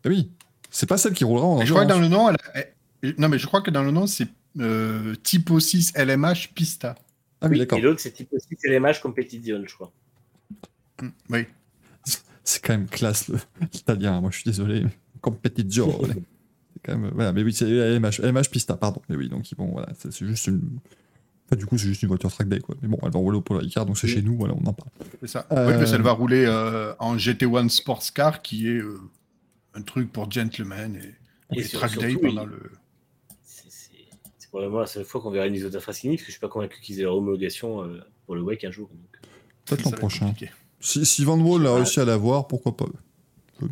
Ah oui, c'est pas celle qui roulera en Et je crois que dans le nom, elle a- elle- non, mais je crois que dans le nom, c'est euh, Typo 6 LMH Pista. Ah oui, Oui, d'accord. et l'autre, c'est aussi, c'est l'image Competition, je crois. Hmm, Oui. C'est quand même classe le- l'italien, moi je suis désolé. Competizione. c'est quand même. Voilà, mais oui, c'est LMH, LMH Pista, pardon. Mais oui, donc ils vont, voilà, c'est c'est juste une. Enfin, du coup, c'est juste une voiture track day, quoi. Mais bon, elle va rouler au Polo Ricard, donc c'est Oui. chez nous, voilà, on en parle. C'est ça. Euh, Oui, parce qu'elle va rouler euh, en GT1 Sports Car, qui est euh, un truc pour gentlemen et, Et et sur- Track Day pendant il- le. C'est c'est- c'est probablement la seule fois qu'on verra une Isota Fraschini, parce que je suis pas convaincu qu'ils aient leur homologation euh, pour le WEC un jour. donc. Peut-être l'an prochain. Si, si Van Wall a réussi à l'avoir, pourquoi pas?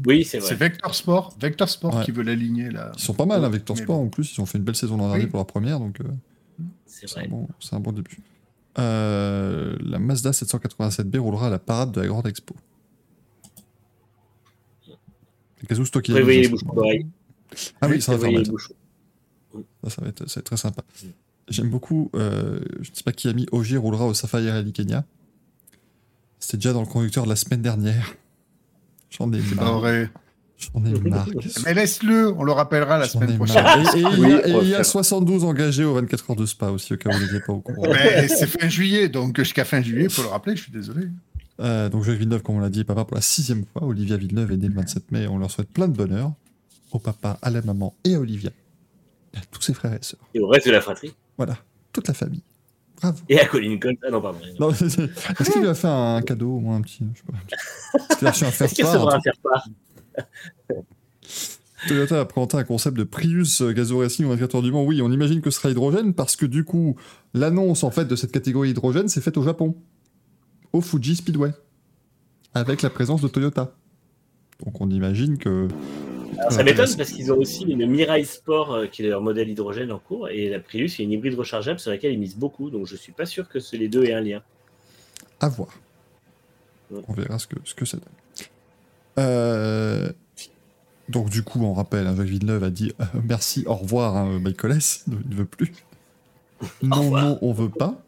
Oui, c'est C'est vrai. Vector Sport, Vector Sport Ouais. qui veut l'aligner là. Ils sont pas mal avec Mais Sport en plus, ils ont fait une belle saison l'an dernier Oui. pour la première, donc euh, C'est c'est un, vrai. bon, c'est un bon début. Euh, la Mazda 787B roulera à la parade de la Grande Expo. Kazoo, c'est toi qui les bouchons c'est- d'oreilles. Ah oui, ça va faire Prévoyez mal. Ça, ça va être, ça va être très sympa. J'aime beaucoup, euh, je ne sais pas qui a mis Ogier roulera au Safari Rally Kenya. C'était déjà dans le conducteur de la semaine dernière. J'en ai marre. vrai. J'en ai marre. Mais laisse-le, on le rappellera la semaine ai prochaine. Et, et il y a, Oui, et on va il y a faire. 72 engagés aux 24 heures de Spa aussi, au cas où vous n'étiez pas au courant. Mais c'est fin juillet, donc jusqu'à fin juillet, il faut le rappeler, je suis désolé. Euh, donc Jacques Villeneuve, comme on l'a dit, papa pour la sixième fois. Olivia Villeneuve est née le 27 mai. On leur souhaite plein de bonheur. Au papa, à la maman et à Olivia. À tous ses frères et sœurs. Et au reste de la fratrie. Voilà. toute la famille. Bravo. Et à Colin Cole. Ah non, pardon. Non, c'est- Est-ce qu'il lui a fait un cadeau, au moins un petit je sais pas. Est-ce qu'il a reçu un faire-part Toyota a présenté un concept de Prius euh, Gazo Racing au 24 heures du Mans. Oui, on imagine que ce sera hydrogène parce que du coup, l'annonce en fait de cette catégorie hydrogène s'est faite au Japon, au Fuji Speedway, avec la présence de Toyota. Donc on imagine que. Alors, ça m'étonne parce qu'ils ont aussi une Mirai Sport euh, qui est leur modèle hydrogène en cours et la Prius est une hybride rechargeable sur laquelle ils misent beaucoup donc je suis pas sûr que ce- les deux aient un lien. À voir. Ouais. On verra ce que, ce que ça donne. Euh, Donc, du coup, on rappelle, hein, Jacques Villeneuve a dit euh, merci, au revoir, hein, Michael S. Il ne veut plus. Non, non, on veut pas.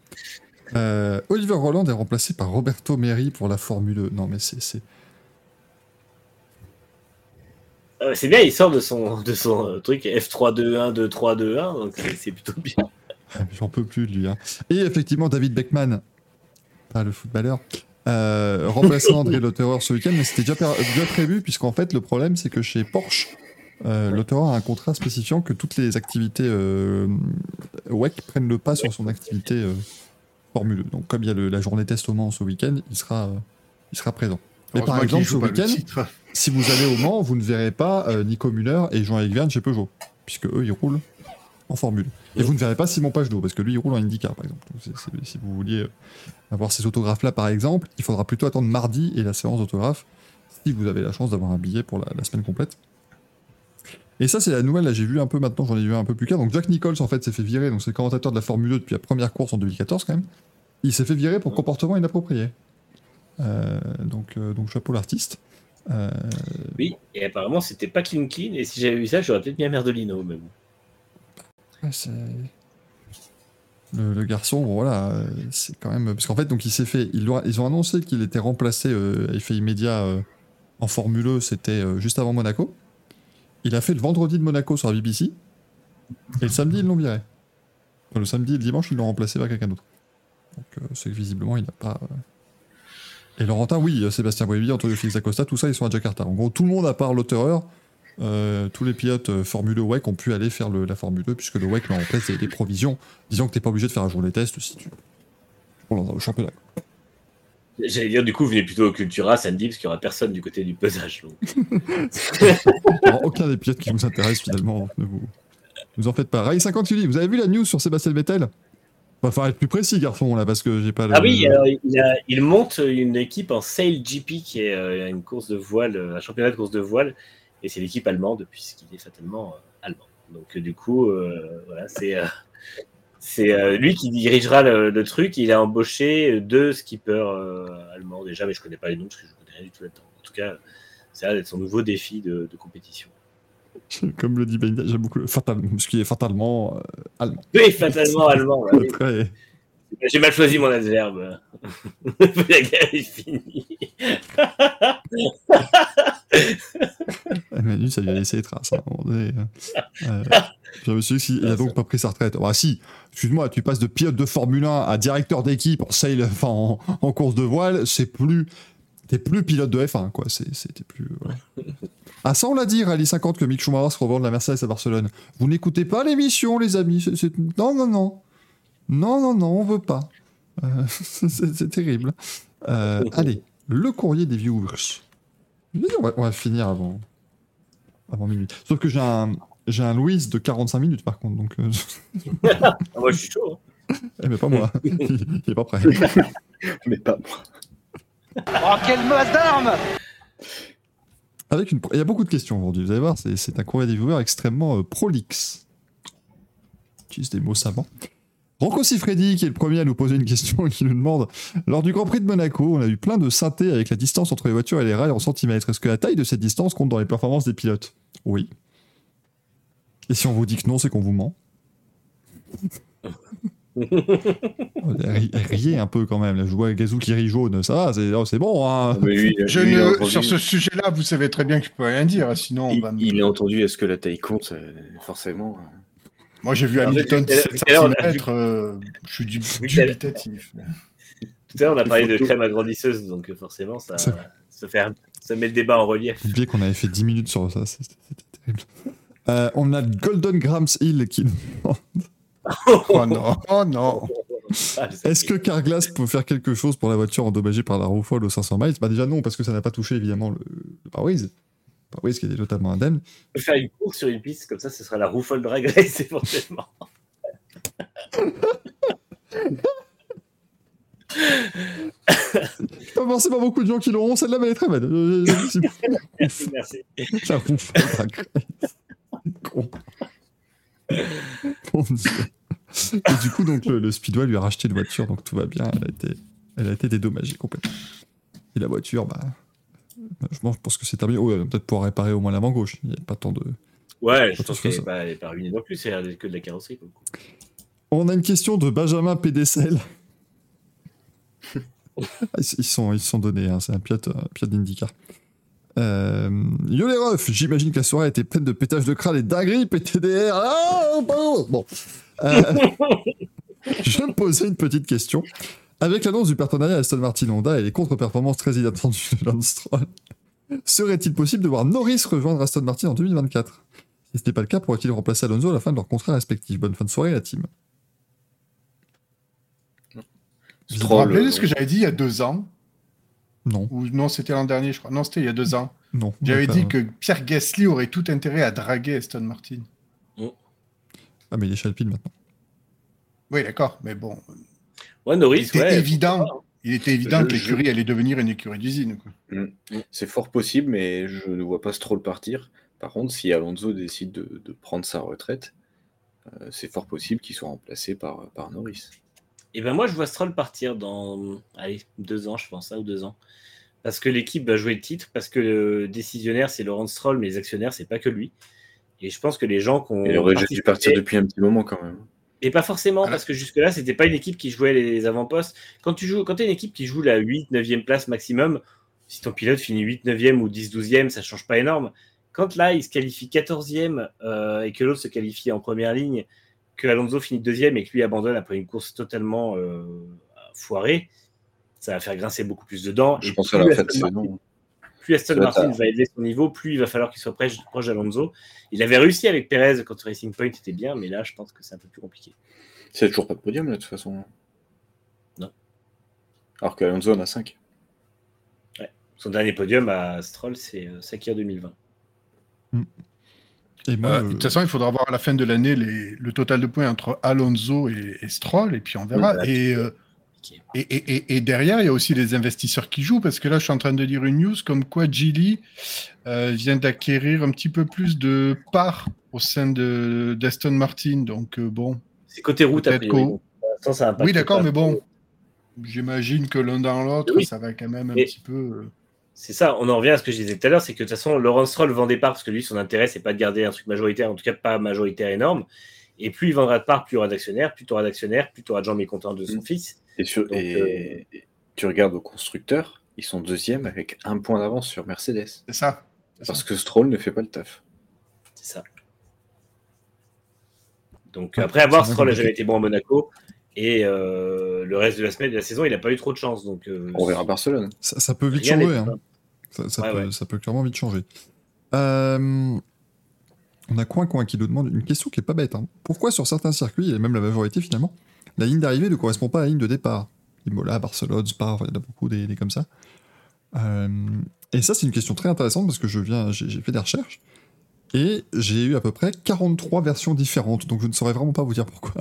Euh, Oliver Roland est remplacé par Roberto Meri pour la Formule 2. Non, mais c'est. c'est- Euh, c'est bien, il sort de son, de son euh, truc F321, 2321 donc c'est plutôt bien. J'en peux plus de lui. hein. Et effectivement, David Beckman, pas le footballeur, euh, remplaçant André Lotterer ce week-end, mais c'était déjà, déjà prévu, puisqu'en fait, le problème, c'est que chez Porsche, euh, Lotterer a un contrat spécifiant que toutes les activités euh, WEC prennent le pas sur son activité euh, Formule 2. Donc, comme il y a le- la journée test au Mans ce week-end, il sera, euh, il sera présent. Mais par exemple, ce week-end. Si vous allez au Mans, vous ne verrez pas euh, Nico Müller et Jean-Éric Verne chez Peugeot, puisque eux, ils roulent en Formule. Et vous ne verrez pas Simon Pagenaud, parce que lui, il roule en IndyCar, par exemple. Si vous vouliez euh, avoir ces autographes-là, par exemple, il faudra plutôt attendre mardi et la séance d'autographes, si vous avez la chance d'avoir un billet pour la, semaine complète. Et ça, c'est la nouvelle, là, j'ai vu un peu maintenant, j'en ai vu un peu plus clair. Donc, Jack Nichols, en fait, s'est fait virer, donc c'est le commentateur de la Formule 2 depuis la première course en 2014, quand même. Il s'est fait virer pour comportement inapproprié. Euh, donc, euh, donc, chapeau l'artiste. Euh, Oui, et apparemment c'était pas clean et si j'avais vu ça j'aurais peut-être mis un Merdolino mais c'est- Le, garçon, voilà, euh, c'est quand même. Parce qu'en fait, donc il s'est fait. Ils, ont annoncé qu'il était remplacé euh, à effet immédiat euh, en Formule E, c'était euh, juste avant Monaco. Il a fait le vendredi de Monaco sur la BBC. Et le samedi, ils l'ont viré. Le samedi et le dimanche, ils l'ont remplacé par quelqu'un d'autre. Donc, euh, c'est que visiblement, il n'a pas. Et Laurentin, oui, euh, Sébastien Boévi, Antonio Félix Acosta, tout ça, ils sont à Jakarta. En gros, tout le monde, à part l'auteur, euh, tous les pilotes euh, Formule 2 WEC ont pu aller faire le- la Formule 2 puisque le WEC met en place des, des provisions disant que t'es pas obligé de faire un jour les tests si tu dans le championnat. J'allais dire du coup venez plutôt au Cultura samedi parce qu'il y aura personne du côté du pesage. Alors, aucun des pilotes qui vous intéresse finalement, ne vous, vous en faites pas. Ray 50 qui dit, vous avez vu la news sur Sébastien Vettel? Va falloir être plus précis, garçon, là, parce que j'ai pas le. Ah oui, alors, il, il monte une équipe en Sail GP qui est euh, une course de voile, euh, un championnat de course de voile, et c'est l'équipe allemande puisqu'il est euh, allemand. Donc euh, du coup, euh, voilà, c'est euh, euh, lui qui dirigera le, truc. Il a embauché deux skippers euh, allemands déjà, mais je connais pas les noms parce que je connais rien du tout là-dedans. En tout cas, ça va être son nouveau défi de compétition. Comme le dit Ben, j'aime beaucoup le fatal, ce qui est fatalement euh, allemand. Oui, fatalement allemand. ouais. Très- J'ai mal choisi mon adverbe. La guerre est finie. Ah, Manu, ça lui a laissé les traces. hein, donné, euh, je me suis dit, s'il a donc pas pris sa retraite. Bah si, excuse-moi, tu passes de pilote de Formule 1 à directeur d'équipe en, sail- enfin, en, en course de voile, c'est plus. T'es plus pilote de F1, quoi. C'était plus. voilà. Ah, ça, on l'a dit, Rallye 50, que Mick Schumacher se revend de la Mercedes à Barcelone. Vous n'écoutez pas l'émission, les amis. Non, non, non. Non, non, non, on veut pas. Euh, c'est terrible. Euh, allez, le courrier des viewers. On va, on va finir avant, avant minuit. Sauf que j'ai un, j'ai un Louise de 45 minutes par contre, donc. euh, Ah, moi, je suis chaud. hein. eh, mais pas moi. il, il est pas prêt. Mais pas moi. Oh, quelle masse d'armes Il y a beaucoup de questions aujourd'hui. Vous allez voir, c'est, un courrier des viewers extrêmement euh, prolixe. Utilise des mots savants. Rocco Siffredi, qui est le premier à nous poser une question et qui nous demande Lors du Grand Prix de Monaco, on a eu plein de synthés avec la distance entre les voitures et les rails en centimètres. Est-ce que la taille de cette distance compte dans les performances des pilotes? Oui. Et si on vous dit que non, c'est qu'on vous ment? Riez un peu quand même. Là, je vois Gazou qui rit jaune. Ça va, c'est, oh, bon. Hein Je ne, sur ce sujet-là, vous savez très bien que je peux rien dire, sinon on il, il a entendu est-ce que la taille compte, euh, forcément. euh. Moi j'ai vu Alors, Hamilton tout à l'heure- 17 tout à l'heure, on a vu- cm, euh, je suis dubitatif. Tout à l'heure, on a parlé de crème agrandisseuse, donc euh, forcément, ça, ça, fait un- ça met le débat en relief. J'ai oublié qu'on avait fait 10 minutes sur ça, c'était c'était terrible. Euh, on a Golden Grams Hill qui demande Oh non, oh non. Ah, Est-ce que Carglass peut faire quelque chose pour la voiture endommagée par la roue folle aux 500 miles Bah déjà non, parce que ça n'a pas touché évidemment le, le pare-brise. Le pare-brise qui était totalement indemne. On peut faire une course sur une piste, comme ça, ce sera la Roufol Drag Race éventuellement. Pas forcément beaucoup de gens qui l'auront, celle-là, mais elle est très belle. Euh, Merci, merci. La roue folle drag race. Con. Mon Dieu. Et du coup, donc, le, le Speedway lui a racheté une voiture, donc tout va bien. Elle a été, elle a été dédommagée complètement. Et la voiture, bah, je pense je pense que c'est terminé. Oh, peut-être pouvoir réparer au moins l'avant gauche. Il n'y a pas tant de. Ouais, je pense qu'elle n'est pas, pas ruinée non plus, c'est que de la carrosserie. pour le coup. On a une question de Benjamin PDCL. Ah, ils sont, ils sont donnés, hein, c'est un pilote, un d'IndyCar. Euh, yo les refs, j'imagine que la soirée était pleine de pétage de crâne et dingueries, PTDR. Ah, bon. bon. Euh, je me posais une petite question. Avec l'annonce du partenariat Aston Martin Honda et les contre-performances très inattendues de Lance Stroll, serait-il possible de voir Norris rejoindre Aston Martin en 2024 Si ce n'est pas le cas, pourrait-il remplacer Alonso à la fin de leur contrat respectif Bonne fin de soirée, la team. Vous vous rappelez de ce que j'avais dit il y a deux ans? Non, Ou non, c'était l'an dernier, je crois. Non, c'était il y a deux ans. non. J'avais dit que Pierre Gasly aurait tout intérêt à draguer Aston Martin. Ah, mais il est chez Alpine maintenant. Oui, d'accord, mais bon, Ouais, il Norris, était ouais. évident. Il était évident Je- que je- l'écurie allait devenir une écurie d'usine. quoi. C'est fort possible, mais je ne vois pas Stroll partir. Par contre, si Alonso décide de, de prendre sa retraite, euh, c'est fort possible qu'il soit remplacé par, par Norris. Et ben moi, je vois Stroll partir dans allez, deux ans, je pense, un ou deux ans. Parce que l'équipe va jouer le titre, parce que le décisionnaire, c'est Laurent Stroll, mais les actionnaires, c'est pas que lui. Et je pense que les gens qui ont. Il aurait dû partir depuis un petit moment quand même. Et pas forcément, Ah. parce que jusque-là, c'était pas une équipe qui jouait les avant-postes. Quand tu joues, quand es une équipe qui joue la 8, 9e place maximum, si ton pilote finit 8, 9e ou 10, 12e, ça change pas énorme. Quand là, il se qualifie 14e euh, et que l'autre se qualifie en première ligne, que Alonso finit deuxième et que lui abandonne après une course totalement euh, foirée, ça va faire grincer beaucoup plus de dents. Je Et pense plus à la fin de Aston Martin- saison. plus Aston Martin va élever son niveau, plus il va falloir qu'il soit proche, proche d'Alonso. Il avait réussi avec Perez quand Racing Point était bien, mais là, je pense que c'est un peu plus compliqué. C'est toujours pas de podium là de toute façon. Non. Alors qu'Alonso en a 5. Son dernier podium à Stroll, c'est euh, Sakir 2020. Et moi, Euh, euh, De toute façon, il faudra voir à la fin de l'année les- le total de points entre Alonso et, et Stroll, et puis on verra. Et, euh, et, et- et- derrière, il y a aussi les investisseurs qui jouent, parce que là, je suis en train de lire une news comme quoi Gilly euh, vient d'acquérir un petit peu plus de parts au sein de- d'Aston Martin. Donc, euh, bon, C'est côté route, a Peut-être priori. qu'au- donc, pour l'instant, ça impacte oui, d'accord, mais bon, j'imagine que l'un dans l'autre, Oui. ça va quand même un Mais- petit peu. Euh, C'est ça, on en revient à ce que je disais tout à l'heure, c'est que de toute façon, Laurent Stroll vend des parts parce que lui, son intérêt, c'est pas de garder un truc majoritaire, en tout cas pas majoritaire énorme. Et plus il vendra de parts, plus il y aura d'actionnaires, plus tu auras d'actionnaires, plus tu auras de gens mécontents de son Mm. fils. Et, sur- Donc, et- et tu regardes au constructeur, ils sont deuxième avec un point d'avance sur Mercedes. C'est ça. Parce ça. que Stroll ne fait pas le taf. C'est ça. Donc après avoir, Stroll n'a compliqué. jamais été bon à Monaco. Et euh, le reste de la semaine de la saison, il n'a pas eu trop de chance. Donc, euh, On verra Barcelone. ça, ça peut vite rien changer. hein. Ça, ça Ouais, peut, ouais. ça peut clairement vite changer. Euh, on a Coin Coin qui nous demande une question qui est pas bête. hein. Pourquoi sur certains circuits, et même la majorité finalement, la ligne d'arrivée ne correspond pas à la ligne de départ? Imola, Barcelone, Spa, il y en a beaucoup des, des comme ça. Euh, et ça, c'est une question très intéressante parce que je viens, j'ai j'ai fait des recherches et j'ai eu à peu près 43 versions différentes, donc je ne saurais vraiment pas vous dire pourquoi.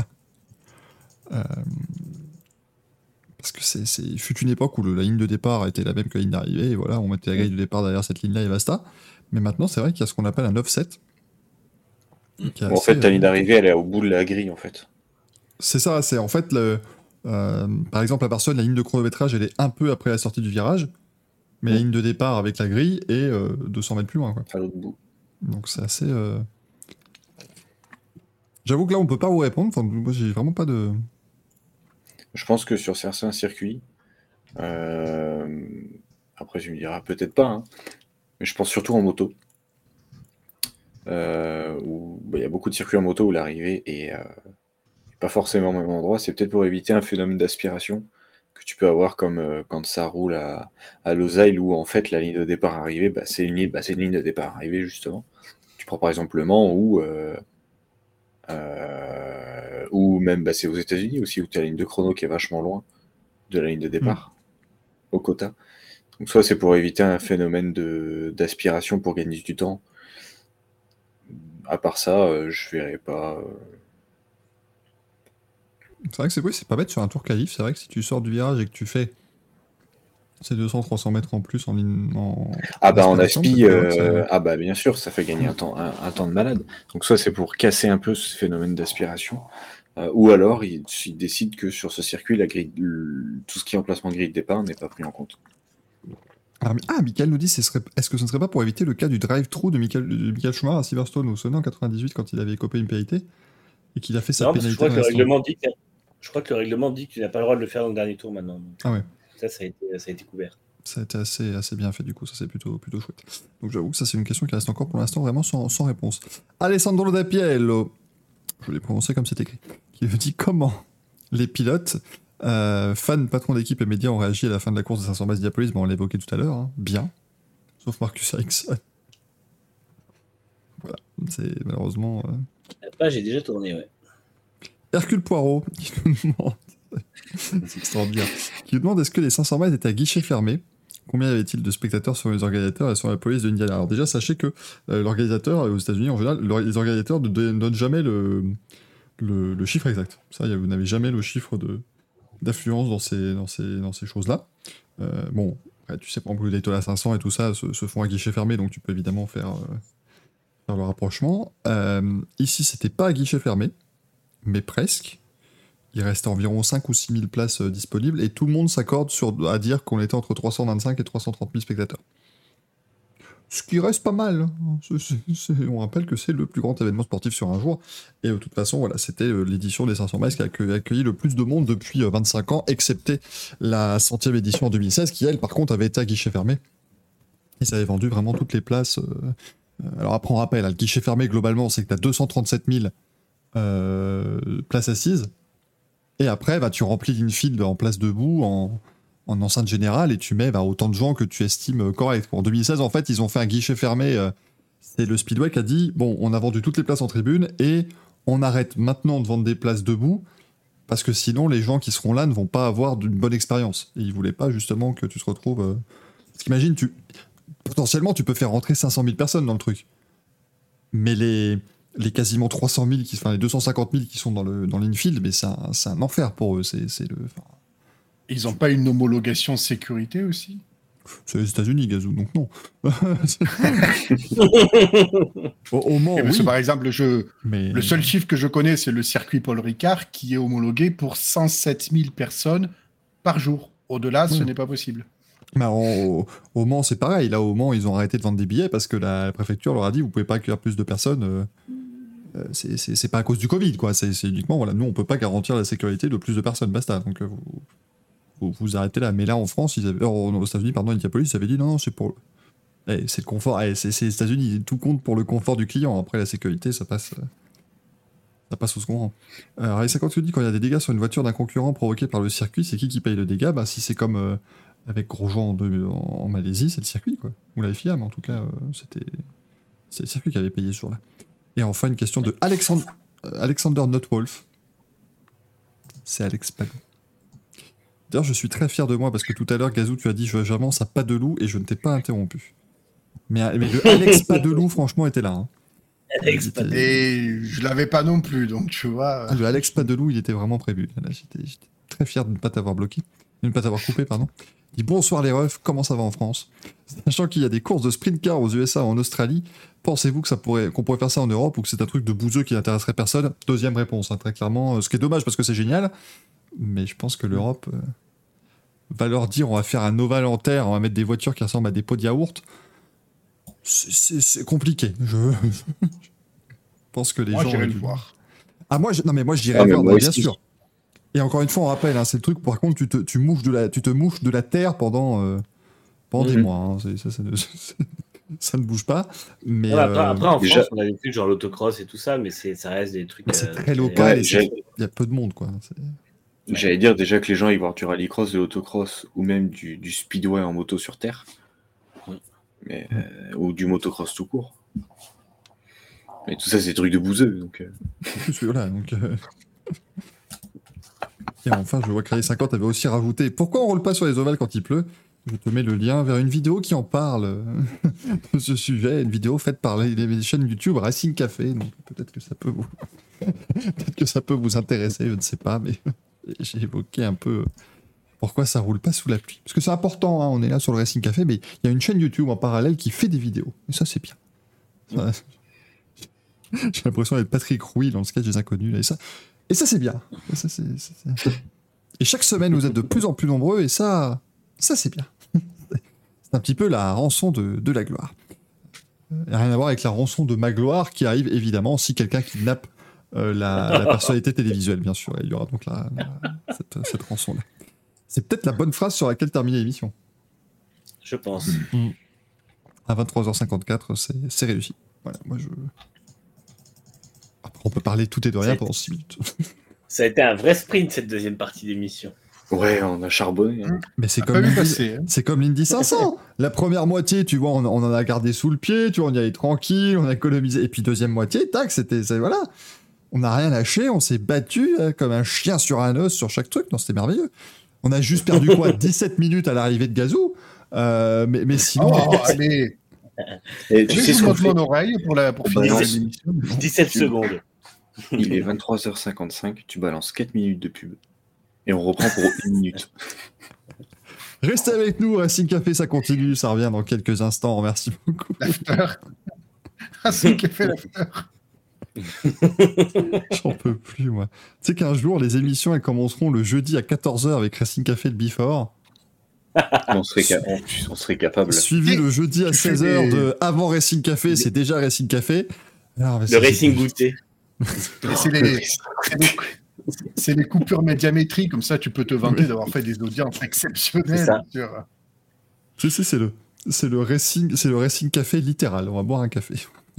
Euh, parce que c'est, fut une époque où le- la ligne de départ était la même que la ligne d'arrivée, et voilà, on mettait la grille de départ derrière cette ligne-là et basta. Mais maintenant, c'est vrai qu'il y a ce qu'on appelle un offset. qui est en assez, fait, ta euh, ligne d'arrivée, elle est au bout de la grille, en fait. c'est ça, c'est en fait, le, euh, par exemple, à Barcelone, la ligne de chronométrage, elle est un peu après la sortie du virage, mais la ligne de départ avec la grille est euh, 200 mètres plus loin. Quoi. À l'autre bout. Donc c'est assez. euh, J'avoue que là, on peut pas vous répondre. Enfin, moi, j'ai vraiment pas de. Je pense que sur certains circuits, euh, après tu me diras peut-être pas, hein, mais je pense surtout en moto, euh, où bah, il y a beaucoup de circuits en moto où l'arrivée est euh, pas forcément au même endroit. C'est peut-être pour éviter un phénomène d'aspiration que tu peux avoir comme quand ça roule à, à Losail où en fait la ligne de départ arrivée, bah, c'est une, bah, une ligne de départ arrivée justement. Tu prends par exemple Le Mans où euh, ou même, bah, c'est aux États-Unis aussi, où tu as la ligne de chrono qui est vachement loin de la ligne de départ, au quota. Donc, soit c'est pour éviter un phénomène de- d'aspiration pour gagner du temps. À part ça, euh, je verrais pas. euh, C'est vrai que c'est oui, c'est pas bête sur un tour qualif. C'est vrai que si tu sors du virage et que tu fais ces 200-300 mètres en plus en, ligne- en Ah bah en aspiration, aspi, ça euh, ah bah bien sûr, ça fait gagner un temps, un, un temps de malade. Donc soit c'est pour casser un peu ce phénomène d'aspiration, euh, ou alors ils, ils décident que sur ce circuit, la grille, le- tout ce qui est emplacement de grille de départ n'est pas pris en compte. Alors, ah, Michael nous dit ce serait- est-ce que ce ne serait pas pour éviter le cas du drive-through de Michael, de Michael Schumacher à Silverstone au Sonnet en 98 quand il avait écopé une pénalité et qu'il a fait sa Non, que je pénalité crois, que le règlement dit que, je crois que le règlement dit que tu n'as pas le droit de le faire dans le dernier tour maintenant. Ah ouais. Ça, ça a été, ça a été couvert. Ça a été assez, assez bien fait du coup, ça c'est plutôt, plutôt chouette. Donc j'avoue que ça c'est une question qui reste encore pour l'instant vraiment sans, sans réponse. Alessandro Dapiello, je l'ai prononcé comme c'est écrit, qui me dit comment les pilotes, euh, fans, patrons d'équipe et médias ont réagi à la fin de la course de 500 miles Diapolis, bon, on l'a évoqué tout à l'heure, hein, bien, sauf Marcus Ericsson. Voilà, c'est malheureusement... euh, La page est déjà tournée, ouais. Hercule Poirot qui nous demande, c'est extraordinaire, qui demande est-ce que les 500 mètres étaient à guichet fermé? Combien y avait-il de spectateurs sur les organisateurs et sur la police de Indiana? Alors déjà, sachez que euh, l'organisateur, euh, aux États-Unis en général, les organisateurs ne donnent jamais le, chiffre exact. Ça, vous n'avez jamais le chiffre d'affluence dans ces, choses-là. Euh, bon, tu sais, par exemple, le Daytona 500 et tout ça se, font à guichet fermé, donc tu peux évidemment faire, euh, le rapprochement. Ici, c'était pas à guichet fermé, mais presque. Il restait environ 5 ou 6 000 places euh, disponibles et tout le monde s'accorde à dire qu'on était entre 325 et 330 000 spectateurs. Ce qui reste pas mal. hein. On rappelle que c'est le plus grand événement sportif sur un jour. Et de toute façon, voilà, c'était euh, l'édition des 500 miles qui a accueilli, le plus de monde depuis euh, 25 ans, excepté la centième édition en 2016, qui elle, par contre, avait été à guichet fermé. Ils avaient vendu vraiment toutes les places. euh, euh, alors après, on rappelle, hein, le guichet fermé, globalement, c'est que tu as 237 000 euh, places assises. Et après, bah, tu remplis l'infield en place debout, en, en enceinte générale, et tu mets bah, autant de gens que tu estimes correct. En 2016, en fait, ils ont fait un guichet fermé. euh, c'est le Speedway qui a dit bon, on a vendu toutes les places en tribune et on arrête maintenant de vendre des places debout parce que sinon, les gens qui seront là ne vont pas avoir d'une bonne expérience. Et ils voulaient pas justement que tu te retrouves. euh, Parce qu'imagine, tu... potentiellement, tu peux faire rentrer 500 000 personnes dans le truc. Mais les, les quasiment 300 000, qui... enfin les 250 000 qui sont dans le dans l'infield, mais c'est un, c'est un enfer pour eux. C'est c'est le. Ils n'ont pas une homologation sécurité aussi? C'est les États-Unis, Gazou, donc non. au, au Mans, parce que, oui, Par exemple, je, mais le seul chiffre que je connais, c'est le circuit Paul Ricard qui est homologué pour 107 000 personnes par jour. Au-delà, ce n'est pas possible. Bah, au, au Mans, c'est pareil. Là, au Mans, ils ont arrêté de vendre des billets parce que la, préfecture leur a dit vous pouvez pas accueillir plus de personnes. euh, c'est- c'est pas à cause du Covid, quoi. C'est uniquement, voilà, nous, on peut pas garantir la sécurité de plus de personnes, basta. Donc, euh, vous, vous, arrêtez là. Mais là, en France, ils avaient, euh, aux États-Unis, pardon, Indianapolis, ils avaient dit non, non, c'est pour. Eh, c'est le confort. Eh, c'est les États-Unis, tout compte pour le confort du client. Après, la sécurité, ça passe. euh, ça passe au second rang. Euh, Ray 50 nous dit quand il y a des dégâts sur une voiture d'un concurrent provoqués par le circuit, c'est qui qui paye le dégât? Bah, Si c'est comme euh, avec Grosjean en, Malaisie, c'est le circuit, quoi. Ou la FIA, mais en tout cas, euh, c'était c'est le circuit qui avait payé ce jour-là. Et enfin, une question de Alexandre, euh, Alexander Notwolf. C'est Alex Palou. D'ailleurs, je suis très fier de moi parce que tout à l'heure, Gazou, tu as dit je- j'avance à pas de loup et je ne t'ai pas interrompu. Mais, mais le Alex pas de loup, franchement, était là. hein. Alex était-. Et je l'avais pas non plus, donc tu vois. Ah, le Alex Padelou, il était vraiment prévu. J'étais très fier de ne pas t'avoir bloqué, de ne pas t'avoir coupé, pardon. Il dit bonsoir les refs, comment ça va en France? Sachant qu'il y a des courses de sprint car aux USA, en Australie, pensez-vous que ça pourrait, qu'on pourrait faire ça en Europe ou que c'est un truc de bouseux qui n'intéresserait personne? Deuxième réponse, hein, très clairement. euh, Ce qui est dommage parce que c'est génial, mais je pense que l'Europe euh, va leur dire on va faire un ovale en terre, on va mettre des voitures qui ressemblent à des pots de yaourt. C'est, compliqué. Je, je pense que les Moi, gens. ont le du- voir. ah moi, je- non mais moi je dirais Ah, voir, moi bah, bien sûr. Et encore une fois, on rappelle, hein, c'est le truc. Par contre, tu te, tu mouches de la, tu te mouches de la terre pendant, euh, pendant des Mhm. mois. hein. C'est- ça, ça ça ne bouge pas. Mais Ouais, après, euh, après, en déjà- France, on a des trucs genre l'autocross et tout ça, mais c'est, ça reste des trucs. c'est euh, très local. Et Il y a peu de monde, quoi. J'allais dire déjà que les gens ils voient du rallycross, de l'autocross ou même du, du speedway en moto sur terre. Mais, euh, ou du motocross tout court. Mais tout ça, c'est des trucs de bouseux. Donc, euh, donc. euh, Et enfin, je vois que Rallye 50 avait aussi rajouté Pourquoi on roule pas sur les ovales quand il pleut? Je te mets le lien vers une vidéo qui en parle euh, de ce sujet, une vidéo faite par les, les chaînes YouTube Racing Café. Donc peut-être que ça peut vous, peut-être que ça peut vous intéresser, je ne sais pas, mais j'ai évoqué un peu pourquoi ça roule pas sous la pluie. Parce que c'est important, hein, on est là sur le Racing Café, mais il y a une chaîne YouTube en parallèle qui fait des vidéos. Et ça, c'est bien. Ça- J'ai l'impression d'être Patrick Rouy dans le sketch des inconnus. Là, et ça, et ça c'est bien. Et, ça, c'est- c'est- c'est- et chaque semaine, vous êtes de plus en plus nombreux, et ça, ça c'est bien. C'est un petit peu la rançon de, de la gloire. Rien à voir avec la rançon de ma gloire qui arrive évidemment si quelqu'un kidnappe euh, la, la personnalité télévisuelle, bien sûr. Il y aura donc la, la- cette, cette rançon-là. C'est peut-être la bonne phrase sur laquelle terminer l'émission. Je pense. À 23h54, c'est- réussi. Voilà, moi je. Après, on peut parler tout et de rien pendant 6 minutes. Ça a été un vrai sprint cette deuxième partie d'émission. Ouais, on a charbonné. hein. Mais c'est Pas comme, hein. c'est comme l'Indy 500. La première moitié, tu vois, on, on en a gardé sous le pied, tu vois, on y allait tranquille, on a économisé. Et puis deuxième moitié, tac, c'était, voilà. On n'a rien lâché, on s'est battu euh, comme un chien sur un os sur chaque truc. Non, c'était merveilleux. On a juste perdu quoi 17 minutes à l'arrivée de Gazou. Euh, mais, mais sinon, Oh, allez. Et tu Tu sais ce qu'on monte fait mon oreille pour, la, pour finir non, l'émission. 17 Tu- secondes. Il est 23h55, tu balances 4 minutes de pub. Et on reprend pour une minute. restez avec nous. Racing Café, ça continue. Ça revient dans quelques instants. Merci beaucoup. L'after. A fait l'after. J'en peux plus, moi. Tu sais qu'un jour, les émissions, elles commenceront le jeudi à 14h avec Racing Café de Before. On serait, ca- on, on serait capable. Suivi le jeudi à tu fais 16h des- de avant Racing Café, c'est déjà Racing Café. Alors, Le Racing Goûté. Et C'est les, c'est les- coupures médiamétriques, comme ça tu peux te vanter d'avoir fait des audiences exceptionnelles. c'est le, c'est le Racing, c'est le Racing Café littéral. On va boire un café.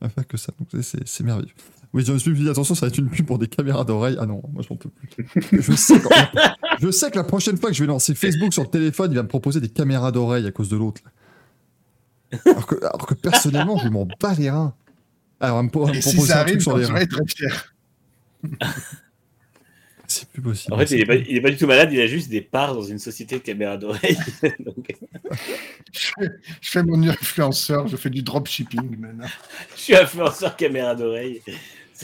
On va faire que ça. Donc c'est- merveilleux. Oui, je me suis dit attention, ça va être une pub pour des caméras d'oreille. Ah non, moi j'en peux plus. Je sais, je que la prochaine fois que je vais lancer Facebook sur le téléphone, il va me proposer des caméras d'oreille à cause de l'autre. Alors que, alors que personnellement, je m'en bats les reins. Alors, elle me, pro- elle me Et si propose ça un truc arrive, sur les reins. serais très fier. C'est plus possible. En fait, il est, pas, il est pas du tout malade, il a juste des parts dans une société de caméras d'oreille. Donc, Je fais, je fais mon influenceur, je fais du dropshipping maintenant. je suis influenceur caméra d'oreille.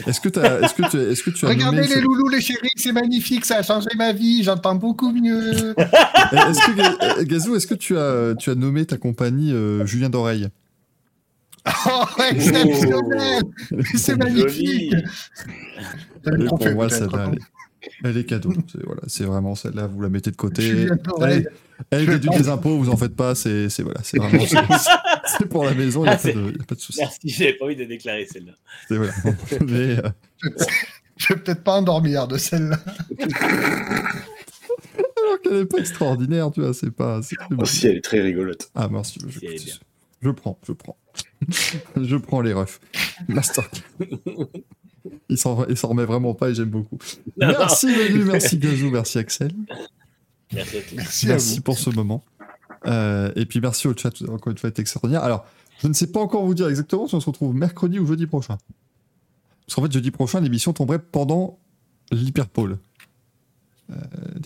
Est-ce que, est-ce que tu, est-ce que tu as Regardez nommé les ce- loulous, les chéris, c'est magnifique, ça a changé ma vie, j'entends beaucoup mieux. Est-ce que Gazou, est-ce que tu as, tu as nommé ta compagnie euh, Julien d'oreille? Oh, exceptionnel C'est magnifique Pour fait, moi, celle-là, elle est, elle est cadeau. C'est voilà, c'est vraiment celle-là. Vous la mettez de côté. Elle, elle Je déduit des impôts. Vous en faites pas. C'est voilà, c'est vraiment c'est- pour la maison. Il n'y a, Ah, a pas de souci. Merci, j'avais pas envie de déclarer celle-là. C'est voilà. Mais, euh, Je vais peut-être pas endormir de celle-là. alors qu'elle n'est pas extraordinaire, tu vois. C'est pas. Aussi, elle est très rigolote. Ah merci. Je, Si, elle est bien. Je prends. Je prends. je prends les refs. Master. Il s'en remet vraiment pas et j'aime beaucoup. Non, non. Merci Manu, merci Gazou, merci Axel. Merci à tous. Merci, à Merci vous. pour ce moment. Euh, et puis merci au chat, encore une fois, c'est extraordinaire. Alors, je ne sais pas encore vous dire exactement si on se retrouve mercredi ou jeudi prochain. Parce qu'en fait, jeudi prochain, l'émission tomberait pendant l'hyperpole. Euh,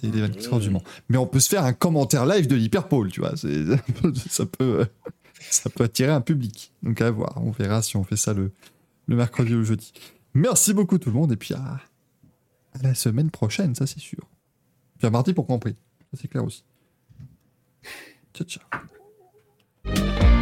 des, des 24 heures du Mans. Mais on peut se faire un commentaire live de l'hyperpole, tu vois. ça, peut, ça peut attirer un public. Donc à voir, on verra si on fait ça le, le mercredi ou le jeudi. Merci beaucoup tout le monde, et puis à, la semaine prochaine, ça c'est sûr. Puis à mardi pour. Ça c'est clair aussi. Ciao, ciao.